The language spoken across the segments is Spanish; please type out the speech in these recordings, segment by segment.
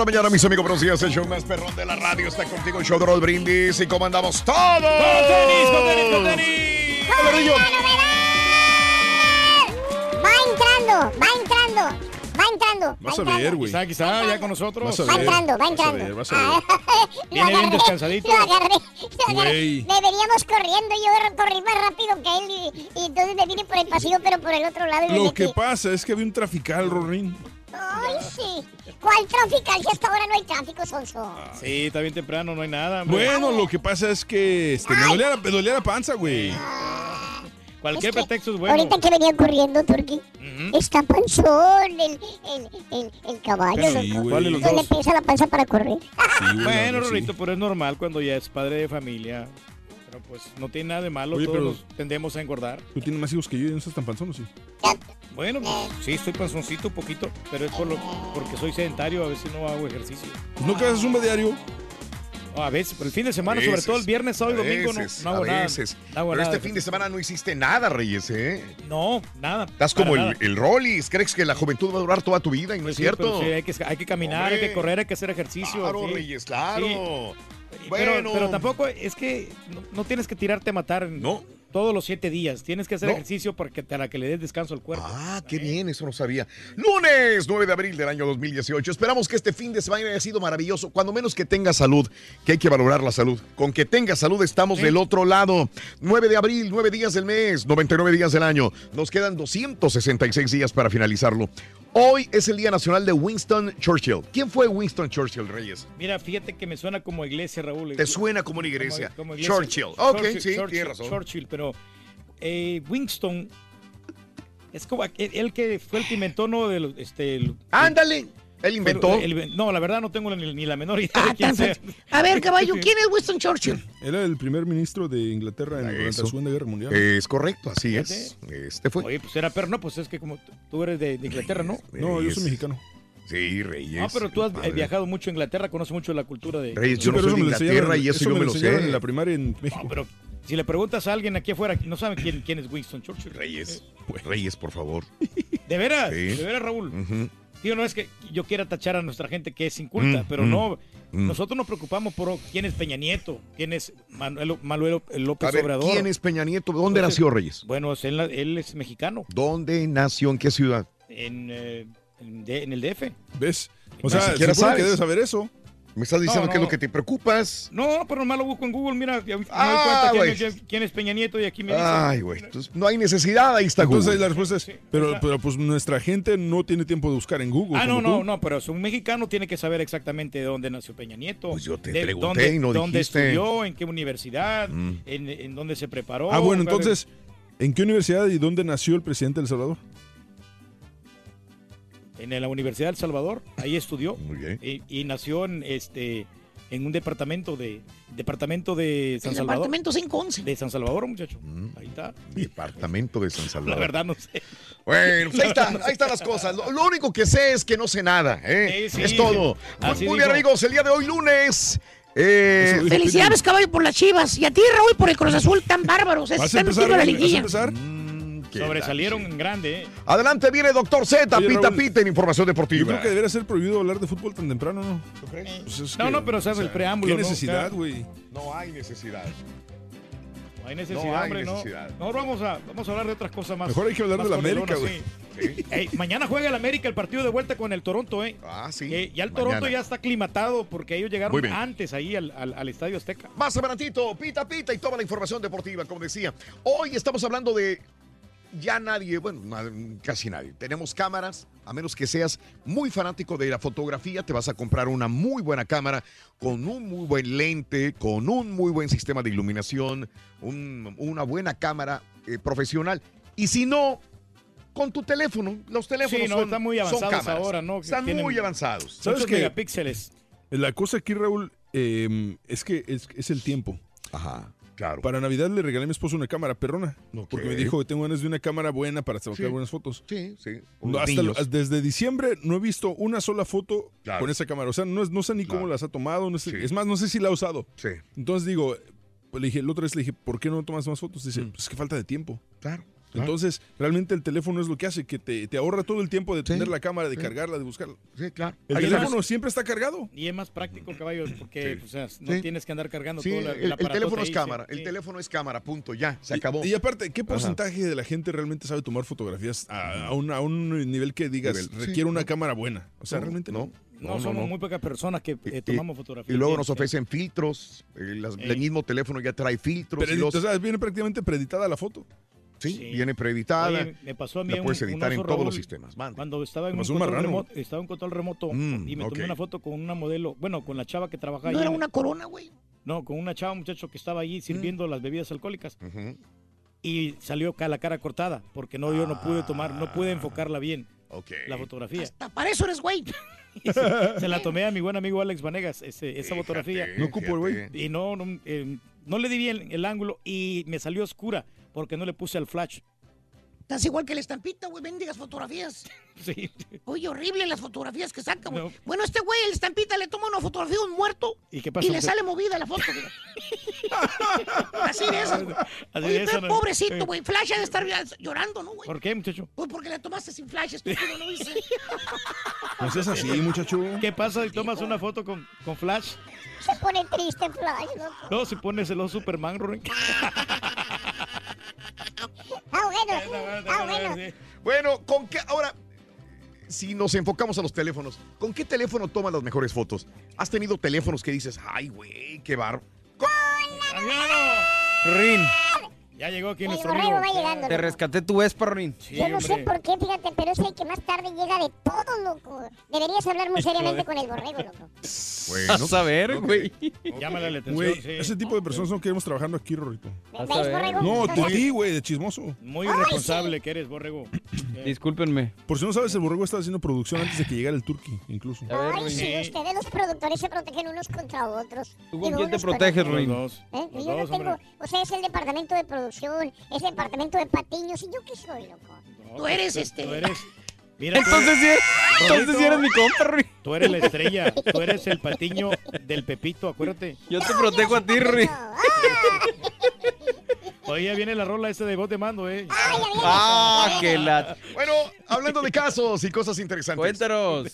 La mañana, mis amigos, buenos días. El show más perrón de la radio está contigo, el show de Roll Brindis. Y cómo andamos todos. ¡Con tenis, con tenis, con tenis! Va entrando, va entrando, va entrando. Vas va a ver, entrando. güey. Quizá, quizá, ya con nosotros. Va entrando, va entrando. Vas a ver, vas a ver. Ah, Viene bien descansadito. Lo agarré, lo agarré. Veníamos corriendo, yo corrí más rápido que él y, y entonces me vine por el pasillo, pero por el otro lado y Lo metí. que pasa es que había un trafical, Rorín. Ay, sí. ¿Cuál tráfico? Si hasta ahora no hay tráfico, Sonso. Sí, está bien temprano, no hay nada. hombre. Bueno, lo que pasa es que este, me, dolía la, me dolía la panza, güey. Cualquier Es que pretexto es bueno. Ahorita que venía corriendo, Turki, está panzón el, el, el, el caballo. Sí, loco. güey. ¿Cuál de los No le dos? pesa la panza para correr. bueno, Rorito, pero es normal cuando ya es padre de familia. Pero pues no tiene nada de malo, Oye, todos pero- nos tendemos a engordar. Tú tienes más hijos que yo y no estás tan panzón, ¿o sí? Bueno, pues, sí, estoy panzoncito un poquito, pero es por lo, porque soy sedentario, a veces no hago ejercicio. Pues no que haces un diario. No, a veces, pero el fin de semana, sobre todo el viernes, sábado y domingo, no, no hago a nada. veces. No hago Pero nada. este fin de semana no hiciste nada, Reyes, ¿eh? No, nada. Estás como el, nada. el Rollis. ¿Crees que la juventud va a durar toda tu vida? Y no es Sí, cierto. sí, hay, que, hay que caminar, hay que correr, hay que hacer ejercicio. Claro, sí. Reyes, claro. Sí. Bueno. Pero, pero tampoco es que no, no tienes que tirarte a matar en todos los siete días. Tienes que hacer No. ejercicio porque, para que le des descanso al cuerpo. Ah, qué bien, eso no sabía. Lunes 9 de abril del año 2018. Esperamos que este fin de semana haya sido maravilloso. Cuando menos que tenga salud, que hay que valorar la salud. Con que tenga salud estamos del otro lado. 9 de abril, 9 días del mes, 99 días del año. Nos quedan 266 días para finalizarlo. Hoy es el Día Nacional de Winston Churchill. ¿Quién fue Winston Churchill, Reyes? Mira, fíjate que me suena como iglesia, Raúl. Te suena como una iglesia. Como- como iglesia. Churchill. Ok, Churchill, sí, Churchill, razón. Churchill, pero eh, Winston es como el que fue el que inventó, ¿no? De los- este, el- Ándale, él inventó. el- el- no, la verdad no tengo ni, ni la menor idea Ah, de quién sea. A ver, caballo, ¿quién es Winston Churchill? Era el primer ministro de Inglaterra en la Segunda Guerra Mundial. Es correcto, así es. Este fue. Oye, pues era perro, no, pues es que como tú- eres de, de Inglaterra, ¿no? No, yo soy mexicano. Sí, Reyes. Ah, pero tú has padre. viajado mucho a Inglaterra, conoces mucho la cultura de... Reyes, yo Sí, no pero soy de Inglaterra y eso, yo me me lo sé. en la primaria en México. No, pero si le preguntas a alguien aquí afuera, no sabe quién, quién es Winston Churchill. Reyes, Reyes, por favor. ¿De veras? Sí. ¿De veras, Raúl? Ujú. Tío, no es que yo quiera tachar a nuestra gente que es inculta, Mm, pero mm, no. mm. Nosotros nos preocupamos por quién es Peña Nieto, quién es Manuel, Manuel López A ver, Obrador. ¿quién es Peña Nieto? ¿Dónde Entonces, nació Reyes? Bueno, es él, él es mexicano, ¿Dónde nació? ¿En qué ciudad? en, eh, en, el DF. ¿Ves? O sea, siquiera que debes saber eso. Me estás diciendo No, que es lo que te preocupas. No, pero nomás lo busco en Google, mira, ya me doy Ah, cuenta quién, es Peña Nieto y aquí me dice. Ay, güey. entonces, No hay necesidad, ahí está Entonces Google. la respuesta es, pero, pero pues nuestra gente no tiene tiempo de buscar en Google. Ah, no, no, tú. no, pero un mexicano tiene que saber exactamente de dónde nació Peña Nieto. Pues yo te de pregunté dónde, y no dónde dijiste. estudió, en qué universidad, Mm. en, en dónde se preparó. Ah, bueno, entonces, ¿en qué universidad y dónde nació el presidente de El Salvador? En la Universidad del Salvador, ahí estudió. Muy bien. Y, y nació en este en un departamento de departamento de San El Salvador. departamento 511. De San Salvador, muchacho. Ahí está. Departamento de San Salvador. La verdad no sé. Bueno, pues ahí está, ahí están las cosas. Lo, lo único que sé es que no sé nada, ¿eh? Sí, sí, es todo. sí. Muy, bien, dijo. amigos, el día de hoy, lunes. eh, Felicidades, caballo, por las chivas. Y a ti, Raúl, por el Cruz Azul tan bárbaros. Se ¿Vas a están metiendo la Raúl? ¿Vas a liguilla. empezar? Mm, Sobresalieron en grande, ¿eh? Adelante viene Doctor Z, Oye, pita Raúl, pita en información Yo deportiva. creo que debería ser prohibido hablar de fútbol tan temprano, ¿no? Pues es No, que, no, pero sabes o el sea, preámbulo, ¿Qué ¿no? necesidad, güey? No hay necesidad. No hay necesidad, No hay hombre, necesidad. no. Mejor vamos a, vamos a hablar de otras cosas más. Mejor hay que hablar de la América, sí. Ey, mañana juega el América el partido de vuelta con el Toronto, ¿eh? Ah, sí. Eh, ya el Toronto Mañana. ya está aclimatado porque ellos llegaron antes ahí al, al- al Estadio Azteca. Más adelantito, pita pita y toda la información deportiva, como decía. Hoy estamos hablando de ya nadie, bueno, casi nadie. Tenemos cámaras, a menos que seas muy fanático de la fotografía, te vas a comprar una muy buena cámara con un muy buen lente, con un muy buen sistema de iluminación, un- una buena cámara eh, profesional. Y si no, con tu teléfono, los teléfonos Sí, no, son, están muy son avanzados cámaras. ahora, ¿no? Que Están tienen muy avanzados. ¿Sabes qué? megapíxeles. La cosa aquí, Raúl, eh, es que es, es el tiempo. Ajá, claro. Para Navidad le regalé a mi esposo una cámara perrona. Porque me dijo que tengo ganas de una cámara buena para sacar Sí. buenas fotos. Sí, sí. No, hasta- desde diciembre no he visto una sola foto Claro. con esa cámara. O sea, no, es- no sé ni cómo las ha tomado. No sé- Sí. Es más, no sé si la ha usado. Sí, Entonces digo, pues le dije, la otra vez le dije, ¿por qué no tomas más fotos? Dice, pues es que falta de tiempo. claro. Claro. Entonces, realmente el teléfono es lo que hace, que te, te ahorra todo el tiempo de Sí, tener la cámara, de sí. cargarla, de buscarla. Sí, claro. El Ahí teléfono siempre está cargado. Y es más práctico, caballo, porque Sí. o sea, no Sí. tienes que andar cargando Sí, todo la, el, el teléfono es cámara, sí, el teléfono es cámara, punto, ya, se Y- acabó. Y, aparte, ¿qué Ajá. porcentaje de la gente realmente sabe tomar fotografías a, a un, a un nivel que digas Nivel. Sí, requiere una no. cámara buena? O sea, No, realmente no. No, somos muy pocas personas que eh, tomamos fotografías. y luego nos ofrecen filtros, eh, las- el mismo teléfono ya trae filtros. Pero, y los- o sea, viene prácticamente preeditada la foto. Sí, sí. viene preeditada. Oye, me pasó a mí la puedes un- un editar en todos los sistemas. Mande. Cuando estaba en un, control remoto, estaba en control remoto Mm, y me ok. tomé una foto con una modelo, bueno, con la chava que trabaja ahí. No era una corona, güey. No, con una chava, muchacho, que estaba allí sirviendo las bebidas alcohólicas Ujú. y salió la cara cortada porque no yo no pude tomar, no Ah. pude enfocarla bien, Ok. la fotografía. Hasta para eso eres güey. Se, se la tomé a mi buen amigo Alex Vanegas, ese- esa Fíjate, fotografía. No ocupo el güey. Y no, no, eh, no le di bien el ángulo y me salió oscura porque no le puse el flash. Estás igual que la estampita, güey. Bendigas fotografías. Sí. Oye, horrible las fotografías que saca, güey. No. Bueno, este güey, el estampita, le toma una fotografía de un muerto ¿Y qué pasó? y le sale movida la foto, güey. Así de esas, güey. Así Oye, de ¿no? pobrecito, güey. Flash ha de estar llorando, ¿no, güey? ¿Por qué, muchacho? Pues porque le tomaste sin flash, estúpido, ¿no dice? No seas así, muchacho. ¿Qué pasa si tomas una foto con, con flash? Se pone triste Flash, loco. No, si pones el Superman, Rory. Ah, bueno, ah, bueno. Bueno, ¿con qué? Ahora, si nos enfocamos a los teléfonos, ¿con qué teléfono toman las mejores fotos? ¿Has tenido teléfonos que dices, ay, güey, qué bar... Rin, Ya llegó aquí El nuestro borrego amigo. va llegando. te loco. rescaté tu Vespa, Rin. Sí, Yo no sé hombre. por qué, fíjate, pero es el que más tarde llega de todo, loco. Deberías hablar muy seriamente con el borrego, loco. Bueno, Vas a ver, güey. Llámale la atención, Güey, sí. ese tipo de personas no queremos trabajando aquí, Rorito. ¿Ves, Vas a ver. borrego? No, tú a Entonces, ti, güey, de chismoso. Muy Ay, irresponsable que eres, borrego. Discúlpenme. Por si no sabes, el borrego estaba haciendo producción antes de que llegara el turqui, incluso. A ver, Ay, sí, ustedes los productores se protegen unos contra otros. ¿Tú con Digo, quién te unos proteges, los dos. ¿Eh? Los Yo no dos, tengo, hombre. o sea, es el departamento de producción, es el departamento de patiños, ¿y yo qué soy, loco? No, Tú eres, tú- este- Tú eres. Mira, tú- Entonces sí, entonces Rorrito. sí eres mi compa, Rin. Tú eres la estrella. Tú eres el patiño del Pepito, acuérdate. Yo te protejo a ti, Rin. Ah, Oye, ya viene la rola esa de voz de mando, ¿eh? ah. Ah, que la... Bueno, hablando de casos y cosas interesantes. Cuéntanos.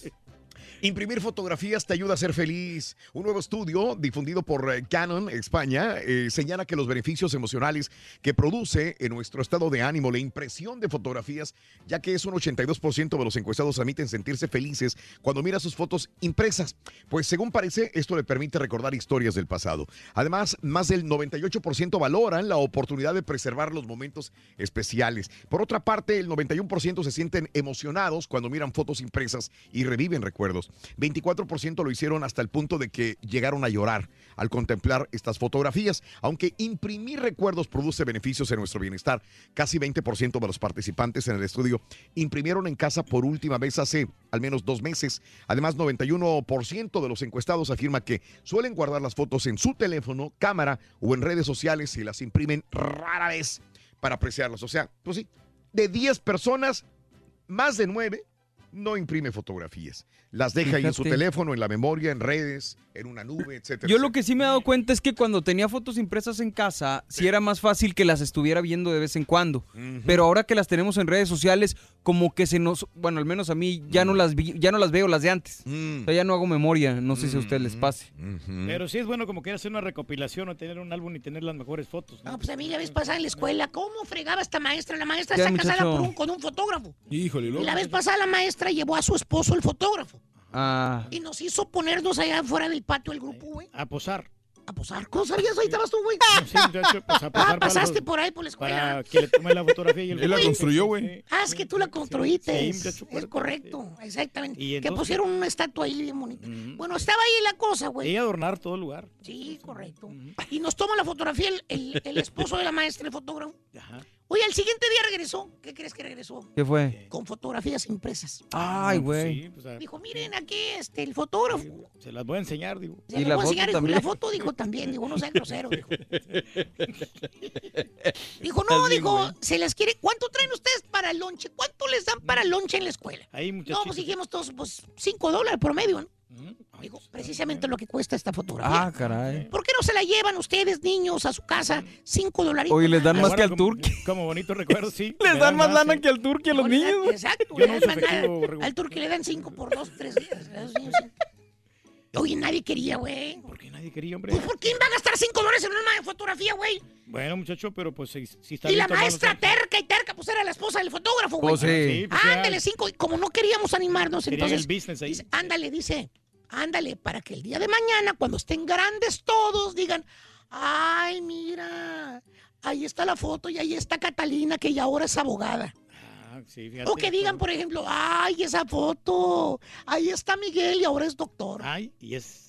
Imprimir fotografías te ayuda a ser feliz. Un nuevo estudio difundido por eh, Canon España eh, señala que los beneficios emocionales que produce en nuestro estado de ánimo la impresión de fotografías, ya que es un 82% de los encuestados admiten sentirse felices cuando mira sus fotos impresas. Pues según parece, esto le permite recordar historias del pasado. Además, más del 98% valoran la oportunidad de preservar los momentos especiales. Por otra parte, el 91% se sienten emocionados cuando miran fotos impresas y reviven recuerdos. 24% lo hicieron hasta el punto de que llegaron a llorar al contemplar estas fotografías. Aunque imprimir recuerdos produce beneficios en nuestro bienestar, casi 20% de los participantes en el estudio imprimieron en casa por última vez hace al menos dos meses. Además, 91% de los encuestados afirma que suelen guardar las fotos en su teléfono, cámara o en redes sociales y las imprimen rara vez para apreciarlas. O sea, pues sí, de 10 personas, más de 9 no imprime fotografías. Las deja ahí en su teléfono, en la memoria, en redes, en una nube, etcétera. Yo lo que sí me he dado cuenta es que cuando tenía fotos impresas en casa, sí era más fácil que las estuviera viendo de vez en cuando. Pero ahora que las tenemos en redes sociales, como que se nos, bueno, al menos a mí ya no las vi- ya no las veo las de antes. Mm. O sea, ya no hago memoria, no sé si a ustedes les pase. Pero sí es bueno como que hacer una recopilación o tener un álbum y tener las mejores fotos. ¿no? No, pues a mí la vez pasada en la escuela, ¿cómo fregaba esta maestra? La maestra está casada muchacho. por un- con un fotógrafo. Híjole, Y loco. la vez pasada la maestra llevó a su esposo el fotógrafo. Ah. Y nos hizo ponernos allá fuera del patio del grupo, güey. A posar. A posar. ¿Cómo sabías? Ahí estabas tú, güey. Sí, pues a posar Ah, pasaste los- por ahí por la escuela. Para que le tome la fotografía y el Él la construyó, güey. Ah, es que tú la construiste. Sí, es, correcto, exactamente. Y que pusieron una estatua ahí bien bonita. Bueno, estaba ahí la cosa, güey. Y adornar todo el lugar. Sí, correcto. Y nos toma la fotografía el, el- el esposo de la maestra, el fotógrafo. Ajá. Oye, al siguiente día regresó. ¿Qué crees que regresó? ¿Qué fue? Con fotografías impresas. Ay, güey. Sí, pues, Dijo, miren aquí este, el fotógrafo. se las voy a enseñar, digo. Se lo voy a enseñar, dijo, y la foto dijo también, digo, no sea grosero, dijo. Dijo, no, dijo, se las quiere. ¿Cuánto traen ustedes para el lonche? ¿Cuánto les dan para el lonche en la escuela? Ahí, No, muchachos. pues dijimos todos, pues, cinco dólares promedio, ¿no? Dijo, precisamente lo que cuesta esta fotografía. Ah, caray. ¿Por qué no se la llevan ustedes, niños, a su casa? Cinco dolaritos. Oye, les dan más que al turqui. Como bonito recuerdo, sí. Les dan más lana que al turqui a los niños. Exacto. Al turqui le dan cinco por dos, tres días. Oye, nadie quería, güey. ¿Por qué nadie quería, hombre? Pues, ¿por quién va a gastar cinco dólares en una fotografía, güey? Bueno, muchacho, pero pues si, si está Y la maestra terca y terca, pues era la esposa del fotógrafo, güey. Pues sí. Sí, pues, ya. Ándale, cinco. Y como no queríamos animarnos, Querían entonces. el business ahí. dice, ándale, dice. Ándale, para que el día de mañana, cuando estén grandes todos, digan: Ay, mira. Ahí está la foto y ahí está Catalina, que ya ahora es abogada. Ah, sí, fíjate. O que digan, por ejemplo, ay, esa foto. Ahí está Miguel y ahora es doctor. Ay, y es.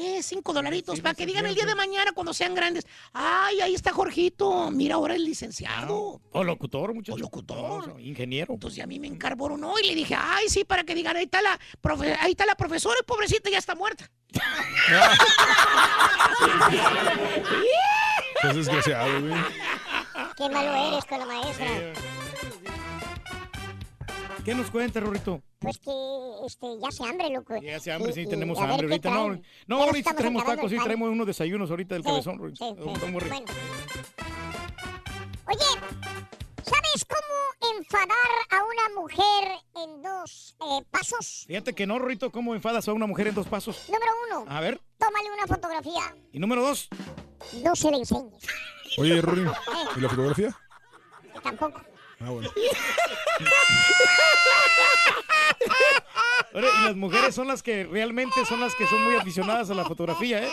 Eh, cinco dolaritos Sí, para que digan el día de mañana cuando sean grandes. Ay, ahí está Jorgito. Mira, ahora es licenciado. O locutor, muchacho. O locutor. Ingeniero. Entonces a mí me encarboronó y le dije, ay, sí, para que digan, ahí está la, profe- ahí está la profesora y pobrecita ya está muerta. Es desgraciado, güey. Qué malo eres con la maestra. ¿Qué nos cuenta, Rorito? Pues que este, ya se hambre, loco. Ya hace hambre, Y- sí, y tenemos hambre ahorita. No, no, ahorita traemos tacos, sí, traemos unos desayunos ahorita del Sí, cabezón, Rorito. sí, sí. Estamos re- Bueno. Oye, ¿sabes cómo enfadar a una mujer en dos eh, pasos? Fíjate que no, Rorito, ¿cómo enfadas a una mujer en dos pasos? Número uno, A ver. tómale una fotografía. Y número dos. No se le enseñes. Oye, Rory, ¿y la fotografía? Tampoco. Ah, bueno. Y las mujeres son las que realmente son las que son muy aficionadas a la fotografía, ¿eh?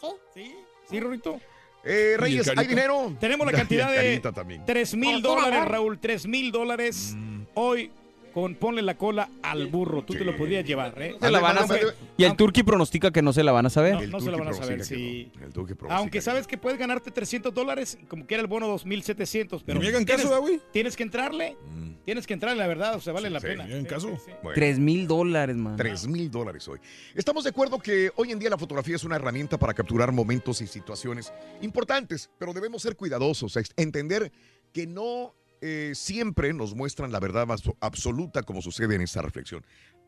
¿Sí? Sí, sí, Rorito. Eh, Reyes? ¿hay dinero? Tenemos la cantidad de Carita también. 3 mil dólares. Raúl. 3 mil dólares. Hoy con ponle la cola al burro. Tú te lo podrías llevar, ¿eh? Se la van a saber. Y el turqui pronostica que no se la van a saber. No, no se la van a saber, que sí. no. El Turqui pronostica Aunque que sabes que puedes ganarte 300 dólares, como quiera el bono 2.700, pero ¿Y me hagan tienes, caso, güey? tienes que entrarle, tienes que entrarle, la verdad, o sea, vale la sí, pena. ¿me hagan Sí, caso? sí, sí. Bueno. Tres mil dólares, man. 3 mil dólares hoy. Estamos de acuerdo que hoy en día la fotografía es una herramienta para capturar momentos y situaciones importantes, pero debemos ser cuidadosos, entender que no eh, siempre nos muestran la verdad absoluta como sucede en esta reflexión.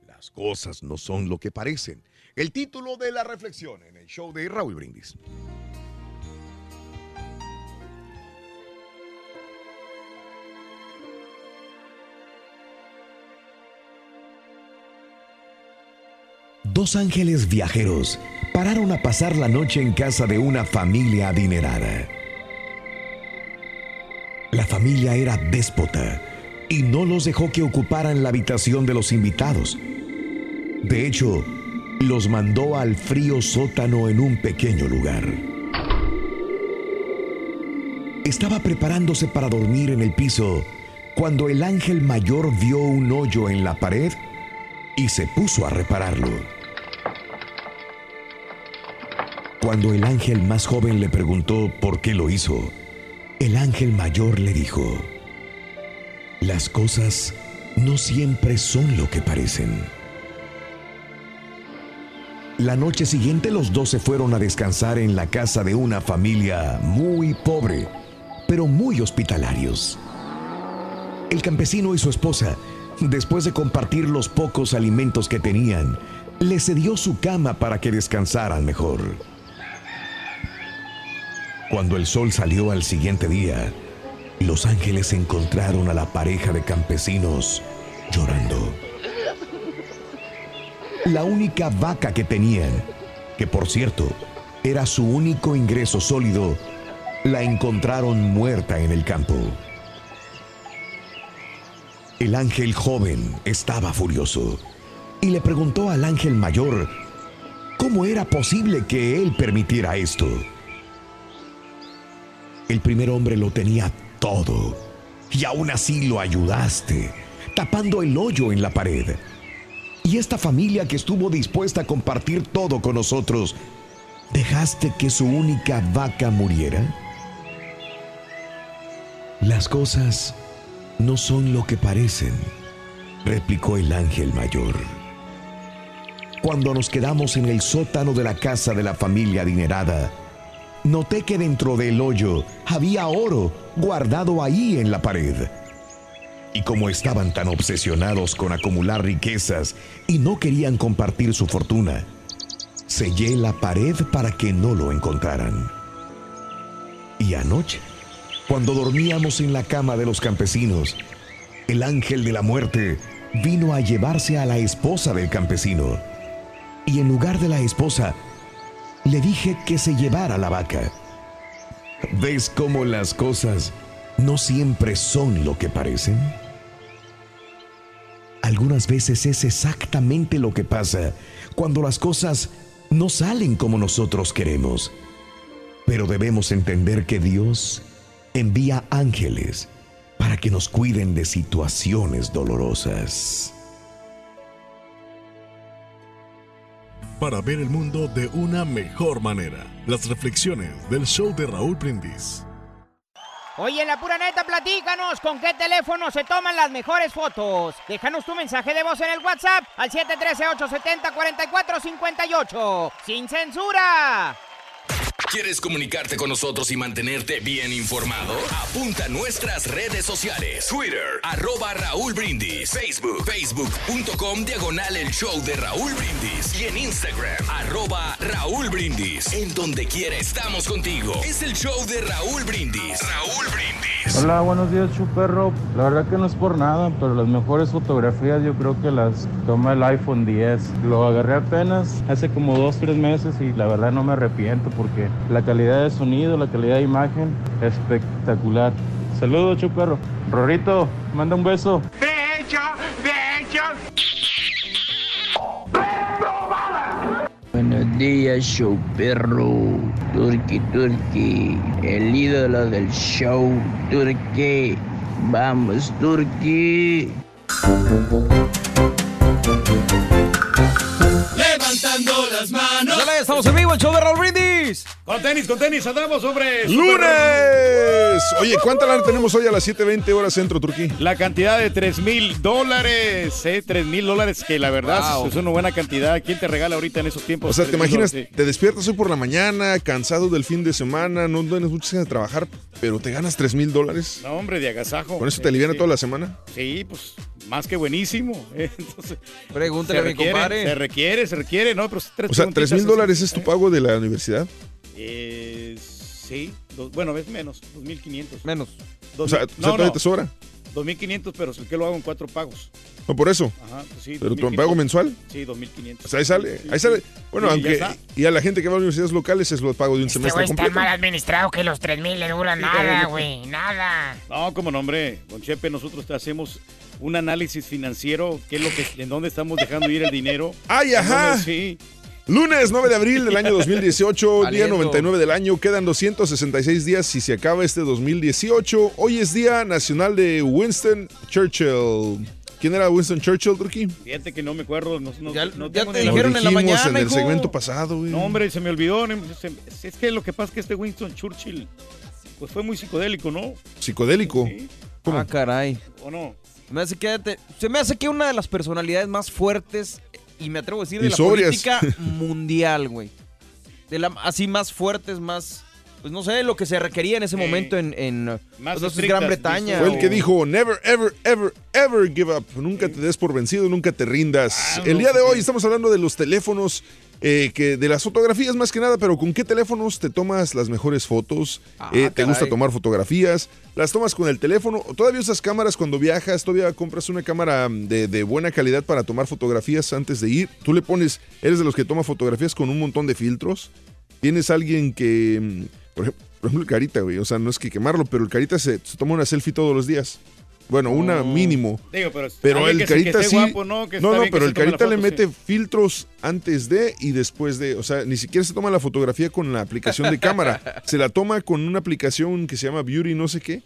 Las cosas no son lo que parecen. El título de la reflexión en el show de Raúl Brindis. Dos ángeles viajeros pararon a pasar la noche en casa de una familia adinerada. La familia era déspota y no los dejó que ocuparan la habitación de los invitados. De hecho, los mandó al frío sótano en un pequeño lugar. Estaba preparándose para dormir en el piso cuando el ángel mayor vio un hoyo en la pared y se puso a repararlo. Cuando el ángel más joven le preguntó por qué lo hizo, el ángel mayor le dijo, las cosas no siempre son lo que parecen. La noche siguiente los dos se fueron a descansar en la casa de una familia muy pobre, pero muy hospitalarios. El campesino y su esposa, después de compartir los pocos alimentos que tenían, le cedió su cama para que descansaran mejor. Cuando el sol salió al siguiente día, los ángeles encontraron a la pareja de campesinos llorando. La única vaca que tenían, que por cierto era su único ingreso sólido, la encontraron muerta en el campo. El ángel joven estaba furioso y le preguntó al ángel mayor cómo era posible que él permitiera esto. El primer hombre lo tenía todo y aún así lo ayudaste, tapando el hoyo en la pared. Y esta familia que estuvo dispuesta a compartir todo con nosotros, ¿dejaste que su única vaca muriera? Las cosas no son lo que parecen, replicó el ángel mayor. Cuando nos quedamos en el sótano de la casa de la familia adinerada, noté que dentro del hoyo había oro guardado ahí en la pared. Y como estaban tan obsesionados con acumular riquezas y no querían compartir su fortuna, sellé la pared para que no lo encontraran. Y anoche, cuando dormíamos en la cama de los campesinos, el ángel de la muerte vino a llevarse a la esposa del campesino. Y en lugar de la esposa, le dije que se llevara la vaca. ¿Ves cómo las cosas no siempre son lo que parecen? Algunas veces es exactamente lo que pasa cuando las cosas no salen como nosotros queremos. Pero debemos entender que Dios envía ángeles para que nos cuiden de situaciones dolorosas. Para ver el mundo de una mejor manera, las reflexiones del show de Raúl Brindis. Oye, en la pura neta, platícanos con qué teléfono se toman las mejores fotos. Déjanos tu mensaje de voz en el WhatsApp al 713-870-4458. ¡Sin censura! ¿Quieres comunicarte con nosotros y mantenerte bien informado? Apunta a nuestras redes sociales. Twitter, arroba Raúl Brindis. Facebook, facebook.com, diagonal el show de Raúl Brindis. Y en Instagram, arroba Raúl Brindis. En donde quiera estamos contigo. Es el show de Raúl Brindis. Raúl Brindis. Hola, buenos días, Chuperro. La verdad que no es por nada, pero las mejores fotografías yo creo que las toma el iPhone 10. Lo agarré apenas hace como dos, tres meses y la verdad no me arrepiento porque la calidad de sonido, la calidad de imagen, espectacular. Saludos, Chuperro. Rorito, manda un beso. De hecho, de hecho. Buenos días, show perro. Turki, Turki, el ídolo del show. Turki, vamos, Turki. Levantando las manos. Estamos en vivo, el show de Raúl Brindis. Con tenis, con tenis, andamos sobre. ¡Lunes! Oye, ¿cuánta lana tenemos hoy a las 7:20 horas centro, Turquía? La cantidad de 3 mil dólares, ¿eh? 3 mil dólares, que la verdad Wow. es una buena cantidad. ¿Quién te regala ahorita en esos tiempos? O sea, ¿te 3,000 imaginas? dólares? Te despiertas hoy por la mañana, cansado del fin de semana, no tienes muchas ganas de trabajar, pero te ganas 3 mil dólares. No, hombre, de agasajo. ¿Con eso te aliviana Sí. toda la semana? Sí, pues más que buenísimo. ¿eh? Entonces, Pregúntale a mi requiere, compadre. Se requiere, se requiere, ¿no? Pero tres O sea, 3 preguntitas, mil dólares es tu pago de la universidad. Eh, sí, dos- bueno, es menos, 2.500. Menos. O sea, o sea, todavía te sobra. 2.500, pero es que lo hago en cuatro pagos. No, por eso. Ajá, pues sí. ¿Pero tu 2,500. pago mensual? Sí, 2.500. O sea, ahí sale. Ahí sale. Bueno, Sí, aunque. Y a la gente que va a universidades locales es lo pago de un Este semestre güey está completo. mal administrado que los 3000 le duran Sí, nada, güey, nada. No, como nombre, don Chepe, nosotros te hacemos un análisis financiero, qué es lo que, en dónde estamos dejando ir el dinero. ¡Ay, ajá! dónde- Sí. Lunes 9 de abril del año 2018, día Aliento. 99 del año. Quedan 266 días y se acaba este 2018. Hoy es Día Nacional de Winston Churchill. ¿Quién era Winston Churchill, Turkey? Fíjate que no me acuerdo. No, no, Ya- no ya tengo te dijeron en la dijimos mañana, en el hijo. segmento pasado, güey. No, hombre, se me olvidó. se- Es que lo que pasa es que este Winston Churchill pues fue muy psicodélico, ¿no? Psicodélico. ¿Cómo? Ah, caray. ¿O no? Se me hace que, se me hace que una de las personalidades más fuertes, y me atrevo a decir, de Y la sobrias. política mundial, güey. De la, así más fuertes, más... Pues no sé, lo que se requería en ese momento en, en Más pues, estrictas, Gran Bretaña. Fue el que dijo, never, ever, ever, ever give up. Nunca te des por vencido, nunca te rindas. Ah, el no, día de hoy estamos hablando de los teléfonos, eh, que de las fotografías más que nada, pero ¿con qué teléfonos te tomas las mejores fotos? Ah, Eh, ¿Te gusta tomar fotografías? ¿Las tomas con el teléfono? ¿Todavía usas cámaras cuando viajas? ¿Todavía compras una cámara mm, de, de buena calidad para tomar fotografías antes de ir? ¿Tú le pones, eres de los que toma fotografías con un montón de filtros? ¿Tienes alguien que, mm, por ejemplo, por ejemplo, el Carita, güey, o sea, no es que quemarlo, pero el Carita se, se toma una selfie todos los días. Bueno, una mínimo. Digo, pero, el que, Carita sí. guapo, ¿no? Que no, no, pero el Carita le mete sí. filtros antes de y después de. O sea, ni siquiera se toma la fotografía con la aplicación de cámara. se la toma con una aplicación que se llama Beauty, no sé qué.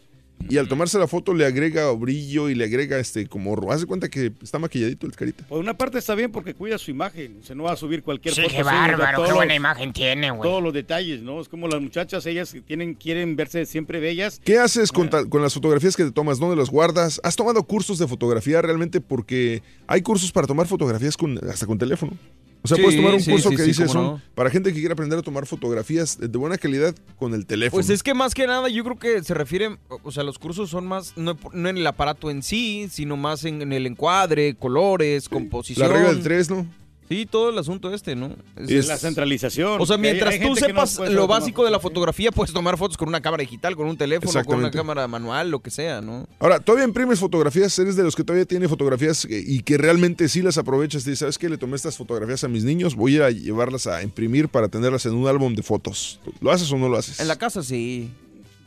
Y al tomarse la foto le agrega brillo y le agrega este como. de cuenta que está maquilladito el Carita. Por una parte está bien porque cuida su imagen. Se no va a subir cualquier Sí, foto. qué bárbaro, qué buena los- imagen tiene, güey. Todos los detalles, ¿no? Es como las muchachas, ellas tienen, quieren verse siempre bellas. ¿Qué haces con, ta- con las fotografías que te tomas? ¿Dónde las guardas? ¿Has tomado cursos de fotografía realmente? Porque hay cursos para tomar fotografías con, hasta con teléfono. O sea, Sí, puedes tomar un sí, curso sí, que sí, dice cómo son no. para gente que quiere aprender a tomar fotografías de buena calidad con el teléfono. Pues es que más que nada yo creo que se refiere, o sea, los cursos son más, no, no en el aparato en sí, sino más en, en el encuadre, colores, composición. La regla del 3, ¿no? Sí, todo el asunto este, ¿no? Es la centralización. O sea, hay- mientras hay tú no sepas lo básico de la fotografía, puedes tomar fotos con una cámara digital, con un teléfono, con una cámara manual, lo que sea, ¿no? Ahora, ¿todavía imprimes fotografías? ¿Eres de los que todavía tiene fotografías y que realmente sí las aprovechas? Dices, ¿sabes qué? Le tomé estas fotografías a mis niños, voy a llevarlas a imprimir para tenerlas en un álbum de fotos. ¿Lo haces o no lo haces? En la casa sí.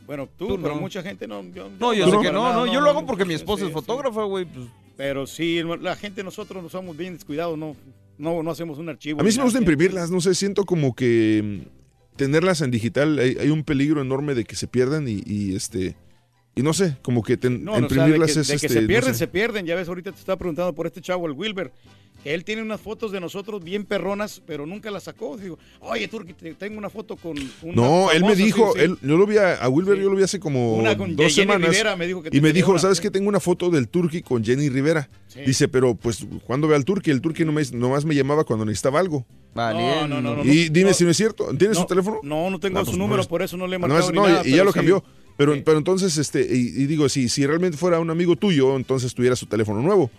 Bueno, tú, Tú pero no. mucha gente no. Yo, No, yo no, sé para que no, no, yo lo hago porque mi esposa sí, es fotógrafa, güey. Pues. Pero sí, la gente, nosotros no somos bien descuidados, no, no, no hacemos un archivo. A mí sí me gusta imprimirlas, no sé, siento como que mm, tenerlas en digital hay, hay un peligro enorme de que se pierdan y, y, este y no sé, como que ten- No, no, o sea, de imprimirlas que, es de que este, se no pierden, sé. se pierden. Ya ves, ahorita te estaba preguntando por este chavo, el Wilber, que él tiene unas fotos de nosotros bien perronas, pero nunca las sacó. Digo, oye, Turki, te- tengo una foto con una No, él me famosa", dijo, sí, sí. él, yo lo vi a, a Wilber, yo lo vi hace como Una con dos Jenny semanas. Rivera, me dijo que y me dijo, una, ¿sabes sí. qué? Tengo una foto del Turki con Jenny Rivera. Dice, pero pues cuando ve al Turki, el Turki no me, nomás me llamaba cuando necesitaba algo. No, no, no, no, y dime no. si no es cierto. ¿Tienes No, su teléfono? No, no tengo su pues, número, no es- por eso no le he marcado ni no, nada, y, y ya lo sí. cambió. Pero, pero entonces, este, y, y digo, si, si realmente fuera un amigo tuyo, entonces tuviera su teléfono nuevo.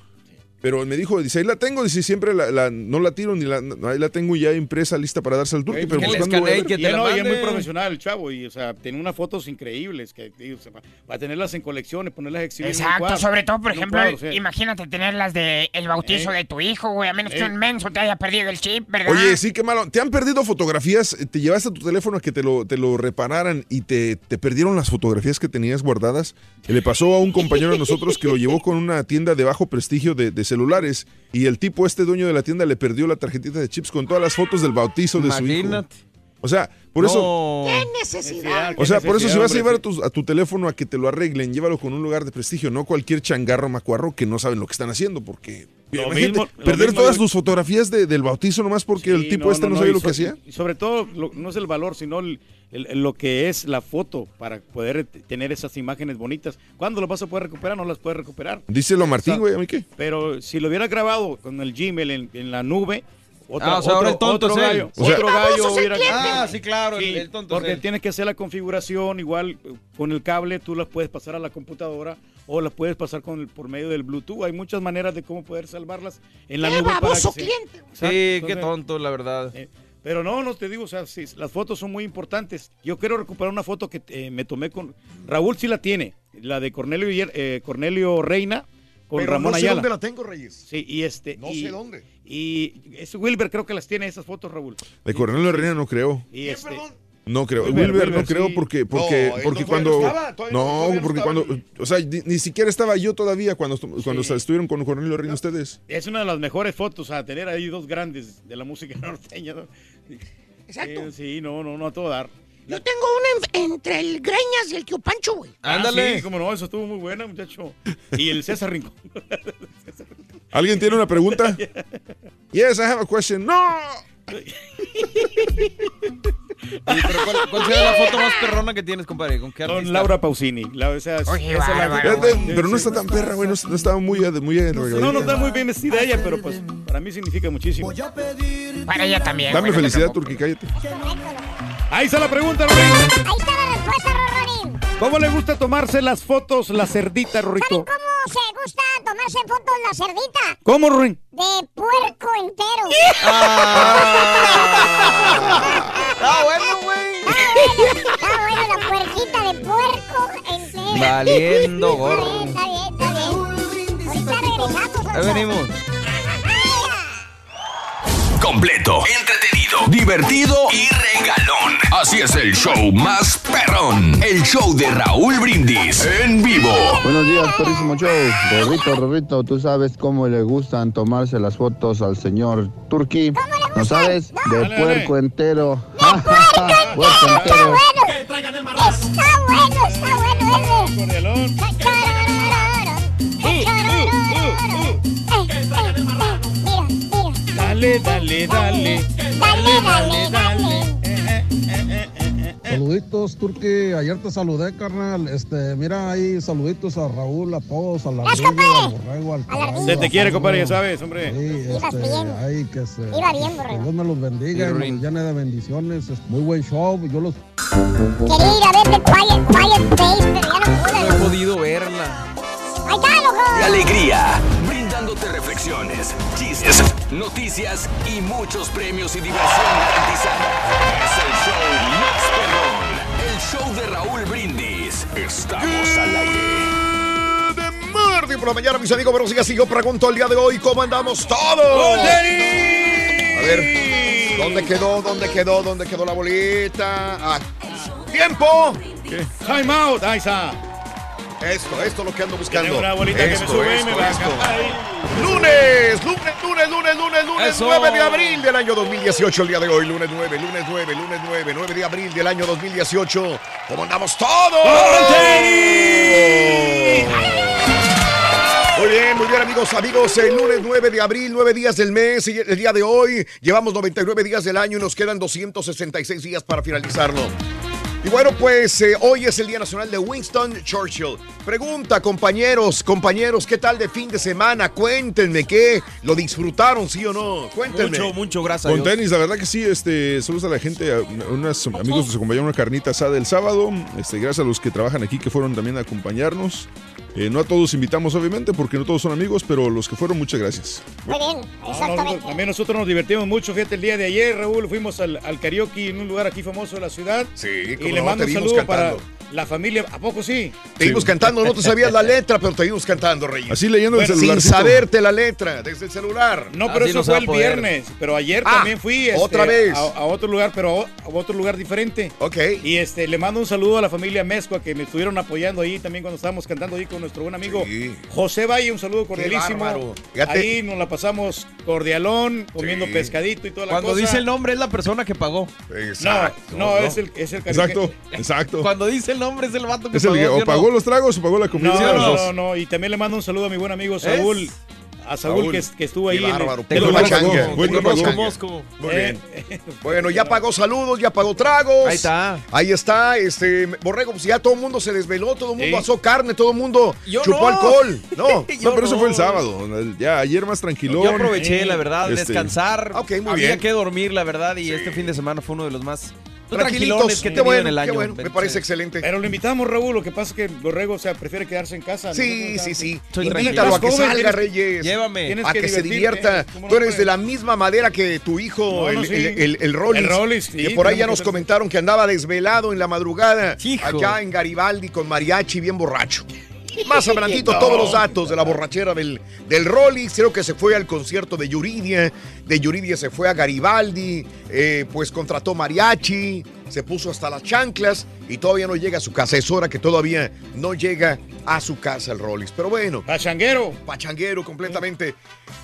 Pero me dijo, dice, ahí la tengo, dice, siempre la, la- no la tiro ni la, ahí la tengo ya impresa, lista para darse al turque, pero pues, ¿cuándo voy a ver? Y no, y es muy profesional el chavo, y o sea, tiene unas fotos increíbles que digo, o sea, va a tenerlas en colecciones, ponerlas un Exacto, cuadro, sobre todo, por ejemplo, cuadro, o sea. imagínate tenerlas de el bautizo Eh. de tu hijo, güey, a menos que un menso te haya perdido el chip, ¿verdad? Oye, sí, qué malo. ¿Te han perdido fotografías? ¿Te llevaste tu teléfono a que te lo, te lo repararan y te, te perdieron las fotografías que tenías guardadas? Le pasó a un compañero de nosotros que lo llevó con una tienda de bajo prestigio de, de celulares y el tipo, este dueño de la tienda, le perdió la tarjetita de chips con todas las fotos del bautizo de su hijo. O sea, por eso... ¿Qué necesidad? O sea, por eso si vas a llevar a tu, a tu teléfono a que te lo arreglen, llévalo con un lugar de prestigio, no cualquier changarro macuarro que no saben lo que están haciendo, porque mismo- lo perder mismo todas tus fotografías de- del bautizo nomás porque el tipo este no, sabía y lo so- que hacía. Y sobre todo, lo- no es el valor, sino el- el- el- lo que es la foto para poder tener esas imágenes bonitas. ¿Cuándo las vas a poder recuperar? No las puedes recuperar. Díselo Martín, O sea, güey, ¿a mí qué? Pero si lo hubiera grabado con el Gmail en, en la nube, otra- Ah, o sea, ahora el tonto otro es él. gallo, O sea- otro ¡Qué gallo hubiera! Ah, sí, claro, el- Sí, el tonto porque tienes que hacer la configuración igual con el cable, tú las puedes pasar a la computadora o las puedes pasar con el, por medio del Bluetooth. Hay muchas maneras de cómo poder salvarlas en la ¡Qué nube. para baboso que cliente! Sí, qué tonto, la verdad. eh, pero no, no te digo, o sea, sí, las fotos son muy importantes. Yo quiero recuperar una foto que eh, me tomé con Raúl, sí la tiene, la de Cornelio, eh, Cornelio Reina con Pero Ramón no sé Ayala. dónde la tengo, Reyes. Sí, y este. No y, sé dónde. Y es Wilber, creo que las tiene esas fotos, Raúl. De Cornelio Reina no creo. Y este. No creo. Wilber, Wilber, Wilber, no creo sí. porque porque No, porque cuando no estaba, porque cuando o sea, ni, ni siquiera estaba yo todavía cuando cuando Sí. estuvieron con Cornelio Reina ustedes. Es una de las mejores fotos a tener ahí dos grandes de la música norteña. ¿no? Exacto. Eh, sí, no, no, no a todo dar. Yo tengo una en- entre el Greñas y el Tío Pancho, güey. Ah, Ándale. sí, como no, eso estuvo muy buena, muchacho. Y el César Rincón. ¿Alguien tiene una pregunta? Yes, I have a question. No. Pero ¿cuál, cuál será la foto más perrona que tienes, compadre? ¿Con qué artista? Con Laura Pausini. La, o sea, Oye, esa la- bárbaro, Fíjate, Pero no está tan perra, güey. No, no está muy, muy No, no está muy bien vestida ella, pero pues para mí significa muchísimo. Para ella también. Dame güey, no te felicidad. Turki, cállate. Ahí está la pregunta, Rorín. Ahí está la respuesta, Rorín. ¿Cómo le gusta tomarse las fotos la cerdita, Rorito? ¿Cómo se gusta tomarse fotos la cerdita? ¿Cómo, Rorín? De puerco entero. Ah, bueno, güey. Está bueno la puerquita de puerco entero. Valiendo gorro. Está bien, está bien. Ahorita regresamos. Ahí venimos. Completo, entretenido, divertido y regalón. Así es el show más perrón. El show de Raúl Brindis en vivo. Buenos días, perrísimo show. Rorrito, Rorrito, ¿tú sabes cómo le gustan tomarse las fotos al señor Turki? ¿No sabes? De Dale, puerco dale. entero. puerco entero. Está bueno, está bueno ese. Dale, dale, dale. Dale, dale, dale. Saluditos, Turki. Ayer te saludé, carnal. Este, mira ahí, saluditos a Raúl, a todos, a la Gracias, al borrego, al caballo, Se te quiere, compadre, ya sabes, hombre. Sí, este, bien. ahí que se. Iba bien, borrego. que Dios me los bendiga, y me los llene de bendiciones. Es muy buen show. Yo los. Quería ir a ver The Quiet, Quiet Place, pero ya no pude. No he podido verla. Ahí está, loco. De alegría, reflexiones, chistes, noticias y muchos premios y diversión garantizada. Es el show más perrón. El show de Raúl Brindis. Estamos al aire. De martes por la mañana, mis amigos, días. Y yo pregunto el día de hoy, ¿cómo andamos todos? A ver, ¿dónde quedó? ¿Dónde quedó? ¿Dónde quedó la bolita? Ah, ¡Tiempo! Time out, ahí está. Esto, esto es lo que ando buscando. Una bolita que me Esto, sube y esto, me esto. Lunes, lunes, lunes, lunes, lunes, lunes, Eso. 9 de abril del año 2018, el día de hoy, lunes 9, lunes 9, lunes 9, 9 de abril del año 2018. ¿Cómo andamos todos? Muy bien, muy bien amigos, amigos, el lunes 9 de abril, 9 días del mes, y el día de hoy llevamos 99 días del año y nos quedan 266 días para finalizarlo. Y bueno, pues eh, hoy es el Día Nacional de Winston Churchill. Pregunta, compañeros, compañeros, ¿qué tal de fin de semana? Cuéntenme, ¿qué? ¿Lo disfrutaron, sí o no? Cuéntenme. Mucho, mucho, gracias. a Con Dios. tenis, la verdad que sí, este, saludos a la gente, a unos amigos nos acompañaron a una carnita asada el sábado, este, gracias a los que trabajan aquí que fueron también a acompañarnos. Eh, no a todos invitamos, obviamente, porque no todos son amigos, pero los que fueron, muchas gracias. Muy bien, No, exactamente. también nosotros nos divertimos mucho, fíjate, el día de ayer, Raúl, fuimos al, al karaoke en un lugar aquí famoso de la ciudad. Sí, Y cómo le mando un saludo para. La familia. ¿A poco sí? Te vimos cantando, no te sabías la letra, pero te vimos cantando, Reyes. Así leyendo el Sin celularcito. saberte la letra, desde el celular. No, pero eso fue el viernes. Pero ayer Ah, también fui este, otra vez. A, a otro lugar, pero a, otro lugar diferente. Ok. Y este le mando un saludo a la familia Mezcua que me estuvieron apoyando ahí también cuando estábamos cantando ahí con nuestro buen amigo José Valle. Un saludo cordialísimo. Ahí nos la pasamos cordialón, comiendo pescadito y toda la Cuando cosa. dice el nombre es la persona que pagó. No, no, es el, es el Exacto, exacto. Cuando dice el nombre es el vato que Es el que pagó. ¿sí o o pagó no? los tragos o pagó la comida. No, no, no, no, y también le mando un saludo a mi buen amigo Saúl. A Saúl, Saúl. Que, que estuvo ahí. Bárbaro. en el pachanga. Mosco. Muy Eh, bien. Bueno, ya pagó saludos, ya pagó tragos. Ahí está. Ahí está, este, Borrego, pues ya todo el mundo se desveló, todo el mundo Sí. asó carne, todo el mundo Yo chupó no. alcohol. No. No, pero eso fue el sábado. Ya ayer más tranquilón. Yo aproveché, la verdad, Este, descansar. Ok, muy Había bien. que dormir, la verdad, y este fin de semana fue uno de los más Tranquilitos, que tenido bueno, en el año. qué bueno, me parece excelente. Pero lo invitamos, Raúl. Lo que pasa es que Borrego, o sea, prefiere quedarse en casa. Sí, sí, sí. Invítalo a que salga, Reyes. Llévame. Tienes A que que se divierta. ¿cómo no, Tú eres de la misma madera que tu hijo, el, sí. el, el, el Rollins, El Rollins, sí, que por ahí ya nos comentaron que andaba desvelado en la madrugada Hijo. acá en Garibaldi con mariachi bien borracho. Más adelantito No. todos los datos de la borrachera del, del Rollins. Creo que se fue al concierto de Yuridia. De Yuridia se fue a Garibaldi. eh, pues contrató mariachi. Se puso hasta las chanclas. Y todavía no llega a su casa. Es hora que todavía no llega a su casa el Rollins. Pero bueno. Pachanguero. Pachanguero completamente.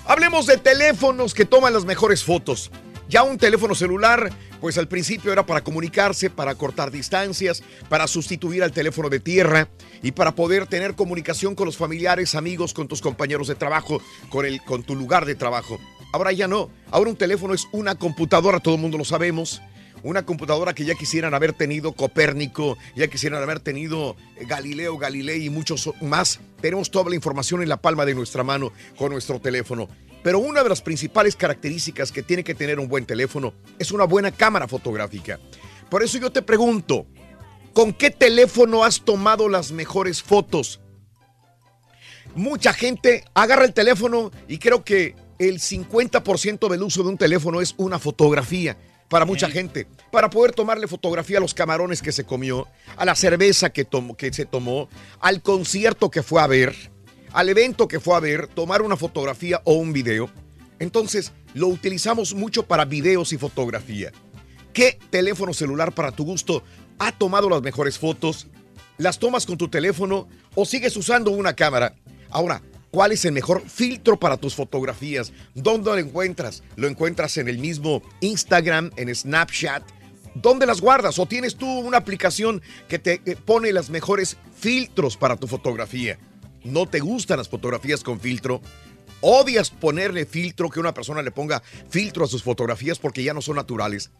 Hablemos de teléfonos que toman las mejores fotos. Ya un teléfono celular, pues al principio era para comunicarse, para cortar distancias, para sustituir al teléfono de tierra y para poder tener comunicación con los familiares, amigos, con tus compañeros de trabajo, con, el, con tu lugar de trabajo. Ahora ya no. Ahora un teléfono es una computadora, todo el mundo lo sabemos. Una computadora que ya quisieran haber tenido Copérnico, ya quisieran haber tenido eh, Galileo, Galilei y muchos más. Tenemos toda la información en la palma de nuestra mano con nuestro teléfono. Pero una de las principales características que tiene que tener un buen teléfono es una buena cámara fotográfica. Por eso yo te pregunto, ¿con qué teléfono has tomado las mejores fotos? Mucha gente agarra el teléfono y creo que el 50% del uso de un teléfono es una fotografía para mucha gente, para poder tomarle fotografía a los camarones que se comió, a la cerveza que, tomó, que se tomó, al concierto que fue a ver, al evento que fue a ver, tomar una fotografía o un video. Entonces, lo utilizamos mucho para videos y fotografía. ¿Qué teléfono celular para tu gusto ha tomado las mejores fotos? ¿Las tomas con tu teléfono o sigues usando una cámara? Ahora, ¿cuál es el mejor filtro para tus fotografías? ¿Dónde lo encuentras? ¿Lo encuentras en el mismo Instagram, en Snapchat? ¿Dónde las guardas? ¿O tienes tú una aplicación que te eh, pone los mejores filtros para tu fotografía? ¿No te gustan las fotografías con filtro? ¿Odias ponerle filtro, que una persona le ponga filtro a sus fotografías porque ya no son naturales?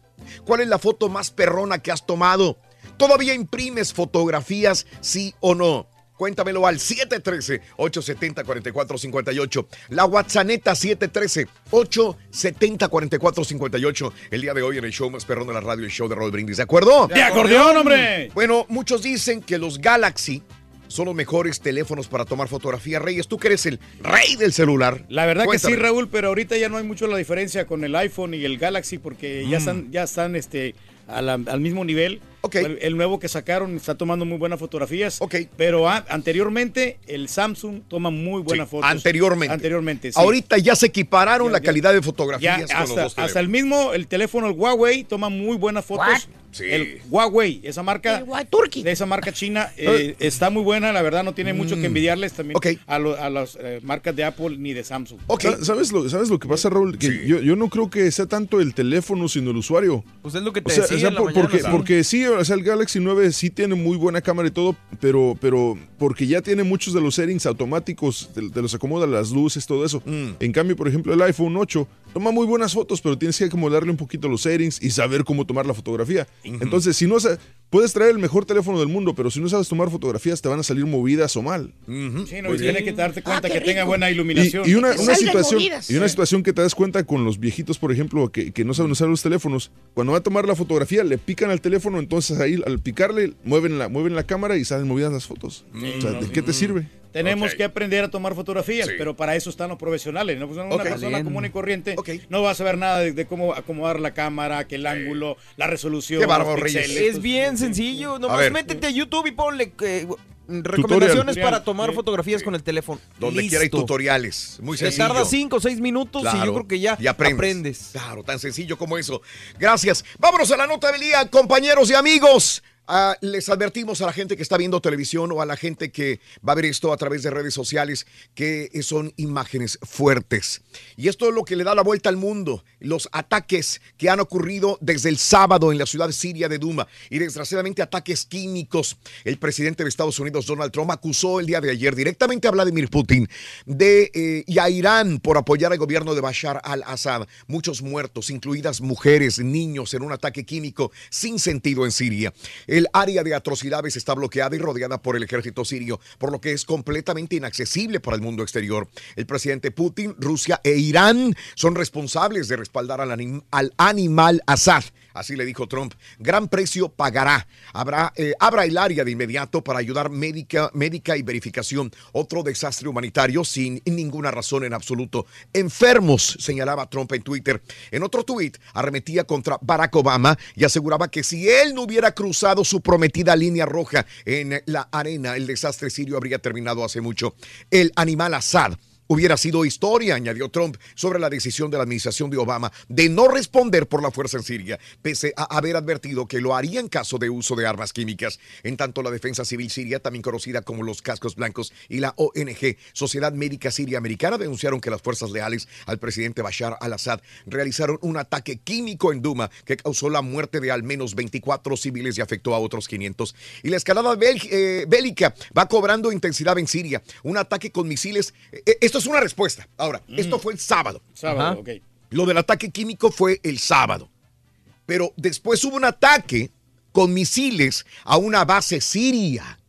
¿Cuál es la foto más perrona que has tomado? ¿Todavía imprimes fotografías, sí o no? Cuéntamelo al 713-870-4458. La WhatsApp 713-870-4458. El día de hoy en el show más perrón de la radio, el show de Roll Brindis. ¿De acuerdo? ¡De acordeón, hombre! Bueno, muchos dicen que los Galaxy son los mejores teléfonos para tomar fotografía. Reyes, tú que eres el rey del celular. La verdad Cuéntame. que sí, Raúl, pero ahorita ya no hay mucho la diferencia con el iPhone y el Galaxy porque ya Mm. están, ya están este, la- al mismo nivel. El, el nuevo que sacaron está tomando muy buenas fotografías. Pero a- anteriormente el Samsung toma muy buenas Sí, fotos. anteriormente. Anteriormente, sí. Ahorita ya se equipararon Ya, la ya. calidad de Ya, fotografías con los hasta, dos hasta el mismo, el teléfono, el Huawei, toma muy buenas fotos. What? Sí. El Huawei, esa marca, de esa marca china, eh, está muy buena, la verdad no tiene mucho que Mm. envidiarles también a, lo- a las eh, marcas de Apple ni de Samsung. Sa- ¿Sabes lo, ¿Sabes lo que pasa, Raúl? Que yo, yo no creo que sea tanto el teléfono, sino el usuario. Pues es lo que te O sea, decía o sea, en la por- mañana, porque, porque sí, o sea, el Galaxy 9 sí tiene muy buena cámara y todo, pero, pero porque ya tiene muchos de los settings automáticos, te, te los acomoda las luces, todo eso. Mm. En cambio, por ejemplo, el iPhone 8 toma muy buenas fotos, pero tienes que acomodarle un poquito los settings y saber cómo tomar la fotografía. Entonces, si no puedes traer el mejor teléfono del mundo, pero si no sabes tomar fotografías, te van a salir movidas o mal. Sí, no, y tiene que darte cuenta que tenga buena iluminación. y una, situación, movidas. y una Sí. situación que te das cuenta con los viejitos, por ejemplo, que, que no saben usar los teléfonos, cuando va a tomar la fotografía, le pican al teléfono, entonces ahí al picarle, mueven la, mueven la cámara y salen movidas las fotos. O sea, no, ¿de qué te sirve? Tenemos que aprender a tomar fotografías, Sí. pero para eso están los profesionales. ¿no? Pues una persona Bien. común y corriente no va a saber nada de, de cómo acomodar la cámara, que el ángulo, la resolución. Qué bárbaro, los. Es bien sencillo. A Nomás ver. métete a YouTube y ponle eh, recomendaciones Tutorial. para tomar Sí. fotografías con el teléfono. Donde Listo. quiera hay tutoriales. Muy sencillo. tarda 5 o 6 minutos y yo creo que ya y aprendes. aprendes. Claro, tan sencillo como eso. Gracias. Vámonos a la nota del día, compañeros y amigos. Ah, les advertimos a la gente que está viendo televisión o a la gente que va a ver esto a través de redes sociales que son imágenes fuertes. Y esto es lo que le da la vuelta al mundo. Los ataques que han ocurrido desde el sábado en la ciudad siria de Duma y desgraciadamente ataques químicos. El presidente de Estados Unidos, Donald Trump, acusó el día de ayer directamente a Vladimir Putin de, eh, y a Irán por apoyar al gobierno de Bashar al-Assad. Muchos muertos, incluidas mujeres, niños, en un ataque químico sin sentido en Siria. El área de atrocidades está bloqueada y rodeada por el ejército sirio, por lo que es completamente inaccesible para el mundo exterior. El presidente Putin, Rusia e Irán son responsables de respaldar al, anim- al animal Assad. Así le dijo Trump. Gran precio pagará. Habrá, eh, abra el área de inmediato para ayudar médica, médica y verificación. Otro desastre humanitario sin ninguna razón en absoluto. Enfermos, señalaba Trump en Twitter. En otro tuit, arremetía contra Barack Obama y aseguraba que si él no hubiera cruzado su prometida línea roja en la arena, el desastre sirio habría terminado hace mucho. El animal Assad hubiera sido historia, añadió Trump, sobre la decisión de la administración de Obama de no responder por la fuerza en Siria, pese a haber advertido que lo haría en caso de uso de armas químicas. En tanto, la Defensa Civil Siria, también conocida como los Cascos Blancos, y la ONG, Sociedad Médica Siria Americana, denunciaron que las fuerzas leales al presidente Bashar al-Assad realizaron un ataque químico en Duma que causó la muerte de al menos 24 civiles y afectó a otros 500. Y la escalada eh, bélica va cobrando intensidad en Siria. Un ataque con misiles. eh, esto es una respuesta. Ahora, esto fue el sábado. Sábado, Ajá. ok. Lo del ataque químico fue el sábado. Pero después hubo un ataque con misiles a una base siria.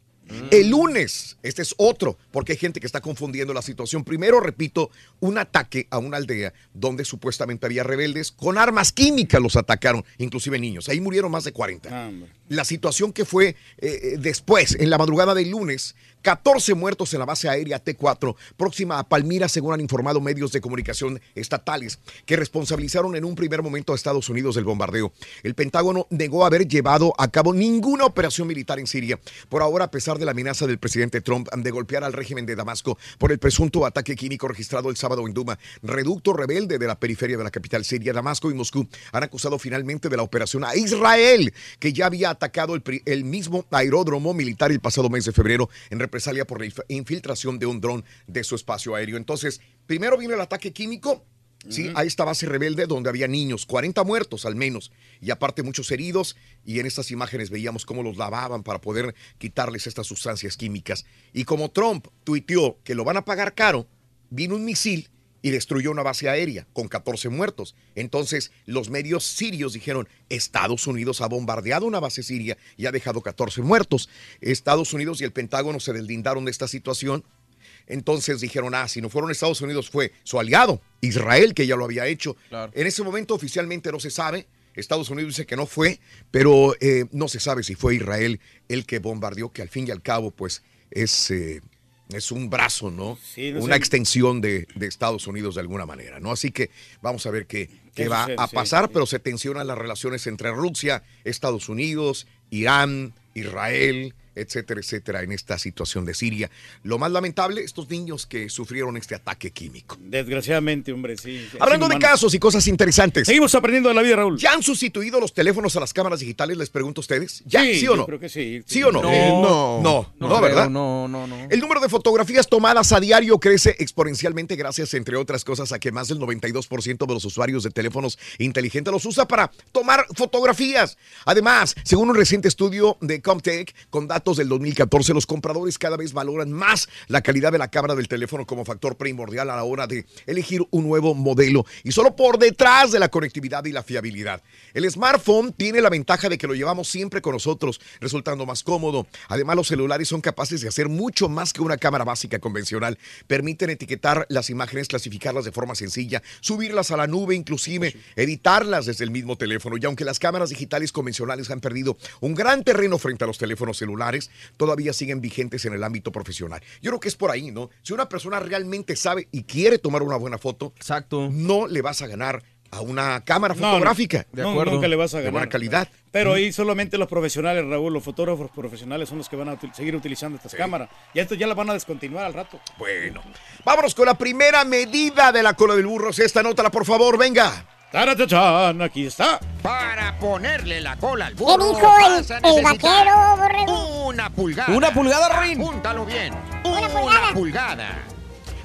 El lunes, este es otro, porque hay gente que está confundiendo la situación. Primero, repito, un ataque a una aldea donde supuestamente había rebeldes con armas químicas los atacaron, inclusive niños. Ahí murieron más de 40. La situación que fue eh, eh, después, en la madrugada del lunes, 14 muertos en la base aérea T4 próxima a Palmira, según han informado medios de comunicación estatales, que responsabilizaron en un primer momento a Estados Unidos del bombardeo. El Pentágono negó haber llevado a cabo ninguna operación militar en Siria. Por ahora, a pesar de la amenaza del presidente Trump de golpear al régimen de Damasco por el presunto ataque químico registrado el sábado en Duma, reducto rebelde de la periferia de la capital siria, Damasco y Moscú han acusado finalmente de la operación a Israel, que ya había atacado el, mismo aeródromo militar el pasado mes de febrero en represalia por la inf- infiltración de un dron de su espacio aéreo. Entonces, primero viene el ataque químico. Sí, a esta base rebelde donde había niños, 40 muertos al menos, y aparte muchos heridos, y en estas imágenes veíamos cómo los lavaban para poder quitarles estas sustancias químicas. Y como Trump tuiteó que lo van a pagar caro, vino un misil y destruyó una base aérea con 14 muertos. Entonces los medios sirios dijeron, Estados Unidos ha bombardeado una base siria y ha dejado 14 muertos. Estados Unidos y el Pentágono se deslindaron de esta situación. Entonces dijeron, ah, si no fueron Estados Unidos fue su aliado, Israel, que ya lo había hecho. En ese momento oficialmente no se sabe. Estados Unidos dice que no fue, pero eh, no se sabe si fue Israel el que bombardeó, que al fin y al cabo, pues es, eh, es un brazo, ¿no? Sí, no Una sé. extensión de, de Estados Unidos de alguna manera, ¿no? Así que vamos a ver qué, qué ¿Qué va a pasar, sí. pero se tensionan las relaciones entre Rusia, Estados Unidos, Irán, Israel, etcétera, etcétera, en esta situación de Siria. Lo más lamentable, estos niños que sufrieron este ataque químico. Desgraciadamente, hombre, sí. Hablando de casos y cosas interesantes. Seguimos aprendiendo de la vida, Raúl. ¿Ya han sustituido los teléfonos a las cámaras digitales? Les pregunto a ustedes. ¿Ya? ¿Sí, o yo no? creo que sí. ¿Sí o no? No. Eh, no, no, No no, ¿verdad? no, no, no. El número de fotografías tomadas a diario crece exponencialmente gracias, entre otras cosas, a que más del 92% de los usuarios de teléfonos inteligentes los usa para tomar fotografías. Además, según un reciente estudio de Comtech con datos del 2014, los compradores cada vez valoran más la calidad de la cámara del teléfono como factor primordial a la hora de elegir un nuevo modelo y solo por detrás de la conectividad y la fiabilidad. El smartphone tiene la ventaja de que lo llevamos siempre con nosotros, resultando más cómodo. Además, los celulares son capaces de hacer mucho más que una cámara básica convencional. Permiten etiquetar las imágenes, clasificarlas de forma sencilla, subirlas a la nube, inclusive editarlas desde el mismo teléfono. Y aunque las cámaras digitales convencionales han perdido un gran terreno frente a los teléfonos celulares, todavía siguen vigentes en el ámbito profesional. Yo creo que es por ahí, ¿no? Si una persona realmente sabe y quiere tomar una buena foto, Exacto. no le vas a ganar a una cámara No, no. fotográfica. No, nunca le vas a De ganar. buena calidad. Pero ahí solamente los profesionales, Raúl, los fotógrafos profesionales son los que van a util- seguir utilizando estas cámaras. Y esto ya las van a descontinuar al rato. Bueno, vámonos con la primera medida de la cola del burro. Esta nota, por favor, venga. Taratachan, aquí está. Para ponerle la cola al ¿Qué burro dijo el, el vaquero, borrego? Una pulgada. Una pulgada, Rin. Apúntalo bien. Una pulgada. pulgada.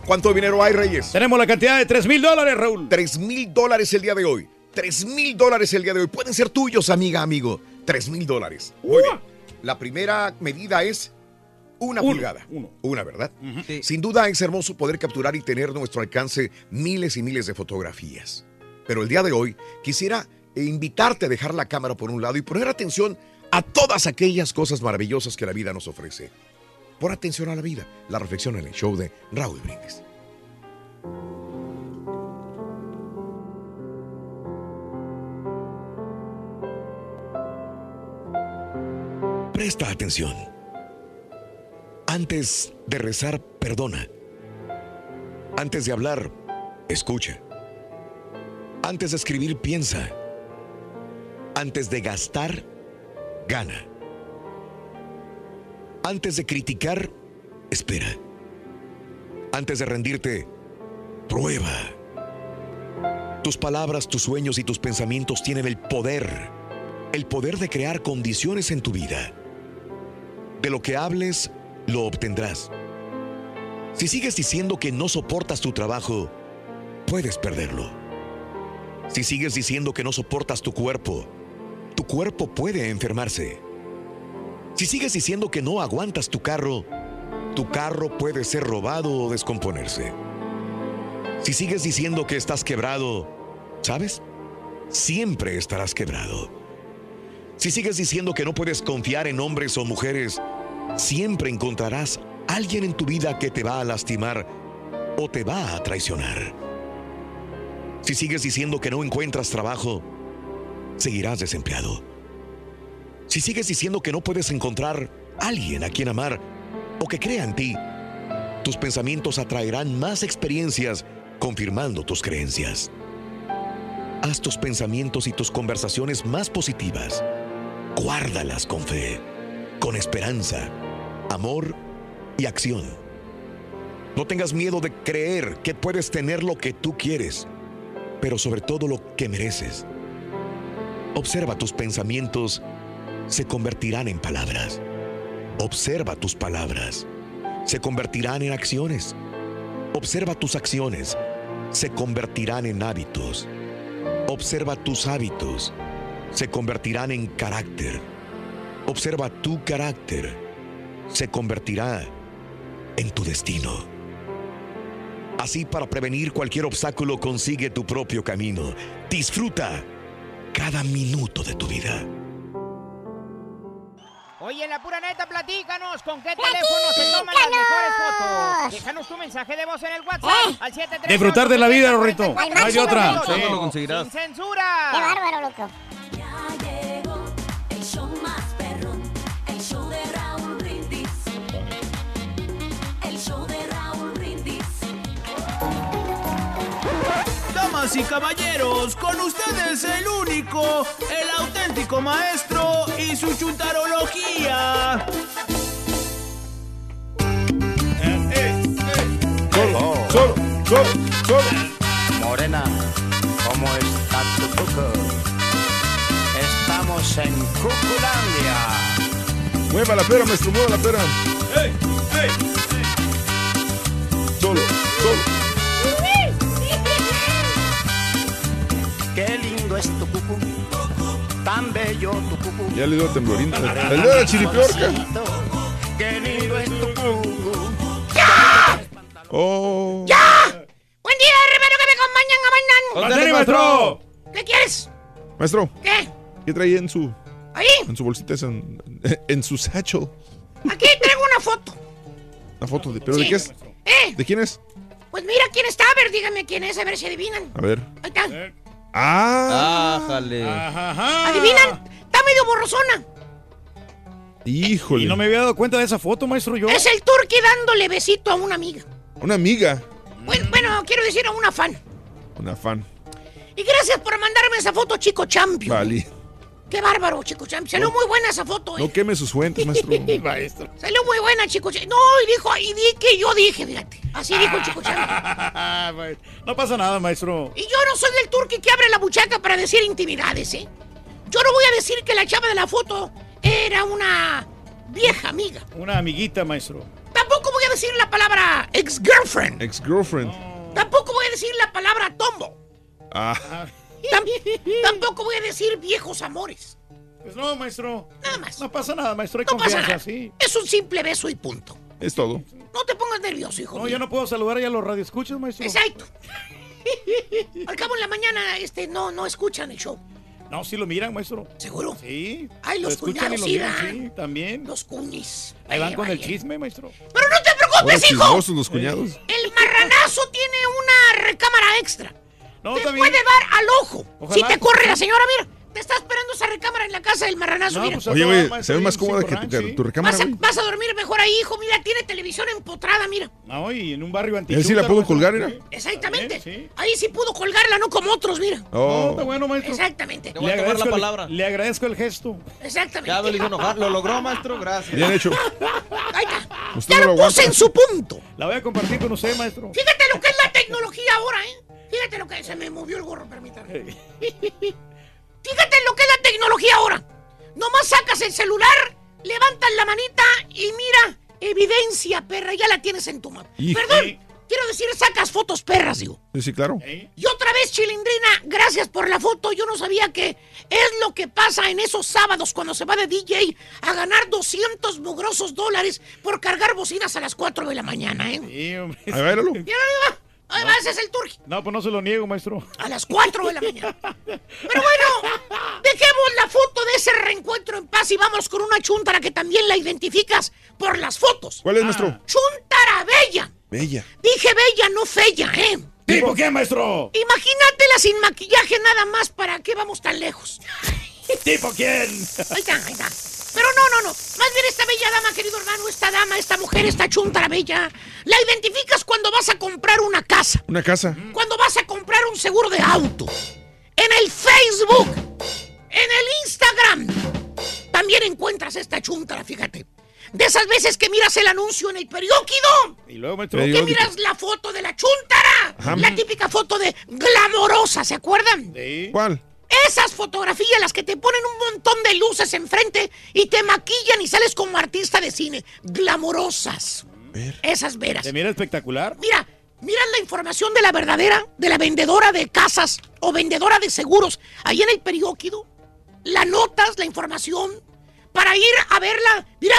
¿Cuánto dinero hay, Reyes? Tenemos la cantidad de 3 mil dólares, Raúl. 3 mil dólares el día de hoy. 3 mil dólares el día de hoy. Pueden ser tuyos, amiga, amigo. 3 mil dólares. Muy bien. La primera medida es una Uno, pulgada. uno. Una, ¿verdad? Sin duda es hermoso poder capturar y tener a nuestro alcance miles y miles de fotografías. Pero el día de hoy quisiera invitarte a dejar la cámara por un lado y poner atención a todas aquellas cosas maravillosas que la vida nos ofrece. Pon atención a la vida. La reflexión en el show de Raúl Brindis. Presta atención. Antes de rezar, perdona. Antes de hablar, escucha. Antes de escribir, piensa. Antes de gastar, gana. Antes de criticar, espera. Antes de rendirte, Prueba. Tus palabras, tus sueños y tus pensamientos tienen el poder, el poder de crear condiciones en tu vida. De lo que hables, lo obtendrás. Si sigues diciendo que no soportas tu trabajo, puedes perderlo. Si sigues diciendo que no soportas tu cuerpo, tu cuerpo puede enfermarse. Si sigues diciendo que no aguantas tu carro, tu carro puede ser robado o descomponerse. Si sigues diciendo que estás quebrado, ¿sabes? Siempre estarás quebrado. Si sigues diciendo que no puedes confiar en hombres o mujeres, siempre encontrarás alguien en tu vida que te va a lastimar o te va a traicionar. Si sigues diciendo que no encuentras trabajo, seguirás desempleado. Si sigues diciendo que no puedes encontrar alguien a quien amar o que crea en ti, tus pensamientos atraerán más experiencias confirmando tus creencias. Haz tus pensamientos y tus conversaciones más positivas. Guárdalas con fe, con esperanza, amor y acción. No tengas miedo de creer que puedes tener lo que tú quieres, pero sobre todo lo que mereces. Observa tus pensamientos, se convertirán en palabras. Observa tus palabras, se convertirán en acciones. Observa tus acciones, se convertirán en hábitos. Observa tus hábitos, se convertirán en carácter. Observa tu carácter, se convertirá en tu destino. Así para prevenir cualquier obstáculo consigue tu propio camino. Disfruta cada minuto de tu vida. Oye, en la pura neta, platícanos con qué teléfono se toman las mejores fotos. Déjanos tu mensaje de voz en el WhatsApp al 732 Disfrutar de la vida, Rorrito. No hay otra. Sí. Lo conseguirás. Sin censura. Qué bárbaro, loco. Damas y caballeros, con ustedes el único, el auténtico maestro y su chuntarología. Solo, solo, solo, solo. Morena, ¿cómo está tu cuco? Estamos en Cuculandia. Mueva la pera, maestro, mueva la pera. Solo, solo. Qué lindo es tu cucu, tan bello tu cucu. Ya le dio temblorín. El dedo de la chiripiorca. Qué lindo es tu cucu. Oh. Buen día, hermano, que me acompañan a bailar. ¡Ándale, maestro! ¿Qué quieres? Maestro, ¿Qué? ¿qué traía en su, Ahí, en su bolsita, en, en su satchel? aquí traigo una foto. Una foto de. ¿Pero de qué es? ¿Eh? ¿De quién es? Pues mira quién está, a ver, dígame quién es, a ver si adivinan. A ver. Ahí está. ¡Ah! Ájale. ¿Adivinan? Está medio borrosona. Híjole. Y no me había dado cuenta de esa foto, maestro, yo. Es el turqui dándole besito a una amiga. Una amiga. Bueno, bueno, quiero decir a una fan. Una fan. Y gracias por mandarme esa foto, Chico Champion. Vale. Qué bárbaro, Chico Champion. Salió muy buena esa foto, ¿eh? No queme sus fuentes, maestro. Maestro. Salió muy buena, Chico Champion. No, y dijo, y di que yo dije, fíjate. Así dijo Chico no pasa nada, maestro. Y yo no soy el turqui que abre la buchaca para decir intimidades, ¿eh? Yo no voy a decir que la chava de la foto era una vieja amiga. Una amiguita, maestro. Tampoco voy a decir la palabra ex-girlfriend. Ex-girlfriend. Tampoco voy a decir la palabra tombo. Ah. Tam- tampoco voy a decir viejos amores. Pues no, maestro. Nada más. No pasa nada, maestro. Hay No pasa confianza, nada. sí. Es un simple beso y punto. Es todo. No te pongas nervioso, hijo. No, mío. yo no puedo saludar ya a los radioescuchas, maestro. Exacto. Al cabo en la mañana, este, no, no escuchan el show. No, sí lo miran, maestro. ¿Seguro? Sí. Ay, los Lo escuchan y cuñados lo sí miran, sí, también. Los cuñis. Ahí van Vaya, con el chisme, maestro. Pero no te Ahora preocupes, hijo. chismosos los cuñados. El marranazo tiene una recámara extra. No, te también. puede dar al ojo. Ojalá. Si te corre la señora, mira. Te está esperando esa recámara en la casa del marranazo, mira. pues, Oye, güey, se ve más cómoda que tu, recámara, Vas a, güey. vas a dormir mejor ahí, hijo. Mira, tiene televisión empotrada, mira. No, y en un barrio Él antiguo. sí la pudo colgar, mira. Exactamente. Ahí sí pudo colgarla, no como otros, mira. Oh. No, está bueno, maestro. Exactamente. Le agradezco, el, le agradezco el gesto. Exactamente. Ya lo hizo enojar. ¿Lo logró, maestro? Gracias. Bien hecho. Ahí está. Usted Ya lo lo puse en su punto. La voy a compartir con usted, maestro. Fíjate lo que es la tecnología ahora, ¿eh? Fíjate lo que se me movió el gorro, permítame. Fíjate lo que es la tecnología ahora. Nomás sacas el celular, levantas la manita y mira, evidencia, perra, ya la tienes en tu mano. Perdón, quiero decir, sacas fotos perras, digo. Sí, sí, claro. Y otra vez, Chilindrina, gracias por la foto. Yo no sabía que es lo que pasa en esos sábados cuando se va de DJ a ganar 200 mugrosos dólares por cargar bocinas a las 4 de la mañana, ¿eh? Sí, hombre. A ver, Mira, ahí va. Ahí va, ese es el turqui. No, pues no se lo niego, maestro. A las 4 de la mañana. Pero bueno, dejemos la foto de ese reencuentro en paz y vamos con una chuntara que también la identificas por las fotos. ¿Cuál es, maestro? Chuntara bella. Bella. Dije bella, no fella, ¿eh? ¿Tipo qué, maestro? Imagínatela sin maquillaje nada más, ¿para qué vamos tan lejos? ¿Tipo quién? Ahí está, ahí está. Pero no, no, no. Más bien esta bella dama, querido hermano, esta dama, esta mujer, esta chuntara bella, la identificas cuando vas a comprar una casa, Una casa. cuando vas a comprar un seguro de auto, en el Facebook, en el Instagram. También encuentras esta chuntara, fíjate. De esas veces que miras el anuncio en el periódico, Y luego, maestro. que miras la foto de la chuntara, Ajá. la típica foto de glamorosa, ¿se acuerdan? ¿Cuál? Esas fotografías, las que te ponen un montón de luces enfrente y te maquillan y sales como artista de cine. Glamorosas. Esas veras. ¿Se mira espectacular? Mira, mira la información de la verdadera, de la vendedora de casas o vendedora de seguros. Ahí en el periódico, la notas, la información, para ir a verla. Mira,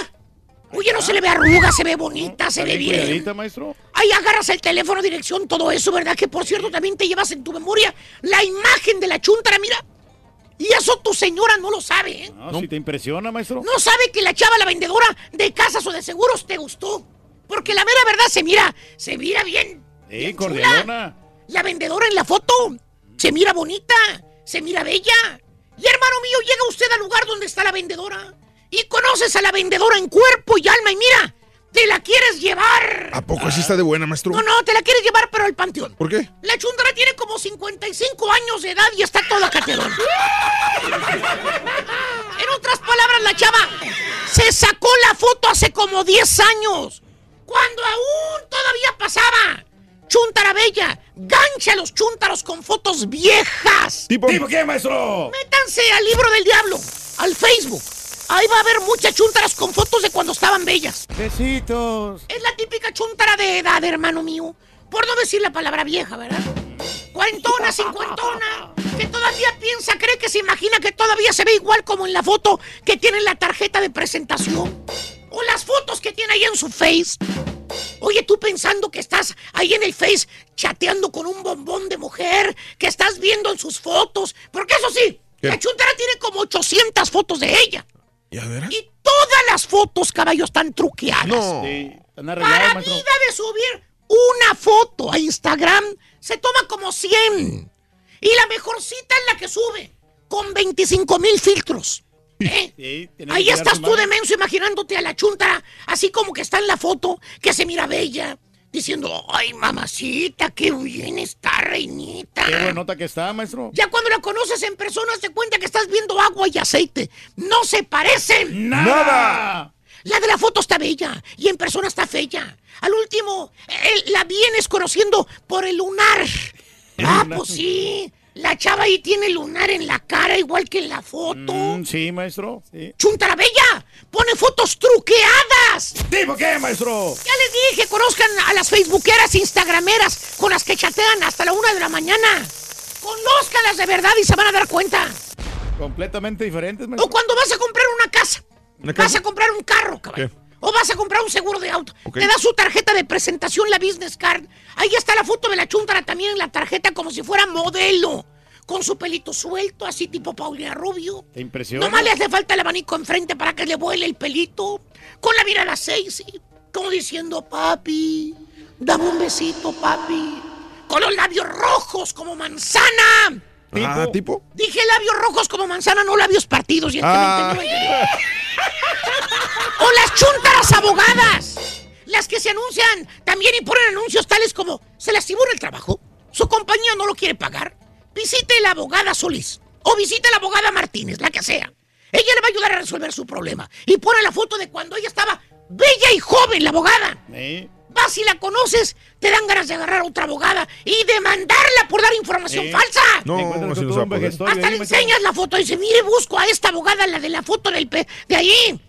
oye, no se le ve arruga, se ve bonita, se ¿Está ve bien maestro? Ahí agarras el teléfono, dirección, todo eso, ¿verdad? Que por cierto también te llevas en tu memoria la imagen de la chuntara, mira. Y eso tu señora no lo sabe, ¿eh? No, si te impresiona, maestro. No sabe que la chava, la vendedora de casas o de seguros, te gustó. Porque la mera verdad se mira, se mira bien. Sí, bien cordialona. chula. La vendedora en la foto se mira bonita, se mira bella. Y hermano mío, llega usted al lugar donde está la vendedora y conoces a la vendedora en cuerpo y alma y mira, te la quieres llevar. ¿A poco así está de buena, maestro? No, no, te la quieres llevar, pero al panteón. ¿Por qué? La chundra tiene como 55 años de edad y está toda caterón. En otras palabras, la chava se sacó la foto hace como 10 años. Cuando aún todavía pasaba. Chuntara bella, gancha a los chúntaros con fotos viejas. ¿Tipo? ¿Tipo qué, maestro? Métanse al libro del diablo, al Facebook. Ahí va a haber muchas chúntaras con fotos de cuando estaban bellas. Besitos. Es la típica chuntara de edad, hermano mío. Por no decir la palabra vieja, ¿verdad? Cuarentona, cincuentona, que todavía piensa, cree que se imagina que todavía se ve igual como en la foto que tiene en la tarjeta de presentación. O las fotos que tiene ahí en su Face. Oye, tú pensando que estás ahí en el Face chateando con un bombón de mujer, que estás viendo en sus fotos. Porque eso sí, ¿Qué? la chuntara tiene como 800 fotos de ella. Y todas las fotos, caballo, están truqueadas. No. Sí, están Para maestro. vida de subir una foto a Instagram se toma como 100. Y la mejor cita es la que sube, con 25 mil filtros. ¿Eh? Sí, Ahí estás tú de menso imaginándote a la chunta, así como que está en la foto, que se mira bella, diciendo, ay, mamacita, qué bien está, reinita. Qué buenota que está, maestro. Ya cuando la conoces en persona, te cuenta que estás viendo agua y aceite. No se parecen. ¡Nada! La de la foto está bella y en persona está fea. Al último, eh, la vienes conociendo por el lunar. Ah, lunar? pues sí. La chava ahí tiene lunar en la cara igual que en la foto. Mm, sí, maestro. Sí. ¡Chuntara bella! ¡Pone fotos truqueadas! ¿Tipo qué, maestro? Ya les dije, conozcan a las facebookeras, instagrameras con las que chatean hasta la una de la mañana. Conózcanlas de verdad y se van a dar cuenta. Completamente diferentes, O maestro. cuando vas a comprar una casa. ¿Una Vas casa? a comprar un carro, cabrón. ¿Qué? O vas a comprar un seguro de auto. Te da su tarjeta de presentación, la business card. Ahí está la foto de la chuntara también en la tarjeta como si fuera modelo. Con su pelito suelto, así tipo Paulina Rubio. ¿Te impresiona? Nomás le hace falta el abanico enfrente para que le vuele el pelito. Con la mirada sexy. Como diciendo, papi, dame un besito, papi. Con los labios rojos como manzana. Ah, ¿tipo? Dije labios rojos como manzana, no labios partidos. Y Ah. O las chuntaras abogadas. Las que se anuncian también y ponen anuncios tales como se lastimó en el trabajo, su compañía no lo quiere pagar, visite la abogada Solís o visite la abogada Martínez, la que sea. Ella le va a ayudar a resolver su problema. Y pone la foto de cuando ella estaba bella y joven, la abogada. Va ya si la conoces, te dan ganas de agarrar a otra abogada y demandarla por dar información Eh, falsa. No, no se va a poder. Hasta le enseñas la foto y dice, mire, busco a esta abogada, la de la foto del pe- de ahí.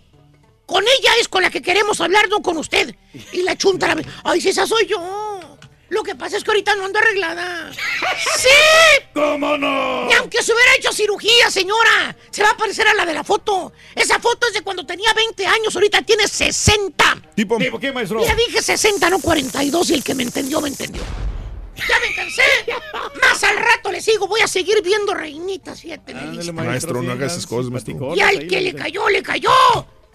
Con ella es con la que queremos hablar, no con usted. Y la chunta, la- ay, si esa soy yo. Lo que pasa es que ahorita no ando arreglada. ¡Sí! ¿Cómo no? Ni aunque se hubiera hecho cirugía, señora. Se va a parecer a la de la foto. Esa foto es de cuando tenía 20 años, ahorita tiene 60. Tipo, qué, maestro? Ya dije 60, no 42, y el que me entendió, me entendió. ¡Ya me cansé! Más al rato le sigo, voy a seguir viendo Reinita 7 en el Instagram. Maestro, no haga esas cosas, maestro. Y al que le cayó, le cayó.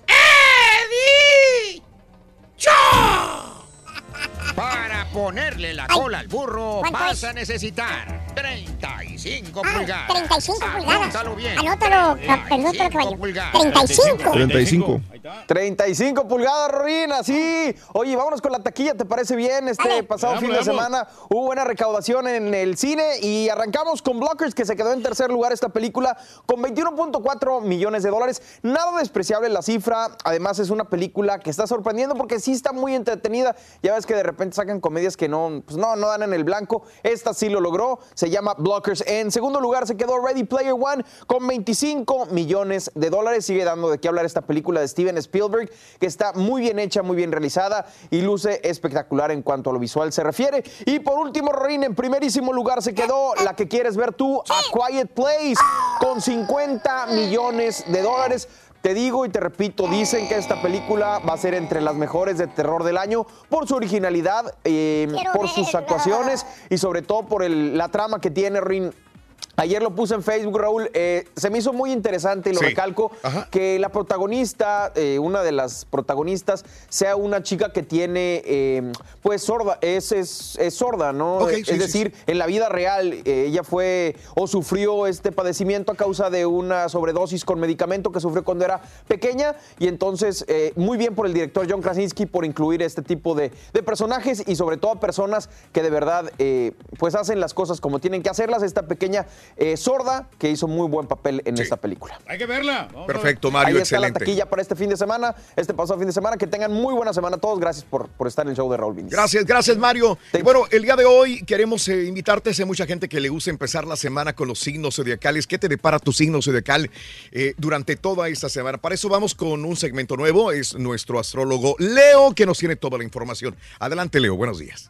¡Eddie! ¡Cho! Para ponerle la cola al burro ¿cuánto vas es? a necesitar 35 Ah, pulgadas. 35 pulgadas. Apúntalo bien. Anótalo, anótalo, caballo. 35. 35. 35 pulgadas, Rorina, sí. Oye, vámonos con la taquilla, ¿te parece bien? Este pasado Vamos, fin de vamos. semana hubo buena recaudación en el cine y arrancamos con Blockers, que se quedó en tercer lugar esta película con 21.4 millones de dólares. Nada despreciable la cifra. Además, es una película que está sorprendiendo porque sí está muy entretenida. Ya ves que de repente sacan comedias que no, pues no, no dan en el blanco. Esta sí lo logró. Se llama Blockers. En segundo lugar se quedó Ready Player One con 25 millones de dólares. Sigue dando de qué hablar esta película de Steven Spielberg, que está muy bien hecha, muy bien realizada y luce espectacular en cuanto a lo visual se refiere. Y por último, Rorín, en primerísimo lugar se quedó la que quieres ver tú, A Quiet Place, con 50 millones de dólares. Te digo y te repito, dicen que esta película va a ser entre las mejores de terror del año por su originalidad, eh, por sus actuaciones y sobre todo por el- la trama que tiene Rin. Ayer lo puse en Facebook, Raúl. eh, se me hizo muy interesante y lo Sí. recalco que la protagonista, eh, una de las protagonistas, sea una chica que tiene, eh, pues, sorda, es, es, es sorda, ¿no? Ok, es sí, sí, decir, en la vida real eh, ella fue o sufrió este padecimiento a causa de una sobredosis con medicamento que sufrió cuando era pequeña y entonces eh, muy bien por el director John Krasinski por incluir este tipo de, de personajes y sobre todo personas que de verdad eh, pues hacen las cosas como tienen que hacerlas. Esta pequeña eh, sorda que hizo muy buen papel en esta película. Hay que verla. Vamos a ver. Perfecto, Mario, Ahí está la excelente. taquilla para este fin de semana, este pasado fin de semana. Que tengan muy buena semana todos. Gracias por, por estar en el show de Raúl. Gracias, gracias Mario. Y bueno, el día de hoy queremos eh, invitarte. Hay mucha gente que le gusta empezar la semana con los signos zodiacales. ¿Qué te depara tu signo zodiacal eh, durante toda esta semana? Para eso vamos con un segmento nuevo. Es nuestro astrólogo Leo que nos tiene toda la información. Adelante, Leo. Buenos días.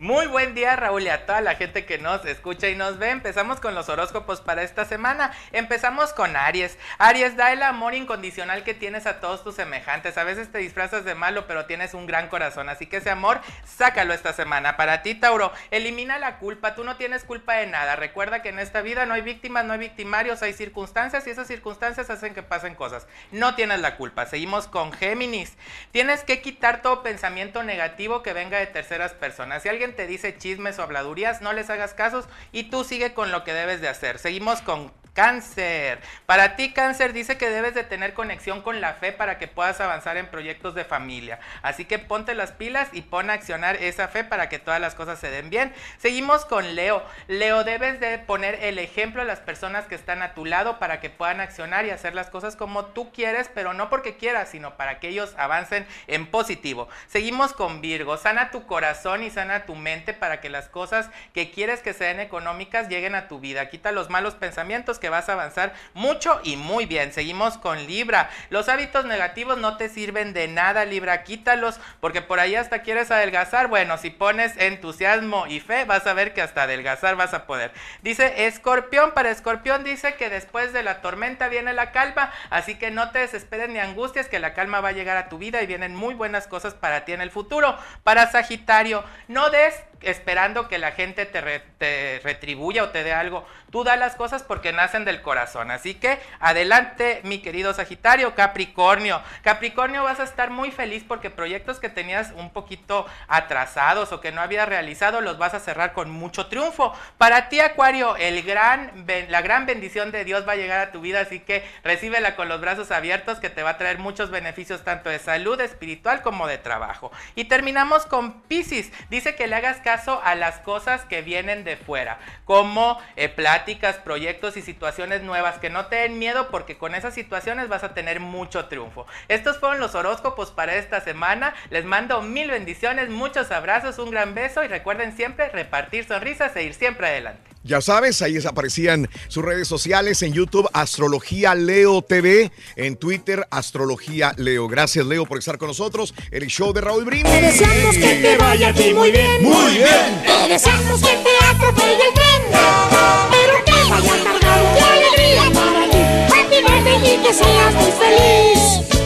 Muy buen día Raúl y a toda la gente que nos escucha y nos ve. Empezamos con los horóscopos para esta semana. Empezamos con Aries. Aries, da el amor incondicional que tienes a todos tus semejantes. A veces te disfrazas de malo, pero tienes un gran corazón. Así que ese amor, sácalo esta semana. Para ti, Tauro, elimina la culpa. Tú no tienes culpa de nada. Recuerda que en esta vida no hay víctimas, no hay victimarios, hay circunstancias y esas circunstancias hacen que pasen cosas. No tienes la culpa. Seguimos con Géminis. Tienes que quitar todo pensamiento negativo que venga de terceras personas. Si alguien te dice chismes o habladurías, no les hagas casos y tú sigue con lo que debes de hacer. Seguimos con Cáncer. Para ti, Cáncer, dice que debes de tener conexión con la fe para que puedas avanzar en proyectos de familia. Así que ponte las pilas y pon a accionar esa fe para que todas las cosas se den bien. Seguimos con Leo. Leo, debes de poner el ejemplo a las personas que están a tu lado para que puedan accionar y hacer las cosas como tú quieres, pero no porque quieras, sino para que ellos avancen en positivo. Seguimos con Virgo. Sana tu corazón y sana tu mente para que las cosas que quieres que sean económicas lleguen a tu vida. Quita los malos pensamientos que vas a avanzar mucho y muy bien. Seguimos con Libra. Los hábitos negativos no te sirven de nada, Libra. Quítalos porque por ahí hasta quieres adelgazar. Bueno, si pones entusiasmo y fe, vas a ver que hasta adelgazar vas a poder. Dice Escorpión. Para Escorpión dice que después de la tormenta viene la calma. Así que no te desesperes ni angusties que la calma va a llegar a tu vida y vienen muy buenas cosas para ti en el futuro. Para Sagitario, no des esperando que la gente te, re- te retribuya o te dé algo. Tú da las cosas porque nacen del corazón. Así que adelante, mi querido Sagitario, Capricornio. Capricornio vas a estar muy feliz porque proyectos que tenías un poquito atrasados o que no habías realizado los vas a cerrar con mucho triunfo. Para ti, Acuario, el gran, la gran bendición de Dios va a llegar a tu vida, así que recíbela con los brazos abiertos que te va a traer muchos beneficios tanto de salud espiritual como de trabajo. Y terminamos con Pisces. Dice que le hagas a las cosas que vienen de fuera, como eh, pláticas, proyectos y situaciones nuevas, que no te den miedo porque con esas situaciones vas a tener mucho triunfo. Estos fueron los horóscopos para esta semana. Les mando mil bendiciones, muchos abrazos, un gran beso y recuerden siempre repartir sonrisas e ir siempre adelante. Ya sabes, ahí aparecían sus redes sociales en YouTube, Astrología Leo TV, en Twitter, Astrología Leo. Gracias, Leo, por estar con nosotros el show de Raúl Brindis. Te deseamos que te vaya a ti muy bien. Muy bien. Te deseamos que te atropelle el tren. Pero que vaya cargado de alegría para ti. Happy birthday y que seas muy feliz.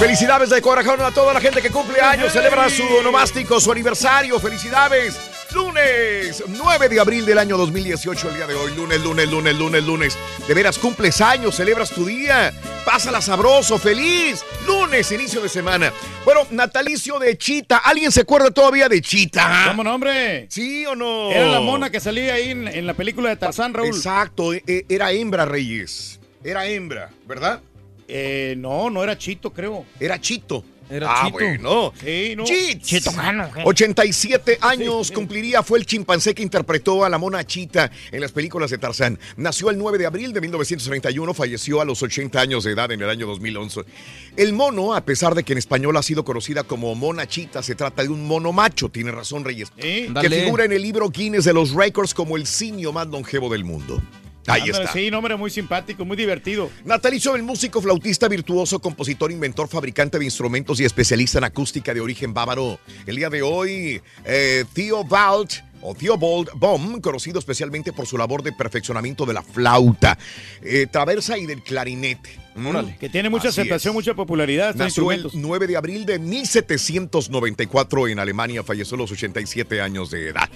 Felicidades de corazón a toda la gente que cumple años, celebra su onomástico, su aniversario. Felicidades. Lunes 9 de abril del año 2018, el día de hoy. Lunes, lunes, lunes, lunes, lunes. De veras, cumples años, celebras tu día. Pásala sabroso, feliz. Lunes, inicio de semana. Bueno, natalicio de Chita. ¿Alguien se acuerda todavía de Chita? ¿Cómo no, hombre? ¿Sí o no? Era la mona que salía ahí en, en la película de Tarzán, Raúl. Exacto, e- e- era hembra, Reyes. Era hembra, ¿verdad? Eh, no, no era Chito, creo. Era Chito. Era ah, Chito. bueno. Sí, no. Chits. Chito Cano, ¿qué? 87 años cumpliría, fue el chimpancé que interpretó a la mona Chita en las películas de Tarzán. Nació el 9 de abril de 1931, falleció a los 80 años de edad en el año 2011. El mono, a pesar de que en español ha sido conocida como mona Chita, se trata de un mono macho, tiene razón Reyes, que Dale. figura en el libro Guinness de los Records como el simio más longevo del mundo. Ahí está. Sí, no, hombre, muy simpático, muy divertido. Natalicio el músico, flautista, virtuoso, compositor, inventor, fabricante de instrumentos y especialista en acústica de origen bávaro. El día de hoy, eh, Theobald o Theobald Bohm, conocido especialmente por su labor de perfeccionamiento de la flauta, eh, traversa y del clarinete. Mm. Que tiene mucha Así aceptación, es. mucha popularidad. Nació el instrumentos. 9 de abril de 1794 en Alemania, falleció a los 87 años de edad.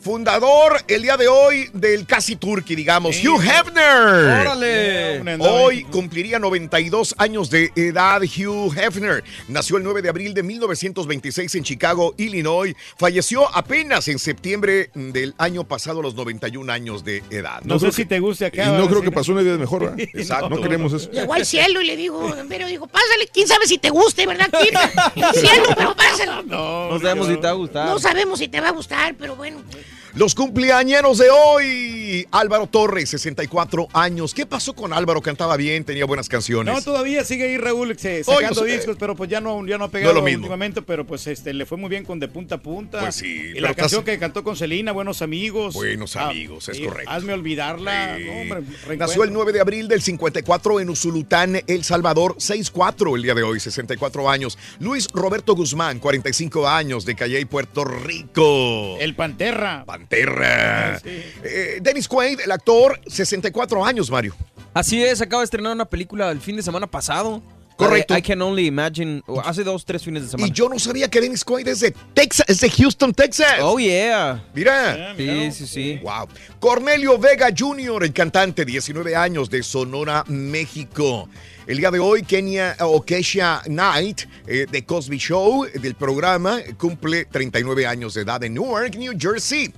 Fundador el día de hoy del casi turqui, digamos, Hugh Hefner. ¡Órale! Hoy cumpliría 92 años de edad Hugh Hefner. Nació el 9 de abril de 1926 en Chicago, Illinois. Falleció apenas en septiembre del año pasado a los 91 años de edad. No, sé si te guste Y acá. no va, creo que pasó una vida mejor, ¿verdad? Exacto. No queremos eso. Llegó al cielo y le digo, pero digo, pásale, quién sabe si te guste, ¿verdad, Kim? Cielo, pero pásale. No, No sabemos si te va a gustar. No sabemos si te va a gustar, pero bueno. Los cumpleañeros de hoy. Álvaro Torres, 64 años. ¿Qué pasó con Álvaro? Cantaba bien, tenía buenas canciones. No, todavía sigue ahí Raúl se- Oye, sacando eh, discos, pero pues ya no, ya no ha no pegado es lo mismo. últimamente, pero pues este le fue muy bien con De Punta a Punta. Pues sí, Y la estás- canción que cantó con Celina, Buenos Amigos. Buenos Ah, amigos, es correcto. Hazme olvidarla. Sí. No, hombre, Nació el 9 de abril del 54 en Usulután, El Salvador, 6'4 el día de hoy, 64 años. Luis Roberto Guzmán, 45 años, de Calley, Puerto Rico. El Panterra. Panterra. Eh, Dennis Quaid, el actor, 64 años, Mario. Así es, acaba de estrenar una película el fin de semana pasado. Correcto. De I Can Only Imagine, hace dos, tres fines de semana. Y yo no sabía que Dennis Quaid es de Texas, es de Houston, Texas. Oh, yeah. Mira. Sí, sí, sí. Wow. Cornelio Vega Jr., el cantante, 19 años, de Sonora, México. El día de hoy, Kenia o Kesha Knight, eh, de Cosby Show, del programa, cumple 39 años de edad en Newark, New Jersey.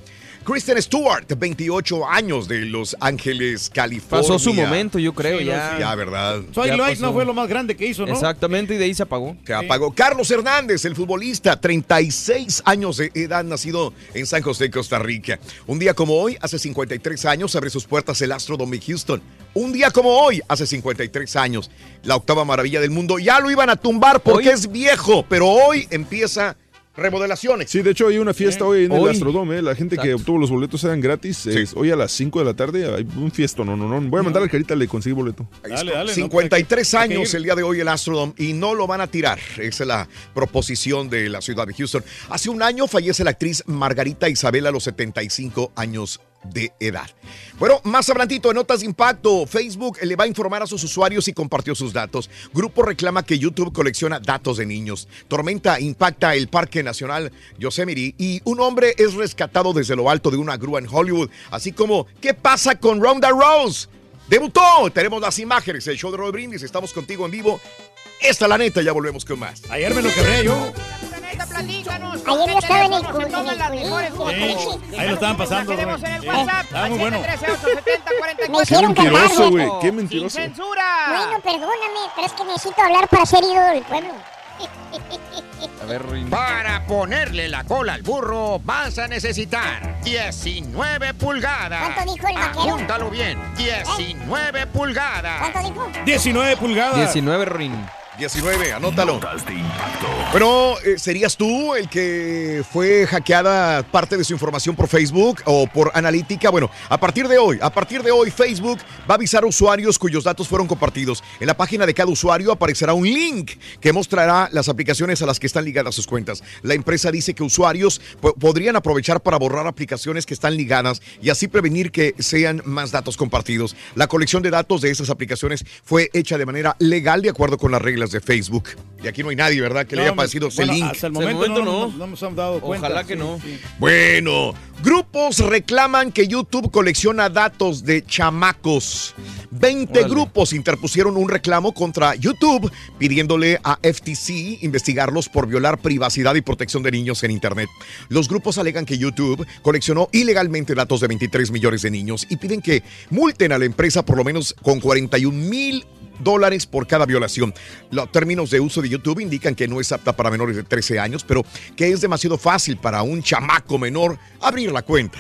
Kristen Stewart, 28 años, de Los Ángeles, California. Pasó su momento, yo creo, Sí, ya. Ya, ¿verdad? Soy pasó. no fue lo más grande que hizo, ¿no? Exactamente, y de ahí se apagó. Se apagó. Carlos Hernández, el futbolista, 36 años de edad, nacido en San José, Costa Rica. Un día como hoy, hace 53 años, abre sus puertas el Astrodome Houston. Un día como hoy, hace 53 años, la octava maravilla del mundo. Ya lo iban a tumbar porque Hoy- es viejo, pero hoy empieza remodelaciones. Sí, de hecho hay una fiesta hoy en el. Astrodome. ¿eh? La gente que obtuvo los boletos eran gratis. Es hoy a las 5 de la tarde hay un fiesto. No, no, no. Voy a mandar al Carita, le conseguí boleto. Dale, dale, ¿no? 53 Hay que años el día de hoy el Astrodome y no lo van a tirar. Esa es la proposición de la ciudad de Houston. Hace un año fallece la actriz Margarita Isabel a los 75 años de edad. Bueno, más adelantito en Notas de Impacto, Facebook le va a informar a sus usuarios y compartió sus datos. Grupo reclama que YouTube colecciona datos de niños. Tormenta impacta el Parque Nacional Yosemite y un hombre es rescatado desde lo alto de una grúa en Hollywood. Así como, ¿qué pasa con Ronda Rose? Debutó, tenemos las imágenes, el show de Roy Brindis, estamos contigo en vivo. Esta la neta, ya volvemos con más. Ayer me lo quebré yo. Platícanos. Ayer ¿con yo qué estaba en el? Sí, ahí lo estaban pasando, Tenemos en el Rubén. WhatsApp. Estaba muy bueno. 713-870-44. Me hicieron cantar, mentiroso, güey. Qué mentiroso. censura. Bueno, perdóname, pero es que necesito hablar para ser ídolo del pueblo. A ver. Para ponerle la cola al burro vas a necesitar 19 pulgadas. ¿Cuánto dijo el vaquero? Apúntalo bien. 19 pulgadas. ¿Cuánto dijo? 19 pulgadas. 19, Rin. 19, anótalo. Bueno, eh, ¿serías tú el que fue hackeada parte de su información por Facebook o por analítica? Bueno, a partir de hoy, a partir de hoy, Facebook va a avisar a usuarios cuyos datos fueron compartidos. En la página de cada usuario aparecerá un link que mostrará las aplicaciones a las que están ligadas sus cuentas. La empresa dice que usuarios po- podrían aprovechar para borrar aplicaciones que están ligadas y así prevenir que sean más datos compartidos. La colección de datos de esas aplicaciones fue hecha de manera legal de acuerdo con las reglas de Facebook. Y aquí no hay nadie, ¿verdad? Que le haya parecido ese bueno, link. Hasta el momento, no, no. no nos hemos dado cuenta. Ojalá que Sí, no. sí. Bueno, grupos reclaman que YouTube colecciona datos de chamacos. 20 Órale. grupos interpusieron un reclamo contra YouTube pidiéndole a FTC investigarlos por violar privacidad y protección de niños en Internet. Los grupos alegan que YouTube coleccionó ilegalmente datos de 23 millones de niños y piden que multen a la empresa por lo menos con 41 mil dólares por cada violación. Los términos de uso de YouTube indican que no es apta para menores de 13 años, pero que es demasiado fácil para un chamaco menor abrir la cuenta.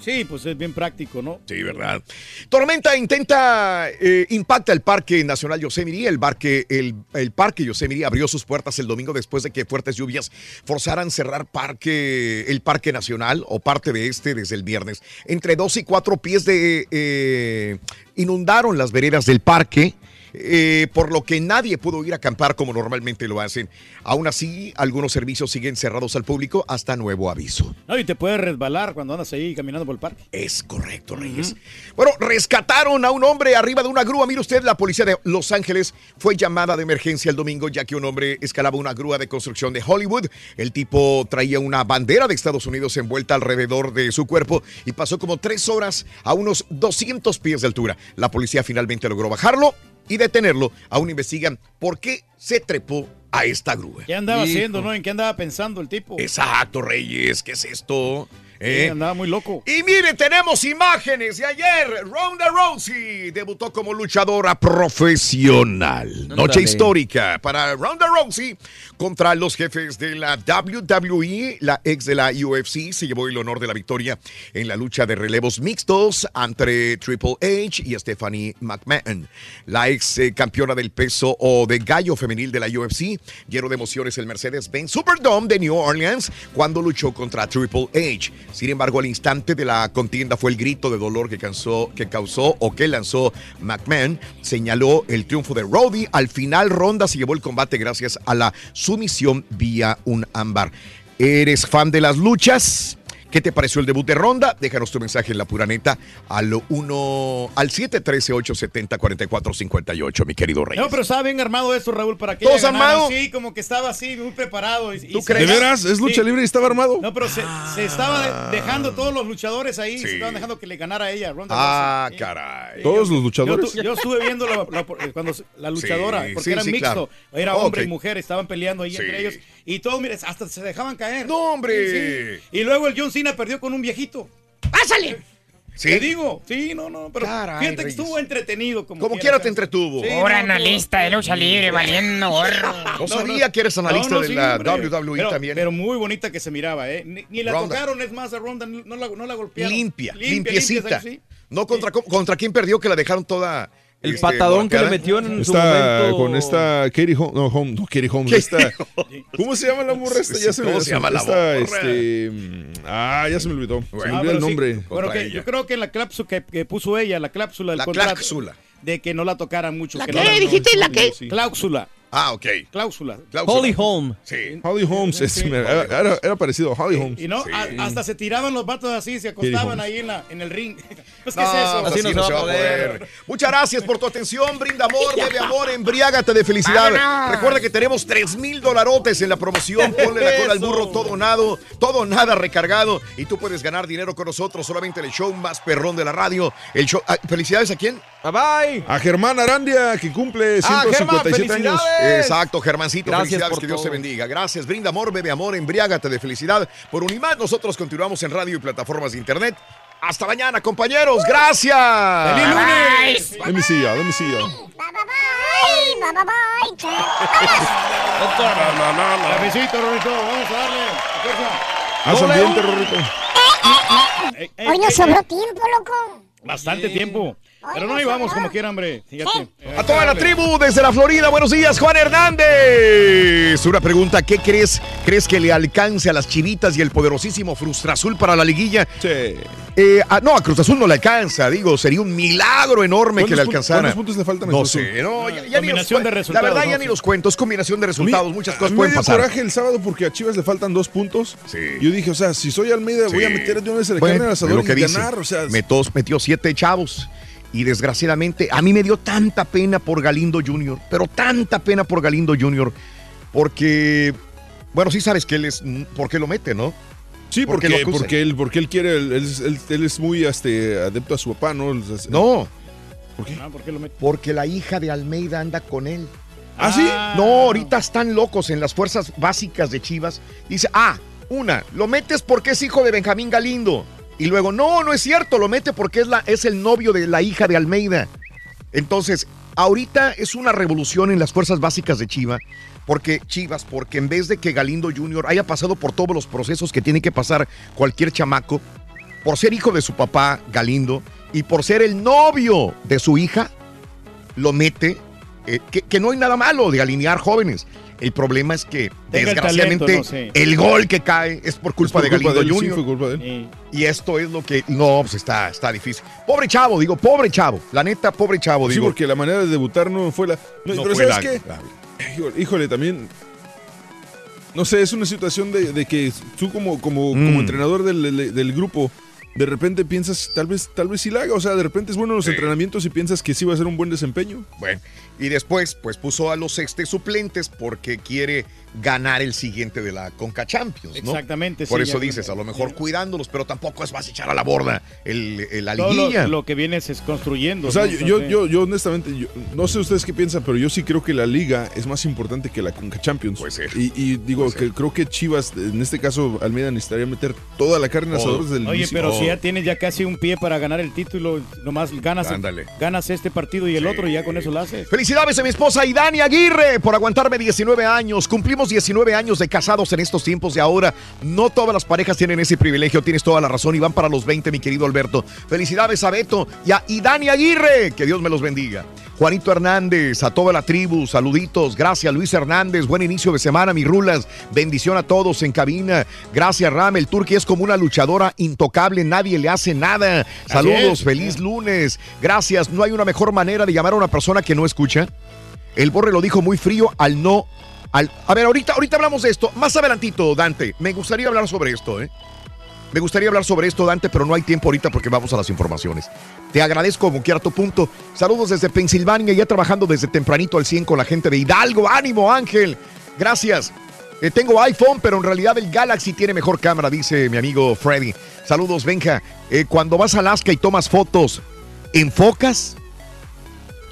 Sí, pues es bien práctico, ¿no? Sí, ¿verdad? Tormenta intenta, eh, impacta el Parque Nacional Yosemite. El parque, el, el parque Yosemite abrió sus puertas el domingo después de que fuertes lluvias forzaran cerrar parque, el Parque Nacional o parte de este desde el viernes. Entre dos y cuatro pies de... eh, inundaron las veredas del parque. Eh, por lo que nadie pudo ir a acampar como normalmente lo hacen. Aún así, algunos servicios siguen cerrados al público hasta nuevo aviso. No, y te puedes resbalar cuando andas ahí caminando por el parque. Es correcto, Reyes. Bueno, rescataron a un hombre arriba de una grúa. Mire usted, la policía de Los Ángeles fue llamada de emergencia el domingo ya que un hombre escalaba una grúa de construcción de Hollywood. El tipo traía una bandera de Estados Unidos envuelta alrededor de su cuerpo y pasó como tres horas a unos 200 pies de altura. La policía finalmente logró bajarlo y detenerlo. Aún investigan por qué se trepó a esta grúa. ¿Qué andaba Hijo. haciendo, no? ¿En qué andaba pensando el tipo? Exacto, Reyes, ¿qué es esto? Sí, ¿Eh? andaba muy loco. Y mire, tenemos imágenes de ayer. Ronda Rousey debutó como luchadora profesional. Noche histórica para Ronda Rousey contra los jefes de la WWE. La ex de la UFC se llevó el honor de la victoria en la lucha de relevos mixtos entre Triple H y Stephanie McMahon. La ex eh, campeona del peso o de gallo femenil de la UFC lleno de emociones el Mercedes-Benz Superdome de New Orleans cuando luchó contra Triple H. Sin embargo, al instante de la contienda fue el grito de dolor que, causó, que causó o que lanzó McMahon. Señaló el triunfo de Roddy. Al final, Ronda se llevó el combate gracias a la sumisión vía un ámbar. ¿Eres fan de las luchas? ¿Qué te pareció el debut de Ronda? Déjanos tu mensaje en la pura neta al 1 al 713-870-4458, mi querido Rey. No, pero estaba bien armado esto, Raúl, para que ¿Todos ella ganara. armado? Sí, como que estaba así, muy preparado. Y, ¿Tú y crees? ¿De veras? ¿Es lucha libre y estaba armado? No, pero se, se estaba de- dejando todos los luchadores ahí, Sí. se estaban dejando que le ganara a ella, Ronda Ah, Rousey. caray. ¿Todos los luchadores? yo estuve viendo la, la- cuando la luchadora, Sí, porque sí, era sí, mixto, claro. era hombre y mujer, estaban peleando ahí Sí. entre ellos, y todos, mire, hasta se dejaban caer. ¡No, hombre! Sí, sí. Y luego el John Cena perdió con un viejito. ¡Pásale! ¿Sí? Te digo, sí, no, no, pero Caray, fíjate que estuvo entretenido. Como, Como quiera te entretuvo. Sí, Ahora no, analista de lucha libre, valiendo gorro. No sabía que eres analista No, no, de sí, la hombre. WWE Pero- también. Pero muy bonita que se miraba, ¿eh? Ni, ni la Ronda. tocaron, es más, a Ronda no la, no la golpearon. limpia, Limpia, limpiecita. limpia, sí. No contra, contra quién perdió que la dejaron toda. El este, patadón que le metió en su momento. con esta Katie Holmes. No, Home- no, Katie Holmes. Esta, ¿Cómo se llama la morra esta? Ya se me ¿Cómo se llama la morra? este, mm, ah, ya se me olvidó. Se me Ah, olvidó el sí, nombre. Bueno, Contra que ella. yo creo que la cláusula que, que puso ella, la cláusula del La contrato, cláusula. de que no la tocaran mucho. ¿La que qué? no la- ¿Dijiste la qué? Sí. Cláusula, Ah, ok. cláusula. Cláusula. Holly Holm. Sí. Holly Holmes. es- Sí. era, era- era parecido a Holly Holmes. Y no, Sí. a- hasta se tiraban los vatos así, se acostaban ahí en, la, en el ring. Pues, No, ¿Qué es eso? pues Así no se va a poder. Muchas gracias por tu atención. Brinda amor, bebe amor, embriágate de felicidad. Vámonos. Recuerda que tenemos 3 mil dolarotes en la promoción. Ponle la cola al burro, todo nado, todo nada recargado. Y tú puedes ganar dinero con nosotros solamente en el show más perrón de la radio. El show. ah, ¿Felicidades a quién? Bye bye. A Germán Arandia, que cumple Ah, Germán, 157 años. Exacto, Germancito. Gracias felicidades, por que Dios te todo. bendiga. Gracias. Brinda amor, bebe amor, embriágate de felicidad. Por Unimás, nosotros continuamos en radio y plataformas de internet. Hasta mañana, compañeros. Gracias. ¡Feliz lunes! Let me see ya, let me see ya. Bye, bye, bye. Bye, bye, bye, bye. Cafecito, vamos a darle. Haz ambiente, Rorrito. Hoy nos sobró tiempo, loco. Bastante tiempo. Pero no íbamos como quiera, hombre. Fíjate. A toda la tribu desde la Florida, buenos días, Juan Hernández. Una pregunta, ¿qué crees? ¿Crees que le alcance a las chivitas y el poderosísimo Frustra Azul para la liguilla? Sí. Eh, no, a Cruz Azul no le alcanza, digo, sería un milagro enorme que le ¿Cuántos pu- alcanzara. cuántos puntos le faltan a No sé, no, ya, ya ni los de resultados, La verdad, ¿no? ya ni los cuentos, combinación de resultados, muchas A cosas mí pueden me dio pasar. coraje el sábado porque a Chivas le faltan dos puntos. Yo dije, o sea, si soy Almeida, voy a Sí. meter de una vez el Bueno, carne al asador y dice. ganar. O sea, metió siete chavos. Y desgraciadamente, a mí me dio tanta pena por Galindo Jr., pero tanta pena por Galindo Jr., porque, bueno, sí sabes que él es, ¿por qué lo mete, no? Sí, ¿Por qué porque, acusan? porque, él, porque él quiere, él, es- él- él es muy este, adepto a su papá, ¿no? No. ¿Por qué? Ah, ¿por qué lo mete? Porque la hija de Almeida anda con él. ¿Ah, sí? No, ahorita están locos en las fuerzas básicas de Chivas. Dice, ah, una, lo metes porque es hijo de Benjamín Galindo. Y luego, no, no es cierto, lo mete porque es, la, es el novio de la hija de Almeida. Entonces, ahorita es una revolución en las fuerzas básicas de Chivas. Porque Chivas, porque en vez de que Galindo Jr. haya pasado por todos los procesos que tiene que pasar cualquier chamaco, por ser hijo de su papá Galindo y por ser el novio de su hija, lo mete, eh, que, que no hay nada malo de alinear jóvenes. El problema es que, Tenga el desgraciadamente, talento, no sé. el gol que cae es por culpa por de culpa Galindo de él, sí, Jr. fue culpa de él. Y esto es lo que. No, pues está, está difícil. Pobre chavo, digo, pobre chavo. La neta, pobre chavo, Sí, digo. porque la manera de debutar no fue la. No, No pero fue ¿sabes la- qué? Híjole, híjole, también. No sé, es una situación de, de que tú como, como, Mm. como entrenador del, del- del grupo, de repente piensas, tal vez, tal vez sí la haga. O sea, de repente es bueno en los Sí. entrenamientos y piensas que sí va a ser un buen desempeño. Bueno, y después, pues puso a los este suplentes porque quiere ganar el siguiente de la Conca Champions, ¿no? Exactamente, Por sí, eso dices, a lo mejor cuidándolos, pero tampoco es vas a echar a la borda el, el- la Todo lo, liguilla. lo que vienes es construyendo. O sea, ¿no? yo, yo, yo, honestamente, yo- no sé ustedes qué piensan, pero yo sí creo que la liga es más importante que la Conca Champions. Puede ser. Y, y digo que ser. creo que Chivas, en este caso Almeida, necesitaría meter toda la carne en asador desde el Oye, inicio. pero Oh. si ya tienes ya casi un pie para ganar el título, nomás ganas, Ándale. ganas este partido y el otro y ya con eso lo haces. Felicidades a mi esposa Idani Aguirre por aguantarme 19 años. Cumplimos 19 años de casados en estos tiempos de ahora. No todas las parejas tienen ese privilegio, tienes toda la razón y van para los 20, mi querido Alberto. Felicidades a Beto y a Idani Aguirre. Que Dios me los bendiga. Juanito Hernández, a toda la tribu, saluditos. Gracias, Luis Hernández. Buen inicio de semana, mis rulas. Bendición a todos en cabina. Gracias, Ram. El Turqui es como una luchadora intocable, nadie le hace nada. Saludos, feliz lunes. Gracias. No hay una mejor manera de llamar a una persona que no escucha. El Borre lo dijo muy frío al no. Al, a ver, ahorita, ahorita hablamos de esto. Más adelantito, Dante. Me gustaría hablar sobre esto, ¿eh? Me gustaría hablar sobre esto, Dante, pero no hay tiempo ahorita porque vamos a las informaciones. Te agradezco como quiera tu punto. Saludos desde Pensilvania, ya trabajando desde tempranito al 100 con la gente de Hidalgo. ¡Ánimo, Ángel! Gracias. Eh, tengo iPhone, pero en realidad el Galaxy tiene mejor cámara, dice mi amigo Freddy. Saludos, Benja. Eh, cuando vas a Alaska y tomas fotos, ¿enfocas?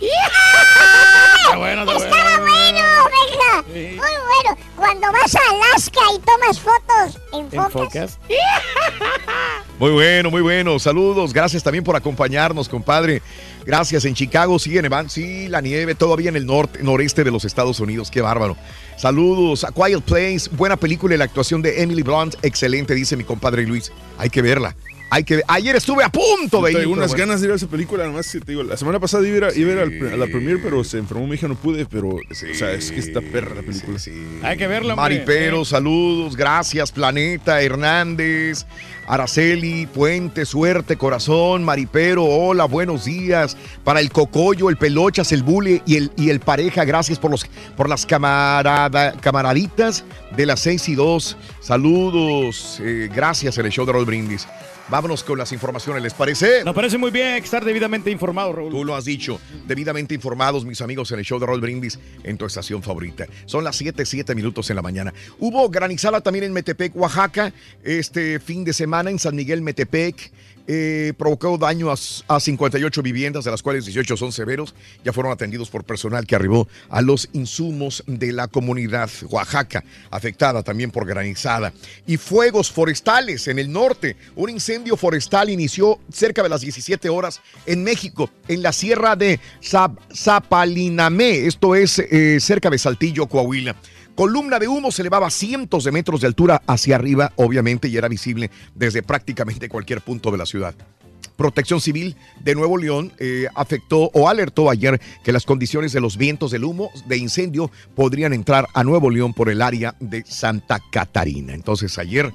Está bueno, está. Estaba bueno, venga. Muy bueno. Cuando vas a Alaska y tomas fotos, enfocas. ¿Enfocas? Muy bueno, muy bueno. Saludos. Gracias también por acompañarnos, compadre. Gracias. En Chicago sigue nevando. Sí, la nieve todavía en el norte, noreste de los Estados Unidos. Qué bárbaro. Saludos. A Quiet Place. Buena película y la actuación de Emily Blunt. Excelente, dice mi compadre Luis. Hay que verla. Hay que Ayer estuve a punto de ir. Tengo unas bueno. ganas de ir a esa película, además que te digo, la semana pasada iba a ir a, iba a, ir al a la premier, pero se enfermó mi hija, no pude, pero, o sea, es que está perra la película. Hay que verla, hombre. Maripero, saludos, gracias, Planeta, Hernández, Araceli, Puente, Suerte, Corazón, Maripero, hola, buenos días. Para el Cocoyo, el Pelochas, el Bule y el, y el Pareja, gracias por, los, por las camarada, camaraditas de las 6 y 2. Saludos, eh, gracias en el show de Roll Brindis. Vámonos con las informaciones, ¿les parece? Nos parece muy bien estar debidamente informado, Raúl. Tú lo has dicho, debidamente informados, mis amigos, en el show de Roll Brindis, en tu estación favorita. Son las 7, 7 minutos en la mañana. Hubo granizada también en Metepec, Oaxaca, este fin de semana en San Miguel Metepec. Eh, provocó daño a, a 58 viviendas, de las cuales 18 son severos. Ya fueron atendidos por personal que arribó a los insumos de la comunidad Oaxaca, afectada también por granizada. Y fuegos forestales en el norte. Un incendio forestal inició cerca de las 17 horas en México, en la sierra de Zap- Zapalinamé. Esto es eh, cerca de Saltillo, Coahuila. Columna de humo se elevaba cientos de metros de altura hacia arriba, obviamente, y era visible desde prácticamente cualquier punto de la ciudad. Protección Civil de Nuevo León eh, afectó o alertó ayer que las condiciones de los vientos del humo de incendio podrían entrar a Nuevo León por el área de Santa Catarina. Entonces ayer,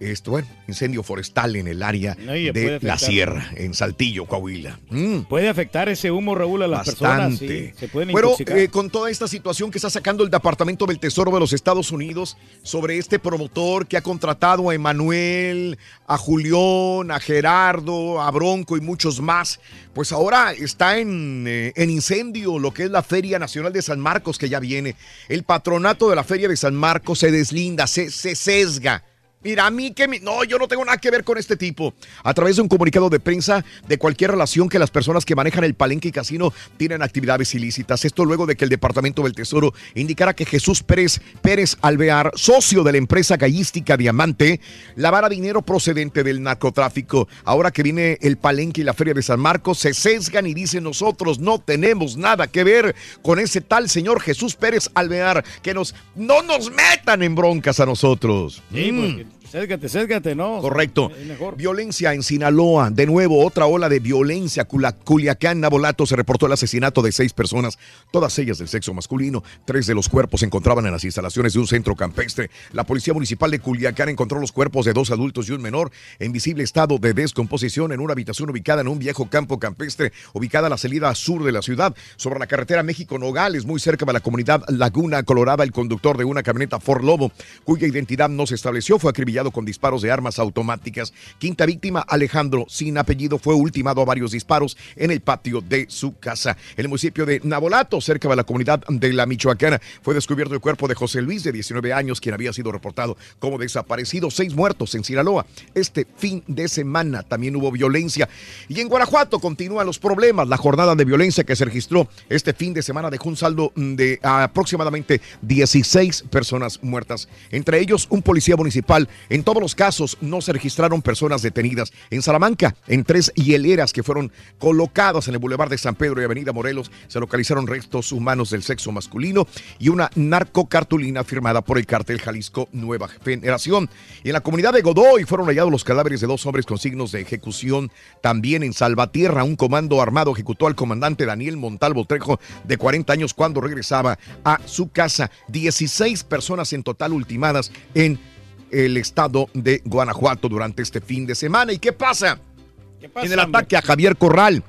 esto, bueno, incendio forestal en el área Oye, de la sierra, en Saltillo, Coahuila. Mm. Puede afectar ese humo, Raúl, a las personas. Bastante. sí, se pueden intoxicar. eh, con toda esta situación que está sacando el Departamento del Tesoro de los Estados Unidos sobre este promotor que ha contratado a Emanuel, a Julián, a Gerardo, a Bronco y muchos más, pues ahora está en, eh, en incendio lo que es la Feria Nacional de San Marcos que ya viene. El patronato de la Feria de San Marcos se deslinda, se, se sesga. Mira, a mí que mi- no, yo no tengo nada que ver con este tipo. A través de un comunicado de prensa de cualquier relación que las personas que manejan el palenque y casino tienen actividades ilícitas. Esto luego de que el Departamento del Tesoro indicara que Jesús Pérez Pérez Alvear, socio de la empresa gallística Diamante, lavara dinero procedente del narcotráfico. Ahora que viene el palenque y la feria de San Marcos, se sesgan y dicen nosotros no tenemos nada que ver con ese tal señor Jesús Pérez Alvear, que nos no nos metan en broncas a nosotros. Sí, Mm. porque sésgate, sésgate, ¿no? Correcto. Mejor. Violencia en Sinaloa. De nuevo, otra ola de violencia. Culiacán, Nabolato, se reportó el asesinato de seis personas, todas ellas del sexo masculino. Tres de los cuerpos se encontraban en las instalaciones de un centro campestre. La Policía Municipal de Culiacán encontró los cuerpos de dos adultos y un menor en visible estado de descomposición en una habitación ubicada en un viejo campo campestre, ubicada a la salida sur de la ciudad, sobre la carretera México-Nogales, muy cerca de la comunidad Laguna Colorada. El conductor de una camioneta Ford Lobo, cuya identidad no se estableció, fue acribillado con disparos de armas automáticas. Quinta víctima, Alejandro, sin apellido, fue ultimado a varios disparos en el patio de su casa. En el municipio de Nabolato, cerca de la comunidad de la Michoacana, fue descubierto el cuerpo de José Luis, de 19 años, quien había sido reportado como desaparecido. Seis muertos en Sinaloa. Este fin de semana también hubo violencia. Y en Guanajuato continúan los problemas. La jornada de violencia que se registró este fin de semana dejó un saldo de aproximadamente 16 personas muertas, entre ellos un policía municipal. En todos los casos no se registraron personas detenidas. En Salamanca, en tres hieleras que fueron colocadas en el Boulevard de San Pedro y Avenida Morelos, se localizaron restos humanos del sexo masculino y una narcocartulina firmada por el cártel Jalisco Nueva Generación. Y en la comunidad de Godoy fueron hallados los cadáveres de dos hombres con signos de ejecución. También en Salvatierra, un comando armado ejecutó al comandante Daniel Montalvo Trejo, de 40 años, cuando regresaba a su casa. 16 personas en total ultimadas en el estado de Guanajuato durante este fin de semana. ¿Y qué pasa? en el ataque a Javier Corral.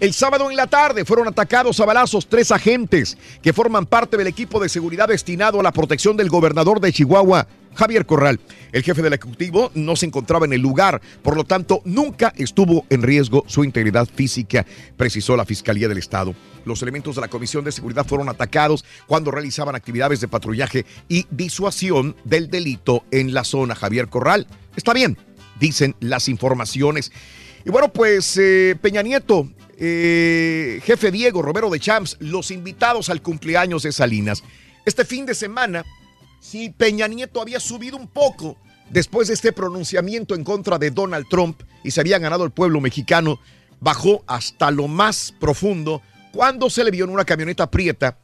El sábado en la tarde fueron atacados a balazos tres agentes que forman parte del equipo de seguridad destinado a la protección del gobernador de Chihuahua, Javier Corral. El jefe del Ejecutivo no se encontraba en el lugar, por lo tanto nunca estuvo en riesgo su integridad física, precisó la Fiscalía del Estado. Los elementos de la Comisión de Seguridad fueron atacados cuando realizaban actividades de patrullaje y disuasión del delito en la zona Javier Corral. Está bien, dicen las informaciones. Y bueno, pues eh, Peña Nieto, eh, jefe Diego, Romero de Champs, los invitados al cumpleaños de Salinas. Este fin de semana, si Peña Nieto había subido un poco después de este pronunciamiento en contra de Donald Trump y se había ganado el pueblo mexicano, bajó hasta lo más profundo cuando se le vio en una camioneta prieta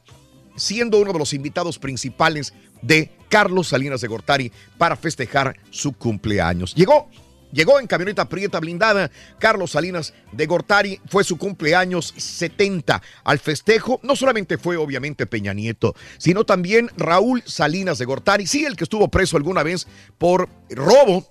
siendo uno de los invitados principales de Carlos Salinas de Gortari para festejar su cumpleaños. Llegó, llegó en camioneta prieta blindada. Carlos Salinas de Gortari fue su cumpleaños 70. Al festejo no solamente fue obviamente Peña Nieto, sino también Raúl Salinas de Gortari, sí, el que estuvo preso alguna vez por robo.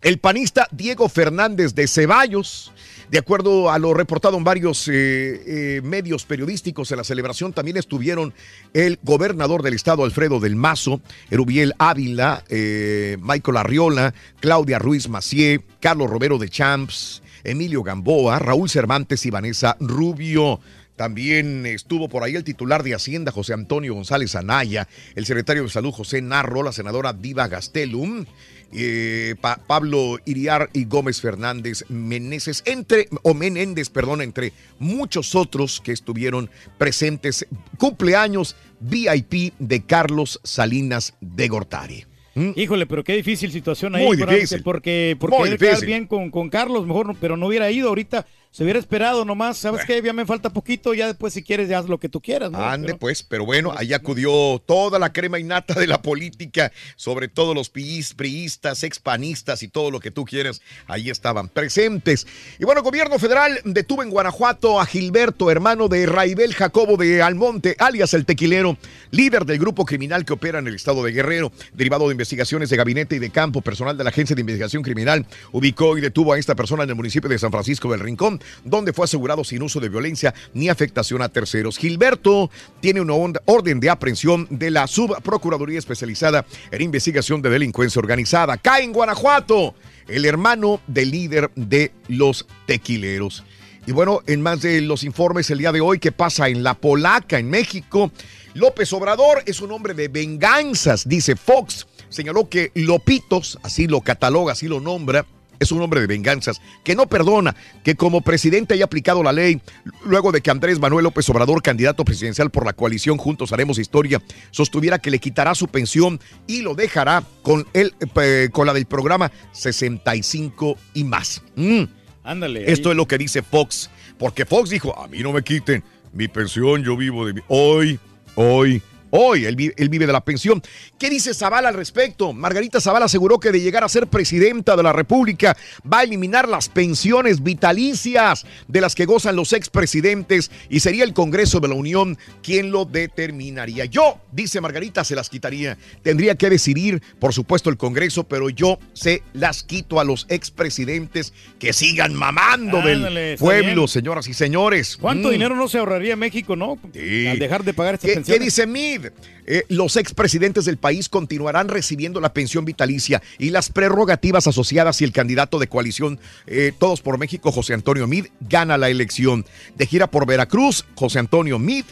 El panista Diego Fernández de Ceballos, de acuerdo a lo reportado en varios eh, eh, medios periodísticos en la celebración, también estuvieron el gobernador del estado, Alfredo del Mazo, Erubiel Ávila, eh, Michael Arriola, Claudia Ruiz Macié, Carlos Romero de Champs, Emilio Gamboa, Raúl Cervantes y Vanessa Rubio. También estuvo por ahí el titular de Hacienda, José Antonio González Anaya, el secretario de Salud, José Narro, la senadora Diva Gastelum, eh, Pa- Pablo Iriar y Gómez Fernández Meneses, entre, o Menéndez, perdón, entre muchos otros que estuvieron presentes. Cumpleaños VIP de Carlos Salinas de Gortari. Híjole, pero qué difícil situación ahí. Muy por- difícil. Porque, porque Muy difícil. bien con, con Carlos, mejor, pero no hubiera ido ahorita. Se hubiera esperado nomás. ¿Sabes qué? Ya me falta poquito. Ya después, si quieres, ya haz lo que tú quieras. ¿no? Ande Pero- pues, pero bueno, ahí acudió toda la crema innata de la política, sobre todo los priistas, expanistas y todo lo que tú quieras, ahí estaban presentes. Y bueno, gobierno federal detuvo en Guanajuato a Gilberto, hermano de Raibel Jacobo de Almonte, alias el tequilero, líder del grupo criminal que opera en el estado de Guerrero, derivado de investigaciones de gabinete y de campo, personal de la Agencia de Investigación Criminal ubicó y detuvo a esta persona en el municipio de San Francisco del Rincón, donde fue asegurado sin uso de violencia ni afectación a terceros. Gilberto tiene una orden de aprehensión de la Subprocuraduría Especializada en Investigación de Delincuencia Organizada. Cae en Guanajuato el hermano del líder de los tequileros. Y bueno, en más de los informes el día de hoy, ¿qué pasa en La Polaca, en México? López Obrador es un hombre de venganzas, dice Fox. Señaló que Lopitos, así lo cataloga, así lo nombra, es un hombre de venganzas, que no perdona que como presidente haya aplicado la ley, luego de que Andrés Manuel López Obrador, candidato presidencial por la coalición Juntos Haremos Historia, sostuviera que le quitará su pensión y lo dejará con, el, eh, con la del programa 65 y más. Mm. Ándale. Esto ahí. es lo que dice Fox, porque Fox dijo, a mí no me quiten mi pensión, yo vivo de mi... Hoy, hoy, hoy, él, vi- él vive de la pensión. ¿Qué dice Zavala al respecto? Margarita Zavala aseguró que de llegar a ser presidenta de la República va a eliminar las pensiones vitalicias de las que gozan los expresidentes y sería el Congreso de la Unión quien lo determinaría. Yo, dice Margarita, se las quitaría. Tendría que decidir, por supuesto, el Congreso, pero yo se las quito a los expresidentes que sigan mamando Ándale, del pueblo, señoras y señores. ¿Cuánto Mm. dinero no se ahorraría México, no? Al dejar de pagar estas ¿Qué, pensiones. qué dice Mid? Eh, los expresidentes del país continuarán recibiendo la pensión vitalicia y las prerrogativas asociadas si el candidato de coalición eh, Todos por México, José Antonio Mid, gana la elección. De gira por Veracruz, José Antonio Mid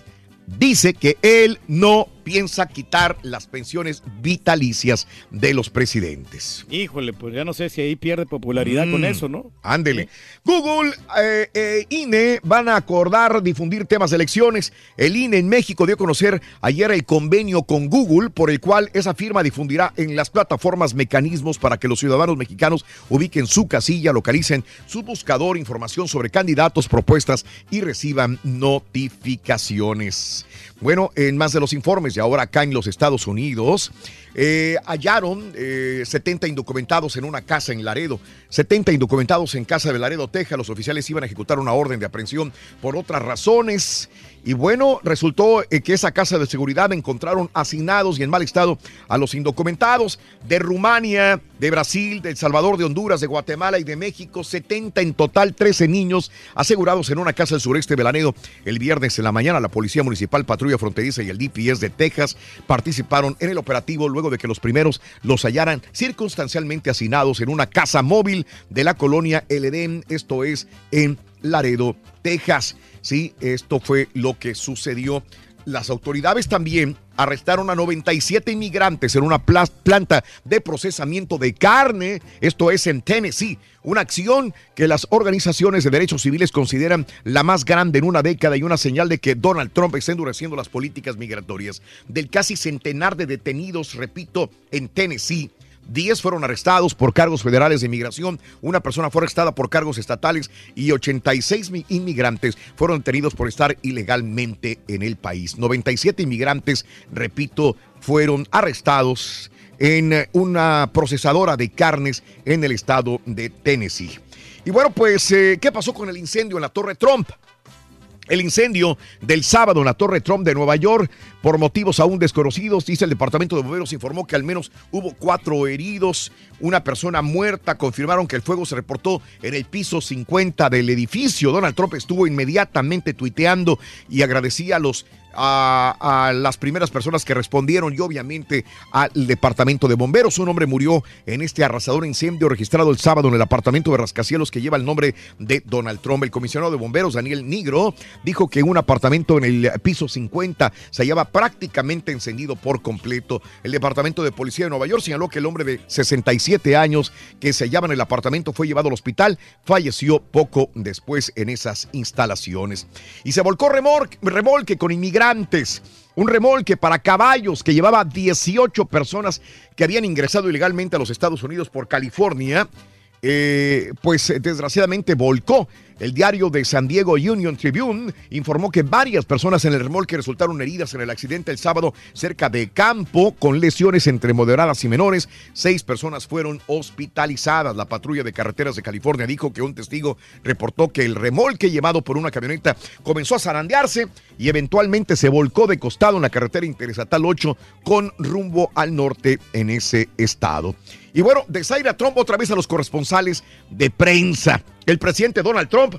dice que él no piensa quitar las pensiones vitalicias de los presidentes. Híjole, pues ya no sé si ahí pierde popularidad con Mm. eso, ¿no? Ándele. Google, eh, eh, INE van a acordar difundir temas de elecciones. El INE en México dio a conocer ayer el convenio con Google por el cual esa firma difundirá en las plataformas mecanismos para que los ciudadanos mexicanos ubiquen su casilla, localicen su buscador, información sobre candidatos, propuestas y reciban notificaciones. Bueno, en más de los informes, y ahora acá en los Estados Unidos, eh, hallaron eh, 70 indocumentados en una casa en Laredo. 70 indocumentados en casa de Laredo, Texas. Los oficiales iban a ejecutar una orden de aprehensión por otras razones. Y bueno, resultó eh, que esa casa de seguridad encontraron asignados y en mal estado a los indocumentados de Rumania, de Brasil, de El Salvador, de Honduras, de Guatemala y de México. 70 en total, 13 niños asegurados en una casa del sureste de Laredo. El viernes en la mañana, la Policía Municipal, Patrulla Fronteriza y el DPS de Texas participaron en el operativo luego de que los primeros los hallaran circunstancialmente hacinados en una casa móvil de la colonia El Edén, esto es en Laredo, Texas. Sí, esto fue lo que sucedió. Las autoridades también arrestaron a 97 inmigrantes en una pla- planta de procesamiento de carne, esto es en Tennessee, una acción que las organizaciones de derechos civiles consideran la más grande en una década y una señal de que Donald Trump está endureciendo las políticas migratorias. Del casi centenar de detenidos, repito, en Tennessee, 10 fueron arrestados por cargos federales de inmigración, una persona fue arrestada por cargos estatales y 86 mi- inmigrantes fueron detenidos por estar ilegalmente en el país. 97 inmigrantes, repito, fueron arrestados en eh, una procesadora de carnes en el estado de Tennessee. Y bueno, pues, eh, ¿qué pasó con el incendio en la Torre Trump? El incendio del sábado en la Torre Trump de Nueva York, por motivos aún desconocidos, dice el Departamento de Bomberos, informó que al menos hubo cuatro heridos, una persona muerta. Confirmaron que el fuego se reportó en el piso 50 del edificio. Donald Trump estuvo inmediatamente tuiteando y agradecía a los a, las primeras personas que respondieron y obviamente al departamento de bomberos. Un hombre murió en este arrasador incendio registrado el sábado en el apartamento de rascacielos que lleva el nombre de Donald Trump. El comisionado de bomberos, Daniel Nigro, dijo que un apartamento en el piso 50 se hallaba prácticamente encendido por completo. El departamento de policía de Nueva York señaló que el hombre de 67 años que se hallaba en el apartamento fue llevado al hospital, falleció poco después en esas instalaciones. Y se volcó remolque, remolque con inmigrantes. Un remolque para caballos que llevaba 18 personas que habían ingresado ilegalmente a los Estados Unidos por California. Eh, pues eh, desgraciadamente volcó. El diario de San Diego Union Tribune informó que varias personas en el remolque resultaron heridas en el accidente el sábado cerca de Campo con lesiones entre moderadas y menores. Seis personas fueron hospitalizadas. La patrulla de carreteras de California dijo que un testigo reportó que el remolque llevado por una camioneta comenzó a zarandearse y eventualmente se volcó de costado en la carretera interestatal 8 con rumbo al norte en ese estado. Y bueno, de Zaira Trump otra vez a los corresponsales de prensa. El presidente Donald Trump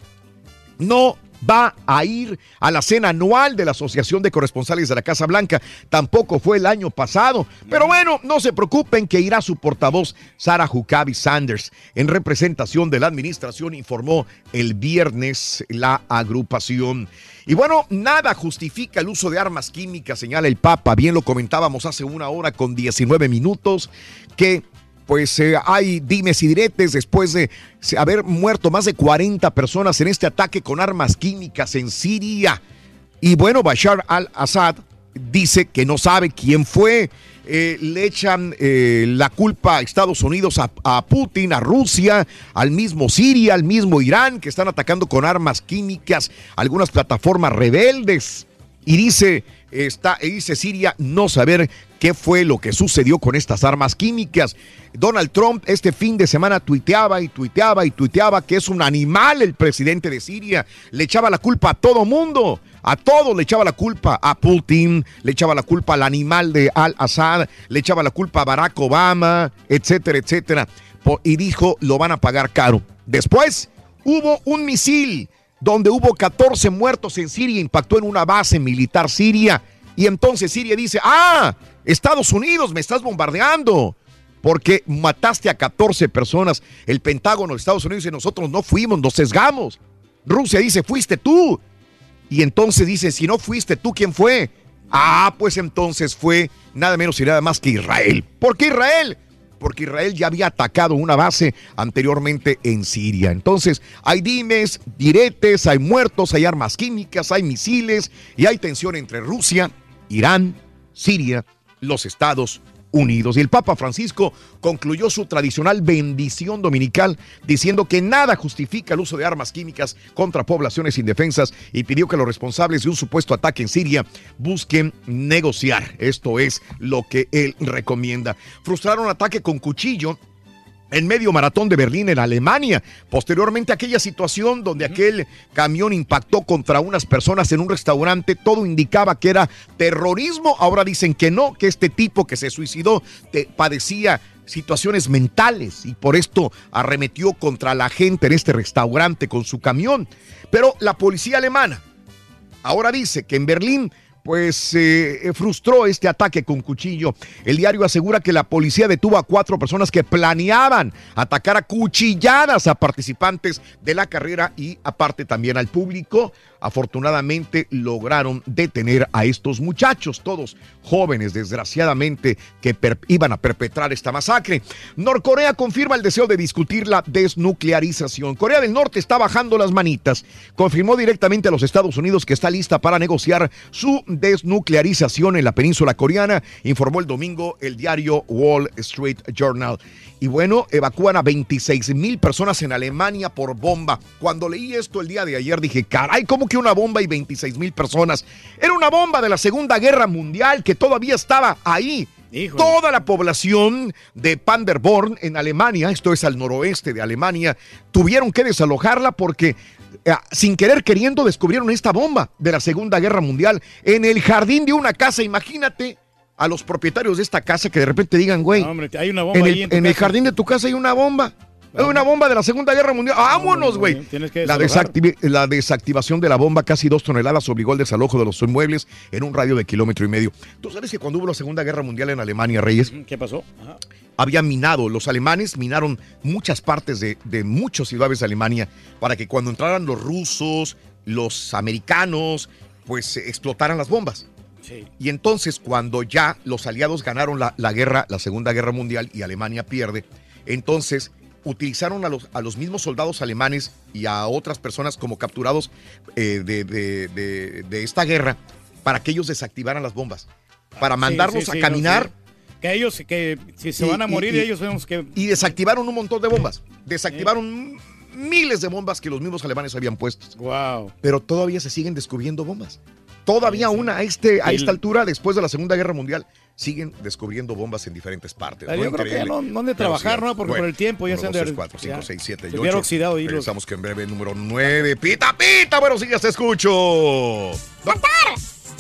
no va a ir a la cena anual de la Asociación de Corresponsales de la Casa Blanca. Tampoco fue el año pasado. Pero bueno, no se preocupen que irá su portavoz, Sarah Huckabee Sanders, en representación de la administración, informó el viernes la agrupación. Y bueno, nada justifica el uso de armas químicas, señala el Papa. Bien lo comentábamos hace una hora con 19 minutos, que pues eh, hay dimes y diretes después de haber muerto más de 40 personas en este ataque con armas químicas en Siria. Y bueno, Bashar al-Assad dice que no sabe quién fue. Eh, le echan eh, la culpa a Estados Unidos, a, a Putin, a Rusia, al mismo Siria, al mismo Irán, que están atacando con armas químicas algunas plataformas rebeldes. Y dice, está, y dice Siria no saber qué fue lo que sucedió con estas armas químicas. Donald Trump este fin de semana tuiteaba y tuiteaba y tuiteaba que es un animal el presidente de Siria. Le echaba la culpa a todo mundo. A todo le echaba la culpa a Putin, le echaba la culpa al animal de Al-Assad, le echaba la culpa a Barack Obama, etcétera, etcétera. Y dijo, lo van a pagar caro. Después hubo un misil donde hubo 14 muertos en Siria, impactó en una base militar siria. Y entonces Siria dice, ah, Estados Unidos, me estás bombardeando. Porque mataste a 14 personas. El Pentágono de Estados Unidos dice, nosotros no fuimos, nos sesgamos. Rusia dice, fuiste tú. Y entonces dice, si no fuiste tú, ¿quién fue? Ah, pues entonces fue nada menos y nada más que Israel. ¿Por qué Israel? Porque Israel ya había atacado una base anteriormente en Siria. Entonces, hay dimes, diretes, hay muertos, hay armas químicas, hay misiles y hay tensión entre Rusia, Irán, Siria, los Estados Unidos. Y el Papa Francisco concluyó su tradicional bendición dominical diciendo que nada justifica el uso de armas químicas contra poblaciones indefensas y pidió que los responsables de un supuesto ataque en Siria busquen negociar. Esto es lo que él recomienda. Frustraron un ataque con cuchillo en medio maratón de Berlín en Alemania. Posteriormente aquella situación donde aquel camión impactó contra unas personas en un restaurante, todo indicaba que era terrorismo. Ahora dicen que no, que este tipo que se suicidó te- padecía situaciones mentales y por esto arremetió contra la gente en este restaurante con su camión. Pero la policía alemana ahora dice que en Berlín pues eh, frustró este ataque con cuchillo. El diario asegura que la policía detuvo a cuatro personas que planeaban atacar a cuchilladas a participantes de la carrera y aparte también al público. Afortunadamente lograron detener a estos muchachos, todos jóvenes desgraciadamente que iban a perpetrar esta masacre. Norcorea confirma el deseo de discutir la desnuclearización. Corea del Norte está bajando las manitas. Confirmó directamente a los Estados Unidos que está lista para negociar su desnuclearización en la península coreana, informó el domingo el diario Wall Street Journal. Y bueno, evacúan a 26 mil personas en Alemania por bomba. Cuando leí esto el día de ayer dije, caray, ¿cómo que una bomba y 26 mil personas? Era una bomba de la Segunda Guerra Mundial que todavía estaba ahí. Toda la población de Panderborn en Alemania, esto es al noroeste de Alemania, tuvieron que desalojarla porque eh, sin querer queriendo descubrieron esta bomba de la Segunda Guerra Mundial en el jardín de una casa. Imagínate a los propietarios de esta casa que de repente digan, güey, No, hombre, hay una bomba en ahí el, en tu en el casa. jardín de tu casa hay una bomba. Una bomba de la Segunda Guerra Mundial. ¡Vámonos, güey! La, la desactivación de la bomba, casi dos toneladas, obligó al desalojo de los inmuebles en un radio de kilómetro y medio. ¿Tú sabes que cuando hubo la Segunda Guerra Mundial en Alemania, Reyes? ¿Qué pasó? Ajá. Había minado, los alemanes minaron muchas partes de, de muchas ciudades de Alemania para que cuando entraran los rusos, los americanos, pues eh, explotaran las bombas. Sí. Y entonces cuando ya los aliados ganaron la, la guerra, la Segunda Guerra Mundial y Alemania pierde, entonces utilizaron a los, a los mismos soldados alemanes y a otras personas como capturados eh, de, de- de- de esta guerra para que ellos desactivaran las bombas, para mandarlos sí, a caminar. no. Que ellos, que si se Y- van a morir, y- ellos vemos que... Y desactivaron un montón de bombas. Desactivaron miles de bombas que los mismos alemanes habían puesto. Wow. Pero todavía se siguen descubriendo bombas. Todavía una a, este, a esta altura, después de la Segunda Guerra Mundial, siguen descubriendo bombas en diferentes partes. Yo ¿no? creo que Increíble. no, no han de Pero trabajar, sí, ¿no? Porque bueno, por el tiempo ya se han de... tres, cuatro, cinco, ya. seis, siete y Se hubiera ocho. oxidado y. Regresamos que en breve, número 9. Pita, pita, buenos días, te escucho.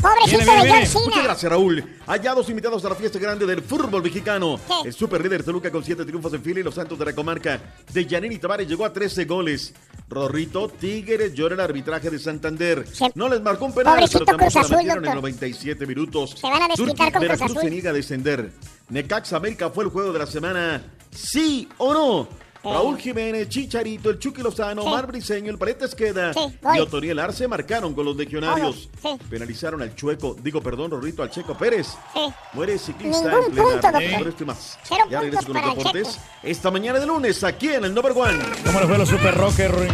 Pobrecito Viene, viene, de John. Cena. Muchas gracias, Raúl. Allá dos invitados a la fiesta grande del fútbol mexicano. El super líder Toluca con siete triunfos en fila y los Santos de la comarca de Yanini Tavares llegó a 13 goles. Rorrito Tigres llora el arbitraje de Santander. No les marcó un penal, Pobrecito pero tampoco Cruz la Azul, metieron en doctor. 97 minutos. Se van a desquitar con Cruz Veracruz Azul. se niega a descender. Necaxa América fue el juego de la semana. ¿Sí o no? Raúl Jiménez, Chicharito, el Chucky Lozano, Sí. Mar Briseño, el Paredes Queda Sí, voy. y Otoniel Arce marcaron con los legionarios. Sí. Penalizaron al Chueco, digo, perdón, Rorrito, al Checo Pérez. Sí. Muere ciclista Ningún en plena punto, esto y más. Cero Ya regreso con los deportes. Esta mañana de lunes, aquí en el Number One. ¿Cómo le fue los Super Rocker, Ruin?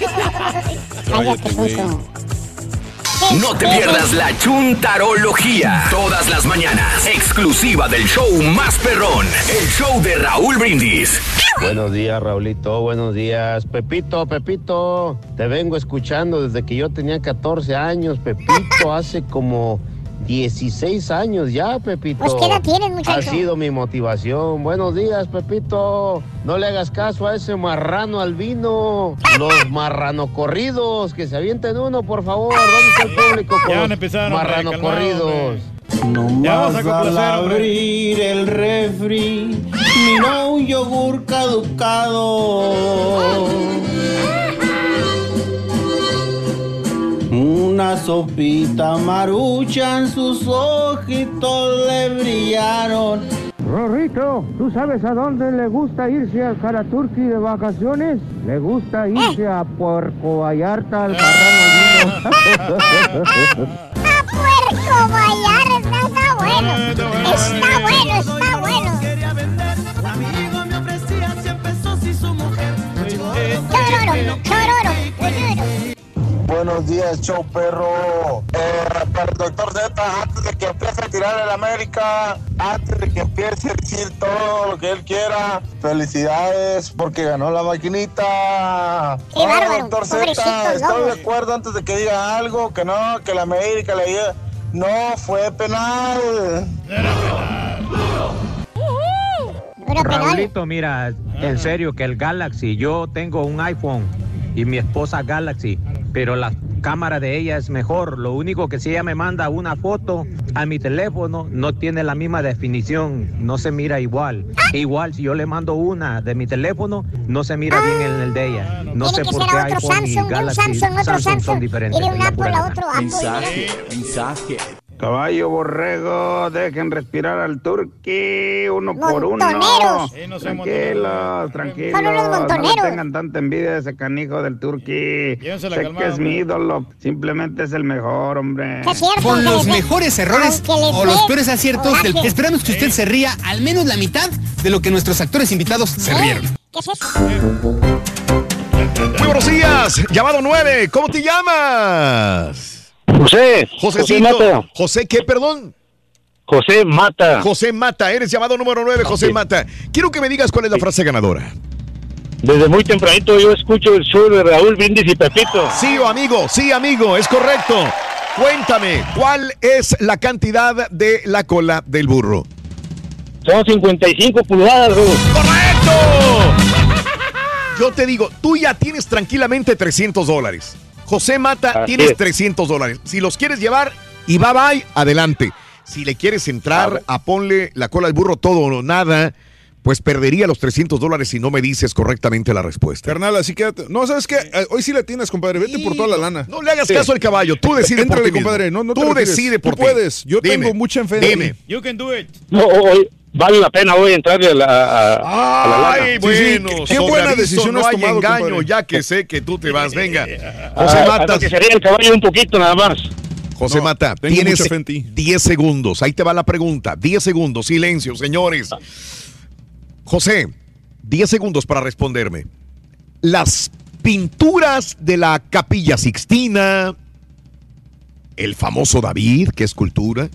Cállate, puto. No te pierdas la chuntarología. Todas las mañanas. Exclusiva del show más perrón. El show de Raúl Brindis. Buenos días, Raulito. Buenos días. Pepito, Pepito. Te vengo escuchando desde que yo tenía 14 años, Pepito. Hace como 16 años ya, Pepito. Pues, ¿qué edad tienes, muchacho? Ha sido mi motivación. Buenos días, Pepito. No le hagas caso a ese marrano albino. Los marrano corridos. Que se avienten uno, por favor. ¿Dónde está el público? con Ya van a los empezar, hombre, Marrano calmado, corridos. Ya vamos a complacer, abrir el refri, mira un yogur caducado. Una sopita maruchan, sus ojitos le brillaron. Rorrito, ¿tú sabes a dónde le gusta irse al Jaraturqui de vacaciones? Le gusta irse a Puerco Vallarta al Marrano Puerco Vallarta, está bueno. Está bueno, está Buenos días, show perro. Eh, para el doctor Z, antes de que empiece a tirar el América, antes de que empiece a decir todo lo que él quiera, felicidades porque ganó la maquinita. Qué No, bárbaro, doctor Z, estoy de acuerdo antes de que diga algo, que no, que la América le diga, no fue penal. Raulito, mira, en serio que el Galaxy, yo tengo un iPhone y mi esposa Galaxy, pero la cámara de ella es mejor. Lo único que si ella me manda una foto a mi teléfono, no tiene la misma definición, no se mira igual. Igual si yo le mando una de mi teléfono, no se mira bien en el de ella. No sé por qué iPhone y Samsung, un Galaxy Samsung, otro Samsung son diferentes. Y de un Apple a otro Apple. mensaje. Caballo borrego, dejen respirar al turqui uno por uno. Montoneros. Sí, no Tranquilos, tranquilos. Son unos No montoneros. tengan tanta envidia de ese canijo del turqui. Sé que es mi hombre. ídolo, simplemente es el mejor, hombre. Es cierto, Con los mejores errores o los peores aciertos, del- esperamos que usted se ría al menos la mitad de lo que nuestros actores invitados se rieron. ¿Qué es eso? Muy buenos días. Llamado 9. ¿Cómo te llamas? José. Josecito. José Mata. José, ¿qué, perdón? José Mata. José Mata. Eres llamado número 9, José Sí. Mata. Quiero que me digas cuál es la frase ganadora. Desde muy tempranito yo escucho el show de Raúl Brindis y Pepito. Sí, amigo, sí, amigo, es correcto. Cuéntame, ¿cuál es la cantidad de la cola del burro? Son 55 pulgadas, Raúl. ¡Correcto! Yo te digo, tú ya tienes tranquilamente 300 dólares. José Mata, Así tienes es. 300 dólares. Si los quieres llevar y bye bye, adelante. Si le quieres entrar a ponle la cola al burro todo o nada, pues perdería los 300 dólares si no me dices correctamente la respuesta. Carnal, así quédate. No, ¿sabes qué? Eh, Hoy sí la tienes, compadre. Vete por toda la lana. No le hagas caso al caballo. Tú decides por ti compadre. No, no Tú decides por Tú puedes. Yo Dime, tengo mucha fe en Dime. ti. You can do it. No, hoy vale la pena hoy entrarle a la, a- a la lana. Ay, bueno, qué- buena aviso decisión no has hay tomado, engaño, compadre. ya que sé que tú te vas. Venga. José Ah, Matas. que sería el caballo un poquito nada más. José No, Mata, tienes mucha fe en ti. 10 segundos. Ahí te va la pregunta. 10 segundos. Silencio, señores. José, 10 segundos para responderme. Las pinturas de la Capilla Sixtina, el famoso David, que es cultura,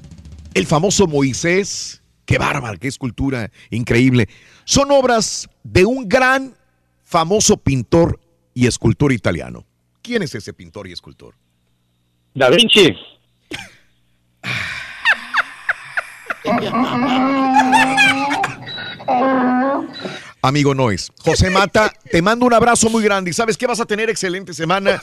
el famoso Moisés, qué bárbaro, qué escultura increíble, son obras de un gran, famoso pintor y escultor italiano. ¿Quién es ese pintor y escultor? Da Vinci. Amigo Nois. José Mata, te mando un abrazo muy grande y sabes que vas a tener excelente semana.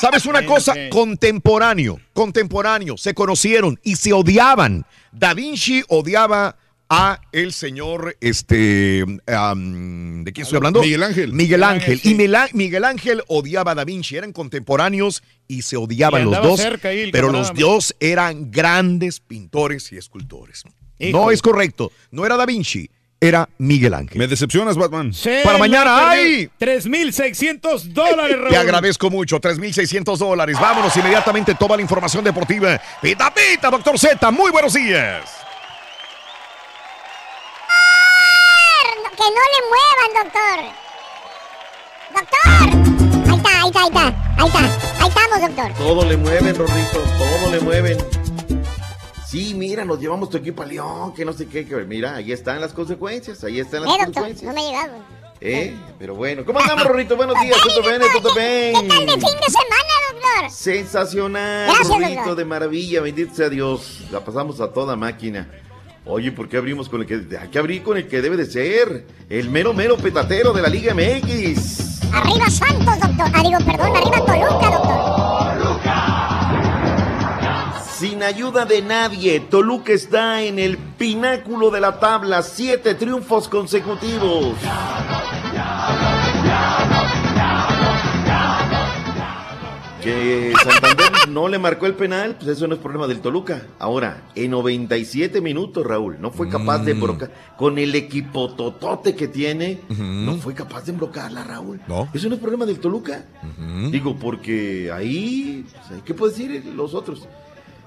¿Sabes una cosa? Contemporáneo, contemporáneo, se conocieron y se odiaban. Da Vinci odiaba a el señor, este, am, ¿de quién estoy hablando? Miguel Ángel. Miguel Ángel. Y Mila- Miguel Ángel odiaba a Da Vinci, eran contemporáneos y se odiaban Y los dos, pero los dos eran grandes pintores y escultores. No es correcto, no era Da Vinci, era Miguel Ángel. Me decepcionas, Batman. Se Para mañana, perdió. ¡ay! 3,600 dólares, Raúl. Te agradezco mucho, 3.600 dólares. Vámonos inmediatamente, toda la información deportiva. Pita, pita, doctor Z, muy buenos días. Que no le muevan, doctor. Doctor. Ahí está, ahí está, ahí está. Ahí está. Ahí estamos, doctor. Todo le mueven, Rorrito, todo le mueven. Sí, mira, nos llevamos tu equipo a León, que no sé qué, que mira, ahí están las consecuencias, ahí están las doctor, consecuencias. no me ha llegado. ¿Eh? Pero bueno, ¿cómo andamos, Rorrito? Buenos días, ¿todo bien? ¿Todo bien? ¿Qué tal de fin de semana, doctor? Sensacional, Gracias, Rorrito, doctor. de maravilla, bendito sea Dios. La pasamos a toda máquina. Oye, ¿por qué abrimos con el que hay que abrir con el que debe de ser? El mero mero petatero de la Liga MX. Arriba Santos, doctor. Ah, digo, perdón, arriba Toluca, doctor. Sin ayuda de nadie, Toluca está en el pináculo de la tabla, siete triunfos consecutivos. Que Santander no le marcó el penal, pues eso no es problema del Toluca. Ahora, en 97 minutos, Raúl, no fue capaz de embrocar. Con el equipo totote que tiene, no fue capaz de embrocarla, Raúl. No. Eso no es problema del Toluca. Digo, porque ahí, pues, ¿qué puedo decir los otros?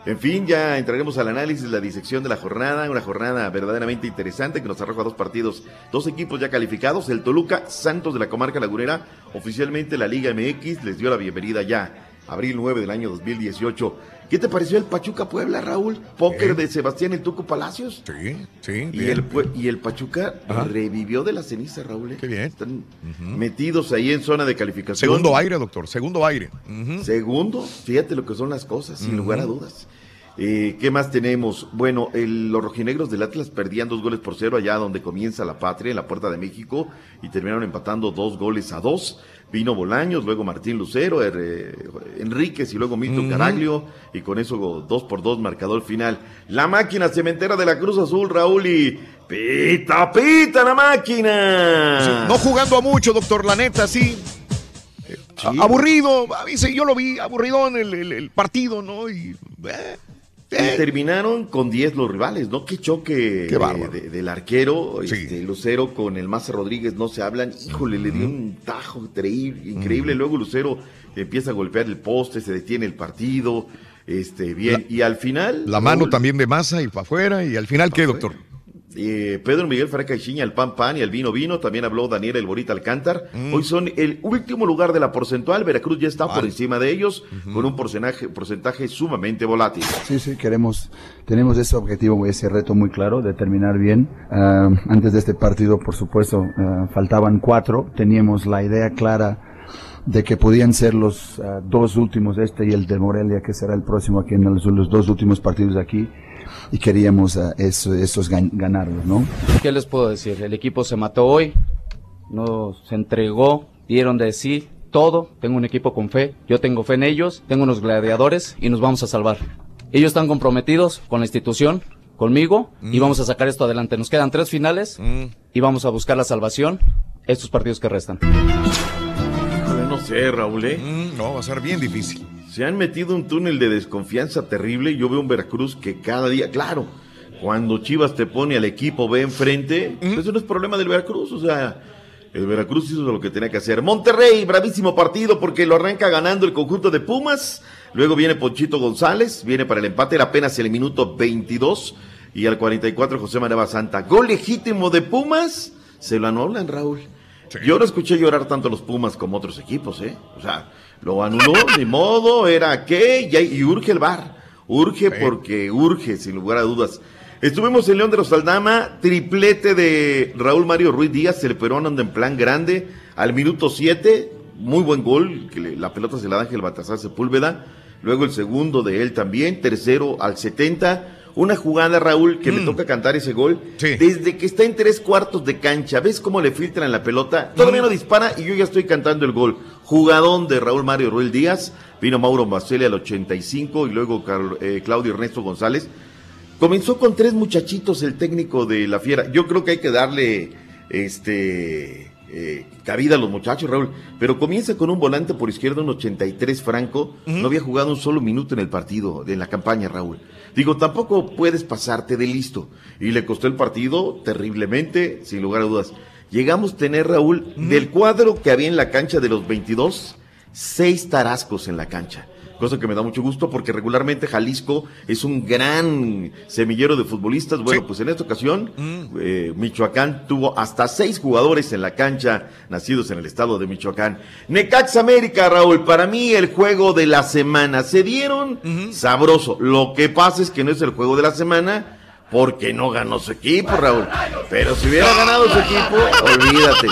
En fin, ya entraremos al análisis, la disección de la jornada, una jornada verdaderamente interesante que nos arroja dos partidos, dos equipos ya calificados, el Toluca, Santos de la comarca lagunera, oficialmente la Liga MX les dio la bienvenida ya, abril 9 del año 2018. ¿Qué te pareció el Pachuca Puebla, Raúl? Póker de Sebastián El Tuco Palacios. Sí, sí. Y bien. el, y el Pachuca Ajá. revivió de la ceniza, Raúl. ¿eh? Qué bien. Están metidos ahí en zona de calificación. Segundo aire, doctor, segundo aire. Segundo, fíjate lo que son las cosas, sin lugar a dudas. Eh, ¿Qué más tenemos? Bueno, el- los rojinegros del Atlas perdían dos goles por cero allá donde comienza la patria, en la puerta de México, y terminaron empatando dos goles a dos. Vino Bolaños, luego Martín Lucero, er- eh, Enríquez y luego Milton. Caraglio, y con eso dos por dos marcador final. La máquina cementera de la Cruz Azul, Raúl, y pita, pita la máquina. No jugando a mucho, doctor, la neta, sí. Eh, Aburrido, a mí se- yo lo vi aburrido en el, el- el partido, ¿no? Y, eh, Y terminaron con 10 los rivales, ¿no? Qué choque Qué eh, bárbaro. de- del arquero, este, Lucero con el Maza Rodríguez no se hablan. Híjole, le dio un tajo increíble. increíble. Luego Lucero empieza a golpear el poste, se detiene el partido. Este, bien. y al final. la mano también de masa y para afuera. ¿Y al final qué, doctor? Eh, Pedro Miguel Fraca Chiña, el pan pan y el vino vino. También habló Daniel El Borita Alcántar. Mm. Hoy son el último lugar de la porcentual. Veracruz ya está por encima de ellos, con un porcentaje, porcentaje sumamente volátil. Sí, sí, queremos, tenemos ese objetivo, ese reto muy claro de terminar bien. Ah, antes de este partido, por supuesto, ah, faltaban cuatro. Teníamos la idea clara de que podían ser los ah, dos últimos, este y el de Morelia, que será el próximo aquí en los, los dos últimos partidos aquí. Y queríamos ah, eso- esos gan- ganarlos, ¿no? ¿Qué les puedo decir? El equipo se mató hoy, no se entregó, dieron de sí todo. Tengo un equipo con fe, yo tengo fe en ellos, tengo unos gladiadores y nos vamos a salvar. Ellos están comprometidos con la institución, conmigo y vamos a sacar esto adelante. Nos quedan tres finales y vamos a buscar la salvación estos partidos que restan. No sé, Raúl, ¿eh? Mm, no, va a ser bien difícil. Se han metido un túnel de desconfianza terrible. Yo veo un Veracruz que cada día, claro, cuando Chivas te pone al equipo B enfrente, pues eso no es problema del Veracruz. O sea, el Veracruz hizo lo que tenía que hacer. Monterrey, bravísimo partido porque lo arranca ganando el conjunto de Pumas. Luego viene Ponchito González, viene para el empate, era apenas el minuto 22. Y al 44 José Manuel Santa. Gol legítimo de Pumas. Se lo anulan, Raúl. Yo no escuché llorar tanto a los Pumas como otros equipos, ¿eh? O sea, lo anuló, ni modo, era qué, y, y urge el bar. Urge porque urge, sin lugar a dudas. Estuvimos en León de los Aldama, triplete de Raúl Mario Ruiz Díaz, el peruano anda en plan grande, al minuto 7, muy buen gol, que le- la pelota se la da Ángel Baltasar Sepúlveda, luego el segundo de él también, tercero al 70, una jugada Raúl que le toca cantar ese gol, desde que está en tres cuartos de cancha, ves cómo le filtran la pelota, todavía no dispara y yo ya estoy cantando el gol, jugadón de Raúl Mario Ruiz Díaz, vino Mauro Macelli al 85 y luego Carl- eh, Claudio Ernesto González, Comenzó con tres muchachitos el técnico de la Fiera. Yo creo que hay que darle este eh, cabida a los muchachos, Raúl. Pero comienza con un volante por izquierda, un 83 Franco. No había jugado un solo minuto en el partido, en la campaña, Raúl. Digo, tampoco puedes pasarte de listo. Y le costó el partido terriblemente, sin lugar a dudas. Llegamos a tener, Raúl, del cuadro que había en la cancha de los 22, seis tarascos en la cancha. Cosa que me da mucho gusto porque regularmente Jalisco es un gran semillero de futbolistas. Bueno, pues en esta ocasión eh, Michoacán tuvo hasta seis jugadores en la cancha nacidos en el estado de Michoacán. Necax América, Raúl, para mí el juego de la semana. Se dieron sabroso. Lo que pasa es que no es el juego de la semana porque no ganó su equipo, Raúl. Pero si hubiera ganado su equipo, olvídate.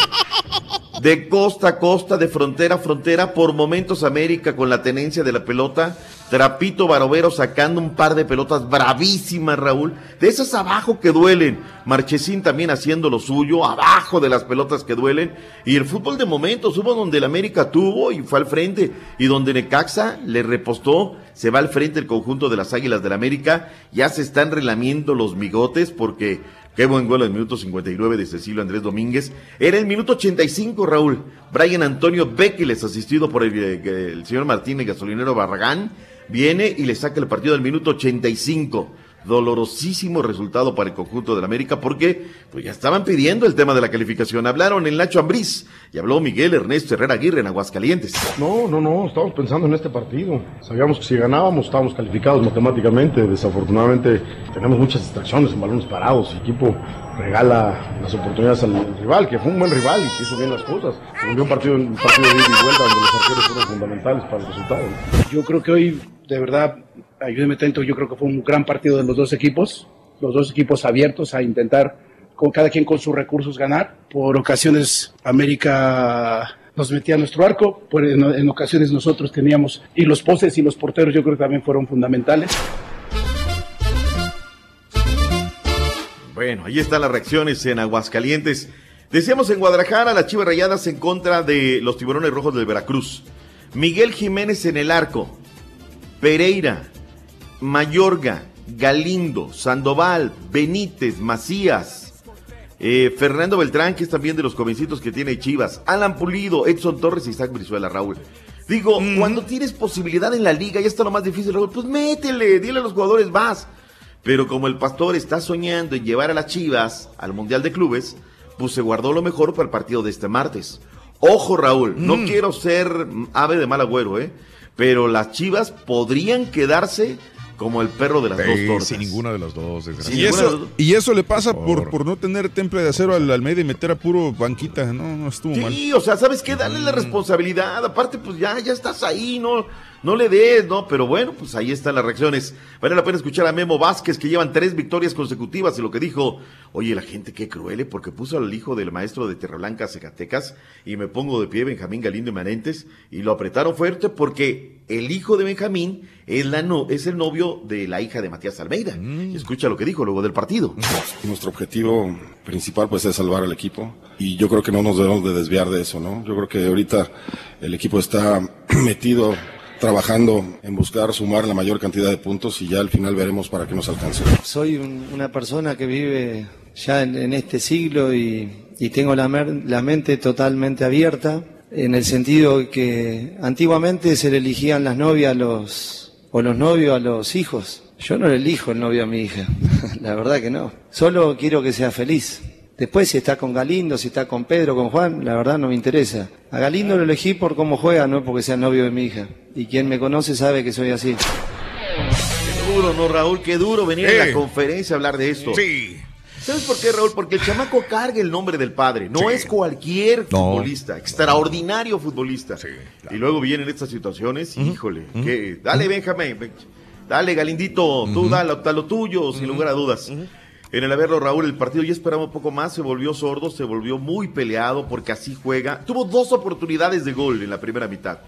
De costa a costa, de frontera a frontera, por momentos América con la tenencia de la pelota. Trapito Barovero sacando un par de pelotas bravísimas, Raúl. De esas abajo que duelen. Marchesín también haciendo lo suyo, abajo de las pelotas que duelen. Y el fútbol de momentos hubo donde el América tuvo y fue al frente. Y donde Necaxa le repostó, se va al frente el conjunto de las Águilas del América. Ya se están relamiendo los migotes porque Qué buen gol al minuto 59 de Cecilio Andrés Domínguez. Era el minuto 85, Raúl. Brian Antonio Bequiles, asistido por el, eh, el señor Martínez Gasolinero Barragán, viene y le saca el partido al minuto 85. Dolorosísimo resultado para el conjunto del América porque pues ya estaban pidiendo el tema de la calificación. Hablaron el Nacho Ambriz y habló Miguel Ernesto Herrera Aguirre en Aguascalientes. No, no, no, estábamos pensando en este partido. Sabíamos que si ganábamos estábamos calificados matemáticamente. Desafortunadamente tenemos muchas distracciones en balones parados. El equipo regala las oportunidades al rival, que fue un buen rival y que hizo bien las cosas. Fue un partido, un partido de ida y vuelta donde los arqueros fueron fundamentales para el resultado. Yo creo que hoy, de verdad, ayúdeme tanto, yo creo que fue un gran partido de los dos equipos, los dos equipos abiertos a intentar, con cada quien con sus recursos, ganar. Por ocasiones, América nos metía a nuestro arco, por en, ocasiones nosotros teníamos, y los postes y los porteros yo creo que también fueron fundamentales. Bueno, ahí están las reacciones en Aguascalientes. Decíamos en Guadalajara, las Chivas Rayadas en contra de los Tiburones Rojos del Veracruz. Miguel Jiménez en el arco. Pereira, Mayorga, Galindo, Sandoval, Benítez, Macías, eh, Fernando Beltrán, que es también de los jovencitos que tiene Chivas, Alan Pulido, Edson Torres y Isaac Brizuela, Raúl. Digo, cuando tienes posibilidad en la liga, ya está lo más difícil, Raúl, pues métele, dile a los jugadores, vas. Pero como el pastor está soñando en llevar a las Chivas al Mundial de Clubes, pues se guardó lo mejor para el partido de este martes. Ojo, Raúl, no Mm. quiero ser ave de mal agüero, ¿eh? Pero las Chivas podrían quedarse como el perro de las dos Sí, tortas. sin ninguna de las dos. Y ninguna de las eso, y eso le pasa por, por no tener temple de acero al Almeida y meter a puro banquita. No, no estuvo mal. Sí, o sea, ¿sabes qué? Dale la responsabilidad. Aparte, pues ya, ya estás ahí, no, no le des, ¿no? Pero bueno, pues ahí están las reacciones. Vale la pena escuchar a Memo Vázquez, que llevan tres victorias consecutivas, y lo que dijo, oye, la gente qué cruel, ¿eh? porque puso al hijo del maestro de Terrablanca, Zacatecas, y me pongo de pie, Benjamín Galindo y Manentes, y lo apretaron fuerte porque el hijo de Benjamín es, la no, es el novio de la hija de Matías Almeida. Y escucha lo que dijo luego del partido. Nuestro objetivo principal pues es salvar al equipo y yo creo que no nos debemos de desviar de eso, ¿no? Yo creo que ahorita el equipo está metido trabajando en buscar sumar la mayor cantidad de puntos y ya al final veremos para qué nos alcance. Soy un- una persona que vive ya en, este siglo y, y tengo la, mer- la mente totalmente abierta en el sentido que antiguamente se le elegían las novias los, o los novios a los hijos. Yo no le elijo el novio a mi hija, la verdad que no. Solo quiero que sea feliz. Después si está con Galindo, si está con Pedro, con Juan, la verdad no me interesa. A Galindo lo elegí por cómo juega, no porque sea novio de mi hija. Y quien me conoce sabe que soy así. Qué duro, ¿no, Raúl? Qué duro venir a la conferencia a hablar de esto. Sí. ¿Sabes por qué, Raúl? Porque el chamaco carga el nombre del padre. No Sí. es cualquier No. futbolista, extraordinario futbolista. Y luego vienen estas situaciones, híjole, que dale Benjamín, dale Galindito, tú dale, dale lo tuyo, sin lugar a dudas. En el haberlo, Raúl, el partido ya esperaba un poco más, se volvió sordo, se volvió muy peleado porque así juega. Tuvo dos oportunidades de gol en la primera mitad.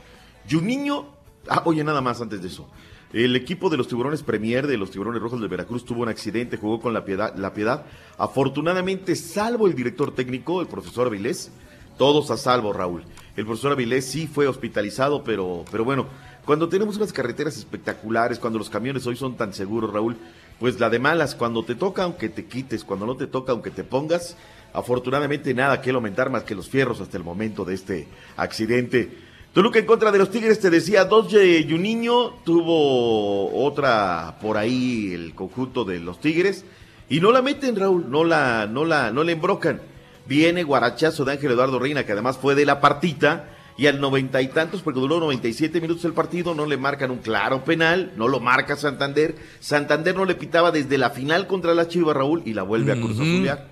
Juninho, ah, oye, nada más antes de eso. El equipo de los Tiburones Premier, de los Tiburones Rojos de Veracruz, tuvo un accidente, jugó con la piedad. La piedad. Afortunadamente, salvo el director técnico, el profesor Avilés, todos a salvo, Raúl. El profesor Avilés sí fue hospitalizado, pero, pero bueno, cuando tenemos unas carreteras espectaculares, cuando los camiones hoy son tan seguros, Raúl, pues la de malas, cuando te toca, aunque te quites, cuando no te toca, aunque te pongas, afortunadamente nada que lamentar más que los fierros hasta el momento de este accidente. Toluca en contra de los Tigres, te decía, dos de Juninho, tuvo otra por ahí el conjunto de los Tigres, y no la meten, Raúl, no la, no la, no la embrocan. Viene guarachazo de Ángel Eduardo Reina, que además fue de la partita, y al noventa y tantos, porque duró 97 minutos el partido, no le marcan un claro penal, no lo marca Santander. Santander no le pitaba desde la final contra la Chivas, Raúl, y la vuelve a Cruz Ujú. Azulear.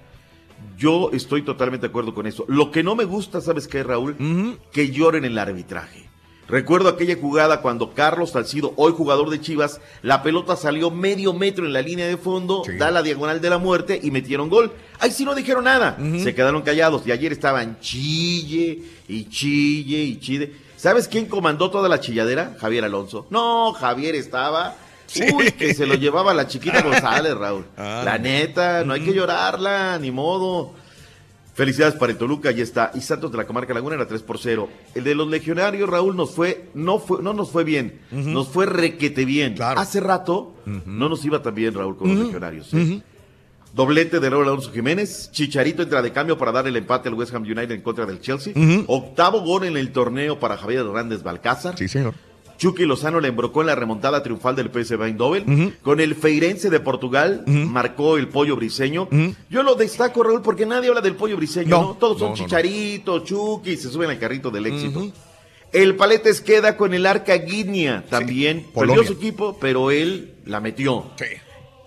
Yo estoy totalmente de acuerdo con eso. Lo que no me gusta, ¿sabes qué, Raúl? Que lloren el arbitraje. Recuerdo aquella jugada cuando Carlos Salcido, hoy jugador de Chivas, la pelota salió medio metro en la línea de fondo, da la diagonal de la muerte y metieron gol. Ahí sí no dijeron nada, se quedaron callados y ayer estaban chille y chille y chille. ¿Sabes quién comandó toda la chilladera? Javier Alonso. No, Javier estaba... Uy, que se lo llevaba la chiquita González, Raúl. Ah. la neta, no hay que llorarla, ni modo. Felicidades para el Toluca, ya está. Y Santos de la Comarca Laguna era 3 por 0. El de los legionarios, Raúl, nos fue, no fue, no nos fue bien, nos fue requete bien. Hace rato no nos iba tan bien, Raúl, con los legionarios. ¿eh? Doblete de Raúl Alonso Jiménez. Chicharito entra de cambio para dar el empate al West Ham United en contra del Chelsea. Octavo gol en el torneo para Javier Hernández Balcázar. Sí, señor. Chucky Lozano le embrocó en la remontada triunfal del PSV Eindhoven. Con el Feirense de Portugal marcó el pollo briseño. Yo lo destaco, Raúl, porque nadie habla del pollo briseño, ¿no? No, Todos son no, no, chicharitos, Chucky, se suben al carrito del éxito. El Paletes queda con el Arca Guinia también. Perdió Polonia. su equipo, pero él la metió.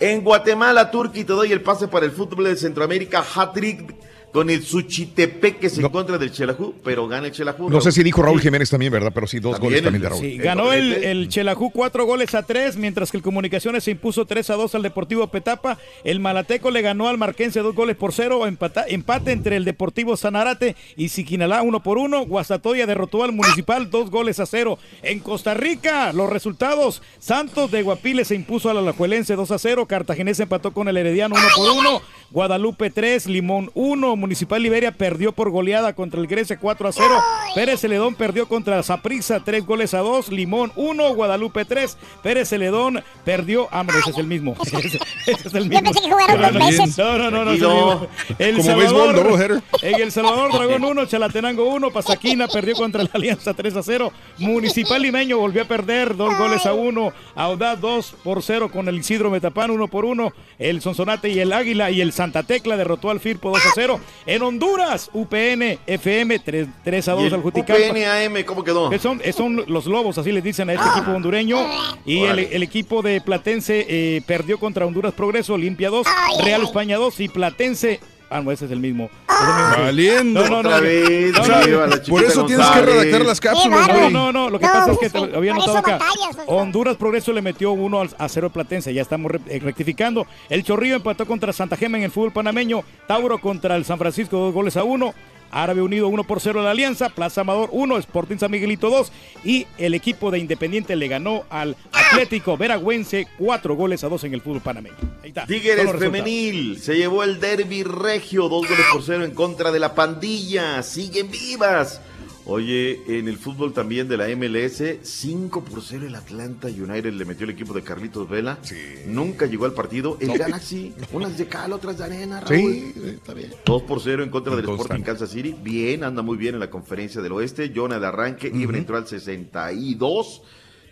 En Guatemala, Turquía, te doy el pase para el fútbol de Centroamérica, hat-trick con el Suchitepec que se encuentra del Chelajú, pero gana el Chelajú. No sé si dijo Raúl Jiménez también, ¿verdad? Pero sí, dos goles también de Raúl. Sí, ganó el, el Chelajú cuatro goles a tres, mientras que el Comunicaciones se impuso 3 a 2 al Deportivo Petapa. El Malateco le ganó al Marquense dos goles por cero. Empata- empate entre el Deportivo Sanarate y Siquinalá uno por uno. Guastatoya derrotó al Municipal dos goles a cero. En Costa Rica, los resultados. Santos de Guapiles se impuso al Alajuelense 2 a 0. Cartaginés empató con el Herediano uno por uno. Guadalupe 3, Limón 1. Municipal Liberia perdió por goleada contra el Grecia 4 a 0. Pérez Celedón perdió contra Zaprisa 3 goles a 2. Limón 1, Guadalupe 3. Pérez Celedón perdió. Ah, no, ese es el mismo. Ese, ese es el mismo. pensé que jugaron No, dos no, veces. No, no, no, el Como béisbol, Salvador, en El Salvador, Dragón 1, Chalatenango 1, Pasaquina perdió contra la Alianza 3 a 0. Municipal Limeño volvió a perder 2 goles a 1. Audaz 2 por 0 con el Isidro Metapán 1 por 1. El Sonsonate y el Águila y el Santa Tecla derrotó al Firpo 2 a 0. En Honduras, UPN FM 3, 3 a ¿Y 2 el al Juticalpa. UPN AM, ¿cómo quedó? Que son, eh, son los lobos, así les dicen a este equipo hondureño. Y el equipo de Platense eh, perdió contra Honduras Progreso, Olimpia 2, Real España 2 y Platense. Ah, no, ese es el mismo. Es el mismo. Valiendo. No, no, no. Vez, No, no, no. Por eso tienes que redactar las cápsulas, No, güey. no, no. Lo que No, pasa es que te había notado acá. batallas, o sea. Honduras Progreso le metió uno a cero Platense. Ya estamos eh, rectificando. El Chorrillo empató contra Santa Gema en el fútbol panameño. Tauro contra el San Francisco, dos goles a uno. Árabe Unido 1 por 0 a la Alianza, Plaza Amador 1, Sporting San Miguelito 2 y el equipo de Independiente le ganó al Atlético Veragüense 4 goles a 2 en el fútbol panameño. Ahí está. Tigres femenil se llevó el derby regio, dos goles por cero en contra de la pandilla. Siguen vivas. Oye, en el fútbol también de la MLS, 5 por 0 el Atlanta United le metió el equipo de Carlitos Vela. Nunca llegó al partido. El No. Galaxy, unas de cal, otras de arena, Sí, Raúl. está bien. 2 por 0 en contra del Constante. Sporting Kansas City. Bien, anda muy bien en la conferencia del oeste. Jonah de arranque, Ibra entró al 62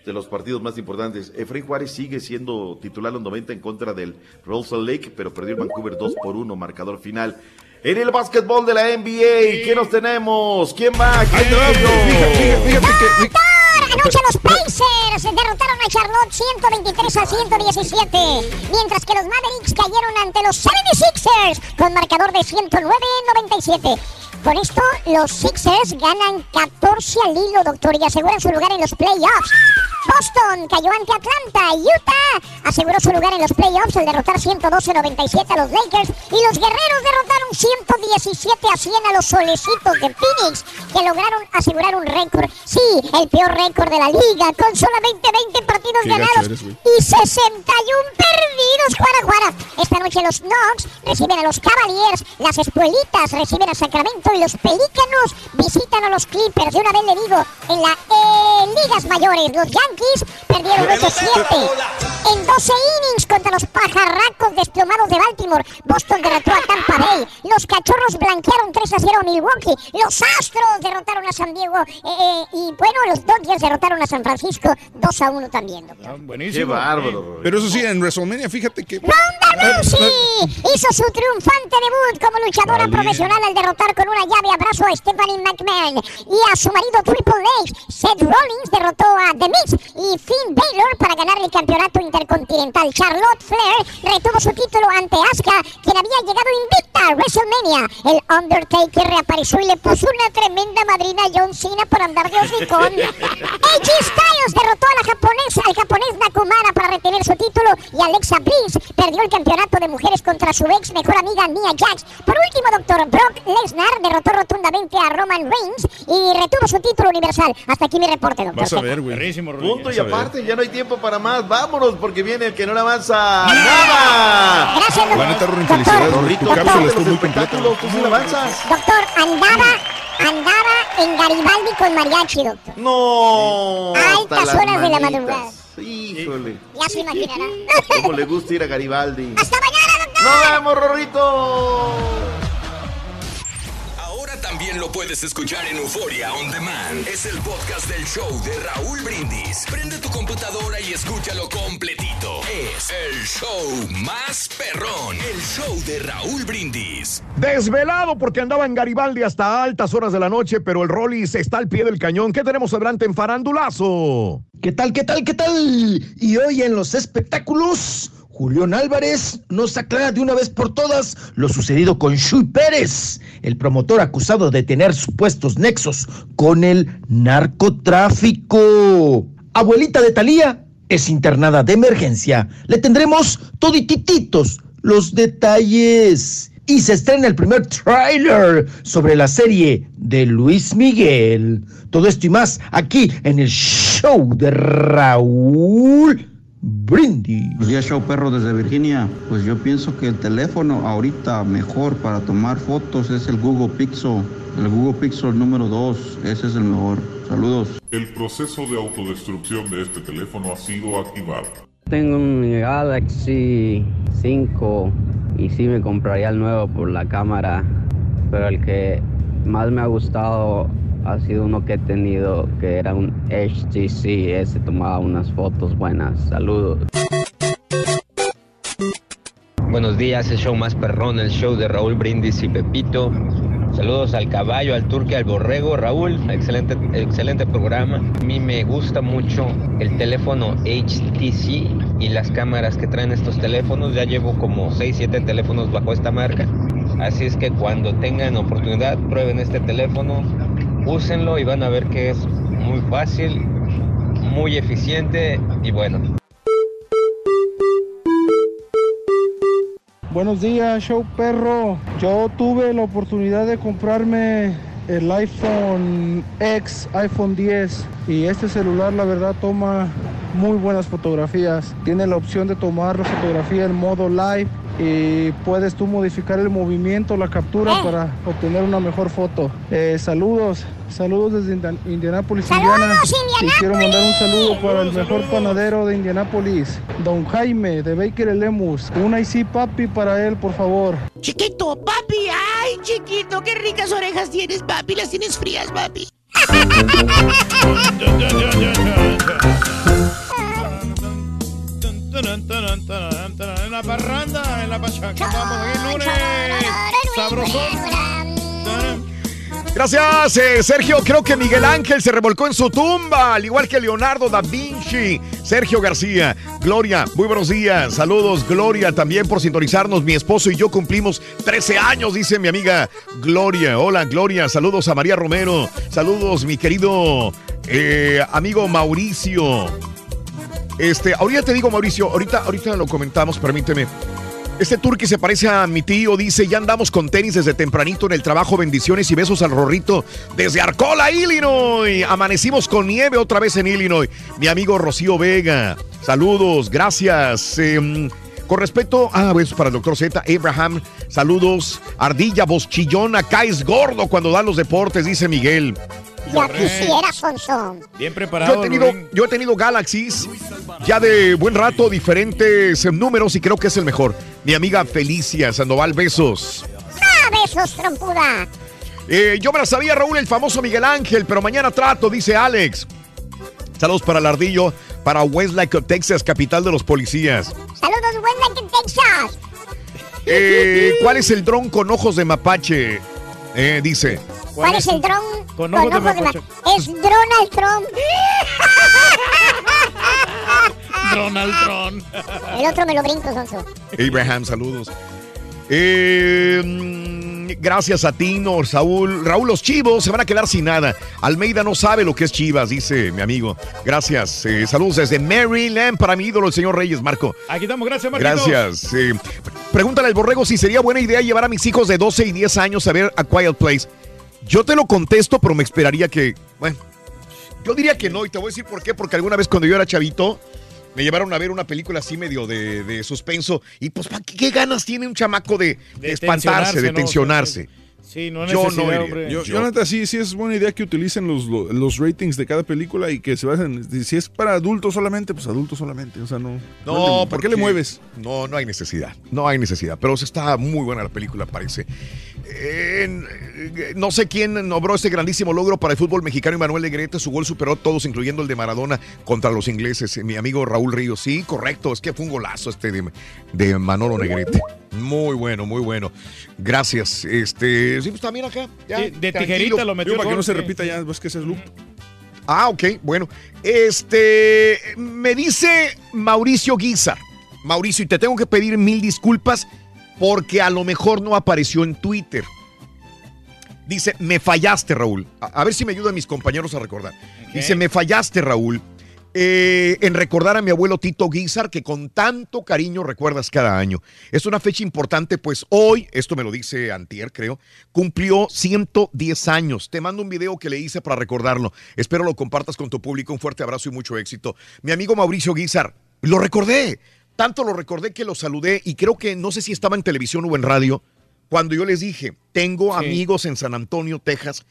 de los partidos más importantes. Efraín Juárez sigue siendo titular los 90 en contra del Salt Lake, pero perdió el Vancouver 2 por 1, marcador final. En el básquetbol de la NBA, ¿qué nos tenemos? ¿Quién va? ¿Quién Doctor, anoche los Pacers derrotaron a Charlotte 123 a 117, mientras que los Mavericks cayeron ante los 76ers con marcador de 109 a 97. Con esto, los Sixers ganan 14 al hilo, doctor, y aseguran su lugar en los playoffs. Boston cayó ante Atlanta. Utah aseguró su lugar en los playoffs al derrotar 112-97 a los Lakers. Y los guerreros derrotaron 117 a 100 a los solecitos de Phoenix, que lograron asegurar un récord. Sí, el peor récord de la liga, con solamente 20 partidos ganados eres, y 61 perdidos. Juara, juara. Esta noche los Knox reciben a los Cavaliers, las Espuelitas reciben a Sacramento y los Pelícanos visitan a los Clippers. De una vez le digo, en las ligas mayores, los Yankees perdieron 8-7. En 12 innings contra los pajarracos desplomados de Baltimore, Boston derrotó a Tampa Bay. Los Cachorros blanquearon 3-0 a Milwaukee. Los Astros derrotaron a San Diego. eh, eh, y bueno, los Dodgers derrotaron a San Francisco 2-1 también. doctor. Buenísimo. Qué bárbaro. Pero eso sí, en WrestleMania, fíjate que. Ronda Rousey hizo su triunfante debut como luchadora profesional al derrotar con una llave abrazo a Stephanie McMahon y a su marido Triple H. Seth Rollins derrotó a The Miz y Finn Balor para ganar el campeonato intercontinental. Charlotte Flair retuvo su título ante Asuka, quien había llegado invicta a WrestleMania. El Undertaker reapareció y le puso una tremenda madrina a John Cena por andar de hocicón. AJ Styles derrotó a la japonesa, al japonés Nakamura para retener su título y Alexa Bliss perdió el campeonato de mujeres contra su ex mejor amiga Nia Jax. Por último, doctor Brock Lesnar derrotó rotundamente a Roman Reigns y retuvo su título universal. Hasta aquí mi reporte, doctor. Vas a ver, güey. Punto y aparte, ya no hay tiempo para más. Vámonos, porque viene el que no le avanza nada. Gracias, La neta, Rory, felicidades. Tu Doctor, cápsula estuvo muy completa. tú sí le avanzas. Doctor, andaba, andaba en Garibaldi con mariachi, doctor. No. A altas horas de la madrugada. Híjole. Ya se imaginará. ¿Cómo le gusta ir a Garibaldi? ¡Hasta mañana, doctor! ¡Nos vemos, Rorrito! También lo puedes escuchar en Euforia On Demand. Es el podcast del show de Raúl Brindis. Prende tu computadora y escúchalo completito. Es el show más perrón. El show de Raúl Brindis. Desvelado porque andaba en Garibaldi hasta altas horas de la noche, pero el Rollis está al pie del cañón. ¿Qué tenemos adelante en Farandulazo? ¿Qué tal, qué tal, qué tal? Y hoy en los espectáculos, Julián Álvarez nos aclara de una vez por todas lo sucedido con Shui Pérez, el promotor acusado de tener supuestos nexos con el narcotráfico. Abuelita de Talía es internada de emergencia. Le tendremos toditititos los detalles. Y se estrena el primer tráiler sobre la serie de Luis Miguel. Todo esto y más aquí en el show de Raúl Brindis. Buenos días, show perro desde Virginia. Pues yo pienso que el teléfono ahorita mejor para tomar fotos es el Google Pixel. El Google Pixel número 2, ese es el mejor. Saludos. El proceso de autodestrucción de este teléfono ha sido activado. Tengo un Galaxy 5 y sí me compraría el nuevo por la cámara, pero el que más me ha gustado ha sido uno que he tenido que era un HTC, ese tomaba unas fotos buenas. Saludos. Buenos días, el show más perrón, el show de Raúl Brindis y Pepito. Saludos al caballo, al turque, al borrego. Raúl, excelente, excelente programa. A mí me gusta mucho el teléfono HTC y las cámaras que traen estos teléfonos. Ya llevo como 6, 7 teléfonos bajo esta marca. Así es que cuando tengan oportunidad, prueben este teléfono, úsenlo y van a ver que es muy fácil, muy eficiente y bueno, Buenos días, show perro. Yo tuve la oportunidad de comprarme el iPhone X, iPhone 10 y este celular la verdad toma muy buenas fotografías. Tiene la opción de tomar la fotografía en modo live y puedes tú modificar el movimiento, la captura para obtener una mejor foto. Eh, saludos, saludos desde Indian- Indianápolis, Indiana. Y quiero mandar un saludo para el mejor panadero de Indianápolis, don Jaime de Baker Lemus. Un IC papi para él, por favor. Chiquito, papi, ay, chiquito, qué ricas orejas tienes, papi. Las tienes frías, papi. En la parranda, en la pachaca. Vamos, el lunes. Sabrosón. Gracias, eh, Sergio. Creo que Miguel Ángel se revolcó en su tumba, al igual que Leonardo da Vinci. Sergio García, Gloria, muy buenos días. Saludos, Gloria, también por sintonizarnos. Mi esposo y yo cumplimos 13 años, dice mi amiga Gloria. Hola, Gloria. Saludos a María Romero. Saludos, mi querido eh, amigo Mauricio. Este, ahorita te digo, Mauricio, ahorita, ahorita lo comentamos, permíteme. Este turqui se parece a mi tío, dice, ya andamos con tenis desde tempranito en el trabajo, bendiciones y besos al Rorrito desde Arcola, Illinois. Amanecimos con nieve otra vez en Illinois. Mi amigo Rocío Vega, saludos, gracias. Em, con respeto, ah, besos para el doctor Z, Abraham, saludos. Ardilla, voz chillona, caes gordo cuando dan los deportes, dice Miguel. Ya quisiera, Sonso. Bien Yo preparado. he, tenido, yo he tenido Galaxies ya de buen rato, diferentes números y creo que es el mejor. Mi amiga Felicia Sandoval, besos. ¡Ah, besos, trompuda! Eh, yo me la sabía, Raúl, el famoso Miguel Ángel, pero mañana trato, dice Alex. Saludos para el ardillo, para Westlake, Texas, capital de los policías. Saludos, en Texas. Eh, ¿Cuál es el dron con ojos de mapache? Eh, dice. ¿Cuál es el dron? Con ojos de ma-. Es Donald Trump. Donald Trump. El otro me lo brinco, Sonso. Abraham, saludos. Eh, mm, gracias a Tino, Saúl. Raúl, los chivos se van a quedar sin nada. Almeida no sabe lo que es chivas, dice mi amigo. Gracias. Eh, saludos desde Maryland para mi ídolo, el señor Reyes, Marco. Aquí estamos, gracias, Marquitos. Gracias. Eh, pregúntale al borrego si sería buena idea llevar a mis hijos de 12 y 10 años a ver A Quiet Place. Yo te lo contesto, pero me esperaría que. Bueno, yo diría que no, y te voy a decir por qué. Porque alguna vez cuando yo era chavito, me llevaron a ver una película así medio de, de suspenso. Y pues, ¿pa' qué, qué ganas tiene un chamaco de, de espantarse, de ¿no? tensionarse? Sí, no Yo no hombre. Yo, yo, neta, sí, sí es buena idea que utilicen los, los, los ratings de cada película y que se basen. Si es para adultos solamente, pues adultos solamente. O sea, no. No, le- ¿Por qué le mueves? No, no hay necesidad. No hay necesidad. Pero sí está muy buena la película, parece. En- no sé quién nombró este grandísimo logro para el fútbol mexicano y Manuel Negrete. Su gol superó todos, incluyendo el de Maradona contra los ingleses. Mi amigo Raúl Ríos. Sí, correcto. Es que fue un golazo este de, de Manolo Negrete. Muy bueno, muy bueno. Gracias. Este, sí, pues también acá. ya, Sí, de tijerita lo metió para que no se repita ya, ves que ese es loop. Ah, ok, bueno. Este, me dice Mauricio Guizar. Mauricio, y te tengo que pedir mil disculpas porque a lo mejor no apareció en Twitter. Dice, me fallaste, Raúl. A, a ver si me ayudan mis compañeros a recordar. Dice, me fallaste, Raúl, eh, en recordar a mi abuelo Tito Guizar, que con tanto cariño recuerdas cada año. Es una fecha importante, pues hoy, esto me lo dice Antier, creo, cumplió 110 años. Te mando un video que le hice para recordarlo. Espero lo compartas con tu público. Un fuerte abrazo y mucho éxito. Mi amigo Mauricio Guizar, lo recordé. Tanto lo recordé que lo saludé y creo que no sé si estaba en televisión o en radio cuando yo les dije, tengo Sí. amigos en San Antonio, Texas,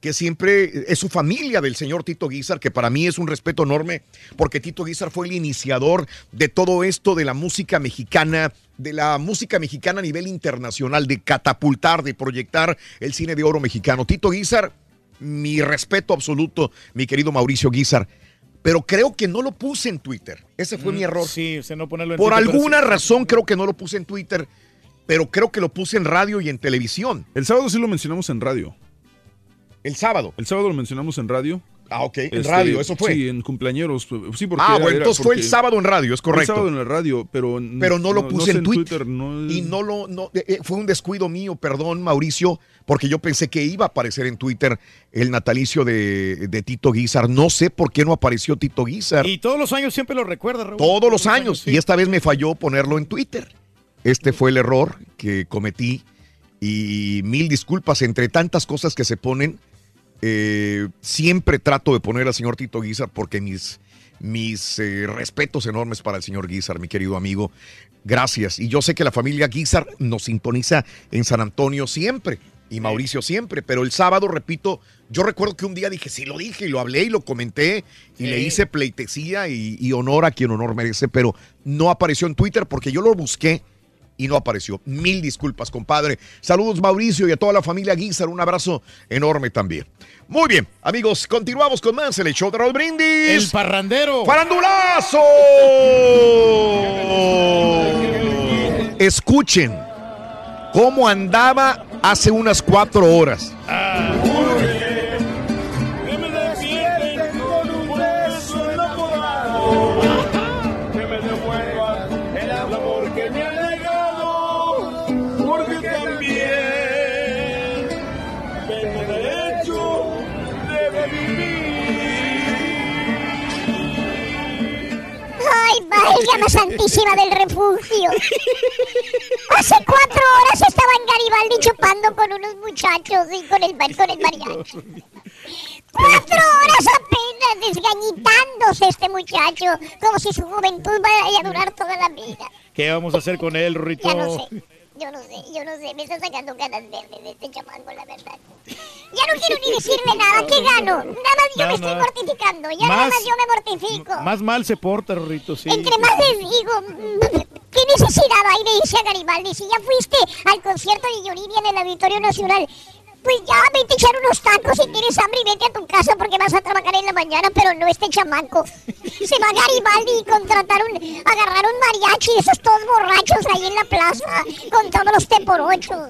que siempre es su familia del señor Tito Guizar, que para mí es un respeto enorme, porque Tito Guizar fue el iniciador de todo esto de la música mexicana, de la música mexicana a nivel internacional, de catapultar, de proyectar el cine de oro mexicano. Tito Guizar, mi respeto absoluto, mi querido Mauricio Guizar. Pero creo que no lo puse en Twitter. Ese fue Mm, mi error. Sí, usted no ponerlo en Por Twitter, alguna sí. razón creo que no lo puse en Twitter, pero creo que lo puse en radio y en televisión. El sábado sí lo mencionamos en radio. El sábado. El sábado lo mencionamos en radio. Ah, ok. En Este, radio, eso fue. Sí, en cumpleaños. Sí, porque ah, era- bueno, entonces fue el sábado en radio, es fue El correcto. sábado en la radio, pero. pero no lo puse sé en Twitter. no- Y no lo, no, eh, eh, fue un descuido mío, perdón, Mauricio, porque yo pensé que iba a aparecer en Twitter el natalicio de, de Tito Guizar. No sé por qué no apareció Tito Guizar. Y todos los años siempre lo recuerda, Raúl. Todos los años. sí. Y esta vez me falló ponerlo en Twitter. Este fue el error que cometí. Y mil disculpas entre tantas cosas que se ponen. eh, siempre trato de poner al señor Tito Guizar porque mis, mis eh, respetos enormes para el señor Guizar, mi querido amigo. Gracias. Y yo sé que la familia Guizar nos sintoniza en San Antonio siempre y Mauricio siempre, pero el sábado, repito, yo recuerdo que un día dije, sí lo dije y lo hablé y lo comenté y le hice pleitesía y, y honor a quien honor merece, pero no apareció en Twitter porque yo lo busqué y no apareció. Mil disculpas, compadre. Saludos, Mauricio, y a toda la familia Guizar. Un abrazo enorme también. Muy bien, amigos, continuamos con más el show de Raúl Brindis. El parrandero. ¡Farandulazo! Escuchen cómo andaba hace unas cuatro horas. Que Ay, válgame santísima del refugio. Hace cuatro horas estaba en Garibaldi chupando con unos muchachos y con el, con el mariachi. Cuatro horas apenas desgañitándose este muchacho, como si su juventud vaya a durar toda la vida. ¿Qué vamos a hacer con él, Rorrito? Ya no sé, yo no sé, yo no sé, me está sacando ganas verdes de este chamaco, la verdad. Ya no quiero ni decirle nada, ¿qué gano? Nada más yo me estoy mortificando, ya nada Más- más yo me mortifico. Más mal se porta, Rorrito, sí. Entre más les digo, mm, ¿qué necesidad hay de irse a Garibaldi? Si ya fuiste al concierto de Yuridia en el Auditorio Nacional, pues ya vete a echar unos tacos si tienes hambre y vete a tu casa porque vas a trabajar en la mañana, pero no este chamaco. Se va a Garibaldi y contratar un, agarrar un mariachi, esos todos borrachos ahí en la plaza, con todos los te por ocho.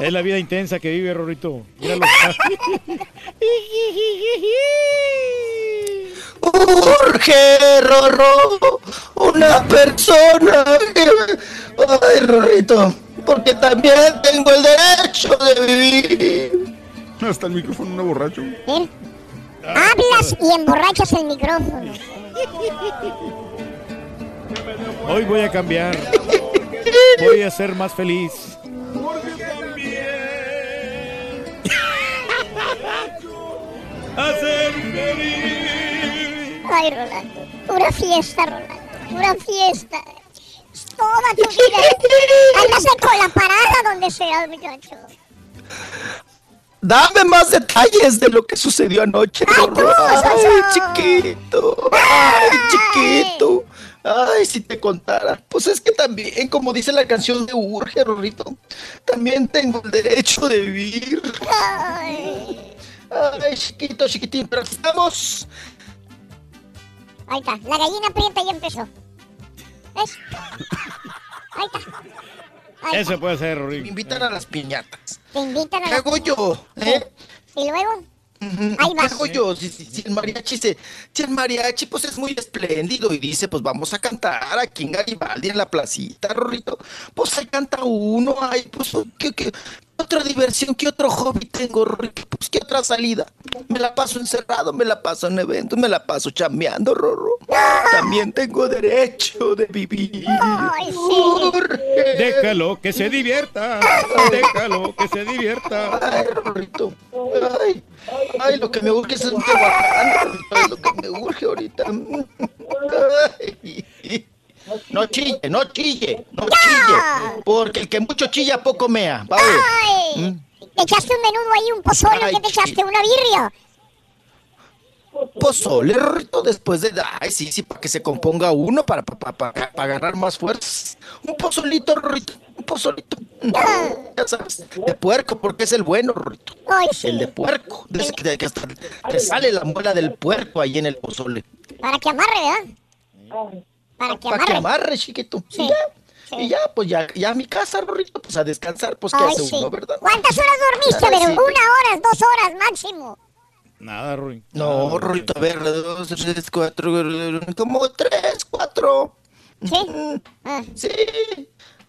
Es la vida intensa que vive, Rorrito. Míralo. Urge, Rorro, una persona que... Ay, Rorrito, porque también tengo el derecho de vivir. Hasta el micrófono no borracho. Ven, hablas y emborrachas el micrófono. Hoy voy a cambiar. Voy a ser más feliz. Hacer feliz. Ay, Rolando, pura fiesta, Rolando, pura fiesta. Toda tu vida andas de cola parada donde sea, muchacho. Dame más detalles de lo que sucedió anoche, Rorro. Ay, chiquito. Ay, chiquito. Ay, si te contara. Pues es que también, como dice la canción de Urge, Rorrito, también tengo el derecho de vivir. Ay, Ay, chiquito, chiquitín, pero estamos. ahí está, la gallina prieta ya empezó. ¿Ves? Ahí está. Ahí Eso puede ser, Me Rorrito. invitan a las piñatas. Te invitan a ¿Qué hago yo? ¿Eh? Y luego, Ahí ¿Qué vas. hago yo? Si, si- si el mariachi se, si el mariachi pues es muy espléndido y dice pues vamos a cantar aquí en Garibaldi en la placita, Rorrito. Pues ahí canta uno, ay, pues ¿qué, qué, qué otra diversión, qué otro hobby tengo, Rorrito? Pues qué otra salida. Me la paso encerrado, me la paso en eventos, me la paso chambeando, Rorro. También tengo derecho de vivir. Ay, sí. Déjalo que se divierta. Déjalo que se divierta. Ay, Rorrito. Ay, ay, lo que me urge es un tehuacán, Rorrito, es lo que me urge ahorita. Ay. No chille, no chille, no chille. Porque el que mucho chilla, poco mea. Va a ver. Ay, te echaste un menudo ahí, un pozole, Ay, ¿qué te echaste? ¿Una birria? Pozole, Rorrito, después de... Ay, sí, sí, para que se componga uno, para, para, para, para agarrar más fuerzas. Un pozolito, Rorrito, un pozolito. Ya sabes, de puerco, porque es el bueno, Rorrito. Ay, sí. El de puerco. De ese que, que hasta te sale la muela del puerco ahí en el pozole. Para que amarre, ¿verdad? Para que Para que amarre. amarre, chiquito. Sí. Y ya, y ya, pues ya, ya a mi casa, Rorrito, pues a descansar, pues qué Ay, hace sí. uno, ¿verdad? ¿Cuántas horas dormiste, Ay, pero sí. Una hora, dos horas máximo. Nada, Rui. No, Rorrito, a ver, dos, tres, cuatro, como tres, cuatro. ¿Sí? Ah. Sí.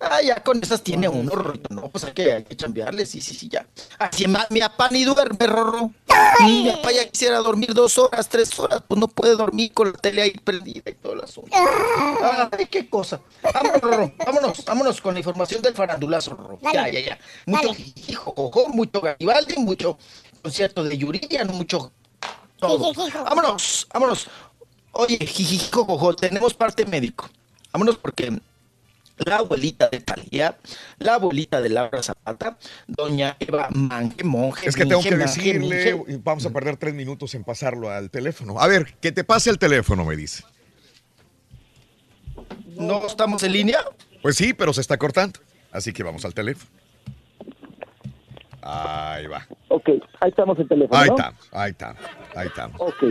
Ah, ya con esas tiene uno, Rorrito. No, pues hay que, hay que chambearle, sí, sí, sí, ya. Así ma- mi papá ni duerme, Rorro. Mm, Mi papá ya quisiera dormir dos horas, tres horas, pues no puede dormir con la tele ahí prendida y todo el asunto. Ay, qué cosa. Vámonos, Rorro, vámonos, vámonos con la información del farandulazo, Rorro. Ya, Dale. ya, ya. Mucho hijo, cojo, mucho Garibaldi, mucho concierto de Yuridia, mucho todo. Vámonos, vámonos. Oye, jijijijo, cojo, tenemos parte médico. Vámonos porque la abuelita de Talía, la abuelita de Laura Zapata, doña Eva Mange Monje. Es que tengo Minge, que decirle, Minge. vamos a perder tres minutos en pasarlo al teléfono. A ver, que te pase el teléfono, me dice. ¿No estamos en línea? Pues sí, pero se está cortando. Así que vamos al teléfono. Ahí va. Ok, ahí estamos en teléfono. Ahí ¿no? está, ahí está, ahí está. Ok.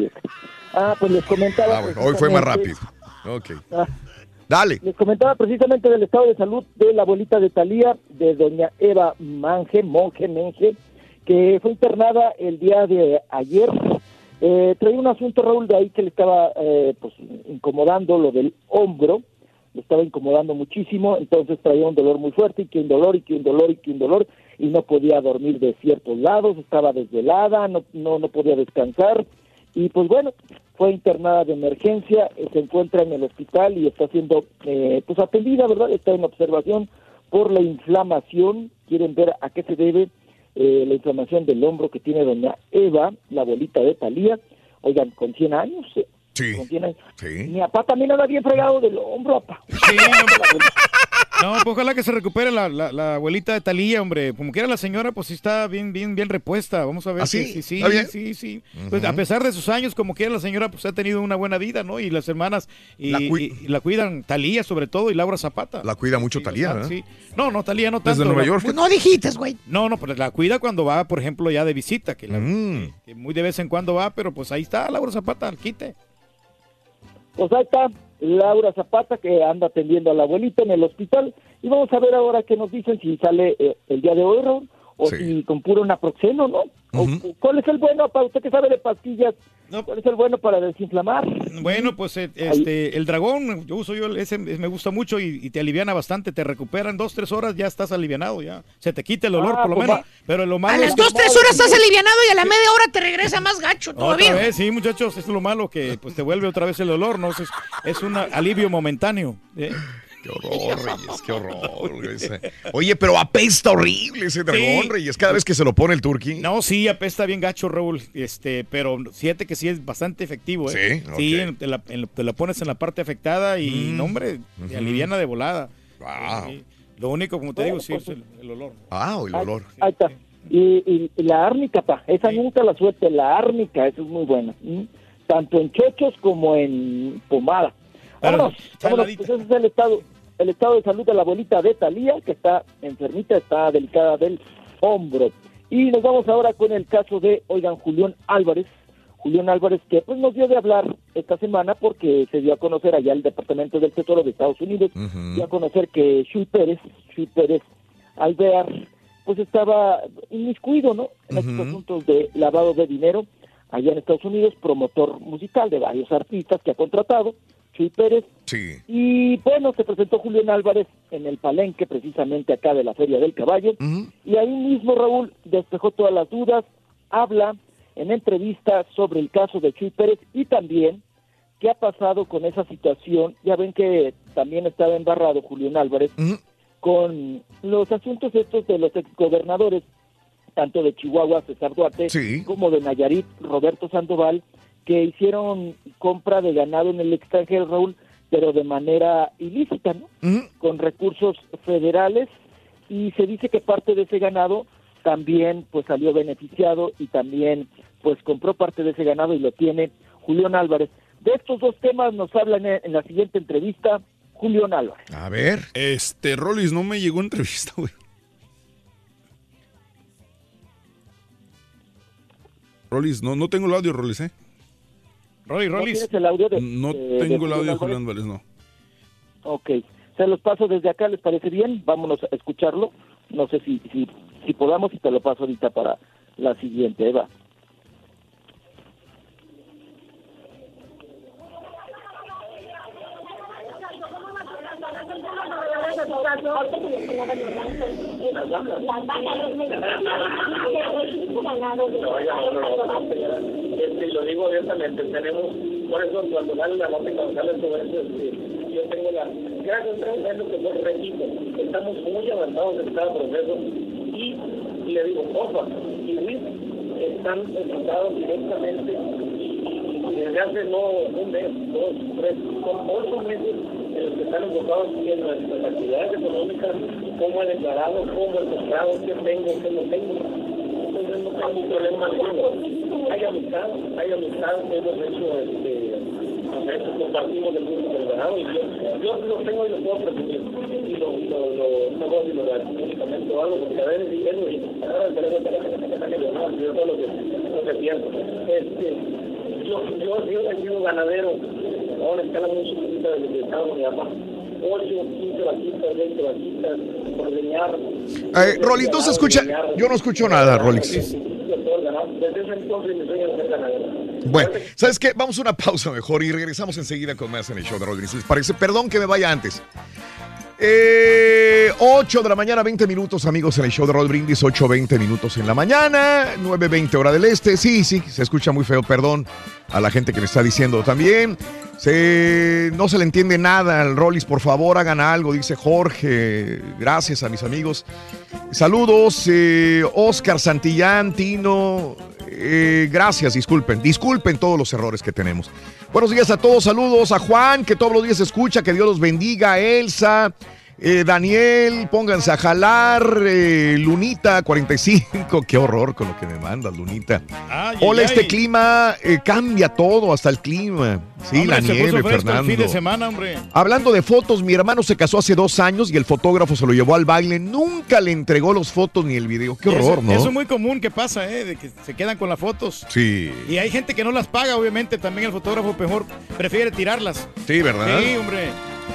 Ah, pues les comentaba. Ah, bueno, hoy fue más rápido. Ok. Ah, Les comentaba precisamente del estado de salud de la abuelita de Talía, de doña Eva Mange, Monje Menge, que fue internada el día de ayer. Eh, traía un asunto, Raúl, de ahí que le estaba eh, pues, incomodando lo del hombro, le estaba incomodando muchísimo, entonces traía un dolor muy fuerte, y que un dolor, y que un dolor, y que un dolor, y no podía dormir de ciertos lados, estaba desvelada, no, no, no podía descansar, y pues bueno, fue internada de emergencia, eh, se encuentra en el hospital y está siendo eh, pues atendida, ¿verdad? Está en observación por la inflamación, quieren ver a qué se debe eh, la inflamación del hombro que tiene doña Eva, la abuelita de Talía, oigan, con 100 años, eh, Sí. con 100 años. Sí. Mi papá también anda bien fregado del hombro, papá. No, pues ojalá que se recupere la, la- la abuelita de Talía, hombre. Como quiera la señora, pues sí está bien, bien, bien repuesta. Vamos a ver. ¿Ah, que sí? sí, sí. Pues a pesar de sus años, como quiera la señora, pues ha tenido una buena vida, ¿no? Y las hermanas y La y- cui- y la cuidan Talía sobre todo y Laura Zapata. La cuida mucho Talía, ¿verdad? sí. No, no, Talía no tanto. Desde Nueva York. Pues no dijiste, güey. No, no, pero la cuida cuando va, por ejemplo, ya de visita, que, la- Mm. que muy de vez en cuando va, pero pues ahí está Laura Zapata, al quite. Pues ahí está Laura Zapata que anda atendiendo a la abuelita en el hospital. Y vamos a ver ahora qué nos dicen si sale eh, el día de hoy O si con puro naproxeno, ¿no? ¿Cuál es el bueno para usted que sabe de pastillas? ¿Cuál es el bueno para desinflamar? Bueno, pues eh, este, el dragón, yo uso yo el- ese, me gusta mucho y, y te aliviana bastante, te recuperan dos, tres horas, ya estás alivianado, ya. Se te quita el olor Ah, por lo pues menos. va. Pero lo A malo las es que- dos, tres horas estás alivianado y a la media hora te regresa más gacho Otra todavía. vez, sí, muchachos, es lo malo que pues te vuelve otra vez el olor, ¿no? Es, es un alivio momentáneo. ¿eh? Qué horror, Reyes, qué horror. Oye, pero apesta horrible ese dragón, Sí. Reyes, cada vez que se lo pone el turqui. No, sí, apesta bien gacho, Raúl, este, pero siete que sí es bastante efectivo, ¿eh? Sí, Sí, en- te, la, en- te la pones en la parte afectada y, Mm. no, hombre, aliviana de volada. Wow. Sí. Lo único, como te digo, sí, es el, el olor. Ah, el olor. Ahí está. Y, y- y la árnica, pa, esa nunca la suelte, la árnica, esa es muy buena. Tanto en chochos como en pomada. Vámonos, vámonos, pues ese es el estado, el estado de salud de la abuelita de Talía, que está enfermita, está delicada del hombro. Y nos vamos ahora con el caso de, oigan, Julián Álvarez. Julián Álvarez, que pues nos dio de hablar esta semana porque se dio a conocer allá el Departamento del Tesoro de Estados Unidos, dio a conocer que Shui Pérez, Shui Pérez Alvear, pues estaba inmiscuido, ¿no? En estos asuntos de lavado de dinero allá en Estados Unidos, promotor musical de varios artistas que ha contratado, Chuy Pérez. Sí. Y bueno, se presentó Julián Álvarez en el palenque, precisamente acá de la Feria del Caballo. Y ahí mismo Raúl despejó todas las dudas, habla en entrevista sobre el caso de Chuy Pérez y también qué ha pasado con esa situación. Ya ven que también estaba embarrado Julián Álvarez con los asuntos estos de los exgobernadores, tanto de Chihuahua, César Duarte, como de Nayarit, Roberto Sandoval, que hicieron compra de ganado en el extranjero, Raúl, pero de manera ilícita, ¿no? Con recursos federales y se dice que parte de ese ganado también pues salió beneficiado y también pues compró parte de ese ganado y lo tiene Julián Álvarez. De estos dos temas nos hablan en, en la siguiente entrevista Julián Álvarez. A ver. Este, Rolis, no me llegó entrevista, güey. Rolis, no, no tengo el audio, Rolis, ¿eh? Rolly, ¿No tienes el audio de- No de tengo el audio de Julián Vélez, no. Ok, se los paso desde acá, ¿les parece bien? Vámonos a escucharlo. No sé si, si, si podamos y te lo paso ahorita para la siguiente, Eva. Este, lo digo abiertamente, tenemos, por eso cuando sale la nota y cuando sale eso, este, yo tengo la, gracias a eso que fue repito, estamos muy avanzados en cada proceso y le digo, Opa y Luis están enfocados directamente y, y desde hace no un mes, dos, tres, son ocho meses los que están enfocados en nuestras actividades económicas, cómo he declarado, cómo he comprado, qué tengo, qué no tengo. Entonces no tengo problema. Hay amistad, hay amistad, hemos hecho, este, compartimos el gusto del y yo, lo tengo y lo puedo presumir. Y lo, lo, lo, no puedo decirlo únicamente o algo, porque a veces digo, y ahora el teléfono, yo todo lo que, lo que pienso. Este, yo, yo, yo he sido ganadero a una escala muy chiquitita desde que estaba mi papá. 8, 15 vaquitas, 20 vaquitas, por leñar. Eh, Rolly, ¿tú se escucha? Yo no escucho nada, Rolix. Desde ese entonces mi sueño es ser ganadero. Bueno, ¿sabes qué? Vamos a una pausa mejor y regresamos enseguida con más en el show de Rolly. ¿Les parece? Perdón que me vaya antes. Eh, 8 de la mañana, 20 minutos, amigos, en el show de Roll Brindis. 8, 20 minutos en la mañana, 9, 20 hora del este. Sí, sí, se escucha muy feo, perdón a la gente que me está diciendo también. Se, no se le entiende nada al Rollis, por favor, hagan algo, dice Jorge. Gracias a mis amigos. Saludos, eh, Oscar Santillán, Tino. Eh, gracias, disculpen, disculpen todos los errores que tenemos. Buenos días a todos, saludos a Juan, que todos los días escucha, que Dios los bendiga, Elsa. Eh, Daniel, pónganse a jalar. eh, Lunita 45, qué horror con lo que me mandas, Lunita. Ay, Hola, ay, este ay. clima eh, cambia todo, hasta el clima. Sí, Hombre, la nieve, el Fernando. fin de semana, hombre. Hablando de fotos, mi hermano se casó hace dos años y el fotógrafo se lo llevó al baile. Nunca le entregó los fotos ni el video. Qué horror, eso, ¿no? Eso es muy común que pasa, ¿eh? De que se quedan con las fotos. Sí. Y hay gente que no las paga, obviamente. También el fotógrafo mejor prefiere tirarlas. Sí, ¿verdad? Sí, hombre.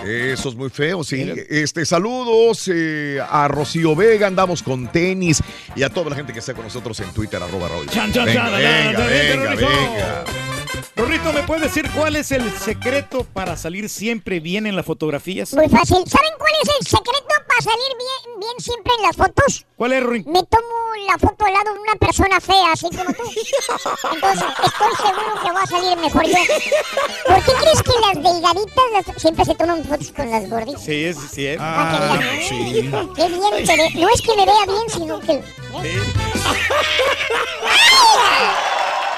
Eso es muy feo, sí. Este, saludos eh, a Rocío Vega, andamos con tenis y a toda la gente que está con nosotros en Twitter, arroba Raúl. Chan, chan, venga, chan, venga, chan, venga, chan, chan, venga. Rorrito, ¿me puedes decir cuál es el secreto para salir siempre bien en las fotografías? Muy fácil. ¿Saben cuál es el secreto para salir bien, bien siempre en las fotos? ¿Cuál es, Rory? Me tomo la foto al lado de una persona fea, así como tú. Entonces, estoy seguro que va a salir mejor yo. ¿Por qué crees que las delgaditas las- siempre se toman fotos con las gorditas? Sí, es cierto. Ah, sí. Qué bien ve. No es que me vea bien, sino que...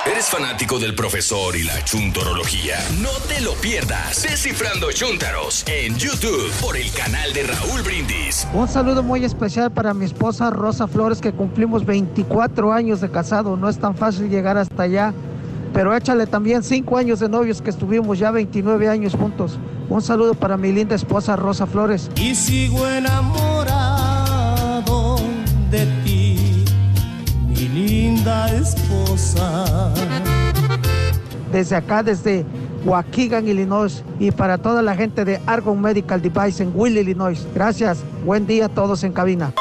¿Eres fanático del profesor y la chuntorología? No te lo pierdas. Descifrando Chuntaros en YouTube por el canal de Raúl Brindis. Un saludo muy especial para mi esposa Rosa Flores, que cumplimos 24 años de casado. No es tan fácil llegar hasta allá, pero échale también 5 años de novios que estuvimos ya 29 años juntos. Un saludo para mi linda esposa Rosa Flores. Y sigo enamorado de ti, linda esposa. Desde acá, desde Waukegan, Illinois, y para toda la gente de Argon Medical Device en Will, Illinois. Gracias. Buen día a todos en cabina.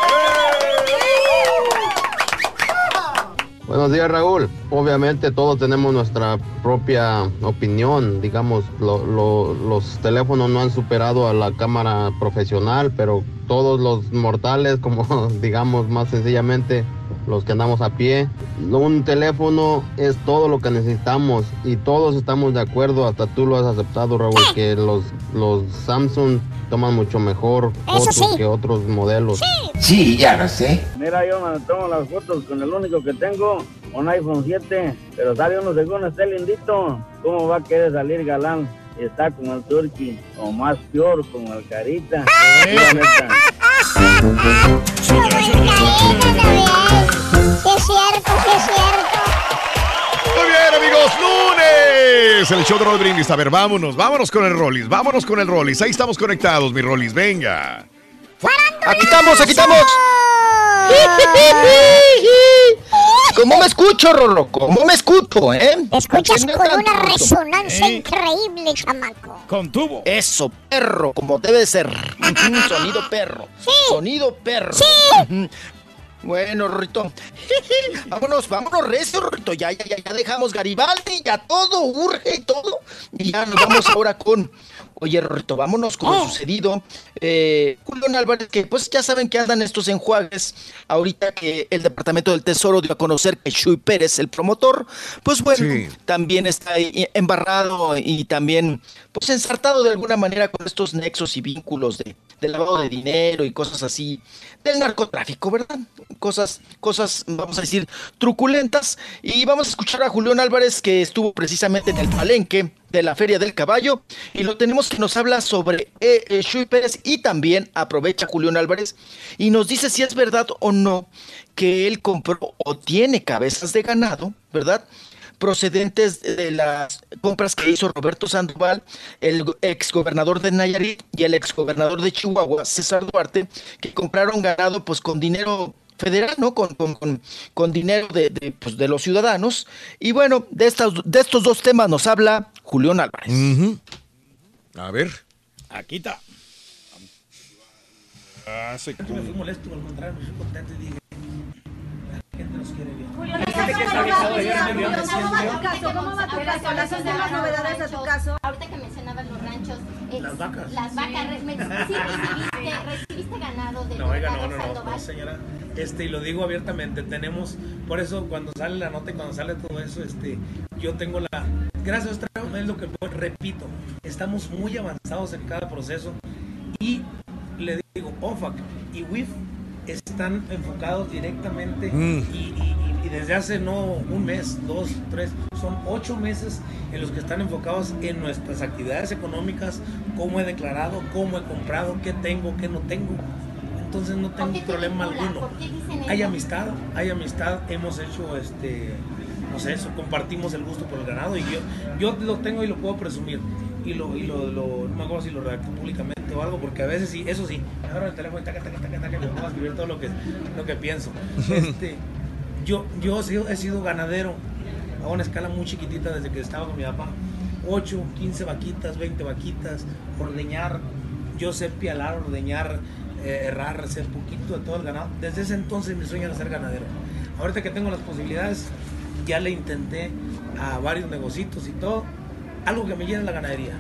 Buenos días Raúl. Obviamente todos tenemos nuestra propia opinión. Digamos, lo- lo- los teléfonos no han superado a la cámara profesional, pero todos los mortales, como digamos más sencillamente los que andamos a pie, un teléfono es todo lo que necesitamos y todos estamos de acuerdo, hasta tú lo has aceptado Raúl, que los, los Samsung toman mucho mejor fotos que otros modelos. Sí, ya lo sé. Mira, yo me tomo las fotos con el único que tengo, un iPhone 7, pero sale uno según esté lindito. ¿Cómo va a querer salir galán? Y está con el turkey, o más peor, con el carita. La neta. Sí es cierto, sí es cierto. Muy bien, amigos, lunes. El show de Roll Brindis. A ver, vámonos, vámonos con el Rollis, vámonos con el Rollis. Ahí estamos conectados, mi Rollis, venga. Aquí estamos, aquí estamos. ¿Cómo me escucho, Rorro? ¿Cómo me escucho, eh? Escuchas con una resonancia Eh. increíble, chamaco. Con tubo. Eso, perro, como debe ser. Sonido perro. Sonido perro. Ujú. Bueno, Rorrito. vámonos, vámonos, recio, Rorrito. Ya, ya, ya, ya dejamos Garibaldi, ya todo urge y todo. Y ya nos vamos ahora con. Oye, Rorrito, vámonos con lo sucedido. Eh, Julián Álvarez, que pues ya saben que andan estos enjuagues. Ahorita que el Departamento del Tesoro dio a conocer que Shui Pérez, el promotor, pues bueno, también está ahí embarrado y también pues ensartado de alguna manera con estos nexos y vínculos de, de lavado de dinero y cosas así, del narcotráfico, ¿verdad? Cosas, cosas, vamos a decir, truculentas. Y vamos a escuchar a Julián Álvarez, que estuvo precisamente en el palenque de la Feria del Caballo, y lo tenemos que nos habla sobre eh, Pérez y también aprovecha Julián Álvarez y nos dice si es verdad o no que él compró o tiene cabezas de ganado, ¿verdad? Procedentes de las compras que hizo Roberto Sandoval, el exgobernador de Nayarit y el exgobernador de Chihuahua, César Duarte, que compraron ganado pues con dinero federal, ¿no? Con, con, con, dinero de, de, pues, de, los ciudadanos. Y bueno, de, estas, de estos dos temas nos habla Julián Álvarez. Uh -huh. A ver. Aquí está. Ah, me fui molesto, al contrario, me fui contento y dije, gente nos quiere bien. Julio, ¿cómo va tu caso? ¿Cuáles son las novedades de tu caso? Ahorita que mencionabas los ranchos, es, Las vacas. Las vacas, sí recibiste, recibiste ganado de No, oiga, no, no, no, Sandoval. no, señora. Este, y lo digo abiertamente, tenemos, por eso cuando sale la nota y cuando sale todo eso, este, yo tengo la, gracias a Dios, es lo que repito, estamos muy avanzados en cada proceso y le digo, OFAC y WIF están enfocados directamente Mm. y, y- y- desde hace no un mes, dos, tres, son ocho meses en los que están enfocados en nuestras actividades económicas, cómo he declarado, cómo he comprado, qué tengo, qué no tengo. Entonces no tengo te problema vinculan? alguno. ¿Por qué dicen Hay amistad, hay amistad, hemos hecho este, no sé, eso, compartimos el gusto por el ganado y yo, yo lo tengo y lo puedo presumir. Y lo, y lo, lo- no me acuerdo si lo redacté públicamente o algo, porque a veces sí, eso sí, me agarro el teléfono y taca, taca, taca, taca, me pongo a escribir todo lo que, lo que pienso. Este, yo, yo he sido, he sido ganadero a una escala muy chiquitita desde que estaba con mi papá. 8, 15 vaquitas, 20 vaquitas, ordeñar. Yo sé pialar, ordeñar, eh, errar, sé poquito de todo el ganado. Desde ese entonces mi sueño era ser ganadero. Ahorita que tengo las posibilidades, ya le intenté a varios negocios y todo. Algo que me llena la ganadería.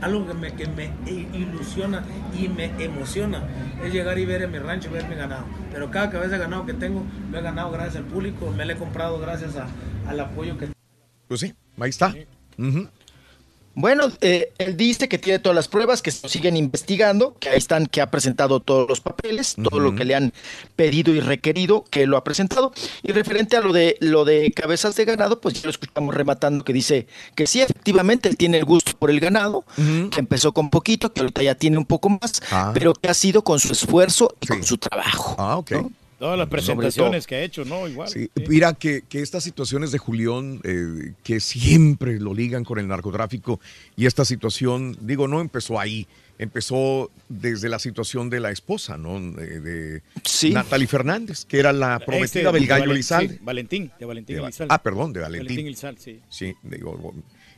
Algo que me, que me ilusiona y me emociona es llegar y ver en mi rancho, ver mi ganado. Pero cada cabeza de ganado que tengo, lo he ganado gracias al público, me lo he comprado gracias a- al apoyo que Pues sí, ahí está. Ujú. Bueno, eh, él dice que tiene todas las pruebas, que se siguen investigando, que ahí están, que ha presentado todos los papeles, todo lo que le han pedido y requerido, que lo ha presentado. Y referente a lo de lo de cabezas de ganado, pues ya lo escuchamos rematando que dice que sí, efectivamente, él tiene el gusto por el ganado, que empezó con poquito, que ahorita ya tiene un poco más, Ah. pero que ha sido con su esfuerzo y con su trabajo. Ah, ok. Todas las presentaciones que ha hecho, ¿no? Igual. Sí, Mira que, que estas situaciones de Julián, eh, que siempre lo ligan con el narcotráfico, y esta situación, digo, no empezó ahí, empezó desde la situación de la esposa, ¿no? De, de Natalie Fernández, que era la prometida Este, del de gallo Elizalde. Valentín, de Valentín De Elizalde. ah, perdón, de Valentín. Valentín Elizalde, sí. Sí, digo,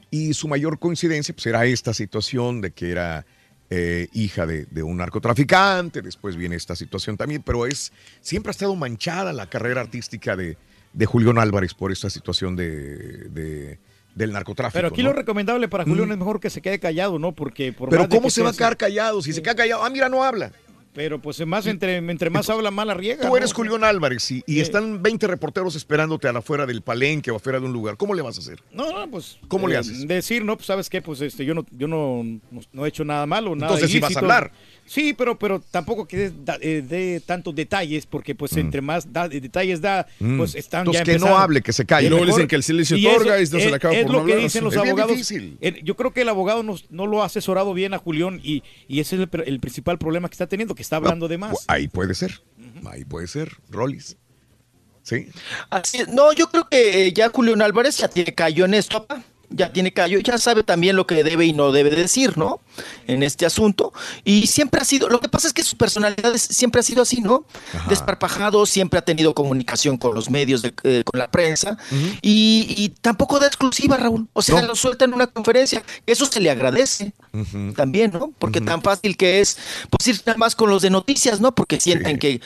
y su mayor coincidencia pues, era esta situación de que era eh, hija de, de un narcotraficante, después viene esta situación también, pero es siempre ha estado manchada la carrera artística de, de Julián Álvarez por esta situación de, de- del narcotráfico. Pero aquí ¿no? lo recomendable para Julián Mm. es mejor que se quede callado, ¿no? Porque por Pero ¿cómo se va a quedar callado? Si se queda callado, ah, mira, no habla. Pero pues más entre, entre más habla, más la riega. Tú ¿no? eres Julián Álvarez y, y están 20 reporteros esperándote a la afuera del palenque o afuera de un lugar. ¿Cómo le vas a hacer? No, no, pues. ¿Cómo le eh, haces? Decir, no, pues sabes qué, pues este, yo no, yo no, no, no he hecho nada malo, nada Entonces sí vas a ilícito. hablar. Sí, pero, pero tampoco que dé eh, dé tantos detalles, porque pues entre más da- eh, detalles da, Mm. pues están Entonces, ya que no hable, que se calle. Y luego dicen que el silencio y otorga eso y no se le acaba es por lo no que hablar. dicen los Es bien abogados. difícil. Eh, Yo creo que el abogado no, no lo ha asesorado bien a Julián y, y ese es el, pr- el principal problema que está teniendo, que está hablando de más. Ahí puede ser. Ahí puede ser. Rollis. Sí. Así. No, yo creo que eh, ya Julián Álvarez ya tiene callo en esto, papá. Ya tiene callo, ya sabe también lo que debe y no debe decir, ¿no? En este asunto. Y siempre ha sido, lo que pasa es que su personalidad es- siempre ha sido así, ¿no? Desparpajado, siempre ha tenido comunicación con los medios, de- eh, con la prensa. y, y tampoco da exclusiva, Raúl. O sea, lo suelta en una conferencia. Eso se le agradece también, ¿no? Porque tan fácil que es, pues ir nada más con los de noticias, ¿no? Porque sienten que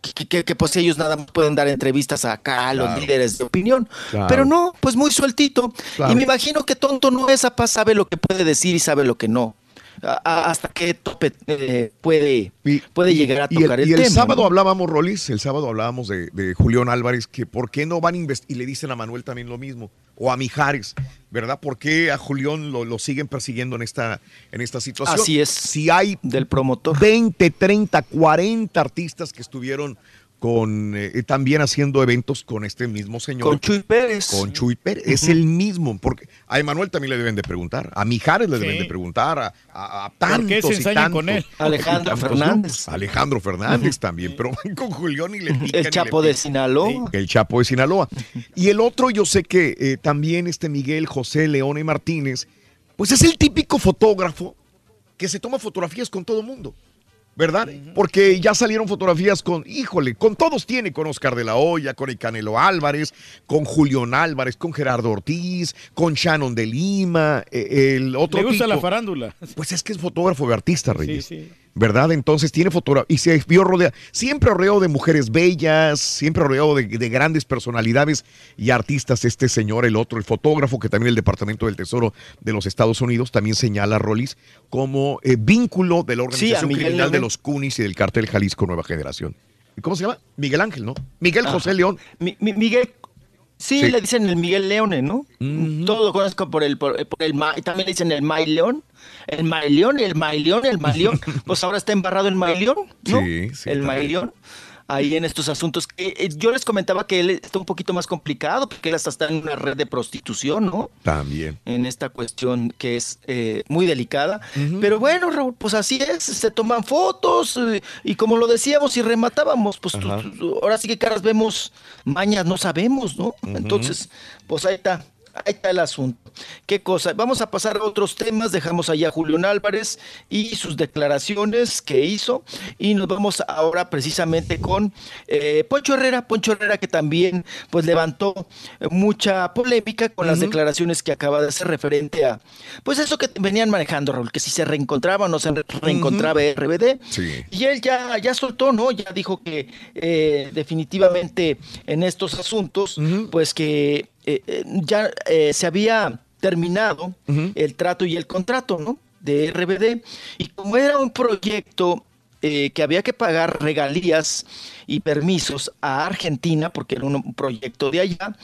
que, que- que, pues ellos nada más pueden dar entrevistas acá a los Claro. líderes de opinión. Claro. Pero no, pues muy sueltito. Claro. Y me imagino que tonto no es, sabe lo que puede decir y sabe lo que no. A- hasta qué tope eh, puede, puede llegar a Y el, tocar el, y el tema. sábado ¿no? hablábamos, Rolis, el sábado hablábamos de, de Julián Álvarez, que por qué no van a investigar, y le dicen a Manuel también lo mismo, o a Mijares, ¿verdad? ¿Por qué a Julián lo, lo siguen persiguiendo en esta, en esta situación? Así es. Si hay del promotor. 20, 30, 40 artistas que estuvieron con eh, también haciendo eventos con este mismo señor. Con Chuy Pérez. Con Chuy Pérez. Es el mismo. Porque a Emanuel también le deben de preguntar. A Mijares le deben de preguntar. A, a, a ¿Por qué se tantos y tantos. con él? Alejandro tantos Fernández. Alejandro Fernández también. Pero con Julián y le pican El le Chapo de. Sinaloa. El Chapo de Sinaloa. Y el otro, yo sé que eh, también este Miguel José Leone Martínez, pues es el típico fotógrafo que se toma fotografías con todo mundo. ¿Verdad? Porque ya salieron fotografías con, híjole, con todos tiene, con Oscar de la Hoya, con el Canelo Álvarez, con Julián Álvarez, con Gerardo Ortiz, con Shannon de Lima, eh, el otro Le gusta la farándula. Pues es que es fotógrafo de artista, Reyes. Sí, sí. ¿Verdad? Entonces tiene fotografía y se vio rodeado, siempre rodeado de mujeres bellas, siempre rodeado de, de grandes personalidades y artistas. Este señor, el otro, el fotógrafo, que también el Departamento del Tesoro de los Estados Unidos también señala a Rollis como eh, vínculo de la organización Miguel criminal de los Cunis y del cártel Jalisco Nueva Generación. ¿Cómo se llama? Miguel Ángel, ¿no? Miguel. José León. Mi- mi- Miguel. Sí, Sí. le dicen el Miguel Leone, ¿no? Todo lo conozco por el, por, por el Ma- también le dicen el May León, el May León, el May León, el May León. pues ahora está embarrado el May León, ¿no? Sí, sí, el May también. León. Ahí en estos asuntos. que, eh, yo les comentaba que él está un poquito más complicado porque él hasta está en una red de prostitución, ¿no? También. en esta cuestión que es eh, muy delicada. Pero bueno, Raúl, pues así es, se toman fotos eh, y como lo decíamos y rematábamos, pues tú- Ajá. tú- ahora sí que caras vemos, mañas no sabemos, ¿no? Entonces, pues ahí está. Ahí está el asunto. ¿Qué cosa? Vamos a pasar a otros temas. Dejamos allá a Julián Álvarez y sus declaraciones que hizo. Y nos vamos ahora precisamente con eh, Poncho Herrera. Poncho Herrera que también pues levantó mucha polémica con las declaraciones que acaba de hacer referente a pues eso que venían manejando, Raúl, que si se reencontraba o no se re- reencontraba RBD. Sí. Y él ya, ya soltó, ¿no? Ya dijo que eh, definitivamente en estos asuntos, pues que eh, eh, ya eh, se había terminado el trato y el contrato, ¿no? De RBD. Y como era un proyecto eh, que había que pagar regalías y permisos a Argentina, porque era un, proyecto de allá,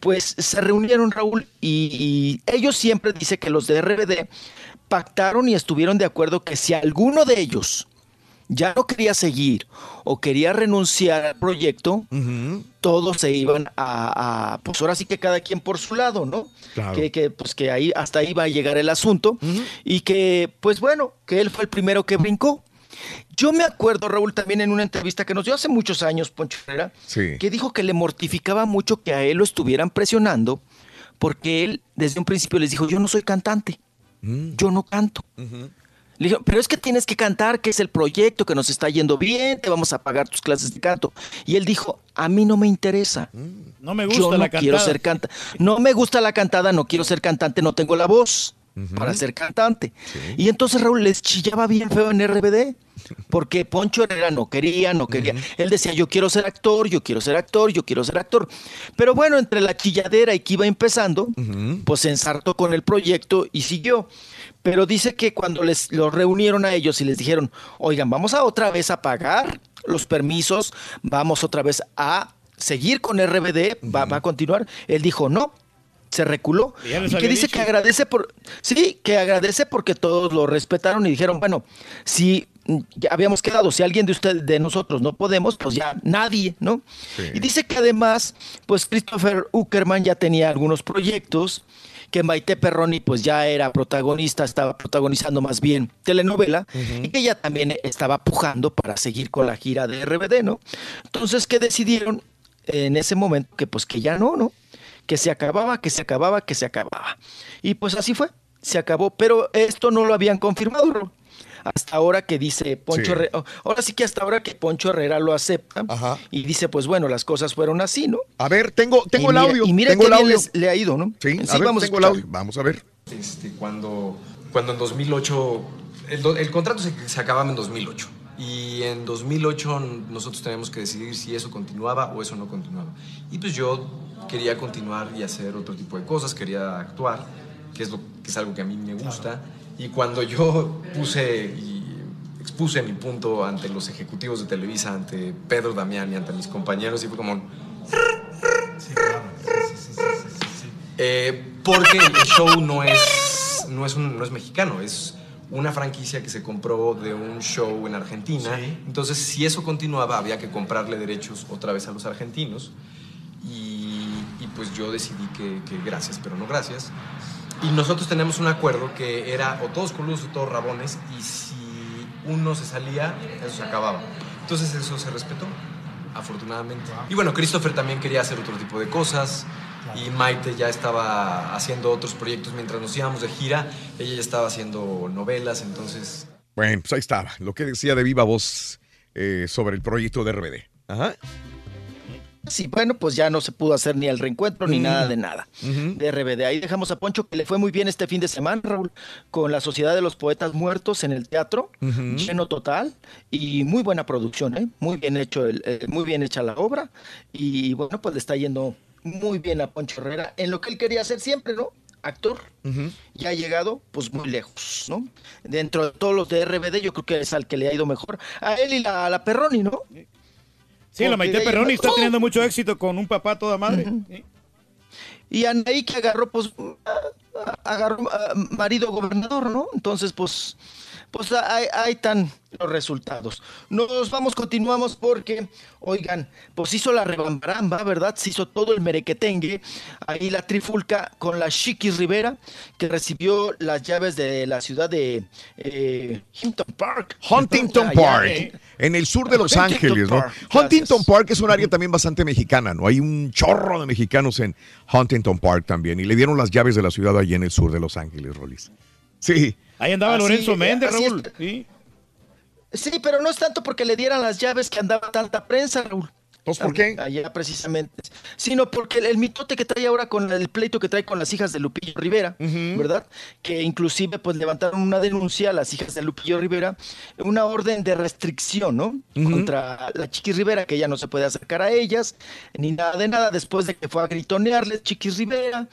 pues se reunieron, Raúl, y, y ellos siempre dicen que los de RBD pactaron y estuvieron de acuerdo que si alguno de ellos ya no quería seguir o quería renunciar al proyecto, todos se iban a, a- pues ahora sí que cada quien por su lado, ¿no? Claro. Que, que, pues que ahí hasta ahí va a llegar el asunto y que pues bueno, que él fue el primero que brincó. Yo me acuerdo, Raúl, también en una entrevista que nos dio hace muchos años, Poncho Herrera, Sí. que dijo que le mortificaba mucho que a él lo estuvieran presionando porque él desde un principio les dijo, yo no soy cantante, yo no canto. Le dijo, pero es que tienes que cantar, que es el proyecto, que nos está yendo bien, te vamos a pagar tus clases de canto. Y él dijo, a mí no me interesa. No me gusta Yo no la quiero cantada. ser cantante. No me gusta la cantada, no quiero ser cantante, no tengo la voz para ser cantante. Y entonces Raúl les chillaba bien feo en RBD, porque Poncho Herrera no quería, no quería. Él decía, yo quiero ser actor, yo quiero ser actor, yo quiero ser actor. Pero bueno, entre la chilladera y que iba empezando, pues se ensartó con el proyecto y siguió. Pero dice que cuando les los reunieron a ellos y les dijeron, oigan, vamos a otra vez a pagar los permisos, vamos otra vez a seguir con RBD, va, va a continuar. Él dijo, no, se reculó. Y que dice dicho. que agradece por, sí, que agradece porque todos lo respetaron y dijeron, bueno, si ya habíamos quedado, si alguien de ustedes, de nosotros no podemos, pues ya nadie, ¿no? Y dice que además, pues Christopher Uckerman ya tenía algunos proyectos, que Maite Perroni pues ya era protagonista, estaba protagonizando más bien telenovela, y que ella también estaba pujando para seguir con la gira de RBD, ¿no? Entonces que decidieron en ese momento que pues que ya no, ¿no? Que se acababa, que se acababa, que se acababa. Y pues así fue, se acabó, pero esto no lo habían confirmado, Raúl. Hasta ahora que dice Poncho Sí. Herrera, ahora sí que hasta ahora que Poncho Herrera lo acepta y dice, pues bueno, las cosas fueron así, ¿no? A ver, tengo, tengo Y el mira- audio. y mira tengo qué el bien audio. les- le ha ido, ¿no? Sí, Sí, a ver, vamos a tengo el escuchar. audio. Vamos a ver. Este, cuando, cuando en 2008, el, el contrato se, se acababa en 2008 y en 2008 nosotros teníamos que decidir si eso continuaba o eso no continuaba. Y pues yo quería continuar y hacer otro tipo de cosas, quería actuar, que es, lo, que es algo que a mí me gusta. Y cuando yo puse y expuse mi punto ante los ejecutivos de Televisa, ante Pedro Damián y ante mis compañeros, y fue como... un- Eh, porque el show no es, no, es un- no es mexicano, es una franquicia que se compró de un show en Argentina. Entonces, si eso continuaba, había que comprarle derechos otra vez a los argentinos. Y, y pues yo decidí que, que gracias, pero no gracias. Y nosotros tenemos un acuerdo que era o todos coludos o todos rabones, y si uno se salía, eso se acababa. Entonces eso se respetó, afortunadamente. Y bueno, Christopher también quería hacer otro tipo de cosas, y Maite ya estaba haciendo otros proyectos mientras nos íbamos de gira, ella ya estaba haciendo novelas, entonces... Bueno, pues ahí estaba, lo que decía de viva voz eh, sobre el proyecto de RBD. Ajá. Sí, bueno, pues ya no se pudo hacer ni el reencuentro ni nada de nada de RBD. Ahí dejamos a Poncho que le fue muy bien este fin de semana, Raúl, con la Sociedad de los Poetas Muertos en el teatro, lleno total y muy buena producción, ¿eh? muy bien hecho, el- eh, muy bien hecha la obra y bueno, pues le está yendo muy bien a Poncho Herrera en lo que él quería hacer siempre, ¿no? Actor. Y ha llegado pues muy lejos, ¿no? Dentro de todos los de RBD yo creo que es al que le ha ido mejor. A él y la, a la Perroni, ¿no? Sí, la Maite Perroni está ¡Oh! teniendo mucho éxito con un papá toda madre. Sí. Y Anaí que agarró, pues, agarró a marido gobernador, ¿no? Entonces, pues, pues ahí, ahí están los resultados. Nos vamos, continuamos porque, oigan, pues hizo la rebambaramba, ¿verdad? Se hizo todo el merequetengue. Ahí la trifulca con la Chiquis Rivera, que recibió las llaves de la ciudad de eh, Hinton Park. Huntington Park, eh, en el sur de Los Huntington Ángeles, ¿no? Huntington Park es un área también bastante mexicana, ¿no? Hay un chorro de mexicanos en Huntington Park también y le dieron las llaves de la ciudad allí en el sur de Los Ángeles, Rolis. Sí. Ahí andaba Así- Lorenzo Méndez. Raúl. Sí. Sí, pero no es tanto porque le dieran las llaves que andaba tanta prensa, Raúl. ¿Pues por qué? Allá precisamente. Sino porque el, el mitote que trae ahora con el pleito que trae con las hijas de Lupillo Rivera, ¿verdad? Que inclusive pues levantaron una denuncia a las hijas de Lupillo Rivera, una orden de restricción, ¿no? Contra la Chiquis Rivera, que ya no se puede acercar a ellas, ni nada de nada, después de que fue a gritonearles Chiquis Rivera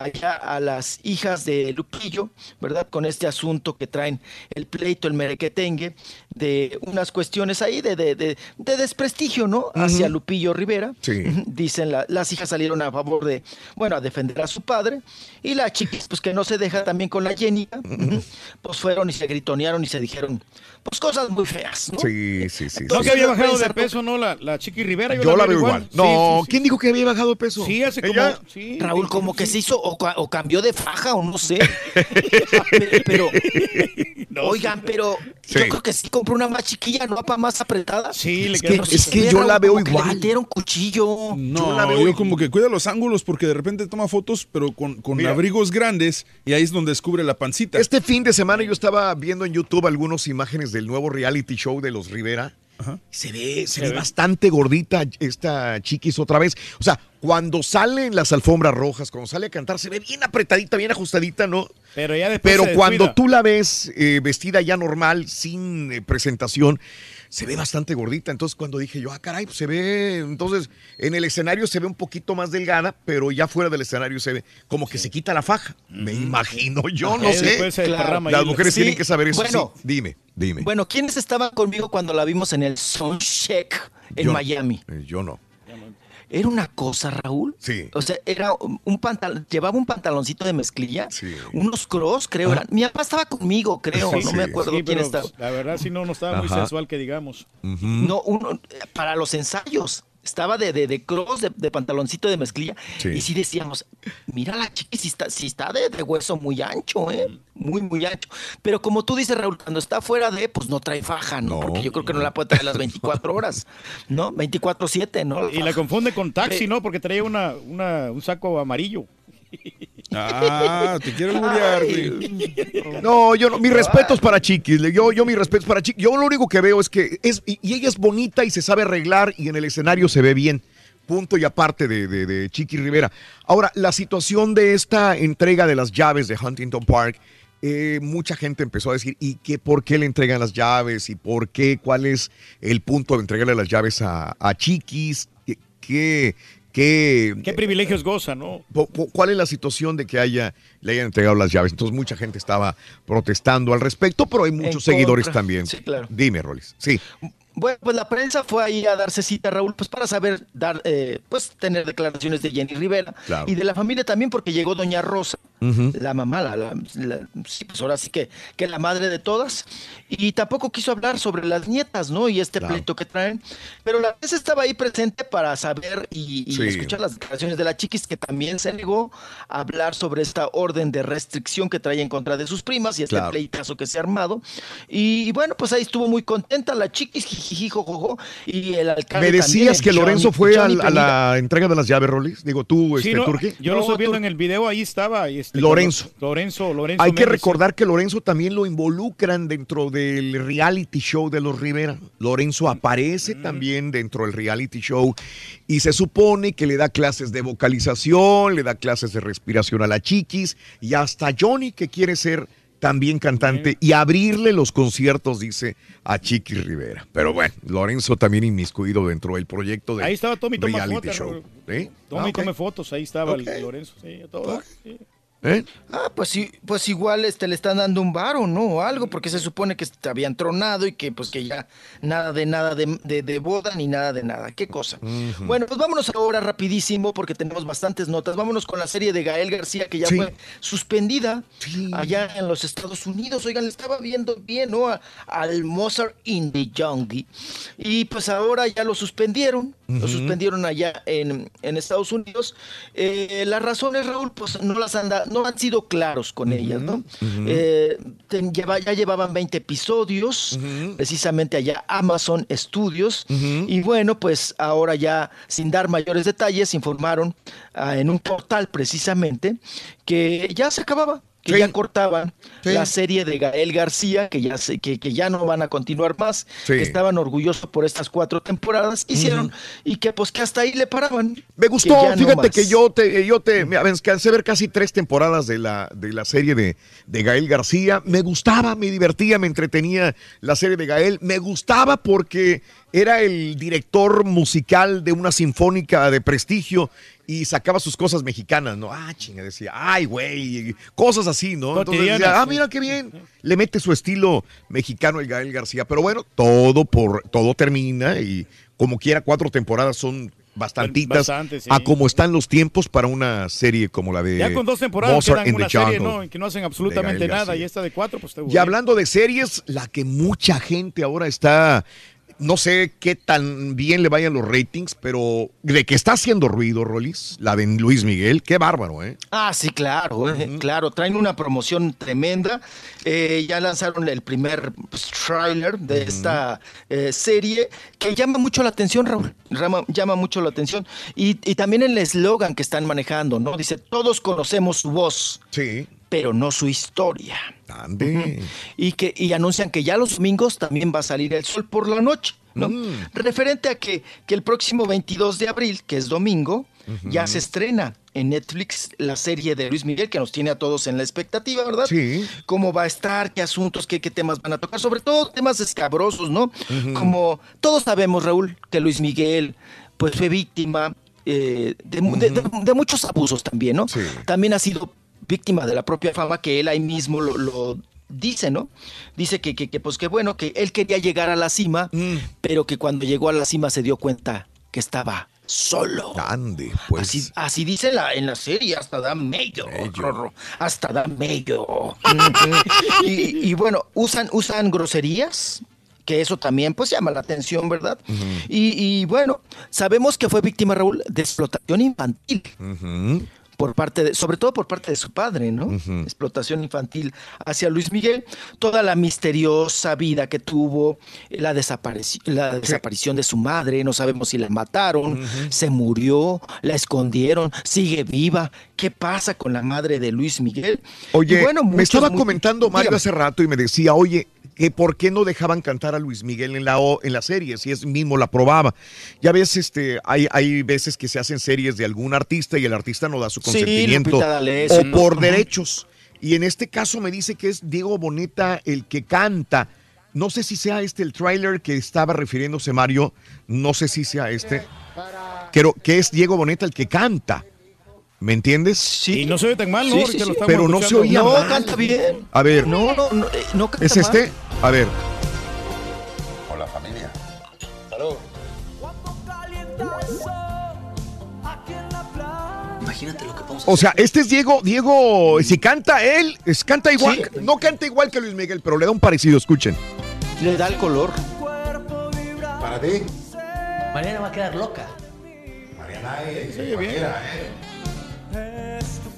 allá a las hijas de Lupillo, ¿verdad? Con este asunto que traen el pleito, el merequetengue, de unas cuestiones ahí de, de, de- de desprestigio, ¿no? Hacia Lupillo Rivera. Sí. Dicen, la- las hijas salieron a favor de, bueno, a defender a su padre, y la chiquis, pues que no se deja también con la ujú, pues fueron y se gritonearon y se dijeron, pues cosas muy feas, ¿no? Sí, sí, sí. No, que había la bajado de peso, ¿no? La, la Chiqui Rivera. Yo la veo igual. No, sí, sí. ¿quién dijo que había bajado de peso? Sí, hace como. ¿Ella? sí, Raúl, como que sí. se hizo o, ca- o cambió de faja o no sé. pero, oigan, pero Sí. yo creo que sí compró una más chiquilla, ¿no? Para más apretada. Sí, le Es quedó que, es que yo Raúl, la veo como que Le igual. metieron cuchillo. No, la yo, veo y- como que cuida los ángulos porque de repente toma fotos, pero con, con abrigos grandes y ahí es donde descubre la pancita. Este fin de semana yo estaba viendo en YouTube algunas imágenes del nuevo reality show de los Rivera. Se ve, se, ve, bastante gordita esta chiquis otra vez. O sea, cuando sale en las alfombras rojas, cuando sale a cantar, se ve bien apretadita, bien ajustadita, ¿no? Pero ya después. Pero cuando tú la ves eh, vestida ya normal, sin eh, presentación, se ve bastante gordita. Entonces cuando dije yo, ah, caray, pues se ve, entonces en el escenario se ve un poquito más delgada, pero ya fuera del escenario se ve como que se quita la faja. Me imagino, yo Ajá, no sé. desparrama Las mujeres Sí, tienen que saber eso. bueno. sí. Dime, dime. Bueno, ¿quiénes estaban conmigo cuando la vimos en el Soundcheck en Yo. Miami? Eh, Yo no. Era una cosa, Raúl. Sí. O sea, era un pantalón, llevaba un pantaloncito de mezclilla, Sí. unos cross, creo. eran. Mi papá estaba conmigo, creo, Sí, no sí. me acuerdo Sí, quién pero estaba. la verdad sí no, no estaba muy sensual que digamos. No, uno, para los ensayos. Estaba de, de, de cross, de, de pantaloncito de mezclilla. Sí. Y sí decíamos, mira la chiqui, si está, si está de, de hueso muy ancho, ¿eh? Muy, muy ancho. Pero como tú dices, Raúl, cuando está fuera de, pues no trae faja, ¿no? No, Porque yo creo que no la puede traer las 24 horas, ¿no? 24-7, ¿no? La Y la confunde con taxi, ¿no? Porque traía una, una, un saco amarillo. Ah, te quiero güey. No, yo no, mis respetos para Chiquis. Yo, yo mis respetos para Chiquis. Yo lo único que veo es que es, y, ella es bonita y se sabe arreglar y en el escenario se ve bien. Punto y aparte de, de, de Chiquis Rivera. Ahora, la situación de esta entrega de las llaves de Huntington Park, eh, mucha gente empezó a decir, ¿y qué, por qué le entregan las llaves? ¿Y por qué? ¿Cuál es el punto de entregarle las llaves a, a Chiquis? ¿Qué, qué, privilegios goza, ¿no? ¿Cuál es la situación de que haya, le hayan entregado las llaves? Entonces mucha gente estaba protestando al respecto, pero hay muchos En seguidores contra. también. Sí, claro. Dime, Rolis. Sí. Bueno, pues la prensa fue ahí a darse cita, Raúl, pues para saber, dar, eh, pues tener declaraciones de Jenny Rivera Claro. y de la familia también, porque llegó Doña Rosa, Ujú. la mamá, la, la- la- sí, pues ahora sí que, que es la madre de todas, y tampoco quiso hablar sobre las nietas, ¿no? Y este pleito que traen, pero la prensa estaba ahí presente para saber y, y Sí. escuchar las declaraciones de la chiquis, que también se negó a hablar sobre esta orden de restricción que trae en contra de sus primas y este Claro. pleitazo que se ha armado. Y, y bueno, pues ahí estuvo muy contenta la chiquis, jijiji, jojojo, y el alcalde Me decías también, que Lorenzo Johnny- fue Johnny a Penida. la entrega de las llaves, Rolis. Digo, tú, Sí, este, no, Turki. yo lo estoy viendo en el video, ahí estaba. y este, Lorenzo. Lorenzo, Lorenzo. Hay que recordar que Lorenzo también lo involucran dentro del reality show de los Rivera. Lorenzo aparece también dentro del reality show y se supone que le da clases de vocalización, le da clases de respiración a la chiquis y hasta Johnny que quiere ser también cantante y abrirle los conciertos, dice, a Chiquis Rivera. Pero bueno, Lorenzo también inmiscuido dentro del proyecto de Ahí estaba Tommy, show. Tommy, Ah, tome fotos, ahí estaba el. Lorenzo. Sí, todo. sí. ¿Eh? Ah, pues sí, pues igual este le están dando un varo, ¿no? O algo, porque se supone que te habían tronado y que pues que ya nada de nada de, de- de boda ni nada de nada. Qué cosa. Bueno, pues vámonos ahora rapidísimo porque tenemos bastantes notas. Vámonos con la serie de Gael García que ya Sí. fue suspendida allá en los Estados Unidos. Oigan, le estaba viendo bien, ¿no? A- al Mozart in the Jungle. Y pues ahora ya lo suspendieron. Lo suspendieron allá en, en Estados Unidos. Eh, las razones, Raúl, pues no las han da- no han sido claros con ellas, ¿no? Eh, lleva- ya llevaban 20 episodios, precisamente allá Amazon Studios. Y bueno, pues ahora ya, sin dar mayores detalles, informaron ah, en un portal precisamente que ya se acababa. Que ya cortaban la serie de Gael García, que ya se- que, que ya no van a continuar más, Sí. que estaban orgullosos por estas cuatro temporadas, hicieron, y que pues que hasta ahí le paraban. Me gustó, Que ya no fíjate que yo te, yo te, me alcancé ver casi tres temporadas de la, de la serie de, de Gael García. Me gustaba, me divertía, me entretenía la serie de Gael. Me gustaba porque era el director musical de una sinfónica de prestigio y sacaba sus cosas mexicanas, ¿no? Ah, chinga, decía, ay, güey, cosas así, ¿no? Entonces decía, ah, mira qué bien. Le mete su estilo mexicano el Gael García. Pero bueno, todo por, todo termina y como quiera, cuatro temporadas son bastantitas Bastante, sí. a como están los tiempos para una serie como la de Ya con dos temporadas quedan una serie. ¿no? Que no hacen absolutamente nada. Y esta de cuatro, pues te Y hablando de series, la que mucha gente ahora está, no sé qué tan bien le vayan los ratings, pero de que está haciendo ruido, Rolis, la de Luis Miguel, qué bárbaro, ¿eh? Ah, sí, claro, eh, claro, traen una promoción tremenda. Eh, ya lanzaron el primer trailer de esta eh, serie que llama mucho la atención, Raúl. Rama- llama mucho la atención. Y, y también el eslogan que están manejando, ¿no? Dice, todos conocemos su voz, sí. Pero no su historia. Ande. Y, que, y anuncian que ya los domingos también va a salir el sol por la noche, ¿no? Referente a que, que el próximo 22 de abril, que es domingo, ya se estrena en Netflix la serie de Luis Miguel, que nos tiene a todos en la expectativa, ¿verdad? Sí. Cómo va a estar, qué asuntos, qué, qué temas van a tocar, sobre todo temas escabrosos, ¿no? Como todos sabemos, Raúl, que Luis Miguel, pues fue víctima eh, de, de- de- de muchos abusos también, ¿no? También ha sido víctima de la propia fama que él ahí mismo lo, lo dice, ¿no? Dice que, que, que, pues que bueno, que él quería llegar a la cima, pero que cuando llegó a la cima se dio cuenta que estaba solo. Ande, pues. Así, así dice la, en la serie, hasta da mello, Rorro, hasta da mello. y, y bueno, usan, usan groserías, que eso también pues llama la atención, ¿verdad? y, y bueno, sabemos que fue víctima, Raúl, de explotación infantil por parte de, sobre todo por parte de su padre, ¿no? Explotación infantil hacia Luis Miguel, toda la misteriosa vida que tuvo, la, desaparición de su madre, no sabemos si la mataron, se murió, la escondieron, sigue viva, ¿qué pasa con la madre de Luis Miguel? Oye, bueno, me estaba comentando Mario dígame. hace rato y me decía, oye, que por qué no dejaban cantar a Luis Miguel en la, o- en la serie, si es mismo la probaba. Ya ves, este, hay, hay veces que se hacen series de algún artista y el artista no da su Sí, consentimiento o ¿no? por derechos. Y en este caso me dice que es Diego Boneta el que canta. No sé si sea este el tráiler que estaba refiriéndose Mario, no sé si sea este. Creo que es Diego Boneta el que canta. ¿Me entiendes? Sí. Y no se ve tan mal, ¿no? Sí, sí, lo Pero no se oía No, mal. canta bien. A ver. No, no, no, eh, no canta ¿Es este? mal. A ver. Hola familia. Salud. Imagínate lo que podemos O sea, este es Diego, Diego, si canta él, es, canta igual, no canta igual que Luis Miguel, pero le da un parecido, escuchen. Le da el color. Para ti. Mariana va a quedar loca. Mariana bien. cualquiera, ¿eh? Es tu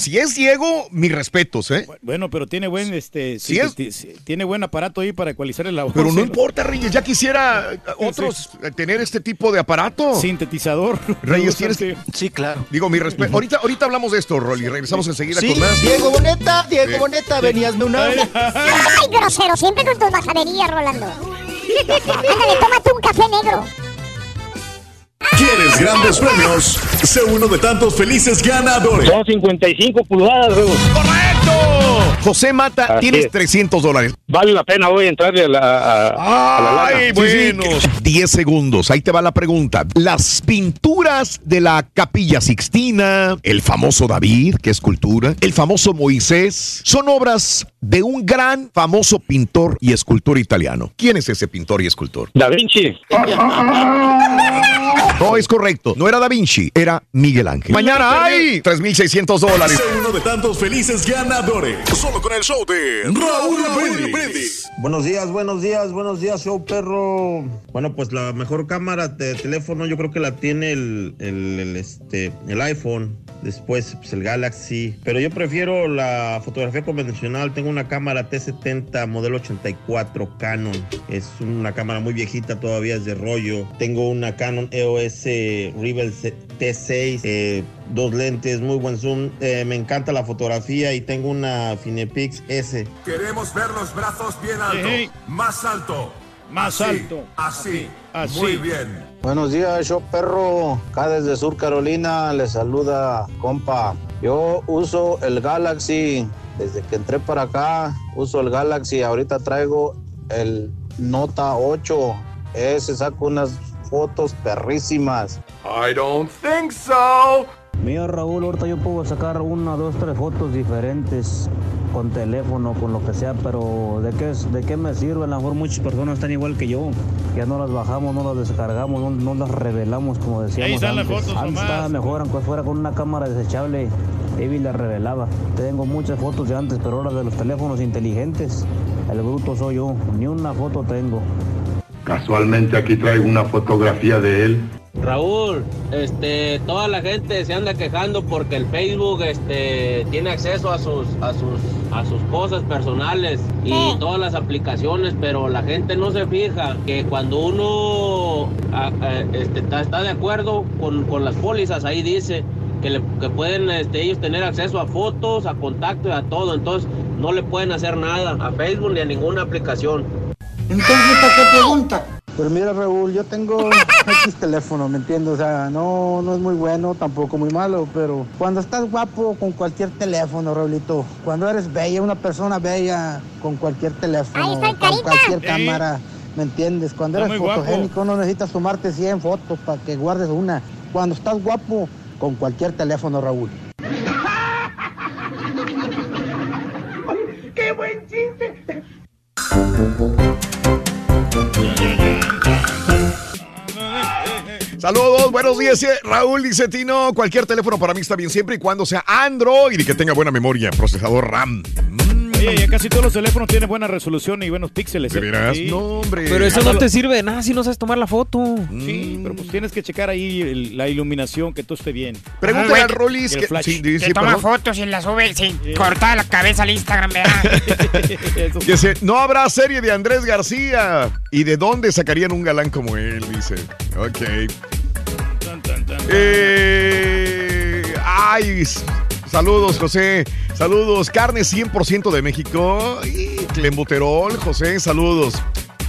Si es Diego, mis respetos, ¿eh? Bueno, pero tiene buen, este, es- tiene buen aparato ahí para ecualizar el audio. Pero no importa, Reyes, ya quisiera eh, otros eh, tener este tipo de aparato. Sintetizador. Reyes, tienes Sí, claro. Digo, mi respeto. Ahorita, ahorita hablamos de esto, Rolly. Regresamos enseguida Sí, con más. Diego Boneta, Diego Sí. Boneta, veníasme un agua. Ay, grosero, siempre con tus bajaderías, Rolando. Ándale, tómate un café negro. ¿Quieres grandes premios? Sé uno de tantos felices ganadores. Son 55 pulgadas. ¡Correcto! José Mata, Así tienes es. 300 dólares. Vale la pena hoy entrarle a la, a, a la lana. Ay, bueno. 10 segundos, ahí te va la pregunta. Las pinturas de la Capilla Sixtina, el famoso David, que es escultura, el famoso Moisés, son obras de un gran famoso pintor y escultor italiano. ¿Quién es ese pintor y escultor? Da Vinci. No, es correcto. No era Da Vinci, era Miguel Ángel. Mañana hay 3.600 dólares. Sé uno de tantos felices ganadores. Solo con el show de Raúl Brindis. Buenos días, buenos días, buenos días, show perro. Bueno, pues la mejor cámara de teléfono yo creo que la tiene el, el- el, este, el iPhone. Después pues, el Galaxy. Pero yo prefiero la fotografía convencional. Tengo una cámara T70 modelo 84 Canon. Es una cámara muy viejita, todavía es de rollo. Tengo una Canon EOS Rebel T6. eh, dos lentes, muy buen zoom. Eh, me encanta la fotografía y tengo una Finepix S. Queremos ver los brazos bien alto. Más alto. Más Así, alto. Así. Así. Muy bien. Buenos días, yo perro. Acá desde Sur Carolina les saluda, compa. Yo uso el Galaxy. Desde que entré para acá, uso el Galaxy. Ahorita traigo el Nota 8. Ese saco unas fotos perrísimas. I don't think so. Mira Raúl, ahorita yo puedo sacar una, dos, tres fotos diferentes con teléfono, con lo que sea, pero ¿de qué, de qué me sirve? A lo mejor muchas personas están igual que yo, ya no las bajamos, no las descargamos, no, no las revelamos como decíamos están las antes. fotos antes estaba mejor, aunque fuera con una cámara desechable, Evi las revelaba. Tengo muchas fotos de antes, pero ahora de los teléfonos inteligentes, el bruto soy yo, ni una foto tengo. Casualmente aquí traigo una fotografía de él. Raúl, este, toda la gente se anda quejando porque el Facebook, este, tiene acceso a sus, a sus, a sus cosas personales y todas las aplicaciones, pero la gente no se fija que cuando uno, a- a- este, está, está de acuerdo con, con las pólizas, ahí dice que, le- que pueden, este, ellos tener acceso a fotos, a contactos, a todo, entonces no le pueden hacer nada a Facebook ni a ninguna aplicación. Entonces, ¿para qué pregunta? Pues mira, Raúl, yo tengo X teléfono, ¿me entiendes? O sea, no, no es muy bueno, tampoco muy malo, pero cuando estás guapo con cualquier teléfono, Raulito, cuando eres bella, una persona bella con cualquier teléfono, con cualquier cámara, ¿me entiendes? Cuando Está eres fotogénico no necesitas tomarte 100 fotos para que guardes una. Cuando estás guapo con cualquier teléfono, Raúl. ¡Qué buen chiste! Saludos, buenos días. Raúl dice Tino, cualquier teléfono para mí está bien siempre y cuando sea Android y que tenga buena memoria, procesador RAM. Oye, ya casi todos los teléfonos tienen buena resolución y buenos píxeles. ¿De ¿eh? veras? Sí. No, hombre. Pero eso no Ándalo. te sirve de nada si no sabes tomar la foto. Sí, pero pues tienes que checar ahí el- la iluminación, que todo esté bien. Pregúntale Ajá, al el que- flash. sí, dice, Que toma perdón. fotos y las sube sin cortar la cabeza al Instagram, ¿verdad? Dice, no habrá serie de Andrés García. ¿Y de dónde sacarían un galán como él? Dice. Ok. Eh, ay, s- saludos, José. Saludos. Carne 100% de México. Y Clembuterol, José, saludos.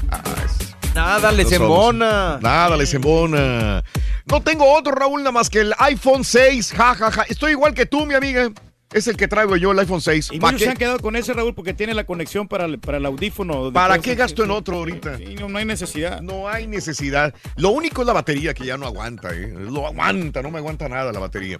Ah, es- Nada, les embona. Nada, les embona. No tengo otro, Raúl, nada más que el iPhone 6. Ja, ja, ja. Estoy igual que tú, mi amiga. Es el que traigo yo, el iPhone 6. Y ¿Para muchos se han quedado con ese, Raúl, porque tiene la conexión para el, para el audífono. ¿Para qué gasto en otro ahorita? Sí, no, no hay necesidad. No hay necesidad. Lo único es la batería que ya no aguanta, ¿eh? Lo aguanta, no me aguanta nada la batería.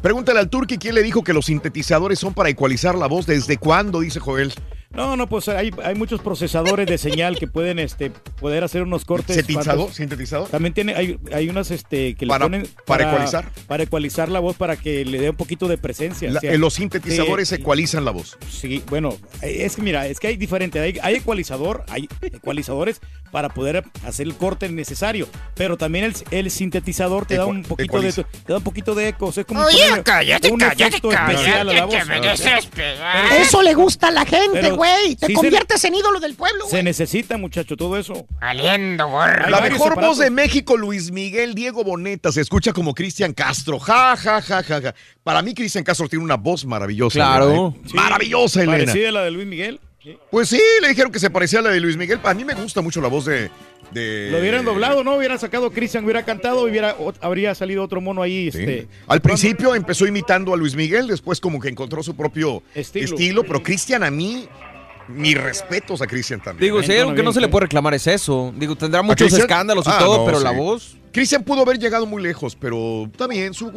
Pregúntale al Turki quién le dijo que los sintetizadores son para ecualizar la voz. ¿Desde cuándo? Dice Joel. No, no, pues hay, hay muchos procesadores de señal que pueden este, poder hacer unos cortes. ¿Sintetizador? fantas- ¿Sintetizador? También tiene, hay, hay unas este, que Para- le ponen para ecualizar. Para ecualizar la voz para que le dé un poquito de presencia. La- o sea, los sintetizadores sí, ecualizan la voz. Sí, bueno, es que mira, es que hay diferente, hay, hay ecualizador, hay ecualizadores para poder hacer el corte necesario, pero también el, el sintetizador te da un poquito de te da un poquito de eco, o sea, es como Oye, cállate, un cállate, efecto especial a la voz. cállate, que me desesperas. Pero- Eso le gusta a la gente, Pero güey. Te sí se- conviertes en ídolo del pueblo, Se necesita, muchacho, todo eso. Aliendo, gorro. La mejor aparatos. voz de México, Luis Miguel Diego Boneta, se escucha como Cristian Castro. Ja, ja, ja, ja, ja. Para mí, Cristian Castro tiene una voz maravillosa. Claro. Elena, ¿eh? Sí. Maravillosa, Elena. Parecida a la de Luis Miguel. Pues sí, le dijeron que se parecía a la de Luis Miguel. A mí me gusta mucho la voz de. de- Lo hubieran doblado, ¿no? Hubieran sacado Cristian, hubiera cantado, hubiera, habría salido otro mono ahí. Sí. Este, Al principio empezó imitando a Luis Miguel, después como que encontró su propio estilo, Estilo. pero Cristian a mí, mis respetos a Cristian también. Digo, si hay algo que no se le puede reclamar es eso. Digo, tendrá ¿A muchos escándalos y Ah, todo, no, pero sí. la voz. Cristian pudo haber llegado muy lejos, pero también su,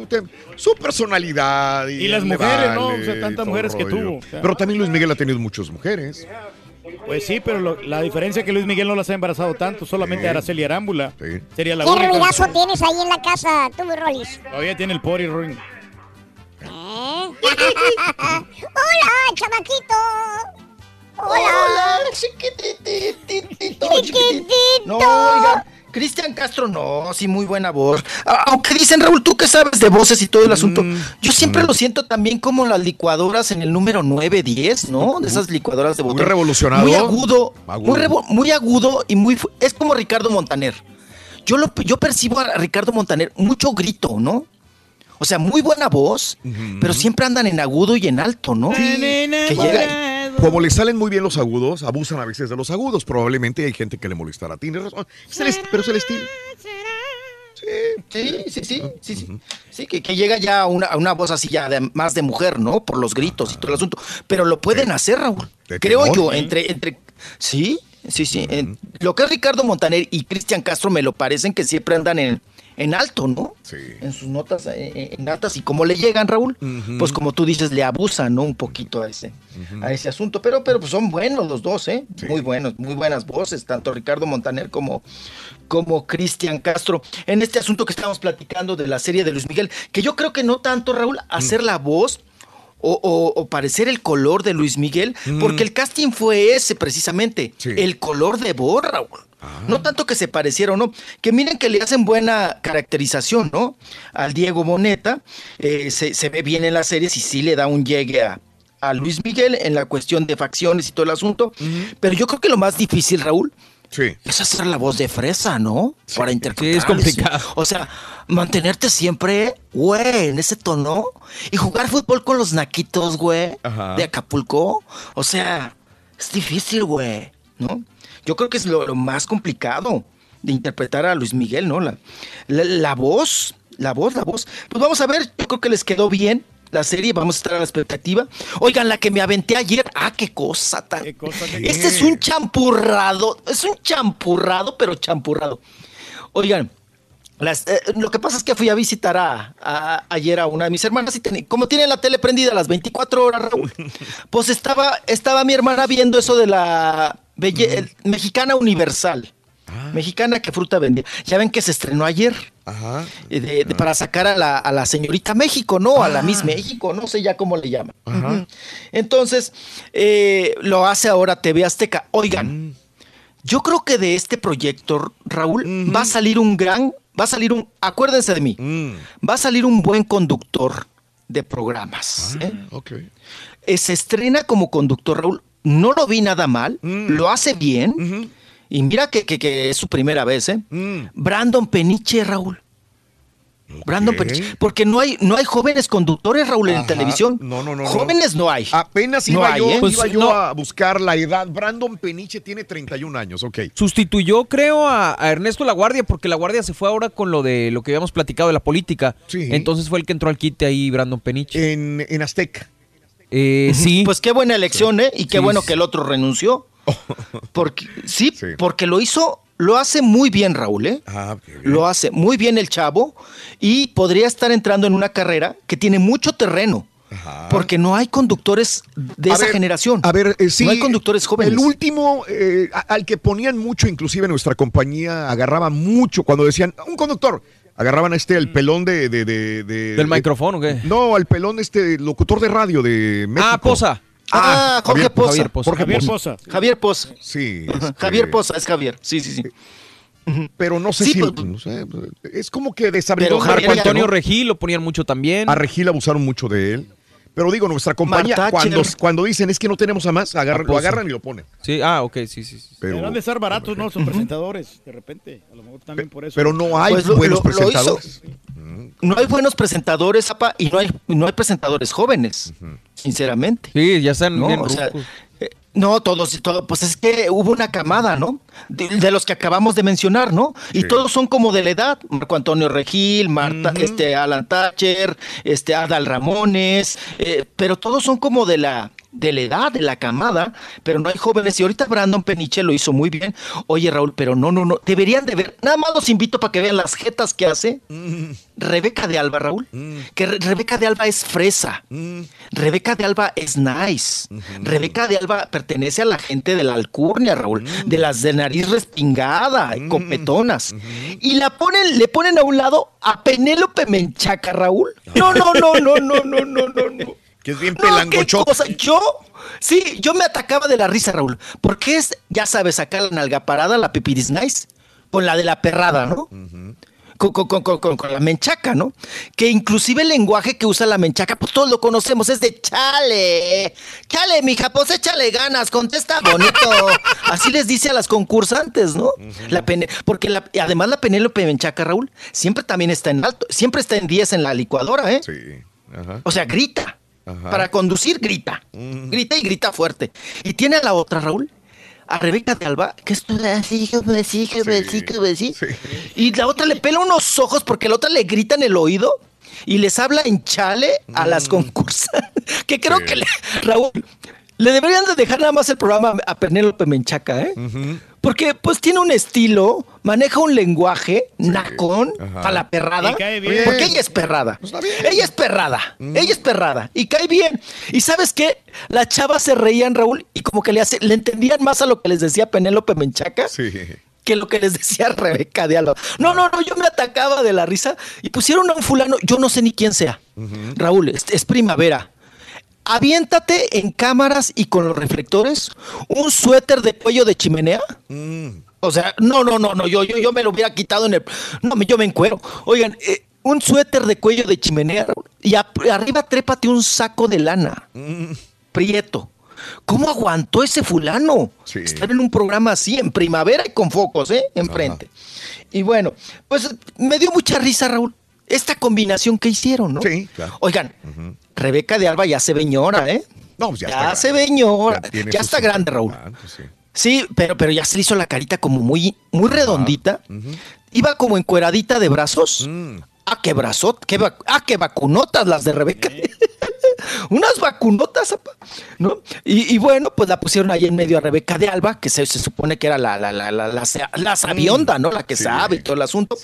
personalidad. Y, Y las mujeres, ¿no? O sea, tantas mujeres que tuvo. Pero también Luis Miguel ha tenido muchas mujeres. Pues sí, pero lo- la diferencia es que Luis Miguel no las ha embarazado tanto, solamente Sí. Araceli Arámbula. Sería la ¿Qué única. ruidazo tienes ahí en la casa, tú, mi Rolis? Todavía tiene el pori ring. ¿Eh? ¡Hola, chamaquito! Hola, chiquititito, chiquitito. No, oiga, Cristian Castro, no, sí, muy buena voz. Aunque dicen, Raúl, tú que sabes de voces y todo el asunto, yo siempre lo siento también como las licuadoras en el número 9, 10, ¿no? De esas licuadoras de botón. revolucionado. Muy agudo, Agudo. Muy, revo- muy agudo y muy... Es como Ricardo Montaner. Yo, lo, yo percibo a Ricardo Montaner mucho grito, ¿no? O sea, muy buena voz, pero siempre andan en agudo y en alto, ¿no? Que llega, Como le salen muy bien los agudos, abusan a veces de los agudos. Probablemente hay gente que le molestará. Tienes razón. Es el est- pero es el estilo. Sí, sí, sí, sí, sí. Sí, que, que llega ya a una, a una voz así ya de- más de mujer, ¿no? Por los gritos y todo el asunto. Pero lo pueden hacer, Raúl. Creo yo, entre, entre. Sí, sí, sí. en- lo que es Ricardo Montaner y Cristian Castro me lo parecen que siempre andan en, en alto, ¿no? Sí. En sus notas, eh, eh, en altas. Y como le llegan, Raúl, pues como tú dices, le abusan, ¿no? Un poquito a ese, a ese asunto. Pero, pero pues son buenos los dos, ¿eh? Muy buenos, muy buenas voces, tanto Ricardo Montaner como, como Cristian Castro. En este asunto que estamos platicando de la serie de Luis Miguel, que yo creo que no tanto, Raúl, hacer la voz. O, o- o parecer el color de Luis Miguel, porque el casting fue ese precisamente, el color de voz, Raúl. No tanto que se pareciera o no, que miren que le hacen buena caracterización, ¿no? Al Diego Boneta, eh, se, se ve bien en las series y sí le da un llegue a, a Luis Miguel en la cuestión de facciones y todo el asunto. Pero yo creo que lo más difícil, Raúl, es hacer la voz de fresa, ¿no? Para interpretar. es complicado. O sea, mantenerte siempre, güey, en ese tono y jugar fútbol con los naquitos, güey, Ajá. de Acapulco. O sea, es difícil, güey, ¿no? Yo creo que es lo, lo más complicado de interpretar a Luis Miguel, ¿no? La, la, la voz, la voz, la voz. Pues vamos a ver, yo creo que les quedó bien la serie, vamos a estar a la expectativa. Oigan, la que me aventé ayer, ah, qué cosa tan... Este es un champurrado, es un champurrado, pero champurrado. Oigan, las- eh, lo que pasa es que fui a visitar a, a- ayer a una de mis hermanas y como tienen la tele prendida a las 24 horas, Raúl, pues estaba, estaba mi hermana viendo eso de la belle- el- mexicana universal. Mexicana que fruta vendía. Ya ven que se estrenó ayer. eh, de- de- para sacar a la, a la señorita México, ¿no? A la Miss México, no sé ya cómo le llaman. Entonces, eh, lo hace ahora TV Azteca. Oigan, yo creo que de este proyecto, Raúl, va a salir un gran, va a salir un, acuérdense de mí, va a salir un buen conductor de programas. ¿eh? Ok. Eh, se estrena como conductor, Raúl. No lo vi nada mal, lo hace bien. Y mira que, que- que es su primera vez, ¿eh? Brandon Peniche, Raúl. Brandon Peniche. Porque no hay, no hay jóvenes conductores, Raúl, en televisión. No, no, no. no. Jóvenes no hay. Apenas No iba hay, yo, ¿eh? iba Pues, yo no. a buscar la edad. Brandon Peniche tiene 31 años, ok. Sustituyó, creo, a, a Ernesto La Guardia, porque La Guardia se fue ahora con lo de lo que habíamos platicado de la política. Sí. Entonces fue el que entró al quite ahí, Brandon Peniche. En, en Azteca. Eh, sí. Pues qué buena elección, ¿eh? Y qué Sí, bueno que el otro renunció. Porque, sí, porque lo hizo, lo hace muy bien, Raúl, ¿eh? Ah, Lo hace muy bien el chavo y podría estar entrando en una carrera que tiene mucho terreno. Porque no hay conductores de A esa ver, generación. A ver, eh, sí. No hay conductores jóvenes. El último, eh, al que ponían mucho, inclusive nuestra compañía, agarraba mucho cuando decían, un conductor, agarraban este, el pelón de... de, de- de- ¿Del de- micrófono o qué? No, al pelón este, locutor de radio de México. Ah, Poza. Ah, Jorge Poza. Javier Poza. Jorge Javier Poza. Javier Poza. Sí. Este, Javier Poza, es Javier. Sí, sí, sí. Pero no sé Sí, si... pues, no sé, es como que. Pero Marco Antonio Regil lo ponían mucho también. A Regil abusaron mucho de él. Pero digo, nuestra compañía, cuando, cuando dicen es que no tenemos a más, agarran- lo agarran y lo ponen. Sí, ah, ok, sí, sí. sí. Pero- Deberán de estar baratos, ¿no? Son presentadores, de repente. A lo mejor también por eso. Pero no hay Pues buenos lo- lo hizo. presentadores. No hay buenos presentadores, y no hay, no hay presentadores jóvenes, sinceramente. Sí, ya están ¿no? bien O sea, no, todos, todo, pues es que hubo una camada, ¿no? De, de los que acabamos de mencionar, ¿no? Y Sí. todos son como de la edad. Marco Antonio Regil, Marta, este, Alan Thatcher, este, Adal Ramones, eh, pero todos son como de la de la edad, de la camada, pero no hay jóvenes. Y ahorita Brandon Peniche lo hizo muy bien. Oye, Raúl, pero no, no, no. Deberían de ver. Nada más los invito para que vean las jetas que hace. Rebeca de Alba, Raúl. Que Rebeca de Alba es fresa. Rebeca de Alba es nice. Rebeca de Alba pertenece a la gente de la alcurnia, Raúl. De las de nariz respingada, copetonas. -hmm. Y la ponen, le ponen a un lado a Penélope Menchaca, Raúl. no, no, no, no, no, no, no. no. no. Que es bien No, cosa. Yo, sí, yo me atacaba de la risa, Raúl. Porque es, ya sabes, acá la nalga parada, la pipiris nice, con la de la perrada, ¿no? Con, con- con- con- con- con la menchaca, ¿no? Que inclusive el lenguaje que usa la menchaca, pues todos lo conocemos, es de chale. Chale, mija, pues échale ganas, contesta bonito. Así les dice a las concursantes, ¿no? La porque la- además la Penélope Menchaca, Raúl, siempre también está en alto, siempre está en 10 en la licuadora, ¿eh? Sí. O sea, grita. Ajá. Para conducir, grita. Grita y grita fuerte. Y tiene a la otra, Raúl, a Rebeca de Alba, que es así, como así, como así, como así. Y la otra le pela unos ojos porque la otra le grita en el oído y les habla en chale a las concursantes. Que creo que, le- Raúl, le deberían de dejar nada más el programa a Penélope Menchaca, ¿eh? Porque pues tiene un estilo, maneja un lenguaje nacón Ajá. para la perrada. Y cae bien. Porque ella es perrada. Ella es perrada. Ella es perrada. Y cae bien. Y sabes qué? Las chavas se reían, Raúl, y como que le, hace, le entendían más a lo que les decía Penélope Menchaca Sí. que lo que les decía Rebeca de Alba. No, no, no, yo me atacaba de la risa y pusieron a un fulano, yo no sé ni quién sea. Raúl, es, es primavera. Aviéntate en cámaras y con los reflectores un suéter de cuello de chimenea. O sea, no, no, no, no, yo, yo, yo me lo hubiera quitado en el. No, yo me encuero. Oigan, eh, un suéter de cuello de chimenea y a- arriba trépate un saco de lana. Prieto. ¿Cómo aguantó ese fulano? Estar en un programa así, en primavera y con focos, ¿eh? Enfrente. Y bueno, pues me dio mucha risa, Raúl. Esta combinación que hicieron, ¿no? Sí, claro. Oigan, Rebeca de Alba ya se veñora, ¿eh? No, pues ya, Ya, está se grande. veñora. Ya, está grande, Raúl. 50 años, sí. Sí, pero, pero ya se le hizo la carita como muy, muy redondita. Iba como encueradita de brazos. Mm. Ah, qué brazot, qué ah, qué vacunotas las de Rebeca. Unas vacunotas, apa, ¿no? Y, y bueno, pues la pusieron ahí en medio a Rebeca de Alba, que se, se supone que era la, la, la, la, la, la sabionda, ¿no? La que sabe y todo el asunto.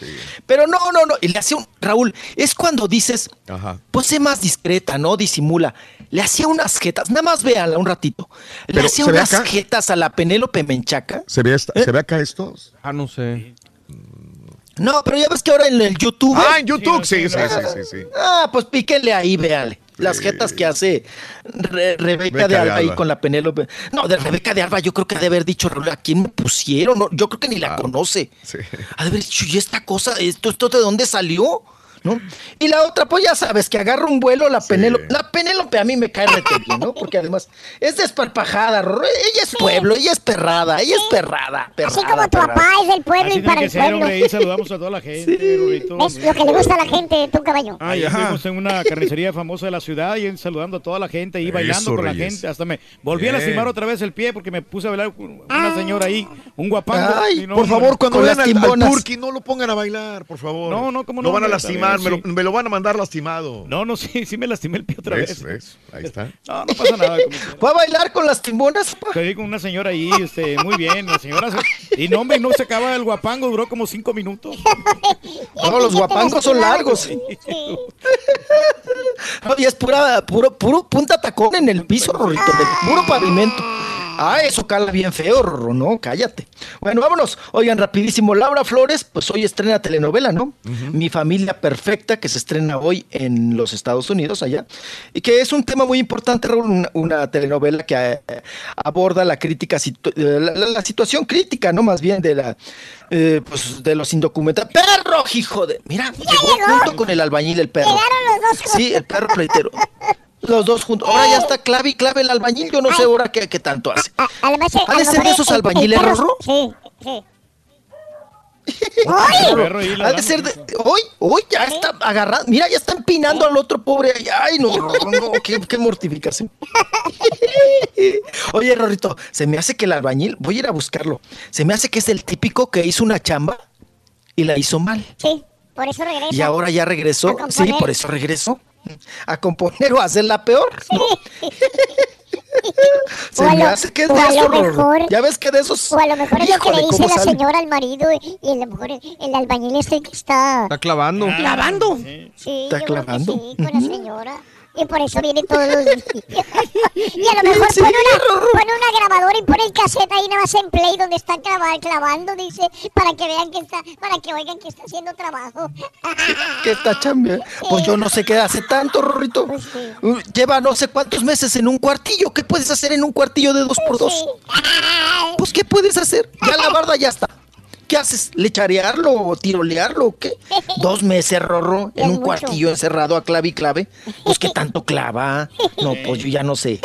Pero no, no, no. Y le hacía un, Raúl, es cuando dices, Ajá. pues sé más discreta, ¿no? Disimula. Le hacía unas jetas, nada más véanla un ratito. Le Pero, hacía ¿se ve unas acá? jetas a la Penélope Menchaca. ¿Se ve, esta- ¿Se ve acá estos? Ah, no sé. No, pero ya ves que ahora en el YouTube. Ah, en YouTube, sí, sí, sí, sí, sí. Ah, pues píquenle ahí, véale. Las jetas que hace Re- Rebeca Rebeca de de Alba ahí Alba. con la Penélope. No, de Rebeca de Alba yo creo que ha de haber dicho, ¿a quién me pusieron? No, yo creo que ni la conoce. Sí. Ha de haber dicho, ¿y esta cosa? ¿Esto, esto de dónde salió? ¿No? Y la otra, pues ya sabes, que agarra un vuelo la Penélope. La Penélope a mí me cae rete bien, ¿no? Porque además es desparpajada. Ella es pueblo, ella es perrada, ella es perrada. perrada Así como tu perrada. papá es del pueblo Así y para que el ser, pueblo. hombre, y saludamos a toda la gente, Rorrito. Es lo que le gusta a la gente, tu caballo. Ay, estuvimos en una carnicería famosa de la ciudad y saludando a toda la gente y bailando Eso, con la gente. Hasta me volví a lastimar otra vez el pie porque me puse a bailar con una señora ahí, un guapango. Ay, no, por favor, cuando vean al, al. Turqui, no lo pongan a bailar, por favor. No, no, cómo Lo no, van a lastimar. Sí. me, lo, me lo van a mandar lastimado. No, no, sí, sí me lastimé el pie otra ¿Ves? vez. ¿Ves? Ahí está. No, no pasa nada. ¿Va a bailar con las timbonas? Estoy con una señora ahí, este, muy bien, la señora. se- Y no, hombre, no se acaba el guapango, duró como cinco minutos. No, los guapangos son largos. No, y es pura, puro, puro punta tacón en el piso, Rorrito, puro pavimento. Ah, eso cala bien feo, Rorro, no, cállate. Bueno, vámonos. Oigan, rapidísimo. Laura Flores, pues hoy estrena telenovela, ¿no? Mi familia perfecta, que se estrena hoy en los Estados Unidos, allá. Y que es un tema muy importante, Raúl, una, una telenovela que eh, aborda la crítica, situ- eh, la, la- la situación crítica, ¿no? Más bien de la, eh, pues, de los indocumentados. ¡Perro, hijo de! Mira, llegó junto con el albañil el perro. Llegaron los dos. Sí, el perro pleitero. Los dos juntos. Ahora ya está clave y clave el albañil. Yo no sé ahora qué, qué tanto hace. A lo mejor- ¿Ha de ser de esos albañiles, Rorro? Sí, sí. Ahí Ha de ser de. Hoy, hoy ya está agarrado. Mira, ya está empinando al otro pobre. Ay, no, no, qué, qué mortificación. Oye, Rorrito, se me hace que el albañil, voy a ir a buscarlo. Se me hace que es el típico que hizo una chamba y la hizo mal. Sí, por eso regresa. Y ahora ya regresó. Sí, por eso regresó. A componer o a hacerla peor. ¿no? Se O a me lo- hace que es o de a lo eso, Rorro. mejor- Ya ves que de esos. O a lo mejor es lo que le dice ¿cómo la sale? señora al marido y, y a lo mejor el albañil este que está Está clavando. Sí. Está que clavando. Sí, con la señora. Y por eso viene todos los días. y a lo mejor pone, una, pone una grabadora y pone el cassette ahí nada más en play donde está clava- clavando, dice, para que vean que está, para que oigan que está haciendo trabajo. que está chambeando. Pues yo no sé qué hace tanto, Rorrito. Pues sí. Uh, Lleva no sé cuántos meses en un cuartillo. ¿Qué puedes hacer en un cuartillo de dos por dos? Sí. Pues, ¿qué puedes hacer? Ya la barda ya está. ¿Qué haces? ¿Lecharearlo o tirolearlo o qué? Dos meses, Rorro, en un mucho. cuartillo encerrado a clave y clave. Pues, ¿qué tanto clava? No, pues yo ya no sé.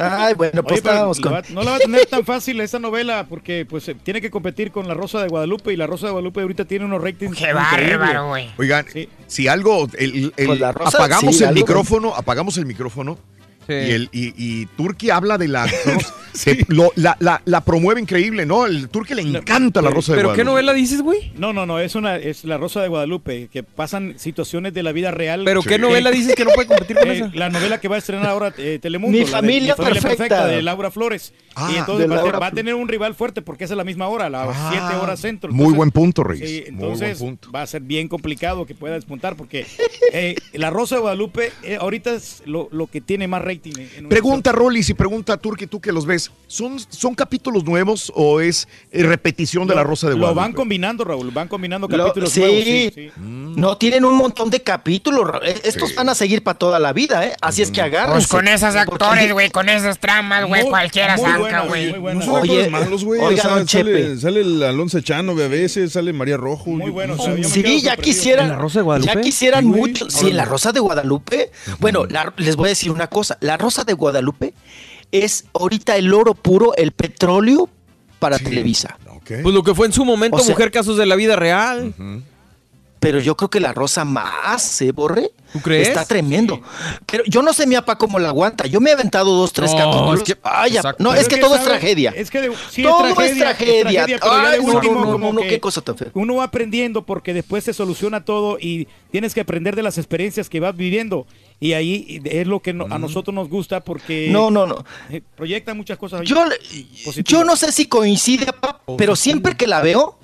Ay, bueno, pues Oye, la con... va- no la va a tener tan fácil esta novela porque pues eh, tiene que competir con La Rosa de Guadalupe y La Rosa de Guadalupe ahorita tiene unos ratings Qué bárbaro, güey. Oigan, Sí. si algo, el, el- Pues la rosa, apagamos sí, el algo, micrófono, apagamos el micrófono. Sí. Y, el, y, y Turki habla de la. se- lo- la, la- la promueve increíble, ¿no? El Turki le encanta la rosa de ¿Pero qué Guadalupe. novela dices, güey? No, no, no, es una es La Rosa de Guadalupe que pasan situaciones de la vida real. ¿Pero Sí. qué novela dices que no puede competir con Eh, esa? la novela que va a estrenar ahora eh, Telemundo. Mi la de familia perfecta. de Laura Flores. Ah, y entonces va, a va a tener un rival fuerte porque es a la misma hora, a las Ah, 7 horas centro. Muy buen punto, Reyes. Sí, Muy buen entonces punto. va a ser bien complicado que pueda despuntar porque eh, La Rosa de Guadalupe eh, ahorita es lo, lo que tiene más rating. en- Pregunta Rollis y pregunta Turki, tú que los ves. ¿Son, ¿Son capítulos nuevos o es eh, repetición de la rosa de Lo Guadalupe? van combinando, Raúl, van combinando Lo- capítulos sí. nuevos. Sí, sí. No, tienen un montón de capítulos. Ra- eh, Estos Sí. van a seguir para toda la vida, ¿eh? Así es que agárrense. Pues con esos actores, güey, con esas tramas, güey, cualquiera muy güey. No son Oye, actores malos, güey. O oiga, sea, don sale, Chepe. sale el Alonso Echano a veces, sale María Rojo. Muy bueno, no o sea, Sí, ya sorprendido. quisieran. ¿En la Rosa de Guadalupe? Ya quisieran mucho. Sí, en la Rosa de Guadalupe. Bueno, la- les voy a decir una cosa. La Rosa de Guadalupe es ahorita el oro puro, el petróleo para Televisa. Pues lo que fue en su momento O sea- Mujer Casos de la Vida Real. Pero yo creo que la Rosa más, ¿se borre? ¿Tú crees? Está tremendo. Pero yo no sé mi apa cómo la aguanta. Yo me he aventado dos, tres No, capítulos. es que- Ay, no, es que todo es tragedia. Es que de- sí, Todo es es tragedia. tragedia. pero ya de Ay, último, no, no, como no, que qué cosa tan fea. Uno va aprendiendo porque después se soluciona todo y tienes que aprender de las experiencias que vas viviendo. Y ahí es lo que no- a nosotros nos gusta porque No, no, no. eh, proyecta muchas cosas. Yo, yo no sé si coincide, pero siempre que la veo,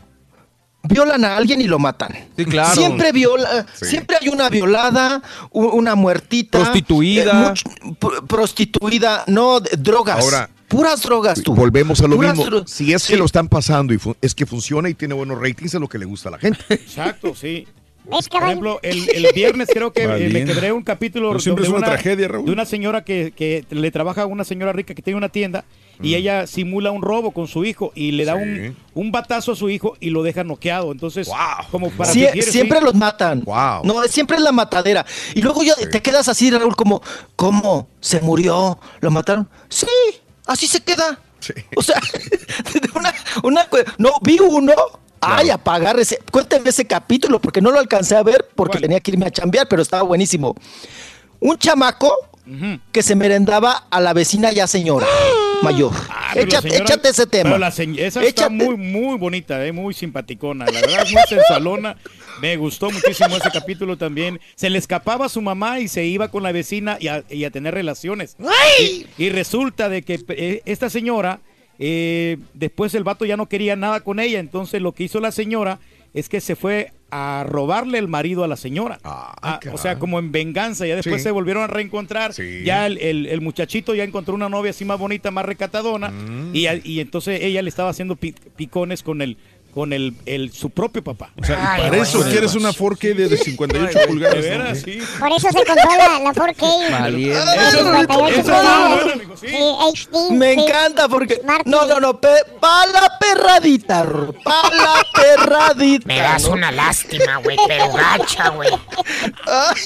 violan a alguien y lo matan. Sí, claro. Siempre viola, siempre hay una violada, una muertita. Prostituida. eh, prostituida, no, drogas. Ahora, puras drogas tú. Volvemos a lo Puras mismo. Si es Sí. que lo están pasando y es que funciona y tiene buenos ratings, es lo que le gusta a la gente. Exacto, sí. ¿Ves, Por ejemplo, el, el viernes creo que eh, me quebré un capítulo Pero siempre de es una tragedia, Raúl. de una señora que, que le trabaja a una señora rica que tiene una tienda y ella simula un robo con su hijo y le da Sí. un, un batazo a su hijo y lo deja noqueado. Entonces, Wow. como para Sie- fingir, sí. siempre los matan. Wow. No, siempre es la matadera. Y luego ya te quedas así, Raúl, como, ¿cómo? ¿Se murió? ¿Lo mataron? Sí, así se queda. Sí. O sea, una, una no, vi uno. Ay, apagar ese. Cuénteme ese capítulo, porque no lo alcancé a ver porque tenía que irme a chambear, pero estaba buenísimo. Un chamaco que se merendaba a la vecina ya señora mayor. Ah, échate, señora- échate ese tema. la esa está muy, muy bonita, eh, muy simpaticona. La verdad, muy sensualona. Me gustó muchísimo ese capítulo también. Se le escapaba a su mamá y se iba con la vecina y a, y a tener relaciones. Y, y resulta de que eh, esta señora, eh, después el vato ya no quería nada con ella. Entonces lo que hizo la señora es que se fue a robarle el marido a la señora. Ah, o sea, como en venganza. Ya después Sí. se volvieron a reencontrar. Ya el, el- el muchachito ya encontró una novia así más bonita, más recatadona. Mm. Y, a- y entonces ella le estaba haciendo pi- picones con el con el, el- su propio papá. O sea, y para eso quieres una 4K de, de 58 Ay, pulgadas. de ¿no? veras, sí. Por eso se compró la, la 4K. Valiente. de Eso- 58 eso es pulgadas. bueno, Sí, HD. Me encanta porque. No, no, no. Pe, pa la perradita, pa la perradita. Me das ¿no? una lástima, güey, pero gacha, güey. Ay,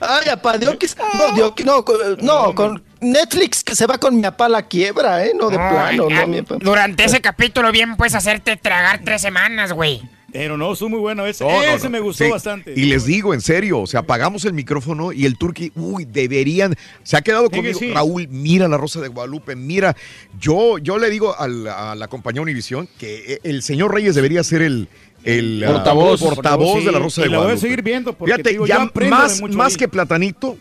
ay, apá, Dios que. No, Dios que. No, con- no, con Netflix que se va con mi apá a la quiebra, ¿eh? No, de plano, Ay, no, mi. Durante ese capítulo bien puedes hacerte tragar tres semanas, güey. Pero no, estuvo muy bueno ese. No, ese no. me gustó Sí. bastante. Y les digo, en serio, o sea, apagamos el micrófono y el turqui, uy, deberían, se ha quedado Sí que conmigo, sí. Raúl, mira la Rosa de Guadalupe, mira, yo, yo le digo a la compañía Univisión que eh, el señor Reyes debería ser el, el ah, Portavoz. portavoz de la Rosa y de la voy a Guadalupe. seguir viendo porque Fíjate, te digo, ya más, de mucho más que Platanito,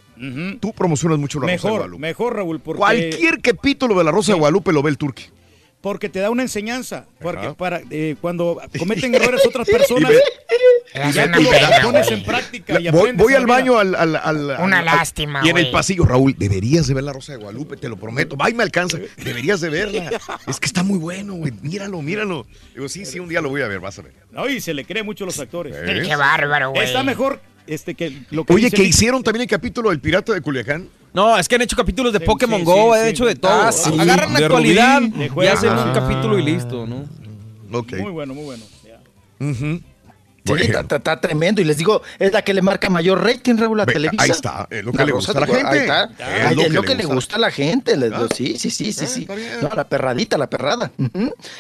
tú promocionas mucho la Rosa de Mejor, Guadalupe. mejor, Raúl, porque, Cualquier capítulo de la Rosa de Guadalupe lo ve el turqui. porque te da una enseñanza. Porque Ajá. para eh, cuando cometen errores otras personas, Y ya tú lo pones en práctica y Voy, voy al baño al, al- al- Una al- lástima, Y en el pasillo, Raúl, deberías de ver la Rosa de Guadalupe, te lo prometo. Va y me alcanza. Deberías de verla. Es que está muy bueno, güey. Míralo, míralo. Digo, sí, sí, un día lo voy a ver, vas a ver. No, y se le cree mucho a los actores. ¿Ves? Qué bárbaro, güey. Está mejor este que lo que Oye, que hicieron también el capítulo del Pirata de Culiacán. No, es que han hecho capítulos de Sí, Pokémon sí, Go, sí, han sí. hecho de todo. Ah, sí. Agarran la actualidad y hacen un Ah. capítulo y listo, ¿no? Ok. Muy bueno, muy bueno. ya. Ujú. Sí, está, está- está tremendo. Y les digo, es la que le marca mayor rating, Raúl, a Ve, Televisa. ahí está, es lo que le gusta a la gente. ahí está. Es lo es que lo le que le gusta. gusta a la gente. les- Ah. Sí, sí, sí, sí, sí. No, la perradita, la perrada.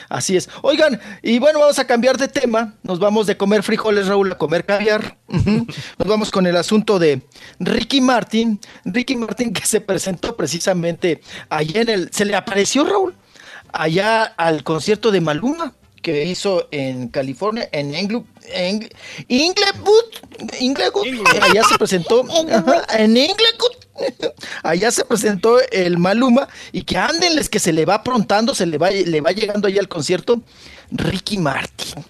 Así es. Oigan, y bueno, vamos a cambiar de tema. Nos vamos de comer frijoles, Raúl, a comer caviar. Nos vamos con el asunto de Ricky Martin. Ricky Martin que se presentó precisamente allá en el... Se le apareció, Raúl, allá al concierto de Maluma que hizo en California, en Inglewood, Inglewood, allá se presentó, ajá, en Inglewood, allá se presentó el Maluma y que ándenles que se le va aprontando, se le va, le va llegando allá al concierto Ricky Martin.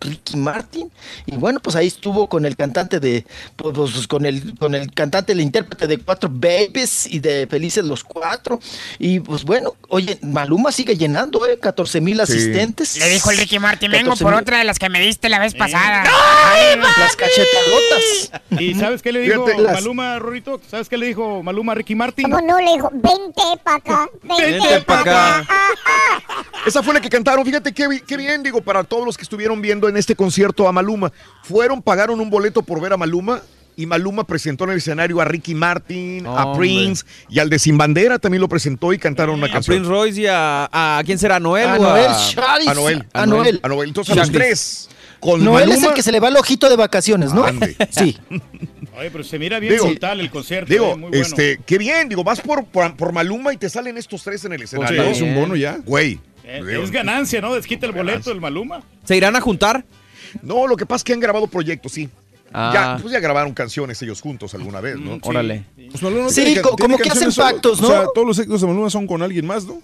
Ricky Martin y bueno pues ahí estuvo con el cantante de pues, pues, con el con el cantante el intérprete de cuatro babies y de felices los cuatro y pues bueno oye Maluma sigue llenando eh 14 mil asistentes Le dijo el Ricky Martin, vengo 14,000. por otra de las que me diste la vez pasada. las cachetadotas ¿Y sabes qué le dijo Fíjate, las- Maluma, Rorito? ¿Sabes qué le dijo Maluma a Ricky Martin? ¿Cómo no? Le dijo, vente para acá, Vente vente pa' para acá. acá. Esa fue la que cantaron. Fíjate qué, qué bien, digo, para todos los que estuvieron viendo en este concierto a Maluma. Fueron, pagaron un boleto por ver a Maluma. Y Maluma presentó en el escenario a Ricky Martin, a Hombre. Prince y al de Sin Bandera también lo presentó y cantaron una A canción. Prince Royce y a, a ¿quién será? ¿A Noel? a o Noel a- A Noel. a Noel A Noel. Entonces a los tres. Con Noel es Maluma. el que se le va el ojito de vacaciones ¿no? Ande. sí Oye, pero se mira bien Digo, brutal el concierto. Digo, eh, muy bueno. este, qué bien, digo, vas por, por, por Maluma y te salen estos tres en el escenario. es un bono ya. Güey. Eh, digo, es ganancia, ¿no? Desquita el boleto el Maluma. ¿Se irán a juntar? No, lo que pasa es que han grabado proyectos, sí. Ah. Ya, pues ya grabaron canciones ellos juntos alguna vez, ¿no? Mm, sí. Órale. Pues Maluma Sí, tiene co- tiene como que hacen solo. pactos, ¿no? O sea, todos los éxitos de Maluma son con alguien más, ¿no?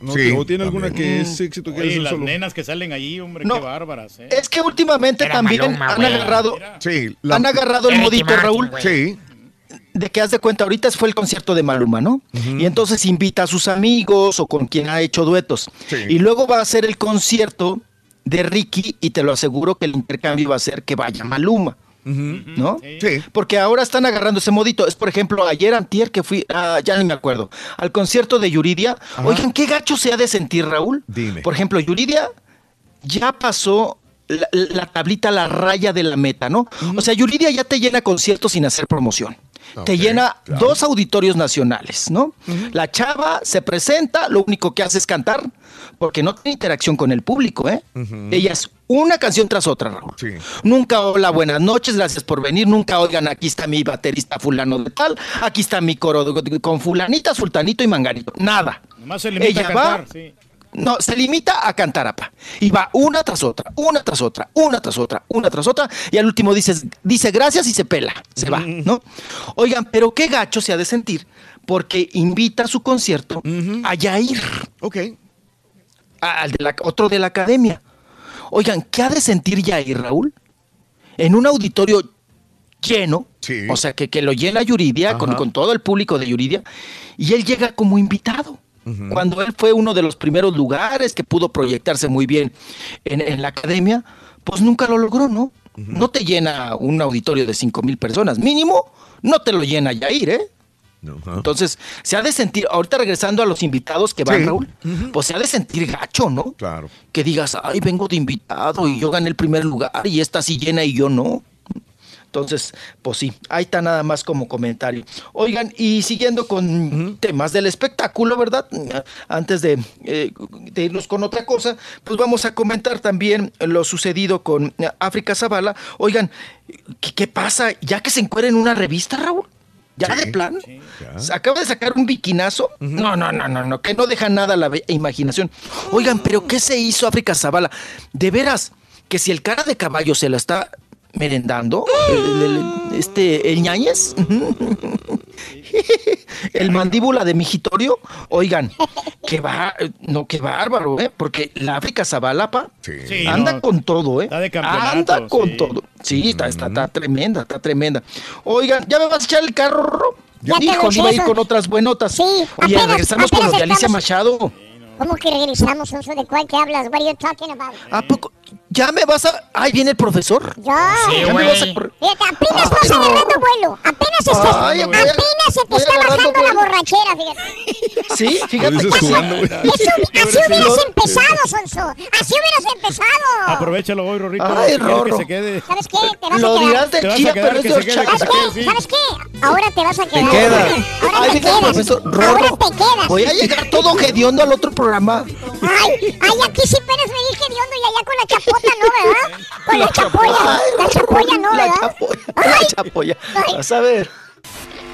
¿No? Sí, o tiene alguna también. que es éxito que Oye, las solo. nenas que salen ahí, hombre, No. qué bárbaras, ¿eh? es que últimamente Era también Maluma, han agarrado Sí. la- han agarrado el modito Raúl. Sí. De que haz de cuenta, ahorita fue el concierto de Maluma, ¿no? Y entonces invita a sus amigos o con quien ha hecho duetos. Sí. Y luego va a ser el concierto de Ricky y te lo aseguro que el intercambio va a ser que vaya Maluma. ¿No? Sí. Porque ahora están agarrando ese modito. Es, por ejemplo, ayer antier que fui, ah, ya ni me acuerdo, al concierto de Yuridia. Oigan, qué gacho se ha de sentir, Raúl. Dime. Por ejemplo, Yuridia ya pasó la, la tablita, la raya de la meta, ¿no? O sea, Yuridia ya te llena conciertos sin hacer promoción. Te Ok, llena claro. dos auditorios nacionales, ¿no? La chava se presenta, lo único que hace es cantar, porque no tiene interacción con el público, ¿eh? Ella es una canción tras otra, Raúl. Nunca hola, buenas noches, gracias por venir. Nunca oigan, aquí está mi baterista fulano de tal, aquí está mi coro de- con fulanita, sultanito y manganito. Nada. Nomás se limita Ella a va, cantar, sí. No, se limita a cantar, apa. Y va una tras otra, una tras otra, una tras otra, una tras otra. Y al último dice, dice gracias y se pela, se va, ¿no? Oigan, pero qué gacho se ha de sentir porque invita a su concierto a Yair. Ok. Al de la- otro de la academia. Oigan, ¿qué ha de sentir Yair, Raúl? En un auditorio lleno, o sea, que, que lo llena Yuridia, con, con todo el público de Yuridia, y él llega como invitado. Cuando él fue uno de los primeros lugares que pudo proyectarse muy bien en, en la academia, pues nunca lo logró, ¿no? No te llena un auditorio de 5 mil personas, mínimo, no te lo llena Yair, ¿eh? Entonces, se ha de sentir, ahorita regresando a los invitados que van, Sí. Raúl, pues se ha de sentir gacho, ¿no? Claro. Que digas, ay, vengo de invitado y yo gané el primer lugar y esta sí llena y yo no. Entonces, pues sí, ahí está nada más como comentario. Oigan, y siguiendo con temas del espectáculo, ¿verdad? Antes de, eh, de irnos con otra cosa, pues vamos a comentar también lo sucedido con África Zavala. Oigan, ¿qué, qué pasa? ¿Ya que se encuentra en una revista, Raúl? ¿Ya de plan? Acaba de sacar un biquinazo. No, no, no, no, no, que no deja nada a la imaginación. Oigan, pero ¿qué se hizo África Zavala? De veras, que si el cara de caballo se la está merendando, el, el- este, el ñañez, el mandíbula de mijitorio, oigan, que va, no, qué bárbaro, ¿eh? Porque la África Zabalapa Sí, anda no, con todo, ¿eh? está de campeonato, anda con sí. todo. Sí, está, está, está tremenda, está tremenda. Oigan, ¿ya me vas a echar el carro, Hijo, iba a ir con otras buenotas. Sí, Oye, apenas- regresamos con los de apenas Alicia estamos- Machado. ¿Cómo que regresamos, Sonso? ¿De cuál te hablas? What are you talking about? ¿A poco? ¿Ya me vas a...? ¡Ay, viene el profesor! Ya. ¿Ya me vas a? Fíjate, apenas vas agarrando vuelo. Apenas estás, Ay, voy a- apenas se te está bajando la vuelo. borrachera, fíjate. Sí, fíjate que sí. jugando. Eso, así hubieras empezado, Sonso. Así hubieras empezado. Aprovechalo hoy, Rorrito. Ay, Rorro. que se quede. ¿Sabes qué? Te vas Lo a quedar. dirás de Te pero que es de que ¿Sabes qué? ¿Sabes qué? Ahora te vas a quedar. quedas. Ahora te quedas. profesor, Ahora te quedas. Voy a llegar todo hediondo al otro programa. Ay, ay, aquí sí puedes venir hediondo y allá con la chapota, ¿no, verdad? Con la chapolla. La chapolla, ¿no, La verdad? chapolla, la chapolla. Vas a ver.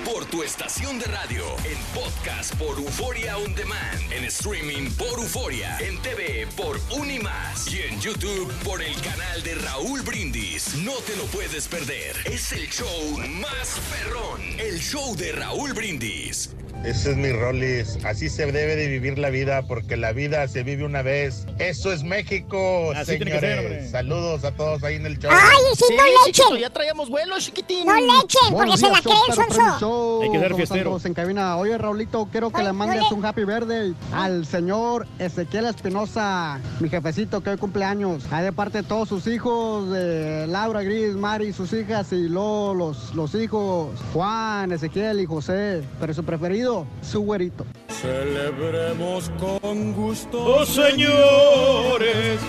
Por tu estación de radio, en podcast por Euforia On Demand, en streaming por Euforia, en TV por Unimas y en YouTube por el canal de Raúl Brindis. No te lo puedes perder. Es el show más perrón, el show de Raúl Brindis. Ese es mi Rollis. Así se debe de vivir la vida, porque la vida se vive una vez. Eso es México, Así tiene que ser, hombre. señores. Saludos a todos ahí en el show. Ay, sí, no le chiquito, echen. ya traíamos vuelo, chiquitín. No le echen, porque se la creen, Sonso. Hay que ser fiestero. en cabina. Oye, Raulito, quiero que Ay, le mandes oye. un happy birthday al señor Ezequiel Espinosa, mi jefecito que hoy cumpleaños. Ahí de parte de todos sus hijos, de Laura, Gris, Mari, sus hijas y luego los, los hijos Juan, Ezequiel y José. Pero su preferido, su güerito. Celebremos con gusto, ¡Oh, señores!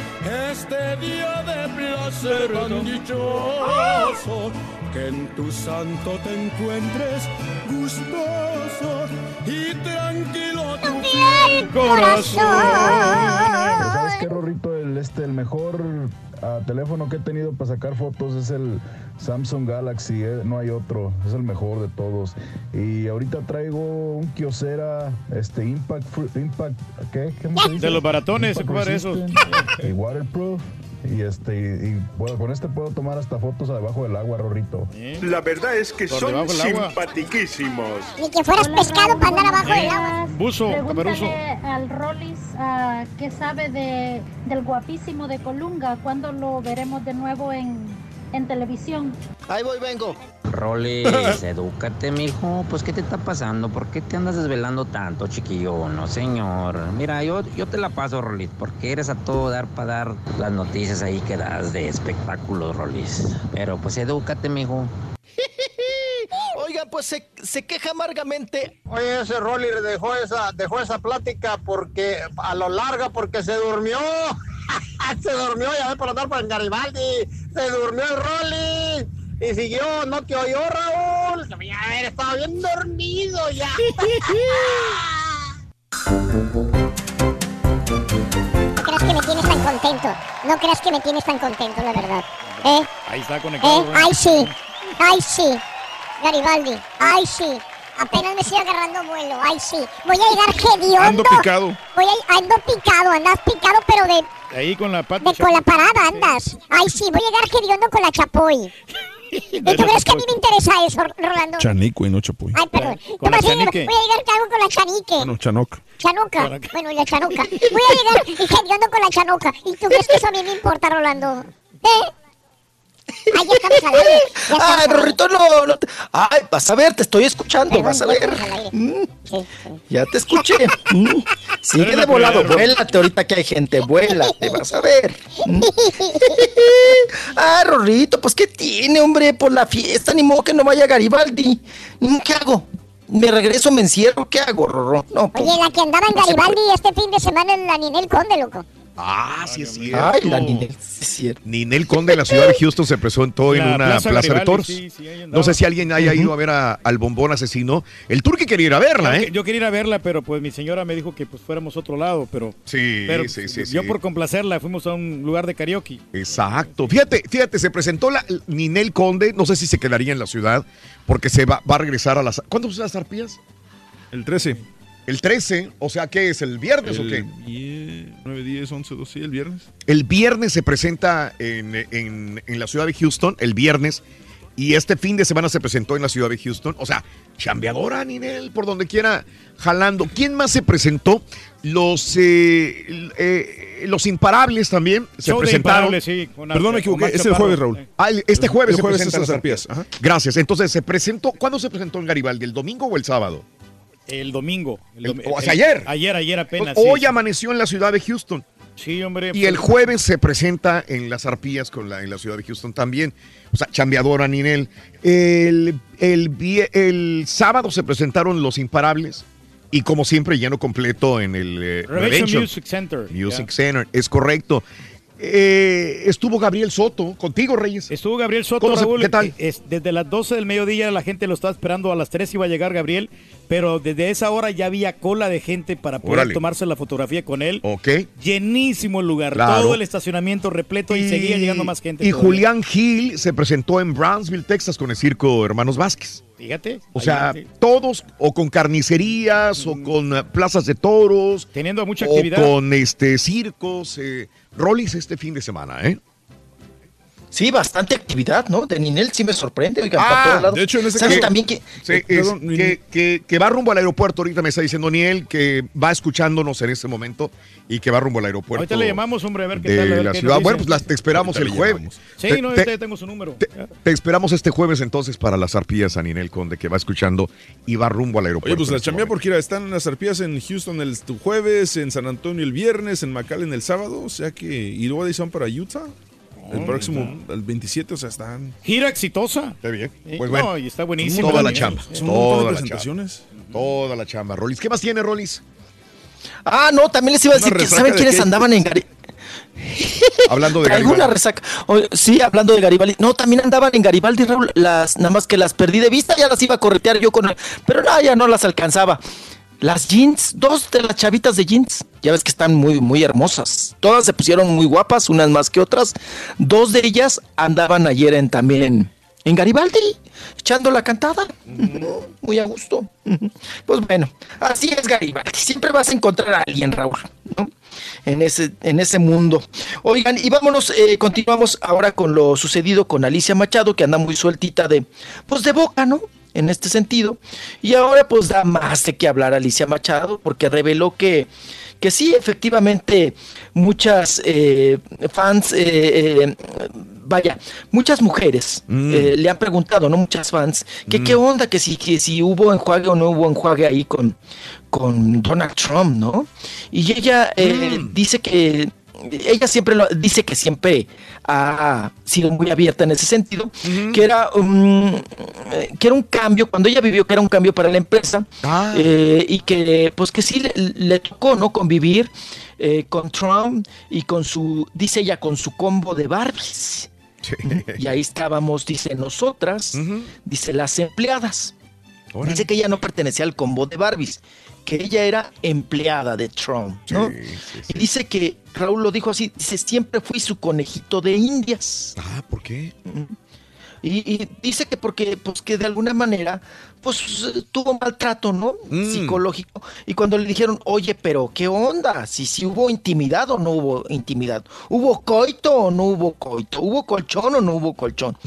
este día de placer tan dichoso, que en tu santo te encuentres gustoso y tranquilo tu fiel ¿Sabes qué, Rorrito? El, este, el mejor ah, teléfono que he tenido para sacar fotos es el Samsung Galaxy, eh, no hay otro, es el mejor de todos. Y ahorita traigo un Kyocera este, Impact, Fru- Impact ¿qué? ¿Cómo se dice? De los baratones, compadre, esos. Y waterproof. Y este, y, y, bueno, con este puedo tomar hasta fotos debajo del agua, Rorrito. La verdad es que agua. simpatiquísimos. Ni que fueras pescado para andar abajo del agua. Buzo, caperuso. Pregúntale al Rollis ah, qué sabe de, del guapísimo de Colunga. ¿Cuándo lo veremos de nuevo en, en televisión? Ahí voy, vengo. Rolis, edúcate, mijo. Pues, ¿qué te está pasando? ¿Por qué te andas desvelando tanto, chiquillo? No, señor. Mira, yo, yo te la paso, Rolis, porque eres a todo dar para dar las noticias ahí que das de espectáculos, Rolis. Pero, pues, edúcate, mijo. Oiga, pues se, se queja amargamente. Oye, ese Rolly dejó esa, dejó esa plática porque a lo larga porque se durmió. se durmió, ya ve por andar por el Garibaldi. Se durmió el Rolly. Y siguió, no te oyó Raúl. Ya ver, estaba bien dormido ya. No creas que me tienes tan contento. No creas que me tienes tan contento, la verdad. ¿Eh? Ahí está conectado. ¿Eh? Ay, sí. Ay, sí. Garibaldi. Ay, sí. Apenas me estoy agarrando vuelo. Ay, sí. Voy a llegar hediondo. Ando picado. Voy a... Ando picado. Andas picado, pero de, Ahí con la pata. de con la parada andas. Ay, sí. Voy a llegar hediondo con la chapoy. ¿Y tú crees que a mí me interesa eso, Rolando? Chanico y no chapoy. Ay, perdón. Voy a llegar cago con la chanique. Bueno, Chanoc. Chanuca. Bueno, y la chanuca. Voy a llegar y hediondo con la chanuca. ¿Y tú crees que eso a mí me importa, Rolando? ¿Eh? Ay, ya estamos al aire. Ya estamos Ay. Rorrito, no, no te- Ay, vas a ver, te estoy escuchando, vas a ver. Mm, Sí, sí. ya te escuché. Mm, Sigue de la volado, vuélate ahorita que hay gente, vuélate, vas a ver. Mm. Ah, Rorrito, pues ¿qué tiene, hombre? Por la fiesta, ni modo que no vaya Garibaldi. ¿Qué hago? ¿Me regreso, me encierro? ¿Qué hago, Rorro? No, pues, Oye, la que andaba en Garibaldi este fin de semana en la Ninel Conde, loco. Ah, sí es cierto. Ay, la Ninel, sí es cierto. Ninel Conde en la ciudad de Houston se presentó en La una Plaza plaza, de toros. sí, sí, no sé si alguien haya ido a ver a- al bombón asesino. El turqui quería ir a verla, Yo, ¿eh? yo quería ir a verla, pero pues mi señora me dijo que pues fuéramos a otro lado, pero, Sí, pero sí, sí, yo sí. por complacerla fuimos a un lugar de karaoke. Exacto. Fíjate, fíjate, se presentó la Ninel Conde, no sé si se quedaría en la ciudad, porque se va, va a regresar a las... ¿Cuándo son las arpías? El 13. El 13, o sea, ¿qué es? ¿El viernes o qué? 10, 9, 10, 11, 12, sí, el viernes. El viernes se presenta en, en- en la ciudad de Houston, el viernes, y este fin de semana se presentó en la ciudad de Houston. O sea, chambeadora, Ninel, por donde quiera, jalando. ¿Quién más se presentó? Los, eh, eh, los imparables también se Show presentaron. Imparables, sí, con Perdón, me equivoqué. Es el jueves, Raúl. Ah, el- este El- jueves el se jueves presentan es las arpías. Gracias. Entonces, ¿se presentó? ¿Cuándo se presentó en Garibaldi? ¿El domingo o el sábado? El domingo. El El- domi- o sea, el- ayer. Ayer, ayer apenas. Pues, Hoy sí. amaneció en la ciudad de Houston. Sí, hombre. Y el pues, jueves se presenta en las arpías con la, en la ciudad de Houston también. O sea, chambeadora Ninel. El, el, el sábado se presentaron Los Imparables. Y como siempre, lleno completo en el eh, Music Center. Music. Center. Es correcto. Eh, estuvo Gabriel Soto contigo, Reyes. Estuvo Gabriel Soto, ¿Cómo se- Raúl. qué tal? Es- desde las 12 del mediodía la gente lo estaba esperando. A las 3 iba a llegar Gabriel. Pero desde esa hora ya había cola de gente para poder Órale. tomarse la fotografía con él. Ok. Llenísimo el lugar. Claro. Todo el estacionamiento repleto y, seguía llegando más gente. Y todavía. Julián Gil se presentó en Brownsville, Texas, con el circo Hermanos Vázquez. Fíjate. O sea, todos o con carnicerías o con eh, plazas de toros. Teniendo mucha o actividad. con este circos. Eh, Rollis este fin de semana, ¿eh? Sí, bastante actividad, ¿no? De Ninel sí me sorprende, oigan, Ah, para todos lados. de hecho, en este ¿Saben caso- también que Sí, Eh, es perdón, que, que- que va rumbo al aeropuerto. Ahorita me está diciendo Niel que va escuchándonos en este momento y que va rumbo al aeropuerto. Ahorita le llamamos, hombre, a ver qué de tal. a ver la qué ciudad. Bueno, pues las- te esperamos Ahorita el jueves. Sí, Te- no, te- yo ya tengo su número. te, te esperamos este jueves entonces para las arpías a Ninel Conde que va escuchando y va rumbo al aeropuerto. Oye, pues la este chambea porque mira, están las arpías en Houston el jueves, en San Antonio el viernes, en McAllen el sábado, o sea que, y luego de ahí para Utah. El próximo, el 27, o sea, están... Gira exitosa. Está bien. Pues no, bueno, y está buenísimo. toda la chamba. Son Toda de la presentaciones. Toda la chamba, Rolis. ¿Qué más tiene, Rolis? Ah, no, también les iba a decir que ¿saben quiénes qué? andaban en Garibaldi? Hablando de una Garibaldi. resaca. Oye, sí, hablando de Garibaldi. No, también andaban en Garibaldi, Raúl. Las, nada más que las perdí de vista, ya las iba a corretear yo con. Pero no, ya no las alcanzaba. Las jeans, dos de las chavitas de jeans. Ya ves que están muy, muy hermosas. Todas se pusieron muy guapas, unas más que otras. Dos de ellas andaban ayer en también en Garibaldi, echando la cantada. Muy a gusto. Pues bueno, así es Garibaldi. Siempre vas a encontrar a alguien, Raúl. ¿no? En ese, en ese mundo. Oigan, y vámonos, eh, continuamos ahora con lo sucedido con Alicia Machado, que anda muy sueltita de, pues de boca, ¿no? En este sentido. Y ahora pues da más de qué hablar Alicia Machado, porque reveló que, que sí, efectivamente, muchas eh, fans, eh, eh, vaya, muchas mujeres Mm. le han preguntado, ¿no? Muchas fans, que qué onda, que si, que si hubo enjuague o no hubo enjuague ahí con, con Donald Trump, ¿no? Y ella Mm. dice que ella siempre lo, dice que siempre ha sido muy abierta en ese sentido, que era un eh, que era un cambio cuando ella vivió que era un cambio para la empresa Ah. eh, y que pues que sí le, le tocó no convivir eh, con Trump y con su dice ella con su combo de Barbies. Y ahí estábamos dice nosotras dice las empleadas. Dice que ella no pertenecía al combo de Barbies, que ella era empleada de Trump, ¿no? Y dice que Raúl lo dijo así, dice, siempre fui su conejito de indias. Ah, ¿por qué? Y, y dice que porque, pues que de alguna manera, pues tuvo maltrato, ¿no? Mm. Psicológico. Y cuando le dijeron, oye, pero ¿qué onda? Si, si hubo intimidad o no hubo intimidad. ¿Hubo coito o no hubo coito? ¿Hubo colchón o no hubo colchón?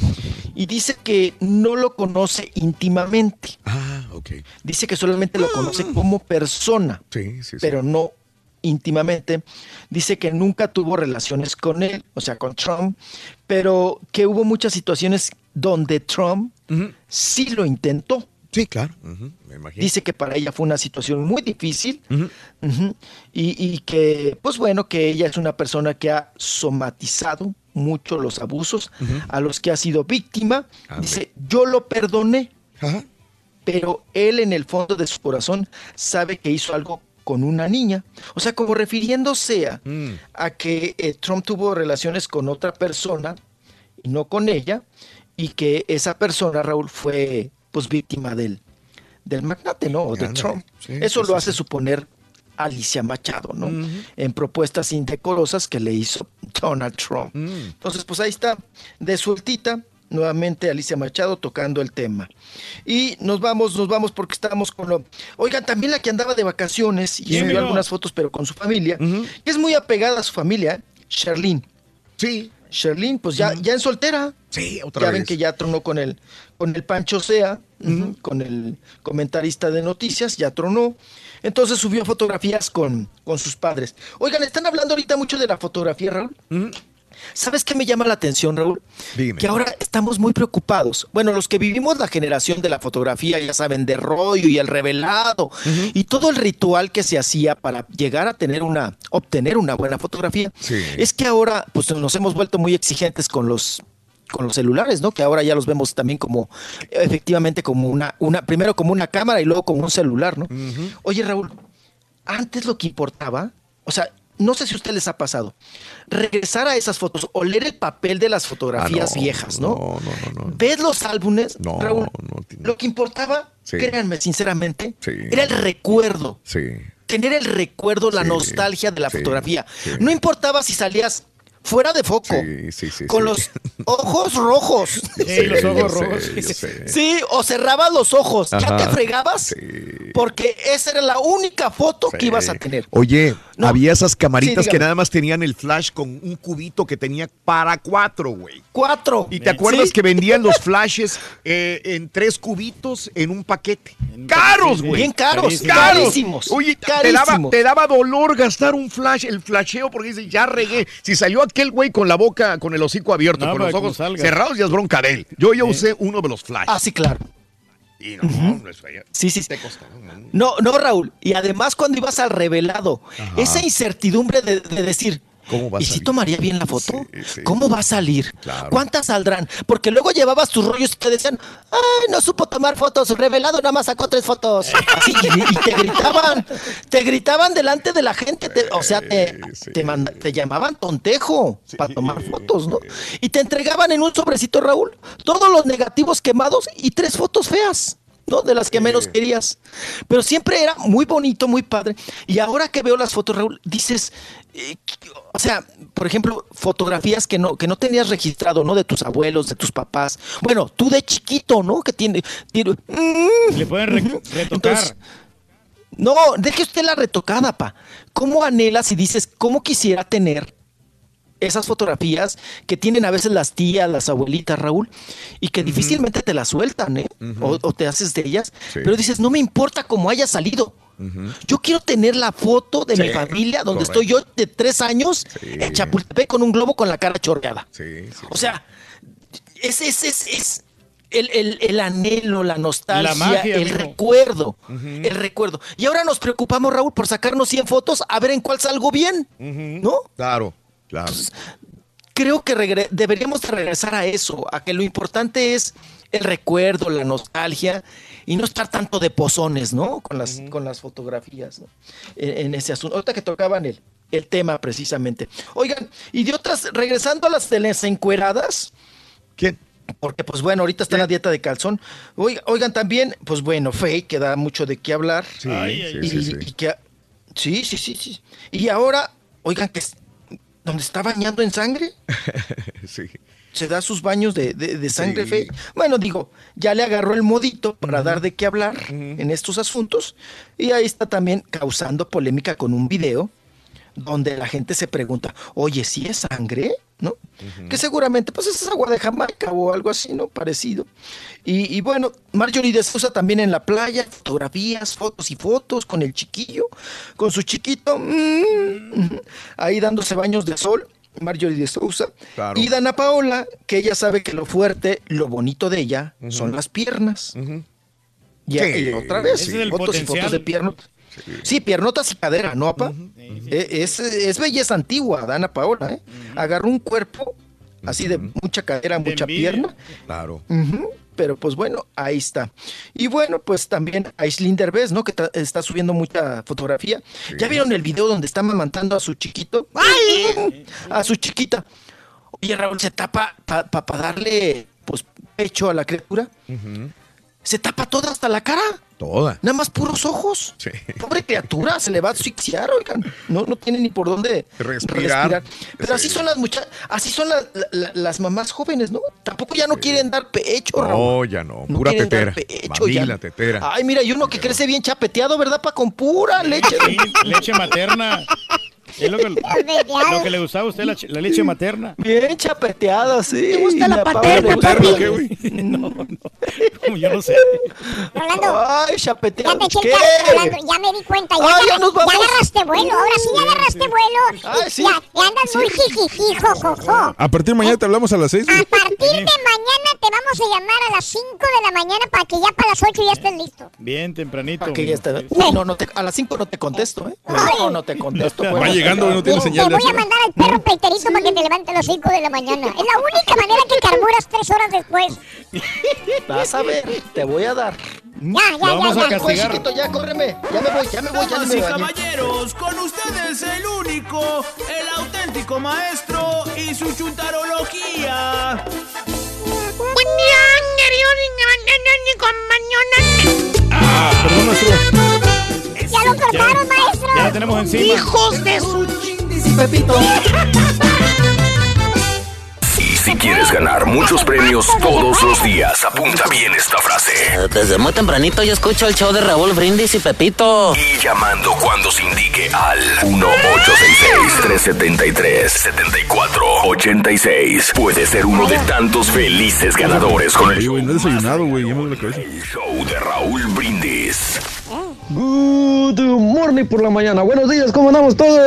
Y dice que no lo conoce íntimamente. Ah, ok. Dice que solamente lo conoce como persona, Sí, sí, sí. pero no íntimamente. Dice que nunca tuvo relaciones con él, o sea, con Trump, pero que hubo muchas situaciones donde Trump sí lo intentó. Sí, claro. Me imagino. Dice que para ella fue una situación muy difícil y, y que, pues bueno, que ella es una persona que ha somatizado mucho los abusos a los que ha sido víctima. Dice, yo lo perdoné, pero él en el fondo de su corazón sabe que hizo algo con una niña. O sea, como refiriéndose a, Mm. a que eh, Trump tuvo relaciones con otra persona y no con ella, y que esa persona, Raúl, fue pues víctima del, del magnate, ¿no? O de. Trump. Sí, Eso sí, lo hace sí. suponer Alicia Machado, ¿no? En propuestas indecorosas que le hizo Donald Trump. Mm. Entonces, pues ahí está, de sueltita, nuevamente Alicia Machado tocando el tema. Y nos vamos, nos vamos porque estamos con lo... Oigan, también la que andaba de vacaciones y subió algunas fotos, pero con su familia, y es muy apegada a su familia, Sherlyn. Sí. Sherlyn, pues ya, ya en soltera. Sí, otra ya ven vez. que ya tronó con el, con el Pancho Sea, con el comentarista de noticias, ya tronó. Entonces subió fotografías con, con sus padres. Oigan, están hablando ahorita mucho de la fotografía, Raúl. ¿Sabes qué me llama la atención, Raúl? Dime. Que ahora estamos muy preocupados. Bueno, los que vivimos la generación de la fotografía, ya saben, de rollo y el revelado y todo el ritual que se hacía para llegar a tener una, obtener una buena fotografía. Sí. Es que ahora, pues nos hemos vuelto muy exigentes con los con los celulares, ¿no? Que ahora ya los vemos también como, efectivamente, como una, una, primero como una cámara y luego como un celular, ¿no? Oye, Raúl, antes lo que importaba, o sea, no sé si a ustedes les ha pasado, regresar a esas fotos o leer el papel de las fotografías Ah, no, viejas, ¿no? No, no, no, no. ¿Ves los álbumes, No, Raúl? Lo que importaba, Sí. créanme sinceramente, Sí. era el recuerdo. Sí. Tener el recuerdo, la Sí, nostalgia de la sí, fotografía. sí. No importaba si salías fuera de foco, Sí, sí, sí. con sí. los ojos rojos. Sé, los ojos rojos. sé. Sí, o cerrabas los ojos, ya te fregabas, porque esa era la única foto que Sí. ibas a tener. Oye, No. había esas camaritas Sí, que nada más tenían el flash con un cubito que tenía para cuatro, güey. Cuatro. ¿Y te acuerdas Sí. que vendían los flashes eh, en tres cubitos en un paquete? ¡Caros, güey! Bien caros, ¡Carísimos! carísimos, Oye, te daba, carísimos. te daba dolor gastar un flash, el flasheo, porque dices, ya regué. Si salió aquel güey con la boca, con el hocico abierto, No, con los ojos cerrados, ya es bronca de él. Yo ya usé uno de los flashes. Ah, sí, claro. Y no, no, eso ya Sí, sí. te costó. ¿no? No, no, Raúl. Y además cuando ibas al revelado, Ajá. esa incertidumbre de, de decir, ¿Cómo va a ¿y si tomaría bien la foto? Sí, sí. ¿Cómo va a salir? Claro. ¿Cuántas saldrán? Porque luego llevabas tus rollos y te decían, ¡ay, no supo tomar fotos! Revelado nada más sacó tres fotos. Y, y te gritaban, te gritaban delante de la gente. te- o sea, te, te, manda- te llamaban tontejo para tomar fotos, ¿no? Y te entregaban en un sobrecito, Raúl, todos los negativos quemados y tres fotos feas. ¿No? De las que menos querías. Pero siempre era muy bonito, muy padre. Y ahora que veo las fotos, Raúl, dices, eh, o sea, por ejemplo, fotografías que no, que no tenías registrado, ¿no? De tus abuelos, de tus papás. Bueno, tú de chiquito, ¿no? Que tiene. tiene- Le pueden re- retocar. Entonces, no, deje usted la retocada, pa. ¿Cómo anhelas y dices, cómo quisiera tener esas fotografías que tienen a veces las tías, las abuelitas, Raúl, y que difícilmente te las sueltan, ¿eh? o, o te haces de ellas, Sí. pero dices, no me importa cómo haya salido. Yo quiero tener la foto de Sí, mi familia donde correcto. estoy yo de tres años Sí. en Chapultepec con un globo con la cara chorreada. Sí, sí. O sea, es, es, es, es el, el- el anhelo, la nostalgia, La magia, el recuerdo, el recuerdo. Y ahora nos preocupamos, Raúl, por sacarnos 100 fotos a ver en cuál salgo bien, ¿no? Claro, claro. Creo que regre- deberíamos de regresar a eso, a que lo importante es el recuerdo, la nostalgia y no estar tanto de pozones, ¿no? Con las, con las fotografías, ¿no? En, en ese asunto. Ahorita que tocaban el, el tema precisamente. Oigan, y de otras, regresando a las de las encueradas, ¿Quién? porque pues bueno, ahorita está en la dieta de calzón. Oigan, oigan también, pues bueno, Faye, que da mucho de qué hablar. Sí, sí, y, sí, sí. y que- sí, sí, sí, sí. Y ahora, oigan, que donde está bañando en sangre, Sí. se da sus baños de, de- de sangre, Sí. Faye. Bueno, digo, ya le agarró el modito para dar de qué hablar en estos asuntos. Y ahí está también causando polémica con un video donde la gente se pregunta, oye, ¿si es sangre? ¿No? Que seguramente, pues es agua de Jamaica o algo así, ¿no? Parecido. Y, y bueno, Marjorie de Sousa también en la playa, fotografías, fotos y fotos con el chiquillo, con su chiquito, mm, ahí dándose baños de sol. Marjorie de Sousa. Claro. Y Dana Paola, que ella sabe que lo fuerte, lo bonito de ella son las piernas. Sí. y otra vez, fotos y fotos de piernas. Sí, piernotas y cadera, ¿no, apa? Eh, Es, es belleza antigua, Dana Paola, ¿eh? Agarró un cuerpo así de mucha cadera, mucha envidia. pierna. Claro. Pero pues bueno, ahí está. Y bueno, pues también Aislinn Derbez, ¿no? Que está subiendo mucha fotografía. ¿Ya vieron el video donde está mamantando a su chiquito? ¡Ay! A su chiquita. Oye, Raúl, se tapa para darle, pues, pecho a la criatura. Se tapa toda hasta la cara. Toda. Nada más puros ojos. Sí. Pobre criatura, se le va a asfixiar, oigan. No, no tiene ni por dónde Respirar. Pero así son las muchachas, así son la- la- la- las mamás jóvenes, ¿no? Tampoco ya no quieren dar pecho, Raúl. No, ya no. No Pura tetera. pecho, Mamila tetera. Ay, mira, y uno que crece bien chapeteado, ¿verdad? Pa' con pura leche. Sí, leche materna. Es lo que, lo que le gustaba a usted, la, ch- la leche materna. Bien chapeteado, sí. ¿Te gusta la Paola paterna, papi? ¿Qué, güey? No, no. Como yo no sé. Rolando. Ay, chapeteado. Ya me di cuenta. Ya, Ay, agarra- ya agarraste vuelo, ahora sí ya agarraste vuelo. Ay, sí. Ya, ya andas muy jijiji, jojojo. A partir de mañana te hablamos a las 6. A partir de mañana te vamos a llamar a las 5 de la mañana para que ya para las 8 ya estés listo. Bien tempranito. Pa' que ya esté. Uy, no, no te- a las 5 no te contesto, ¿eh? No, no te contesto. Bueno. Llegando y no tiene Te señal de voy a mandar al perro peiterito para que te levante a las 5 de la mañana. Es la única manera que carburas 3 horas después. Vas a ver, te voy a dar. Ya, ya, ya, ya. Pues, chiquito, ya, córreme. Ya me voy, ya me voy, ya me y bañé. caballeros, con ustedes el único, el auténtico maestro y su chuntarología. Perdón, maestro. Ya lo cortaron, maestro. Ya la tenemos encima. Hijos de su Pepito. Y si quieres ganar muchos premios todos los días, apunta bien esta frase. Desde muy tempranito yo escucho el show de Raúl Brindis y Pepito. Y llamando cuando se indique al 1-866-373-7486. Puede ser uno de tantos felices ganadores con el la cabeza. show de Raúl Brindis. Good morning por la mañana. Buenos días, ¿cómo andamos todos?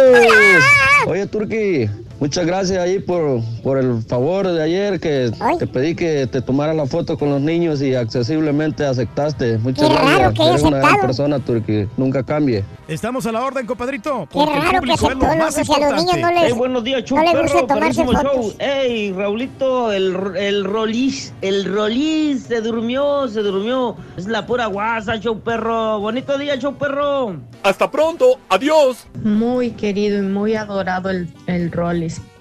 Oye, Turki, muchas gracias ahí por, por el favor de ayer que te pedí que te tomara la foto con los niños y accesiblemente aceptaste. Muchas Qué raro gracias. que haya Eres una gran persona, Turki. Nunca cambie. Estamos a la orden, compadrito. Qué raro que aceptó, lo más si a los niños no les, Ey, buenos días, no les gusta Chuperro, tomarse fotos. show. Ey, Raulito, el, el Rolis, el Rolis se durmió, se durmió. Es la pura guasa, show perro. Bonito día, show perro. Hasta pronto, adiós. Muy querido y muy adorado el, el Rollis.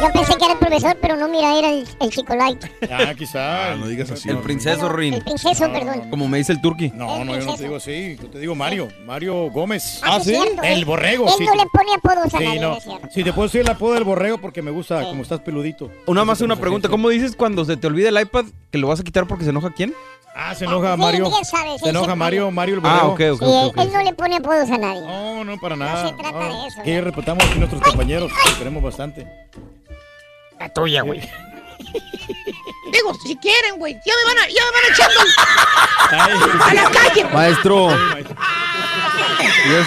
Yo pensé que era el profesor, pero no, mira, era el, el chico light. Ah, quizá. no digas así. El princeso Rin. El princeso, perdón. Como me dice el turqui. No, no, yo no te digo así. Yo te digo Mario. Mario Gómez. Ah, sí, cierto, El él- borrego. Él sí. no le pone apodos a Sí, nadie, no. es cierto. Sí, te puedo decir el apodo del borrego porque me gusta como estás peludito. Una más una pregunta. ¿Cómo dices cuando se te olvida el iPad que lo vas a quitar porque se enoja quién? Ah, se enoja Sí, Mario. Sí, se enoja Mario, Mario el Ah, borrego. ok, ok, Sí, ok. ok. él no le pone apodos a nadie. No, no, para nada. se trata no. de eso, Que respetamos aquí a nuestros compañeros, que queremos bastante. La tuya, güey. Digo, si quieren, güey. Ya me van a, ya me van echando a la calle. güey. Maestro.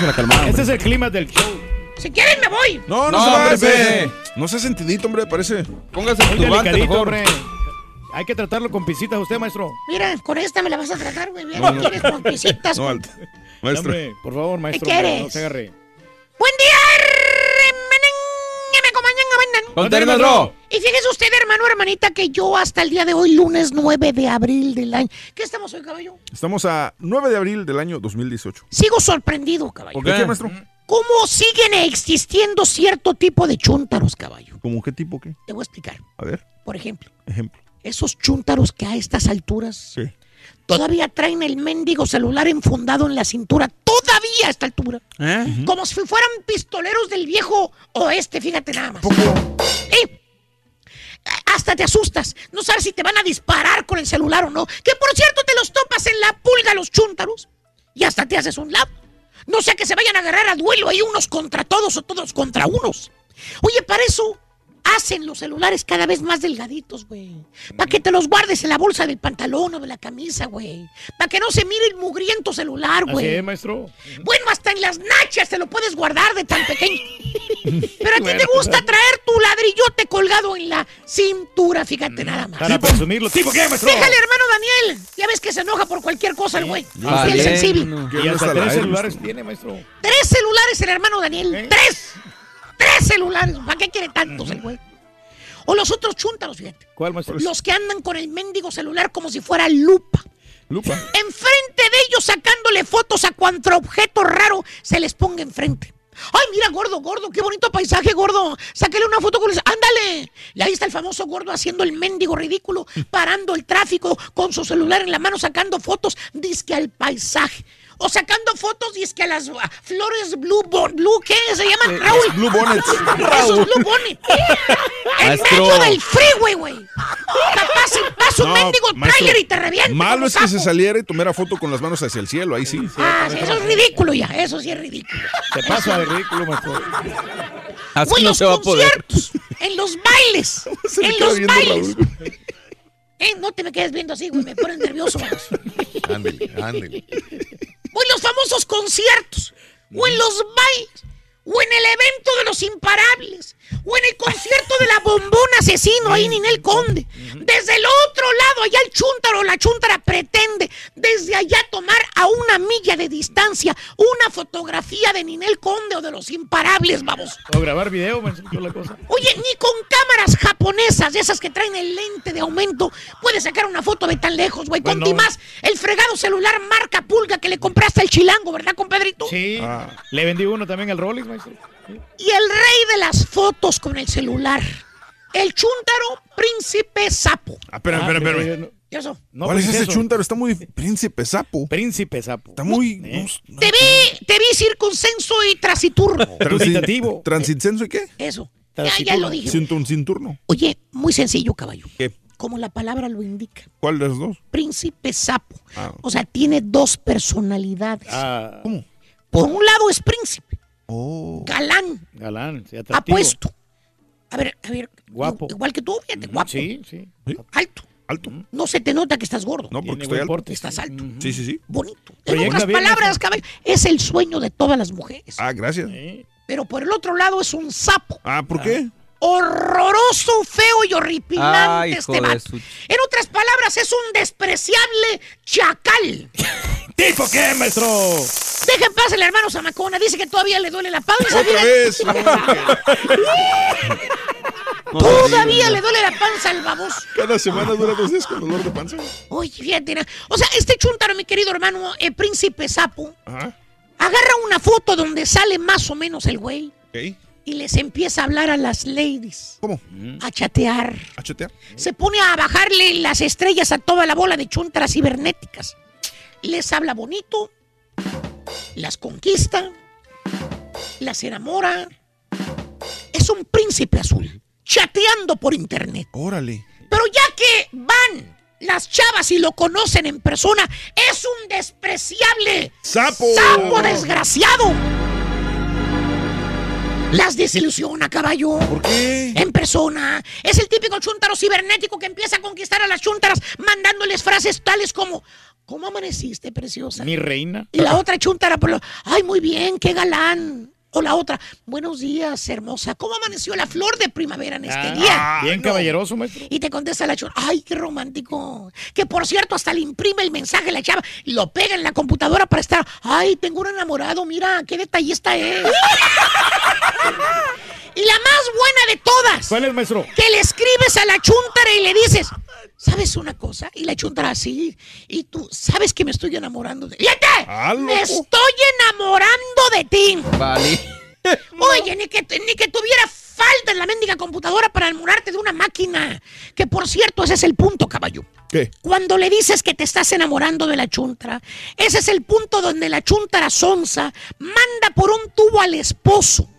La calmada. Este es el clima del show. Si quieren, me voy. No, no, No, se va, hombre. Pepe. No seas sentidito, hombre, parece. Póngase Muy tu turbante mejor. hombre. Hay que tratarlo con pisitas usted, maestro. Mira, con esta me la vas a tratar, güey. Mira, No, no. quieres con pisitas. No, con-. Maestro. Hombre, por favor, maestro. quieres? No se agarre. Buen día. Bailar. Y fíjese usted, hermano, hermanita, que yo hasta el día de hoy, lunes 9 de abril del año. ¿Qué estamos hoy, caballo? Estamos a 9 de abril del año 2018. Sigo sorprendido, caballo. ¿Por qué, maestro? ¿Cómo siguen existiendo cierto tipo de chúntaros, caballo? ¿Cómo qué tipo qué? Te voy a explicar. A ver, Por ejemplo, ejemplo. esos chúntaros que a estas alturas Sí. Todavía traen el mendigo celular enfundado en la cintura, todavía a esta altura. Como si fueran pistoleros del viejo oeste, fíjate nada más. Sí. Hasta te asustas. No sabes si te van a disparar con el celular o no. Que por cierto te los topas en la pulga los chúntaros y hasta te haces un lado. No sea que se vayan a agarrar a duelo ahí unos contra todos o todos contra unos. Oye, para eso hacen los celulares cada vez más delgaditos, güey. Para que te los guardes en la bolsa del pantalón o de la camisa, güey. Para que no se mire el mugriento celular, güey. es, maestro. Bueno, hasta en las nachas te lo puedes guardar de tan pequeño. Pero a ti te Bueno, gusta traer tu ladrillote colgado en la cintura, fíjate nada más. Para presumirlo. ¿Tipo qué, maestro? Déjale, hermano Daniel. Ya ves que se enoja por cualquier cosa el güey. Vale. Bien sensible. Y hasta tres celulares tiene, maestro. Tres celulares el hermano Daniel. Tres. Tres celulares. ¿Para qué quiere tantos el güey? O los otros chúntaros, fíjate. ¿Cuál, maestro? Los que andan con el mendigo celular como si fuera lupa. Lupa. Enfrente de ellos sacándole fotos a cuanto objeto raro se les ponga enfrente. Ay, mira, gordo, gordo, qué bonito paisaje, gordo. Sáquele una foto con el... ¡Ándale! Y ahí está el famoso gordo haciendo el mendigo ridículo, parando el tráfico con su celular en la mano, sacando fotos, disque al paisaje. O sacando fotos, disque a las flores blue, bon- blue, ¿qué se llaman? Eh, Raúl. blue bonnets. Esos blue bonnets. en medio del freeway, güey. Capaz y pasa un No, mendigo trailer y te revienta. Malo es que se saliera y tomara foto con las manos hacia el cielo, ahí sí. Ah, sí, eso es ridículo ya, eso sí es ridículo. Se pasa de ridículo, maestro. Así en no los se va a poder. conciertos, en los bailes, Se en los bailes. Raúl. Eh, no te me quedes viendo así, güey, me pones nervioso. vamos. Ándele, ándele. O en los famosos conciertos, o en los bailes, o en el evento de los imparables, o en el concierto de la bombona asesino ahí Ninel Conde. Desde el otro lado, allá el chúntaro o la chúntara pretende desde allá tomar a una milla de distancia una fotografía de Ninel Conde o de los imparables, vamos. O grabar video, la cosa. Oye, ni con cámaras japonesas, de esas que traen el lente de aumento, puedes sacar una foto de tan lejos, güey. Bueno. Conti más, el fregado celular marca pulga que le compraste al chilango, ¿verdad, compadrito? Sí. Ah. Le vendí uno también al Rolex, maestro. Y el rey de las fotos con el celular, el chúntaro príncipe sapo. Ah, espera, espera, pero espera. no- ¿Y eso? no, ¿Cuál es ese eso. chúntaro? Está muy príncipe sapo. Príncipe sapo. Está muy... Eh. no, Te vi, te vi circuncenso y trasiturno. transi- ¿Transicenso y qué? Eso. Ya, ya lo dije. Cinturno. cinturno. Oye, muy sencillo, caballo. ¿Qué? Como la palabra lo indica. ¿Cuál de los dos? Príncipe sapo. Ah. O sea, tiene dos personalidades. Ah, ¿Cómo? Por un lado es príncipe, Oh. galán, galán, sí, atractivo. apuesto. A ver, a ver. Guapo. Igual que tú, fíjate, guapo. Sí, sí. Alto. Alto. No se te nota que estás gordo. No, porque estoy alto. porte. Estás alto. Sí, sí, sí. Bonito. En Proyecta otras bien, palabras, caballo, es el sueño de todas las mujeres. Ah, gracias. Pero por el otro lado es un sapo. Ah, ¿por qué? Horroroso, feo y horripilante Ay, este vato. su- En otras palabras, es un despreciable chacal. ¿Tipo qué, maestro? Deja en paz el hermano Zamacona. Dice que todavía le duele la panza. Otra. Todavía le duele la panza al baboso. Cada semana dura dos días con dolor de panza. Oye, fíjate. O sea, este chuntaro, mi querido hermano, el príncipe sapo, Ajá. agarra una foto donde sale más o menos el güey Ok. Y les empieza a hablar a las ladies. ¿Cómo? A chatear. ¿A chatear? Se pone a bajarle las estrellas a toda la bola de chuntaras cibernéticas. Les habla bonito, las conquista, las enamora. Es un príncipe azul, chateando por internet. Órale. Pero ya que van las chavas y lo conocen en persona, es un despreciable ¡Sapo! sapo desgraciado. Las desilusiona, caballo. ¿Por qué? En persona. Es el típico chuntaro cibernético que empieza a conquistar a las chuntaras mandándoles frases tales como ¿Cómo amaneciste, preciosa? Mi reina. Y la otra chuntara, por lo, ay, muy bien, qué galán. O la otra, buenos días, hermosa. ¿Cómo amaneció la flor de primavera en este Ah, día? Bien caballeroso, maestro. Y te contesta la chava, ay, qué romántico. Que por cierto, hasta le imprime el mensaje la chava y lo pega en la computadora para estar, ay, tengo un enamorado, mira, qué detallista es. y la más buena de todas. ¿Cuál es, maestro? Que le escribes a la chuntara y le dices, ¿sabes una cosa? Y la chuntara así, y tú, ¿sabes que me estoy enamorando de... ¡Fíjate! Ah, ¡Me estoy enamorando de ti! Vale. Oye, ni que, ni que tuviera falta en la mendiga computadora para enamorarte de una máquina. Que por cierto, ese es el punto, caballo. ¿Qué? Cuando le dices que te estás enamorando de la chuntara, ese es el punto donde la chuntara sonza manda por un tubo al esposo,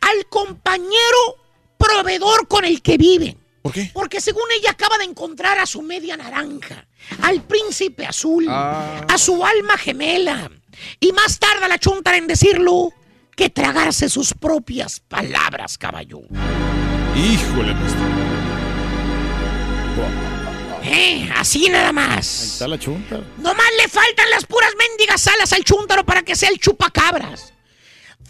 al compañero proveedor con el que vive. ¿Por qué? Porque según ella acaba de encontrar a su media naranja, al príncipe azul, Ah. a su alma gemela. Y más tarda la chuntara en decirlo que tragarse sus propias palabras, caballo. Híjole. Eh, así nada Ahí más. está la chunta. Nomás le faltan las puras mendigas alas al chúntaro para que sea el chupacabras.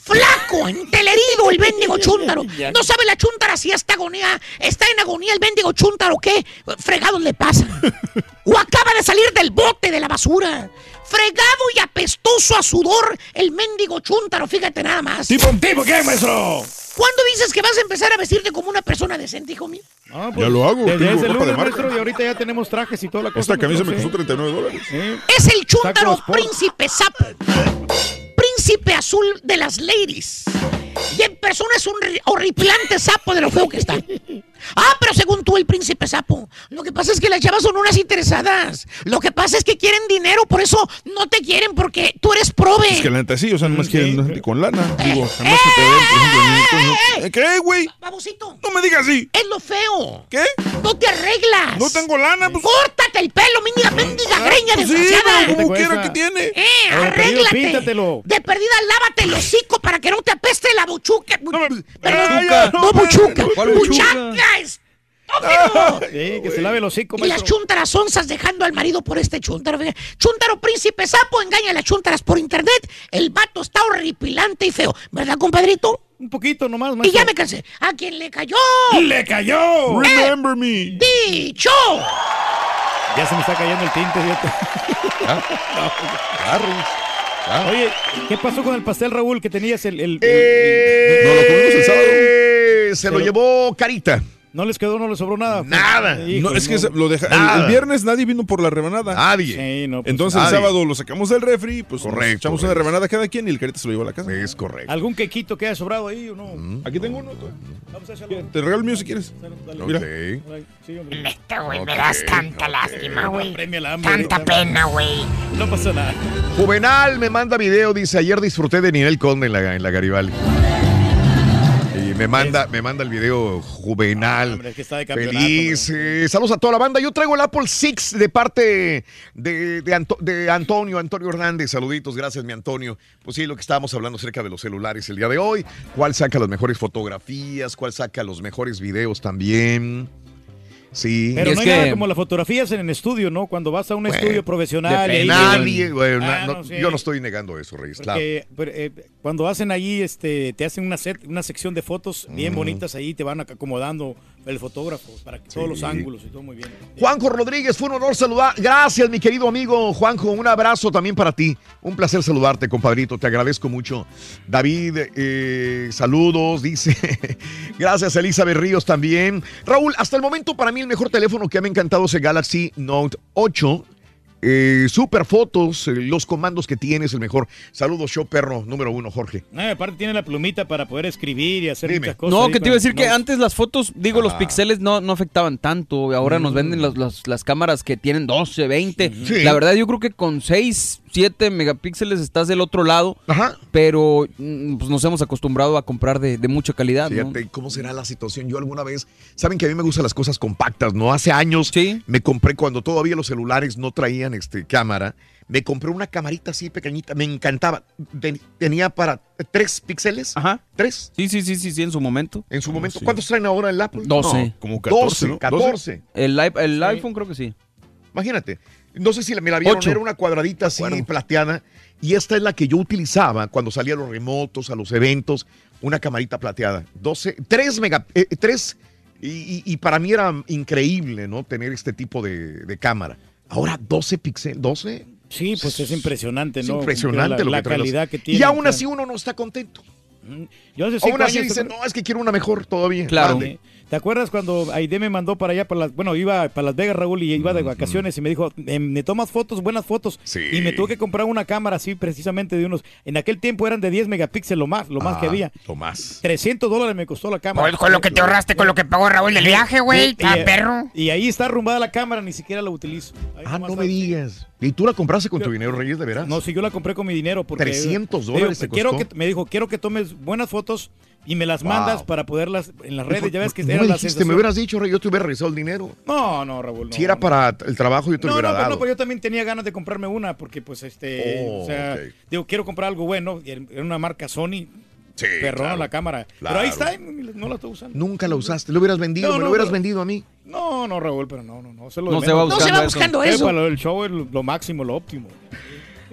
Flaco, entelerido el mendigo chúntaro. No sabe la chúntara si está agonía, está en agonía el mendigo chúntaro, ¿qué? Fregado le pasa. O acaba de salir del bote de la basura. Fregado y apestoso a sudor el mendigo chúntaro, fíjate nada más. ¿Tipo, tipo qué, maestro? ¿Cuándo dices que vas a empezar a vestirte como una persona decente, hijo mío? Ah, Ya lo hago, Desde tengo ese ropa de marca. maestro, y ahorita ya tenemos trajes y toda la cosa. Esta camisa me costó 39 dólares. Es el chúntaro príncipe sapo. Príncipe azul de las ladies. Y en persona es un ri- horripilante sapo de lo feo que está. Ah, pero según tú, el príncipe sapo. Lo que pasa es que las chavas son unas interesadas. Lo que pasa es que quieren dinero, por eso no te quieren porque tú eres prove. Es que la neta sí, o sea, nomás quieren gente con lana. Digo, Eh, jamás que te den, por ejemplo, en el- eh, ¿Qué, güey? Babosito. No me digas así. Es lo feo. ¿Qué? No te arreglas. No tengo lana, pues. Córtate el pelo, mendiga, mendiga greña pues sí, desgraciada. pero como quiera que tiene. Eh, arréglate. píntatelo. De perdida, lávate el hocico para que no te apeste la buchuca. Bu- me- Perdón, Ay, ya, no, no, buchuca. ¿Cuál buchuca? Buchaca, estúpido. Sí, que se lave el hocico, Y las chuntaras onzas dejando al marido por este chuntaro. Chuntaro príncipe sapo engaña a las chuntaras por internet. El vato está horripilante y feo. ¿Verdad, compadrito? Un poquito nomás, Y maestro. ya me cansé. ¿A quién le cayó? ¡Le cayó! Remember me. ¡Dicho! Ya se me está cayendo el tinte, fíjate. Arroz. Ah. Oye, ¿qué pasó con el pastel, Raúl, que tenías el... el- el- Eh, No, lo comimos el sábado. Se lo llevó Carita. No les quedó, no les sobró nada. Nada. Hijo, No, es que no. lo deja, el- viernes nadie vino por la rebanada. Nadie. Sí, no, pues, Entonces nadie. el sábado lo sacamos del refri, pues nos Correcto, echamos una rebanada cada quien y el carita se lo llevó a la casa. Es correcto. ¿Algún quequito que haya sobrado ahí o no? Aquí tengo uno. tú. Vamos a echarlo. Te regalo el mío si quieres. Dale. Mira. Sí. Neta, güey, me das tanta lástima, güey. Tanta pena, güey. No pasa nada. Juvenal me manda video, dice, ayer disfruté de Ninel Conde en la, en la Garibaldi. Me manda, me manda el video Juvenal. Hombre, es que está de Feliz. eh, saludos a toda la banda. Yo traigo el Apple Six de parte de, de Anto- de Antonio, Antonio Hernández. Saluditos, gracias, mi Antonio. Pues sí, lo que estábamos hablando acerca de los celulares el día de hoy. ¿Cuál saca las mejores fotografías? ¿Cuál saca los mejores videos también? Sí. Pero Y no es hay nada como las fotografías en el estudio, ¿no? Cuando vas a un Bueno, estudio profesional. y ahí Nadie, güey, Ah, na- no, no, sí. yo no estoy negando eso, Reyes. claro. Pero, eh, cuando hacen allí, este, te hacen una set, una sección de fotos bien bonitas ahí, te van acomodando el fotógrafo para que todos los ángulos y todo muy bien. Juanjo Rodríguez, fue un honor saludar. Gracias, mi querido amigo Juanjo. Un abrazo también para ti. Un placer saludarte, compadrito. Te agradezco mucho. David, eh, saludos, dice. Gracias, Elizabeth Ríos también. Raúl, hasta el momento para mí el mejor teléfono que me ha encantado es el Galaxy Note 8. Eh, super fotos, eh, los comandos que tienes, el mejor. Saludos, show perro número uno, Jorge. Aparte tiene la plumita para poder escribir y hacer Dime. muchas cosas. No, que te iba a decir que antes las fotos, digo, los Ah. píxeles no, no afectaban tanto. Ahora nos venden los- los- las cámaras que tienen 12, 20. Sí. La verdad, yo creo que con 6, 7 megapíxeles estás del otro lado. Ajá. Pero mm, pues nos hemos acostumbrado a comprar de, de mucha calidad. ¿no? Fíjate cómo será la situación. Yo alguna vez, saben que a mí me gustan las cosas compactas, ¿no? Hace años Sí. me compré, cuando todavía los celulares no traían este, cámara, me compré una camarita así pequeñita, me encantaba. Ten- tenía para tres píxeles, Ajá. tres Sí, sí, sí, sí, sí, en su momento. en su momento. sí. ¿Cuántos traen ahora el Apple? 12. Como 14, 12, ¿no? 14. El, i- el iPhone creo que sí. Imagínate. No sé si la- me la vieron, Ocho. era una cuadradita así plateada. Y esta es la que yo utilizaba cuando salía a los remotos, a los eventos, una camarita plateada. 12, 3 mega, eh, 3, y, y- y para mí era increíble, ¿no? Tener este tipo de, de cámara. Ahora 12 píxeles, 12. Sí, pues es impresionante, Es ¿no? impresionante la, lo la que los- calidad que tiene. Y aún claro. así uno no está contento. Yo hace Aún así años- dicen, no, es que quiero una mejor todavía. Claro. ¿Te acuerdas cuando Aide me mandó para allá, para las, bueno, iba para Las Vegas, Raúl, y iba de vacaciones y me dijo, "Em, me tomas fotos, buenas fotos? Y me tuve que comprar una cámara así precisamente de unos, en aquel tiempo eran de 10 megapíxeles lo más, lo más que Ah, había. Lo más. 300 dólares me costó la cámara. Con, con lo que te ahorraste, con lo que pagó Raúl del viaje, güey. Y- perro. Y ahí está arrumbada la cámara, ni siquiera la utilizo. Ahí Ah, no me digas. ¿Y tú la compraste con tu dinero, Reyes, de veras? No, si yo la compré con mi dinero. Porque, 300 Digo, dólares te quiero costó. que, me dijo, quiero que tomes buenas fotos y me las Wow. mandas para poderlas en las redes. Ya ves que no era me dijiste, me hubieras dicho, Rey, yo te hubiera regresado el dinero. No, no, Raúl. No, si era para el trabajo, yo te lo No, no, hubiera pero, no, dado. pero yo también tenía ganas de comprarme una porque, pues, este, Oh, o sea, digo, quiero comprar algo bueno. y Era una marca Sony. Sí, claro, la cámara. claro. Pero ahí está, no la estoy usando. Nunca la usaste. Lo hubieras vendido, No, me lo hubieras pero- vendido a mí. No, no, Raúl, pero no, no, no. se lo No se va menos. buscando No se va eso. buscando Eh, eso. para lo del show es lo, lo máximo, lo óptimo.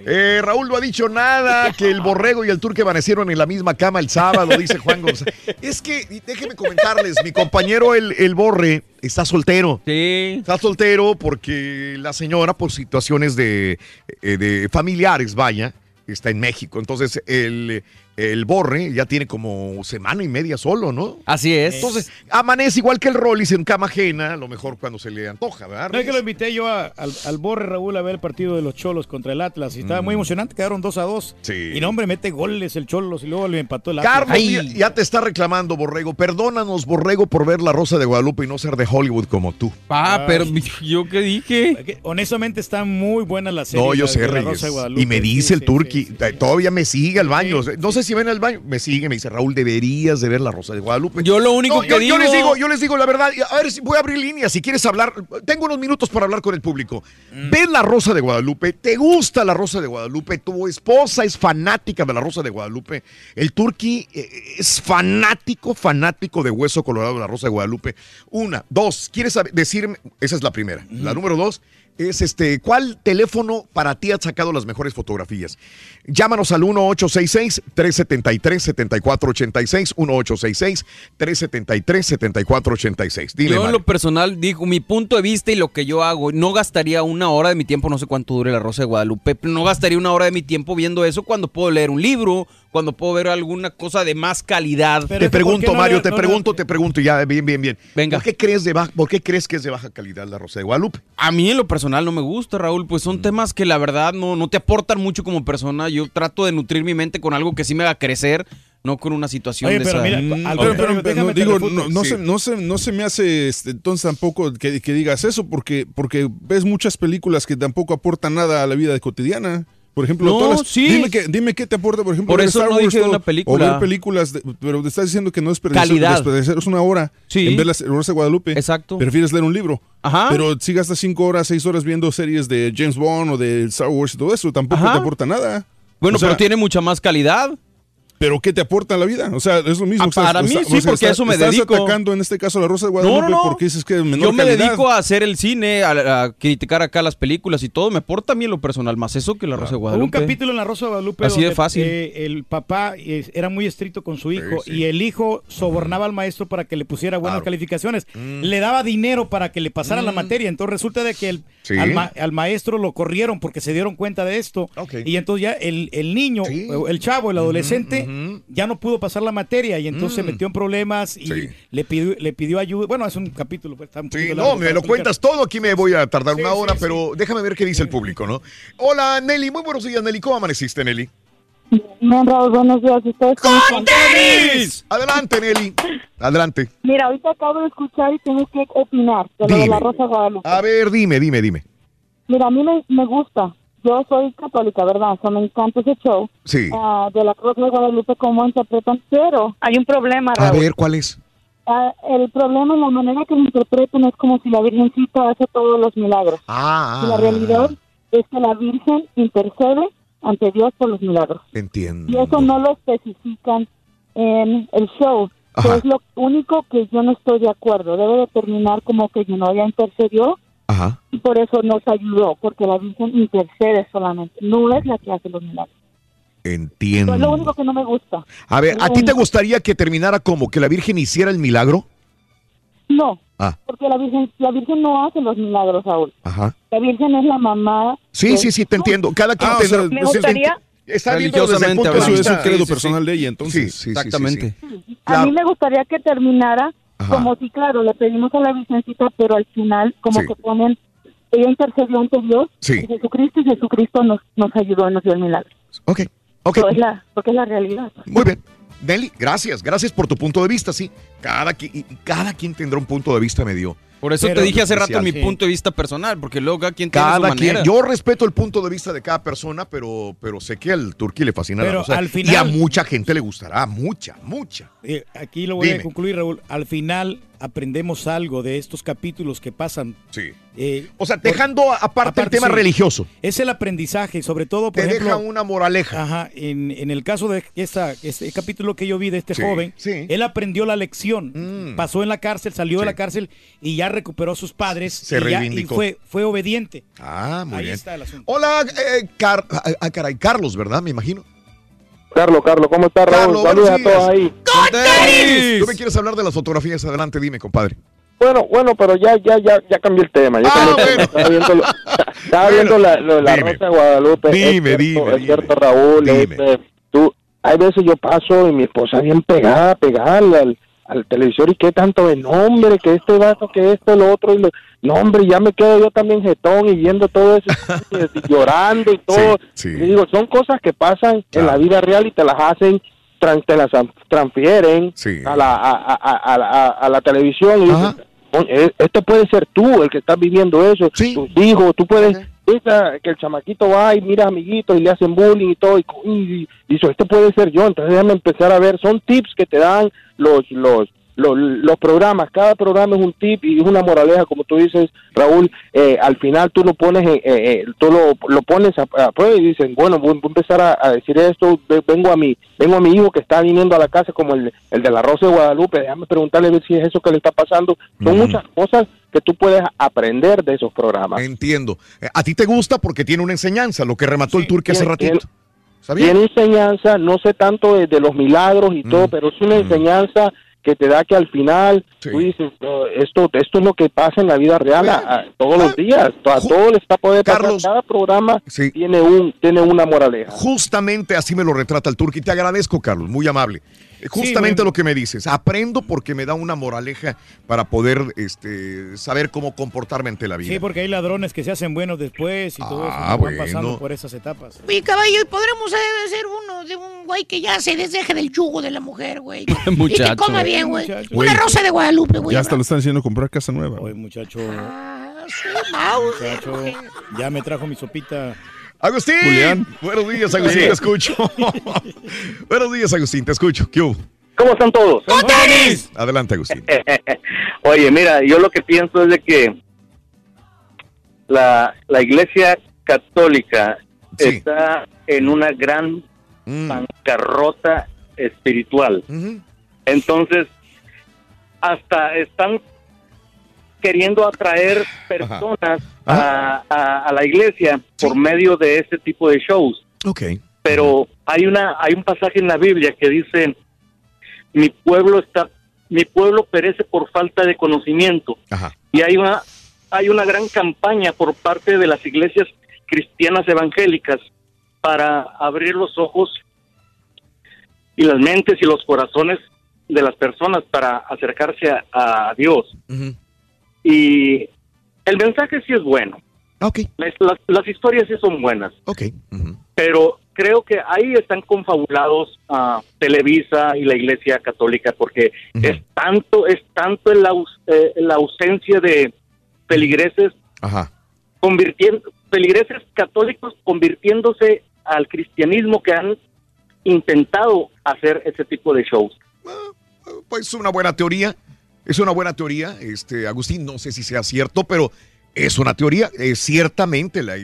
Eh, Raúl no ha dicho nada, que el borrego y el turque amanecieron en la misma cama el sábado, dice Juan González. Es que, déjenme comentarles, mi compañero el, el borre está soltero. Sí. Está soltero porque la señora, por situaciones de, eh, de familiares, vaya, está en México. Entonces, el, el borre ya tiene como semana y media solo, ¿no? Así es. Entonces, amanece igual que el Rollis en cama ajena, a lo mejor cuando se le antoja, ¿verdad? No es que lo invité yo a- al, al Borre Raúl a ver el partido de los Cholos contra el Atlas y estaba muy emocionante, quedaron 2 a 2. Mm. Sí. Y no, hombre, mete goles el Cholos y luego le empató el Atlas. Carlos, ya te está reclamando, Borrego. Perdónanos, Borrego, por ver La Rosa de Guadalupe y no ser de Hollywood como tú. Ah, pero yo qué dije. Honestamente está muy buena la serie. No, yo la- sé, de la Reyes. Rosa de Guadalupe. Y me dice Sí, el sí, turqui, todavía me sigue al baño. No sé si ven al baño. Me sigue, me dice, Raúl, deberías de ver La Rosa de Guadalupe. Yo lo único No, que yo, digo... yo les digo, yo les digo la verdad. A ver, si voy a abrir líneas. Si quieres hablar, tengo unos minutos para hablar con el público. Mm. ¿Ves La Rosa de Guadalupe? ¿Te gusta La Rosa de Guadalupe? Tu esposa es fanática de La Rosa de Guadalupe. El turqui eh, es fanático, fanático de Hueso Colorado de La Rosa de Guadalupe. Una, dos, ¿quieres decirme? Esa es la primera. La número dos es este, ¿cuál teléfono para ti ha sacado las mejores fotografías? Llámanos al 1866-373-7486, 1866-373-7486. Dime, yo en Mario. lo personal digo mi punto de vista y lo que yo hago. No gastaría una hora de mi tiempo, no sé cuánto dure la Rosa de Guadalupe, pero no gastaría una hora de mi tiempo viendo eso cuando puedo leer un libro, cuando puedo ver alguna cosa de más calidad. te pregunto, Mario, te pregunto, te pregunto, ya, bien, bien, bien. Venga. ¿Por qué, crees de baja, ¿Por qué crees que es de baja calidad la Rosa de Guadalupe? A mí en lo personal no me gusta, Raúl, pues Mm. son temas que la verdad no, no te aportan mucho como persona. Yo trato de nutrir mi mente con algo que sí me haga crecer, no con una situación Oye, de pero esa. mira, Mm, al. Pero, pero, te digo, no, no Sí. se, no, se, no se me hace este, entonces tampoco que, que digas eso, porque, porque ves muchas películas que tampoco aportan nada a la vida cotidiana. Por ejemplo, No, todas las- sí. dime, que, dime qué te aporta, por ejemplo, Por eso Star no Wars dije de todo, una película. O ver películas, de- pero te estás diciendo que no es desperdiciar es una hora Sí. en ver la Rosa de Guadalupe. Exacto. Prefieres leer un libro. Ajá. Pero si gastas cinco horas, seis horas viendo series de James Bond o de Star Wars y todo eso, tampoco Ajá. te aporta nada. Bueno, O sea, pero tiene mucha más calidad. ¿Pero qué te aporta en la vida? O sea, es lo mismo. Ah, para mí está- sí, o sea, porque está- eso me estás dedico. atacando en este caso a la Rosa de Guadalupe no, no. porque dices que es menor Yo me calidad. dedico a hacer el cine, a, a criticar acá las películas y todo. Me aporta a mí en lo personal más eso que la Rosa de Hubo un Guadalupe. capítulo en La Rosa de Guadalupe Así de fácil. eh, el papá eh, era muy estricto con su hijo sí. y el hijo sobornaba al maestro para que le pusiera buenas Claro. calificaciones. Mm. Le daba dinero para que le pasara la Mm. materia. Entonces resulta de que el, Sí. al, ma- al maestro lo corrieron porque se dieron cuenta de esto. Y entonces ya el, el niño, el chavo, el adolescente, ya no pudo pasar la materia y entonces se Mm. metió en problemas y Sí. le pidió, le pidió ayuda. Bueno, es un capítulo. pues, está un Sí, no, me lo explicar. cuentas todo. Aquí me voy a tardar una hora, pero déjame ver qué dice el público, ¿no? Hola, Nelly. Muy buenos días, Nelly. ¿Cómo amaneciste, Nelly? Bien, Raúl, buenos días. ¿Ustedes cómo están? Adelante, Nelly. Adelante. Mira, ahorita acabo de escuchar y tengo que opinar de lo de la Rosa Guadalupe. A ver, dime, dime, dime. Mira, a mí me, me gusta. Yo soy católica, ¿verdad? O sea, me encanta ese show Sí. ah, de la Rosa de Guadalupe, cómo interpretan. Pero hay un problema, A Raúl. ver, ¿cuál es? Ah, el problema, la manera que lo interpretan es como si la Virgencita hace todos los milagros. Ah, Y la realidad es que la Virgen intercede ante Dios por los milagros. Entiendo. Y eso no lo especifican en el show. que es lo único que yo no estoy de acuerdo. Debe de terminar como que no ya intercedió Ajá. y por eso nos ayudó, porque la Virgen intercede solamente, no es la que hace los milagros. Entiendo. Es lo único que no me gusta. A ver, ¿a ti te gustaría que terminara como que la Virgen hiciera el milagro? No, Ah, porque la Virgen, la Virgen no hace los milagros, Saúl. ajá. La Virgen es la mamá. Sí, de- sí, sí, te entiendo. Cada quien Ah, o tendrá- sea, Me gustaría- Está desde el punto de es un credo Sí, sí, personal de ella, entonces. Sí, sí, sí, Exactamente. sí, sí. A mí me gustaría que terminara Ajá. como si, claro, le pedimos a la Virgencita, pero al final como Sí. que ponen, ella intercedió ante Dios, Sí. y Jesucristo, y Jesucristo nos, nos ayudó, nos dio el milagro. Ok, ok. Es la, porque es la realidad. Muy bien. Nelly, gracias. Gracias por tu punto de vista, sí. Cada, qui- y cada quien tendrá un punto de vista medio. Por eso Pero te dije hace rato mi Sí. punto de vista personal, porque luego cada quien tiene su Cada manera. quien. Yo respeto el punto de vista de cada persona, pero, pero sé que al turqui le fascina la Pero al Y final- a mucha gente le gustará, mucha, mucha. Eh, aquí lo voy Dime. a concluir, Raúl. Al final aprendemos algo de estos capítulos que pasan. Sí. Eh, O sea, por- dejando aparte, el tema sí. religioso. Es el aprendizaje, sobre todo, por Te ejemplo. deja una moraleja. Ajá, en, en el caso de esta, este capítulo que yo vi de este Sí, joven, sí. Él aprendió la lección. Pasó en la cárcel, salió de la cárcel y ya recuperó a sus padres. Se y ya- y reivindicó. fue, fue obediente. Ah, muy Ahí bien. está el asunto. Hola, eh, Car- ah, ah, caray, Carlos, ¿verdad? Me imagino. Carlos, Carlos, ¿cómo está Raúl? Carlos, Saludos a todos ahí. Tú me quieres hablar de las fotografías, adelante, dime, compadre. Bueno, bueno, pero ya, ya, ya, ya cambié el tema. Ya Ah, cambié el tema. Estaba viendo, lo- estaba viendo la, lo- la Dime. Rosa de Guadalupe. Dime, es cierto, dime, es cierto, Raúl. Dime. este, tú, hay veces yo paso y mi esposa bien pegada, pegada al, al, televisor y qué tanto de nombre, que este vaso, que esto, lo otro. Y lo, no, hombre, ya me quedo yo también jetón y viendo todo eso, y llorando y todo. Sí, sí. Y digo, son cosas que pasan en la vida real y te las hacen, tran- te las transfieren Sí. a, la, a, a, a, a- a la televisión y dices, "Coño, eh, esto puede ser tú el que estás viviendo eso, tus hijos, tú puedes, esa- que el chamaquito va y mira amiguitos y le hacen bullying y todo, y, y, y dice, esto puede ser yo, entonces déjame empezar a ver, son tips que te dan los, los, los, los programas, cada programa es un tip y es una moraleja, como tú dices, Raúl, eh, al final tú lo pones, eh, eh, tú lo, lo pones a, a prueba y dicen, bueno, voy, voy a empezar a, a decir esto, ve- vengo a mi, vengo a mi hijo que está viniendo a la casa como el, el de la Rosa de Guadalupe, déjame preguntarle a ver si es eso que le está pasando, son muchas cosas que tú puedes aprender de esos programas. Entiendo. Eh, A ti te gusta porque tiene una enseñanza, lo que remató el turque hace ratito. Tiene enseñanza, no sé tanto de, de los milagros y todo, pero es una enseñanza que te da que al final tú dices, "No, esto, esto es lo que pasa en la vida real a- a- todos los días, a todo les está puede pasar, cada programa tiene un tiene una moraleja. Justamente así me lo retrata el turque y te agradezco, Carlos, muy amable. Justamente lo que me dices, aprendo porque me da una moraleja para poder este, saber cómo comportarme ante la vida. Sí, porque hay ladrones que se hacen buenos después y todo eso. Ah, van pasando bueno. por esas etapas. Mi caballo, y podremos eh, ser uno de un güey que ya se desdeje del yugo de la mujer, güey. Y que Muchacho. coma bien, güey. Una rosa de Guadalupe, güey. Ya hasta lo están haciendo comprar casa nueva. Oye, muchacho. Mouse. Muchacho, ya me trajo mi sopita. Agustín. Julián. Buenos días, Agustín, te escucho. Buenos días, Agustín, te escucho. ¿Qué hubo? ¿Cómo están todos? Adelante, Agustín. Oye, mira, yo lo que pienso es de que la, la iglesia católica está en una gran Mm. bancarrota espiritual. Entonces, hasta están queriendo atraer personas a, a- a la iglesia por medio de este tipo de shows. Ok. Pero hay una hay un pasaje en la Biblia que dice mi pueblo está mi pueblo perece por falta de conocimiento. Y hay una hay una gran campaña por parte de las iglesias cristianas evangélicas para abrir los ojos y las mentes y los corazones de las personas para acercarse a, a Dios. Y el mensaje sí es bueno. Las, las- las historias sí son buenas. Pero creo que ahí están confabulados a Televisa y la Iglesia Católica porque es tanto es tanto la, aus- eh, la ausencia de feligreses Ajá. convirtiendo feligreses católicos convirtiéndose al cristianismo que han intentado hacer ese tipo de shows. Pues es una buena teoría. Es una buena teoría, este, Agustín. No sé si sea cierto, pero es una teoría. Eh, ciertamente la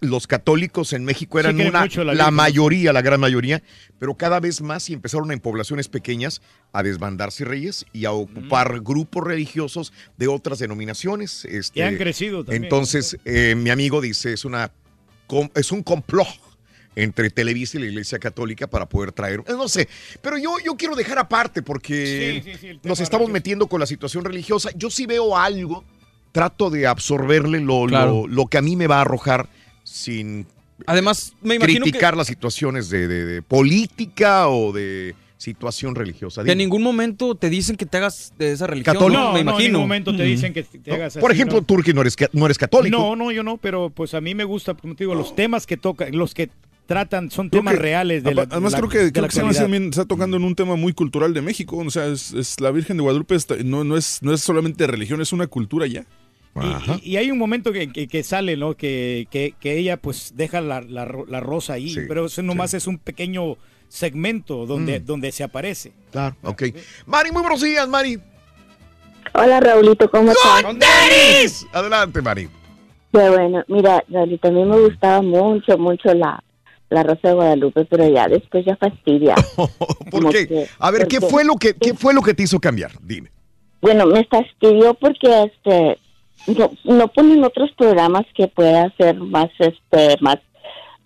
los católicos en México eran una, la mayoría, la gran mayoría, pero cada vez más y empezaron en poblaciones pequeñas a desbandarse reyes y a ocupar grupos religiosos de otras denominaciones. Este, Y han crecido también. Entonces, eh, mi amigo dice, es, una, es un complot entre Televisa y la Iglesia Católica para poder traer, eh, no sé, pero yo, yo quiero dejar aparte porque Sí, sí, sí, nos estamos metiendo con la situación religiosa. Yo sí veo algo, trato de absorberle lo, Claro. lo, lo que a mí me va a arrojar sin Además, me imagino criticar que- las situaciones de, de- de política o de situación religiosa. Dime. ningún momento te dicen que te hagas de esa religión. Católico. No, No, me no, en imagino. ningún momento te dicen que te hagas Por así, ejemplo, ¿no? Turki, no eres, no eres católico. No, no, yo no, pero pues a mí me gusta, como te digo, los temas que tocan, los que tratan son Creo temas que- reales de la, Además, la- creo que, de creo la que también está tocando en un tema muy cultural de México. O sea, es, es la Virgen de Guadalupe está- no, no, es, no es solamente religión, es una cultura ya. Y, y hay un momento que, que- que sale, ¿no? Que, que- que ella pues deja la, la ro- la rosa ahí, pero eso nomás es un pequeño segmento donde, Mm. donde se aparece. Claro, ok. Mari, muy buenos días, Mari. Hola Raulito, ¿cómo estás? Adelante, Mari. Qué bueno, mira, Raulito, a mí me gustaba mucho, mucho la, la Rosa de Guadalupe, pero ya después ya fastidia. ¿Por qué? A ver, ¿qué fue lo que qué fue lo que te hizo cambiar? Dime. Bueno, me fastidió porque este no, no ponen otros programas que pueda ser más este más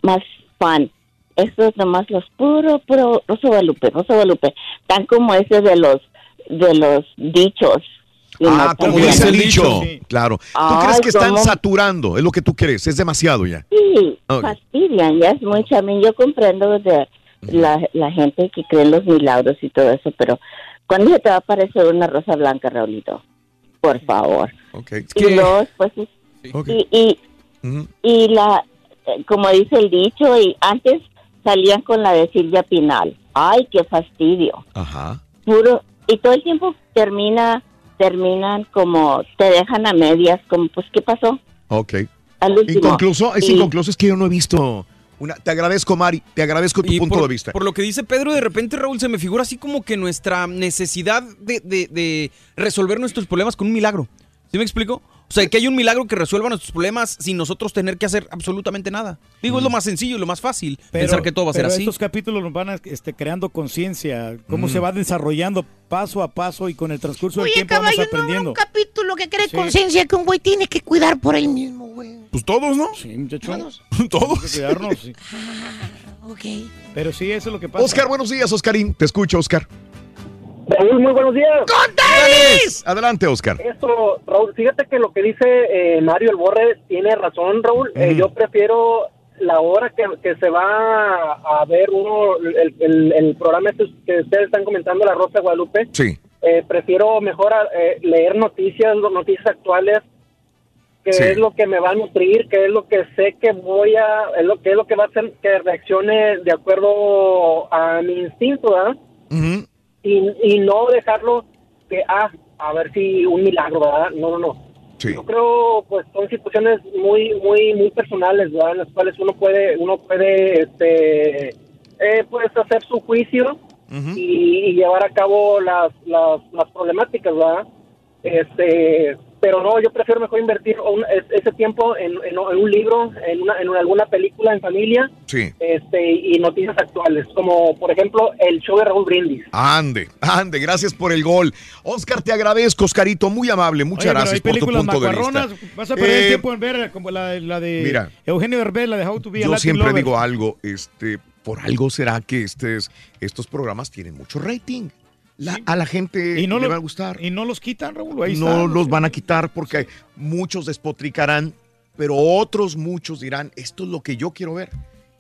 más fun. Estos nomás los puro puro Rosa Guadalupe, Rosa Guadalupe, tan como ese de los de los dichos. Ah, como dice el dicho. Claro. ¿Tú Ay, crees que están ¿cómo? saturando? Es lo que tú crees. Es demasiado ya. Sí, fastidian, ya es mucho. A mí yo comprendo de la, la gente que cree en los milagros y todo eso, pero ¿cuándo se te va a aparecer una rosa blanca, Raulito? Por favor. Ok. Y luego, pues, y, y, y la, eh, como dice el dicho, y antes salían con la de Silvia Pinal. Ay, qué fastidio. Ajá. Puro, y todo el tiempo termina, terminan como, te dejan a medias, como, pues, ¿qué pasó? Ok. Al último. Inconcluso, es inconcluso, es que yo no he visto una. Te agradezco, Mari, te agradezco tu Y punto por, de vista. Por lo que dice Pedro, de repente, Raúl, se me figura así como que nuestra necesidad de, de- de resolver nuestros problemas con un milagro. ¿Sí me explico? O sea, que hay un milagro que resuelva nuestros problemas sin nosotros tener que hacer absolutamente nada. Digo, es lo más sencillo y lo más fácil pensar que todo va a ser pero así. estos capítulos nos van a, este, creando conciencia, cómo Mm. se va desarrollando paso a paso y con el transcurso del Oye, tiempo vamos caballo, no, aprendiendo. un capítulo que cree Sí. conciencia que un güey tiene que cuidar por él mismo, güey. Pues todos, ¿no? Sí, muchacho. Todos. Todos. Hay que cuidarnos, sí. Ok. Pero sí, eso es lo que pasa. Oscar, buenos días, Oscarín. Te escucho, Oscar. Raúl, muy buenos días. Adelante, Oscar. Esto, Raúl, fíjate que lo que dice eh, Mario El Borre tiene razón, Raúl. Eh, yo prefiero la hora que, que se va a ver uno, el, el- el programa este que ustedes están comentando, La Rosa de Guadalupe. Sí. Eh, prefiero mejor eh, leer noticias, no- noticias actuales, que Sí. es lo que me va a nutrir, que es lo que sé que voy a, es lo que es lo que va a hacer que reaccione de acuerdo a mi instinto, ¿verdad? Y, y no dejarlo que, ah, a ver si un milagro, ¿verdad? No, no, no. Yo creo, pues, son situaciones muy, muy, muy personales, ¿verdad? En las cuales uno puede, uno puede, este, eh, pues, hacer su juicio y, y llevar a cabo las, las, las problemáticas, ¿verdad? Este, pero no, yo prefiero mejor invertir un- ese tiempo en, en- en un libro, en, una, en alguna película en familia, Sí. este, y noticias actuales, como por ejemplo el show de Raúl Brindis. Ande, ande, gracias por el gol. Oscar, te agradezco, Oscarito, muy amable, muchas Oye, gracias hay por tu punto de vista. Vas a perder Eh, tiempo en ver como la, la de mira. Eugenio Derbez, la de How to be a Yo Latin siempre Lover. digo algo, este, por algo será que estes, estos programas tienen mucho rating. La- A la gente Y no le lo- va a gustar. Y no los quitan, Raúl. Ahí no están. los van a quitar porque muchos despotricarán, pero otros muchos dirán, esto es lo que yo quiero ver.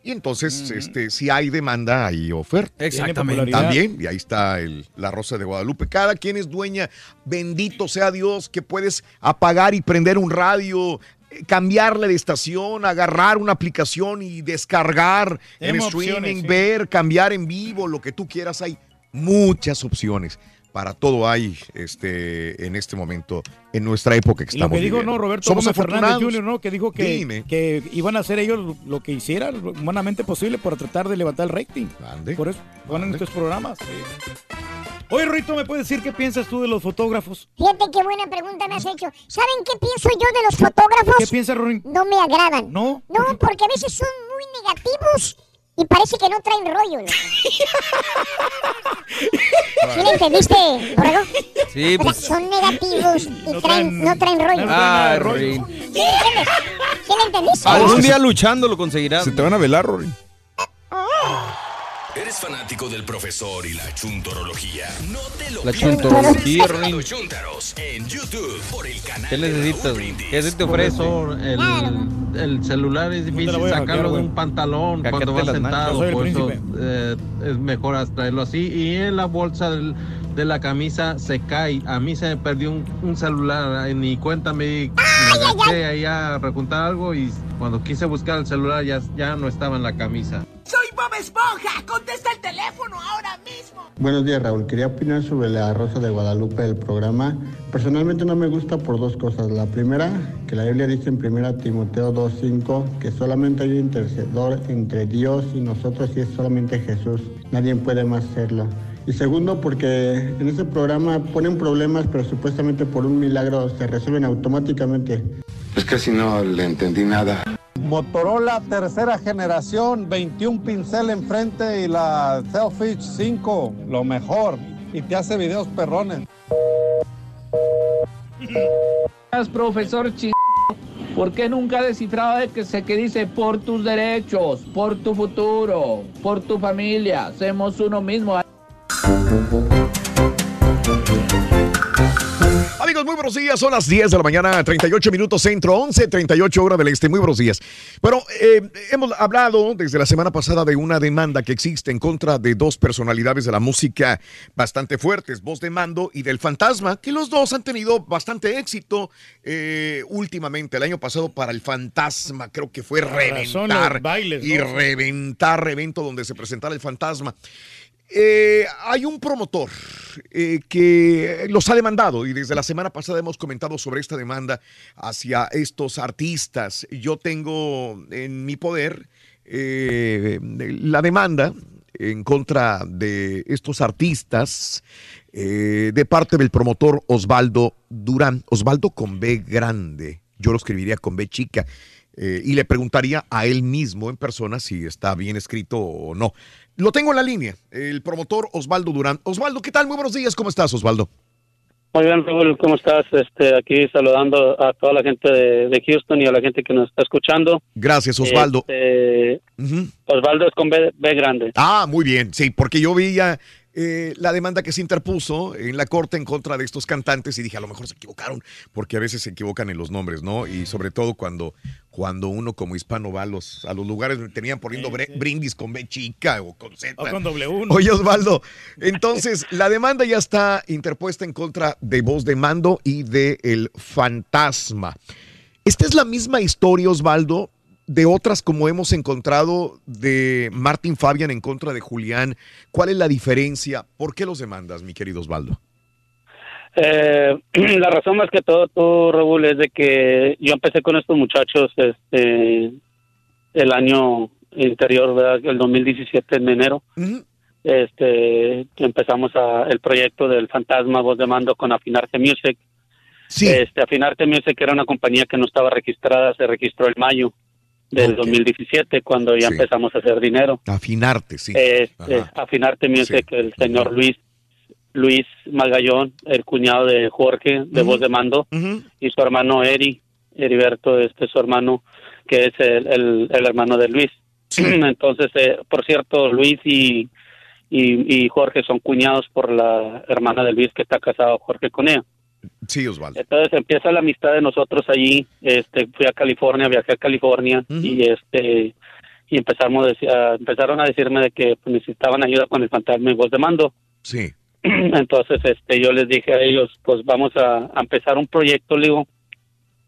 Y entonces, este, si hay demanda, hay oferta. Exactamente. También, y ahí está el- la Rosa de Guadalupe. Cada quien es dueña, bendito sea Dios, que puedes apagar y prender un radio, eh, cambiarle de estación, agarrar una aplicación y descargar en streaming, opciones, sí. ver, cambiar en vivo, lo que tú quieras. Hay muchas opciones. Para todo hay este, en este momento, en nuestra época que Y lo estamos que dijo, viviendo. no, Roberto Somos Gómez Fernández. Jr., ¿no? Que dijo que, que iban a hacer ellos lo- que hicieran humanamente posible para tratar de levantar el rating. Por eso ponen estos programas. sí. Oye, Rito, ¿me puedes decir qué piensas tú de los fotógrafos? Fíjate qué buena pregunta me has hecho. ¿Saben qué pienso yo de los fotógrafos? ¿Qué piensas, Rorín? No me agradan. ¿No? No, porque a veces son muy negativos y parece que no traen rollo. loco. ¿Sí le entendiste, Borrego? Sí, O sea, pues. son negativos y No traen, traen- no traen rollo. Ah, Rorín. ¿Sí entiendes? ¿Sí entendiste? Algún día luchando lo conseguirás. Se te van a velar, Rory. ¿Eres fanático del profesor y la chuntorología? No te lo La pierdas. chuntorología, Sigue a Rin. Los Chuntaros en YouTube por el canal ¿Qué de necesitas? Raúl güey? Brindis. ¿Qué te ofrece? Profesor, el, el celular es difícil voy a hackear, sacarlo de güey? un pantalón cuando vas las sentado, Yo soy el por eso eh, es mejor traerlo así. Y en la bolsa del- de la camisa se cae. A mí se me perdió un, un celular, ni cuenta me. Me agaché ahí a recuntar algo y cuando quise buscar el celular ya, ya no estaba en la camisa. ¡Soy Bob Esponja! ¡Contesta el teléfono ahora mismo! Buenos días, Raúl. Quería opinar sobre la Rosa de Guadalupe del programa. Personalmente no me gusta por dos cosas. La primera, que la Biblia dice en 1 Timoteo 2.5 que solamente hay un intercedor entre Dios y nosotros y es solamente Jesús. Nadie puede más serlo. Y segundo, porque en ese programa ponen problemas, pero supuestamente por un milagro se resuelven automáticamente. Es que si no le entendí nada. Motorola tercera generación, 21 pincel enfrente y la Selfish 5, lo mejor. Y te hace videos perrones. profesor ch... ¿Por qué nunca ha descifrado de que se que dice por tus derechos, por tu futuro, por tu familia? Hacemos uno mismo. Amigos, muy buenos días. Son las 10 de la mañana, 38 minutos centro, 11, 38 horas del este. Muy buenos días. Bueno, eh, hemos hablado desde la semana pasada de una demanda que existe en contra de dos personalidades de la música bastante fuertes, Voz de Mando y del Fantasma, que los dos han tenido bastante éxito eh, últimamente. El año pasado para el Fantasma creo que fue reventar bailes, y ¿no? reventar evento donde se presentara el Fantasma. Eh, hay un promotor eh, que los ha demandado y desde la semana pasada hemos comentado sobre esta demanda hacia estos artistas. Yo tengo en mi poder eh, la demanda en contra de estos artistas de parte del promotor Osvaldo Durán. Osvaldo con B grande, yo lo escribiría con B chica. y le preguntaría a él mismo en persona si está bien escrito o no. Lo tengo en la línea, el promotor Osvaldo Durán. Osvaldo, ¿qué tal? Muy buenos días, ¿cómo estás, Osvaldo? Muy bien, Raúl, ¿cómo estás? Este, aquí saludando a toda la gente de, de Houston y a la gente que nos está escuchando. Gracias, Osvaldo. Este, Osvaldo es con B, B grande. Ah, muy bien, sí, porque yo veía eh, la demanda que se interpuso en la corte en contra de estos cantantes y dije, a lo mejor se equivocaron, porque a veces se equivocan en los nombres, ¿no? Y sobre todo cuando, cuando uno como hispano va a los, a los lugares donde tenían poniendo brindis con B chica o con Z. O con uno. Oye, Osvaldo, entonces la demanda ya está interpuesta en contra de Voz de Mando y de El Fantasma. Esta es la misma historia, Osvaldo, de otras como hemos encontrado de Martin Fabian en contra de Julián. ¿Cuál es la diferencia? ¿Por qué los demandas, mi querido Osvaldo? Eh, la razón más que todo, tú, Raúl, es de que yo empecé con estos muchachos este, el año interior, ¿verdad? El 2017, en enero. Este, empezamos a, el proyecto del Fantasma Voz de Mando con Afinarte Music. Este, Afinarte Music era una compañía que no estaba registrada, se registró en mayo del 2017, cuando ya Sí. empezamos a hacer dinero. Afinarte, sí. Este, Ajá. Afinarte Music, el señor Luis Luis Magallón, el cuñado de Jorge, de voz de mando, y su hermano Eri, Heriberto, este su hermano, que es el, el, el hermano de Luis. Entonces, eh, por cierto, Luis y, y, y Jorge son cuñados por la hermana de Luis que está casado Jorge con ella. Sí, Osvaldo. Entonces empieza la amistad de nosotros allí. Este, fui a California, viajé a California y este y empezamos a empezaron a decirme de que pues, necesitaban ayuda con el fantasma y voz de mando. Sí. Entonces, este, yo les dije a ellos, pues vamos a, a empezar un proyecto, le digo,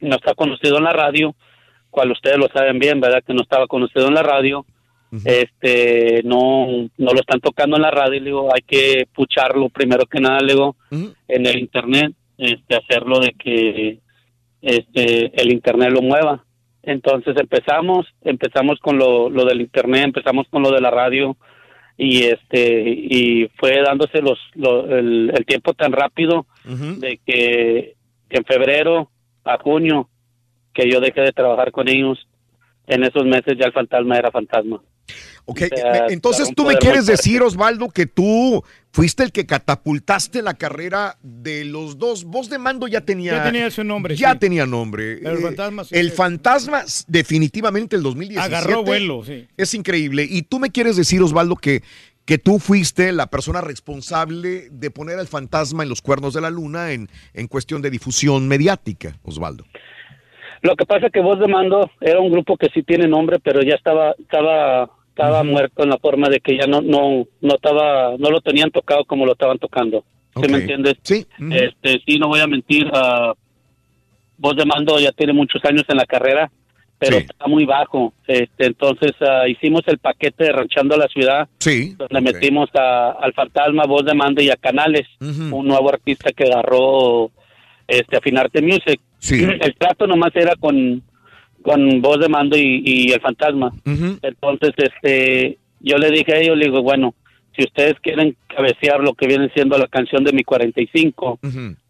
no está conocido en la radio, cual ustedes lo saben bien, ¿verdad? Que no estaba conocido en la radio, este, no, no lo están tocando en la radio, le digo, hay que pucharlo primero que nada, le digo, en el internet, este, hacerlo de que, este, el internet lo mueva. Entonces empezamos, empezamos con lo, lo del internet, empezamos con lo de la radio, y este y fue dándose los, lo- el, el tiempo tan rápido de que en febrero a junio que yo dejé de trabajar con ellos. En esos meses ya el fantasma era fantasma Ok, O sea, entonces tú me quieres decir, Osvaldo, que tú fuiste el que catapultaste la carrera de los dos. Voz de mando ya tenía. Ya tenía su nombre, Ya sí. tenía nombre. El Eh, fantasma sí. el fantasma, definitivamente, el 2017. Agarró vuelo, sí. Es increíble. Y tú me quieres decir, Osvaldo, que que tú fuiste la persona responsable de poner al fantasma en los cuernos de la luna en, en cuestión de difusión mediática, Osvaldo. Lo que pasa es que Voz de Mando era un grupo que sí tiene nombre, pero ya estaba estaba estaba muerto en la forma de que ya no no no estaba no lo tenían tocado como lo estaban tocando. ¿Sí me entiendes? Sí. Este, sí, no voy a mentir. ah, Voz de Mando ya tiene muchos años en la carrera, pero está muy bajo. Este, entonces ah, hicimos el paquete de Ranchando a la Ciudad, Sí. donde metimos a, al Fantasma, Voz de Mando y a Canales, un nuevo artista que agarró este, Afinarte Music. El trato nomás era con, con Voz de Mando y, y el Fantasma. Entonces, este, yo le dije a ellos, le digo, bueno, si ustedes quieren cabecear lo que viene siendo la canción de mi 45,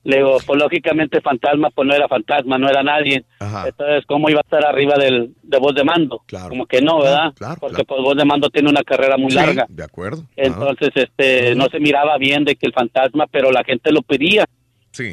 le digo, pues lógicamente Fantasma, pues no era Fantasma, no era nadie. Entonces, ¿cómo iba a estar arriba del, de Voz de Mando? Como que no, ¿verdad? Porque pues Voz de Mando tiene una carrera muy Sí, larga. De acuerdo. Entonces, este, no se miraba bien de que el fantasma, pero la gente lo pedía.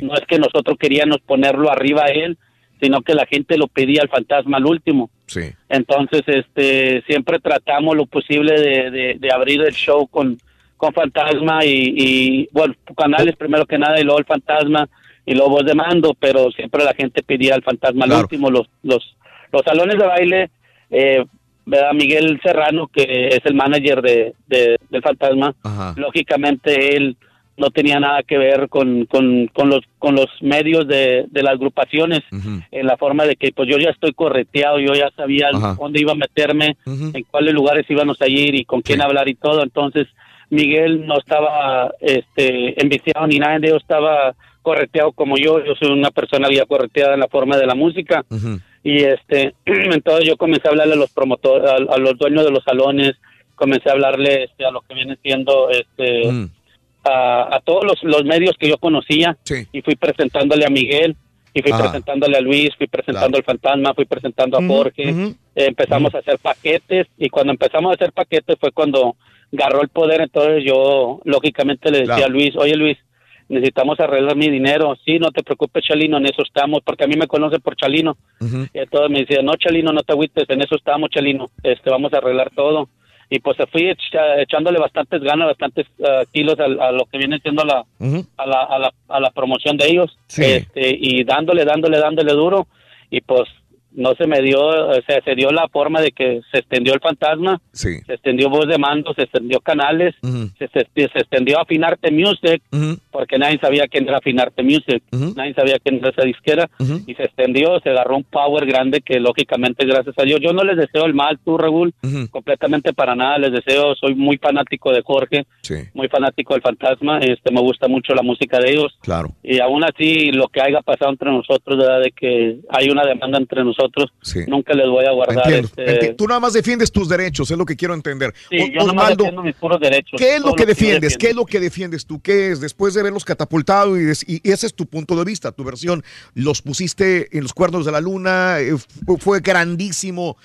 No es que nosotros queríamos ponerlo arriba a él, sino que la gente lo pedía al fantasma al último. Sí. Entonces, este, siempre tratamos lo posible de, de- de abrir el show con, con fantasma y, y, bueno, canales primero que nada y luego el fantasma y luego voz de mando, pero siempre la gente pedía al fantasma al último. Los, los, los salones de baile, eh, ¿verdad? Miguel Serrano, que es el manager de, de- del fantasma, lógicamente él no tenía nada que ver con, con, con los con los medios de, de las agrupaciones en la forma de que pues yo ya estoy correteado yo ya sabía dónde iba a meterme en cuáles lugares íbamos a ir y con quién hablar y todo. Entonces Miguel no estaba este enviciado ni nada de ellos estaba correteado como yo yo soy una persona ya correteada en la forma de la música. Y este entonces yo comencé a hablarle a los promotores a, a los dueños de los salones comencé a hablarle este, a lo que viene siendo este a, a todos los, los medios que yo conocía. Y fui presentándole a Miguel y fui Ajá. presentándole a Luis fui presentando al fantasma fui presentando a Jorge. Eh, empezamos a hacer paquetes y cuando empezamos a hacer paquetes fue cuando agarró el poder. Entonces yo lógicamente le decía Claro. a Luis oye Luis necesitamos arreglar mi dinero. Sí no te preocupes Chalino en eso estamos porque a mí me conocen por Chalino y entonces me decía, no, Chalino, no te agüites, en eso estamos, Chalino, este, vamos a arreglar todo. Y pues se fui echa- echándole bastantes ganas, bastantes ah, kilos al- a, lo que viene siendo la, a, la, a, la, a la promoción de ellos. Este, y dándole, dándole, dándole duro. Y pues no se me dio, o sea, se dio la forma de que se extendió el fantasma, se extendió voz de mando, se extendió canales, se, se- se extendió Afinarte Music, porque nadie sabía quién era Afinarte Music, nadie sabía quién era esa disquera, y se extendió, se agarró un power grande que lógicamente gracias a Dios, yo no les deseo el mal, tú Raúl, completamente para nada, les deseo, soy muy fanático de Jorge, muy fanático del fantasma, este me gusta mucho la música de ellos, Claro. y aún así lo que haya pasado entre nosotros, ¿verdad? de que hay una demanda entre nosotros, nunca les voy a guardar este, Tú nada más defiendes tus derechos, es lo que quiero entender. Sí, O- yo Osvaldo, defiendo mis puros derechos. ¿qué es lo que defiendes? defiendo. ¿Qué es lo que defiendes tú? ¿Qué es? Después de verlos catapultado y, ese es tu punto de vista, tu versión. Los pusiste en los cuernos de la luna, eh, fu- fue grandísimo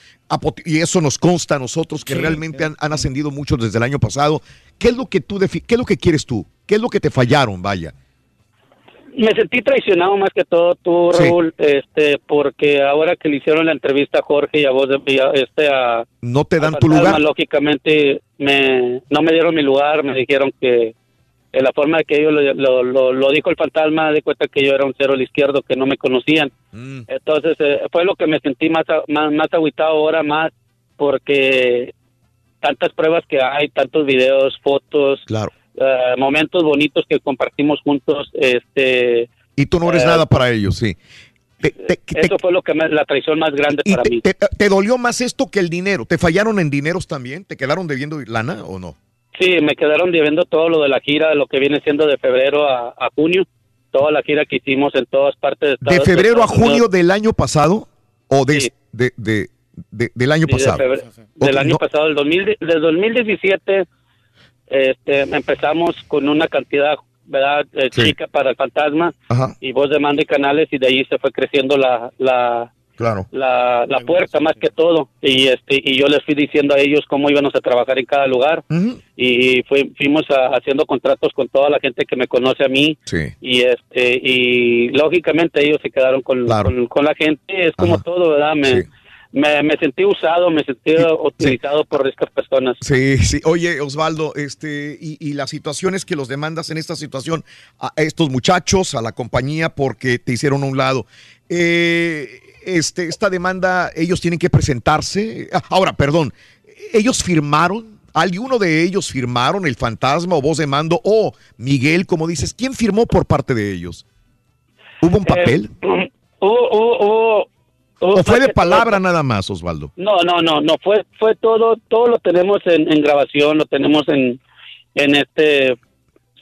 y eso nos consta a nosotros que Sí, realmente han, han ascendido mucho desde el año pasado. ¿Qué es lo que tú qué es lo que quieres tú? ¿Qué es lo que te fallaron, vaya? Me sentí traicionado más que todo tú, Sí. Raúl, este, porque ahora que le hicieron la entrevista a Jorge y a vos, de- y a- este, a, No te dan a tu lugar. lógicamente me, no me dieron mi lugar, me dijeron que en la forma que ellos lo, lo, lo- lo dijo el fantasma, de cuenta que yo era un cero al izquierdo, que no me conocían. Mm. Entonces eh, fue lo que me sentí más, más, más agüitado ahora, más porque tantas pruebas que hay, tantos videos, fotos, Claro. eh, momentos bonitos que compartimos juntos, este... Y tú no eres eh, nada para ellos, sí. Te- te- te- Eso fue lo que me- la traición más grande para mí. te dolió más esto que el dinero? ¿Te fallaron en dineros también? ¿Te quedaron debiendo lana o no? Sí, me quedaron debiendo todo lo de la gira, lo que viene siendo de febrero a, a junio, toda la gira que hicimos en todas partes de ¿De Estados- febrero a Unidos. junio del año pasado o de, de- de- de- del año Sí, de pasado? febrero- del año no- pasado, del, 2000 del 2017, este, empezamos con una cantidad, ¿verdad?, eh, Sí. chica para el fantasma Ajá, y voz de mando y canales y de ahí se fue creciendo la, la, claro. la, la puerta más que todo. Y este y yo les fui diciendo a ellos cómo íbamos a trabajar en cada lugar. Y fui- fuimos a- haciendo contratos con toda la gente que me conoce a mí. Sí. y este y lógicamente ellos se quedaron con, con, con la gente. Es como todo verdad me me, me sentí usado, me sentí utilizado por estas personas. Sí, sí. Oye, Osvaldo, este, y, y las situaciones que los demandas en esta situación a estos muchachos, a la compañía, porque te hicieron a un lado. Eh, este, esta demanda, ellos tienen que presentarse. Ah, Ahora, perdón, ellos firmaron. ¿Alguno de ellos firmaron el fantasma o voz de mando? O Miguel, como dices, ¿quién firmó por parte de ellos? ¿Hubo un papel? Eh, hubo- ¿O fue de palabra nada más, Osvaldo? No, no, no, no, fue, fue todo, todo lo tenemos en, en grabación, lo tenemos en, en este,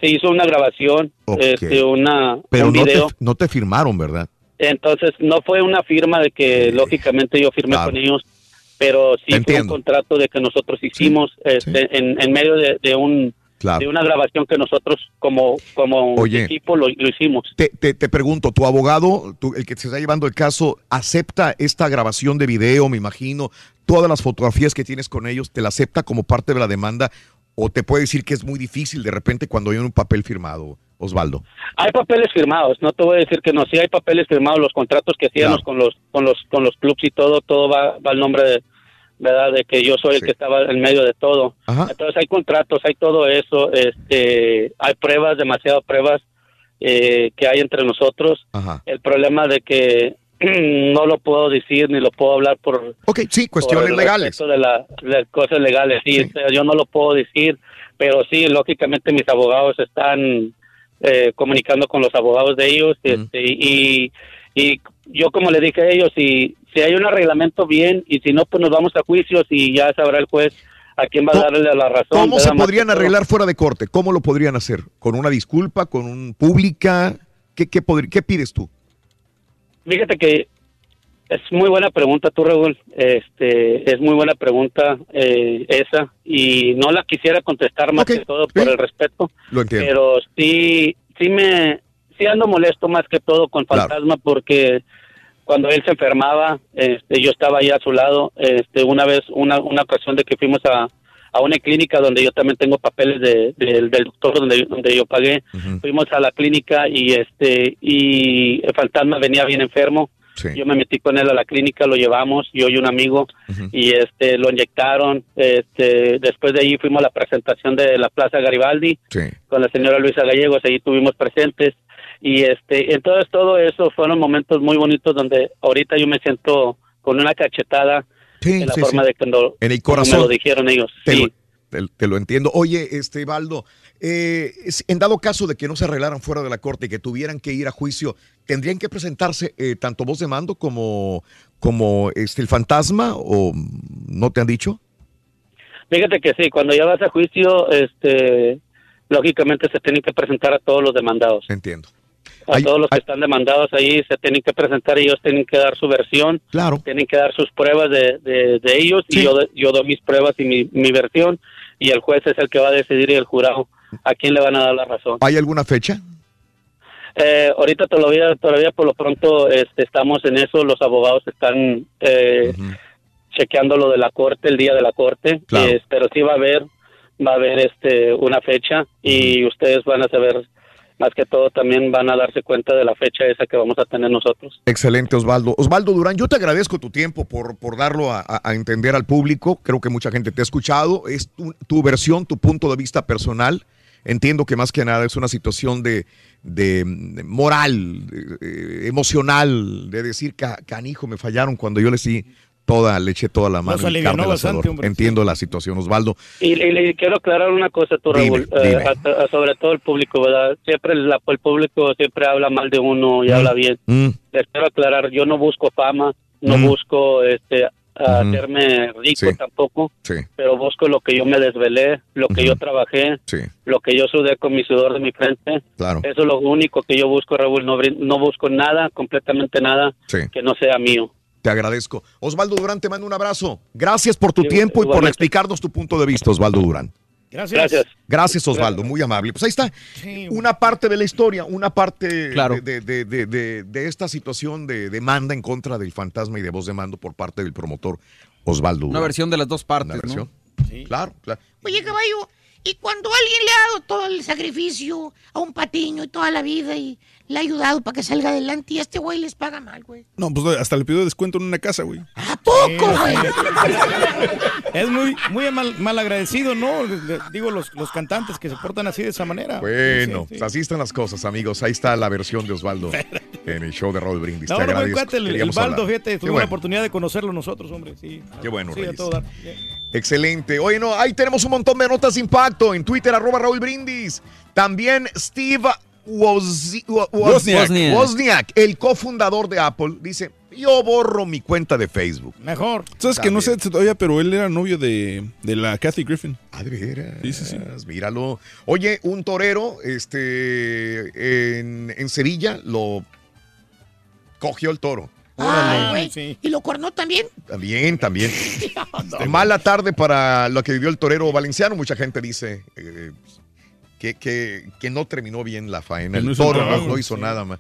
se hizo una grabación, este, una, Pero un no te, video. no te firmaron, ¿verdad? Entonces, no fue una firma de que lógicamente yo firmé Claro. con ellos, pero sí fue un contrato de que nosotros hicimos este, En, en medio de, de un Claro. de una grabación que nosotros como como Oye. equipo lo, lo hicimos. Te, te- te pregunto, ¿tu abogado, tú- el que se está llevando el caso, acepta esta grabación de video, me imagino, todas las fotografías que tienes con ellos, te la acepta como parte de la demanda? ¿O te puede decir que es muy difícil de repente cuando hay un papel firmado, Osvaldo? Hay papeles firmados, no te voy a decir que no, sí hay papeles firmados, los contratos que hacíamos con los con los con los clubs y todo, todo va, va al nombre de verdad de que yo soy el que estaba en medio de todo. Entonces hay contratos, hay todo eso, este, hay pruebas, demasiadas pruebas eh, que hay entre nosotros. El problema de que no lo puedo decir ni lo puedo hablar por Ok, sí, cuestiones legales. de la- cosas legales, sí, o sea, yo no lo puedo decir, pero sí, lógicamente mis abogados están eh, comunicando con los abogados de ellos este, y, y yo como le dije a ellos, si, si hay un arreglamento bien y si no, pues nos vamos a juicios y ya sabrá el juez a quién va a darle la razón. ¿Cómo se podrían arreglar fuera de corte? ¿Cómo lo podrían hacer? ¿Con una disculpa? ¿Con un pública? ¿Qué, qué, qué pides tú? Fíjate que es muy buena pregunta, tú, Raúl. Este, es muy buena pregunta eh, esa y no la quisiera contestar más que todo por el respeto, Lo entiendo. pero sí, sí me, sí ando molesto más que todo con Fantasma porque cuando él se enfermaba, este, yo estaba ahí a su lado. Este, una vez, una, una ocasión de que fuimos a, a una clínica donde yo también tengo papeles de, del- del doctor donde, donde yo pagué. Fuimos a la clínica y este y el fantasma venía bien enfermo. Yo me metí con él a la clínica, lo llevamos, yo y un amigo, y este lo inyectaron. Este, después de ahí fuimos a la presentación de la Plaza Garibaldi con la señora Luisa Gallegos, ahí estuvimos presentes. Y este, entonces todo eso fueron momentos muy bonitos donde ahorita yo me siento con una cachetada Sí, en la forma de cuando En el corazón. me lo dijeron ellos. Te, Sí. lo, te- te lo entiendo. Oye, este Baldo, eh, en dado caso de que no se arreglaran fuera de la corte y que tuvieran que ir a juicio, ¿tendrían que presentarse eh, tanto voz de mando como, como este, el fantasma o no te han dicho? Fíjate que sí, cuando ya vas a juicio, este, lógicamente se tienen que presentar a todos los demandados. Entiendo. A todos los que están demandados ahí se tienen que presentar, ellos tienen que dar su versión, Claro. tienen que dar sus pruebas de, de, de ellos y yo, yo doy mis pruebas y mi, mi versión y el juez es el que va a decidir y el jurado a quién le van a dar la razón. ¿Hay alguna fecha? Eh, ahorita todavía, todavía por lo pronto este, estamos en eso, los abogados están eh, chequeando lo de la corte, el día de la corte, Claro. eh, pero sí va a haber, va a haber este, una fecha y ustedes van a saber, más que todo también van a darse cuenta de la fecha esa que vamos a tener nosotros. Excelente, Osvaldo. Osvaldo Durán, yo te agradezco tu tiempo por, por darlo a, a- a entender al público. Creo que mucha gente te ha escuchado. Es tu, tu versión, tu punto de vista personal. Entiendo que más que nada es una situación de, de, moral, de- de- emocional, de decir, "Ca- canijo, me fallaron cuando yo les di toda, le eché toda la mano. carne bastante, asador". hombre. Entiendo la situación, Osvaldo. Y, y le quiero aclarar una cosa, tú, Dime, Raúl, eh, a- a- sobre todo el público, ¿verdad? Siempre la- el público siempre habla mal de uno y habla bien. Mm, Les quiero aclarar, yo no busco fama, no Mm. busco este a hacerme rico Sí. tampoco, sí, pero busco lo que yo me desvelé, lo que yo trabajé, sí, lo que yo sudé con mi sudor de mi frente. claro. Eso es lo único que yo busco, Raúl. No, no busco nada, completamente nada que no sea mío. Te agradezco. Osvaldo Durán, te mando un abrazo. Gracias por tu tiempo y por explicarnos tu punto de vista, Osvaldo Durán. Gracias. Gracias. Gracias, Osvaldo, muy amable. Pues ahí está, una parte de la historia, una parte Claro. de, de- de- de- de esta situación de demanda en contra del fantasma y de voz de mando por parte del promotor Osvaldo Una versión de las dos partes, Una versión. ¿no? Claro, claro. Oye, caballo, Y cuando alguien le ha dado todo el sacrificio a un patiño y toda la vida y le ha ayudado para que salga adelante y a este güey les paga mal, güey. No, pues hasta le pidió descuento en una casa, güey. ¿A poco, güey? Es muy, muy mal, mal agradecido, ¿no? Digo, los, los cantantes que se portan así de esa manera. Bueno, Sí, sí. así están las cosas, amigos. Ahí está la versión de Osvaldo en el show de Raúl Brindis. No, Te no, cuate, el, el fíjate, tuvimos bueno. la oportunidad de conocerlo nosotros, hombre. Sí. Qué bueno, Sí, a Reyes. todo dar. Excelente. Oye, no, ahí tenemos un montón de notas de impacto en Twitter, arroba Raúl Brindis. También Steve Wozniak. Wozniak, el cofundador de Apple, dice, yo borro mi cuenta de Facebook. Mejor. Sabes que no sé todavía, pero él era novio de, de la Kathy Griffin. Ah, de veras. Sí, sí, sí. Míralo. Oye, un torero este, en, en Sevilla lo cogió el toro. Ay, güey. ¿Y lo cornó también? También, también. Mala tarde para lo que vivió el torero valenciano. Mucha gente dice eh, que, que- que no terminó bien la faena. No El hizo toro no, no hizo sí. nada más.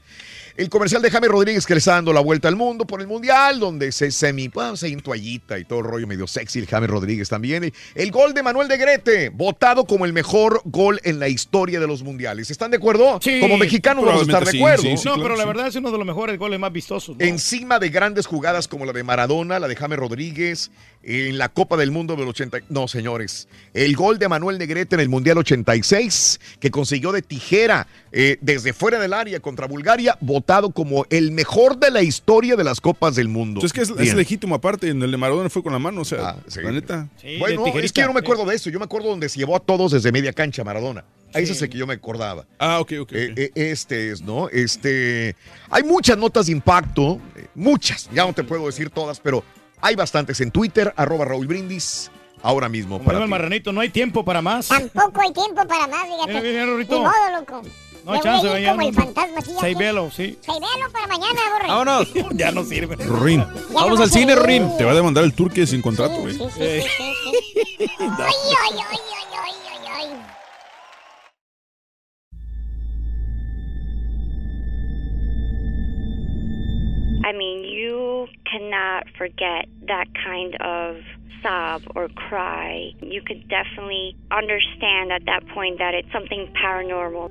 El comercial de Jaime Rodríguez que le está dando la vuelta al mundo por el Mundial, donde se semi, pues, ahí en toallita y todo el rollo medio sexy, el Jaime Rodríguez también. Y El gol de Manuel de Grete, votado como el mejor gol en la historia de los mundiales. ¿Están de acuerdo? Sí, como mexicanos vamos a estar de acuerdo. no, pero la verdad es uno de los mejores goles más vistosos. ¿no? Encima de grandes jugadas como la de Maradona, la de James Rodríguez, en la Copa del Mundo del 80. No, señores. El gol de Manuel Negrete en el Mundial 86, que consiguió de tijera eh, desde fuera del área contra Bulgaria, votado como el mejor de la historia de las Copas del Mundo. Entonces, que es, es legítimo aparte, en el de Maradona fue con la mano, o sea, la neta. bueno, es que yo no me acuerdo de eso. Yo me acuerdo donde se llevó a todos desde media cancha Maradona. Ahí ese es el que yo me acordaba. Ah, ok, ok. Eh, eh, este es, ¿no? Este. Hay muchas notas de impacto, eh, muchas, ya no te puedo decir todas, pero hay bastantes en Twitter, arroba Raúl Brindis, ahora mismo. Como Para el marranito, no hay tiempo para más. Tampoco hay tiempo para más, fíjate. Ni modo, loco. No Me hay chance, voy a ir como el fantasma, sí. Seis velo, sí. Seis velo para mañana, borre. Vámonos. ya no sirve. Rin. Vamos al cine, Rin. Te va a demandar el turque sin contrato, güey. Sí, sí, sí, ay, ay, ay, ay. I mean, you cannot forget that kind of sob or cry. You could definitely understand at that point that it's something paranormal.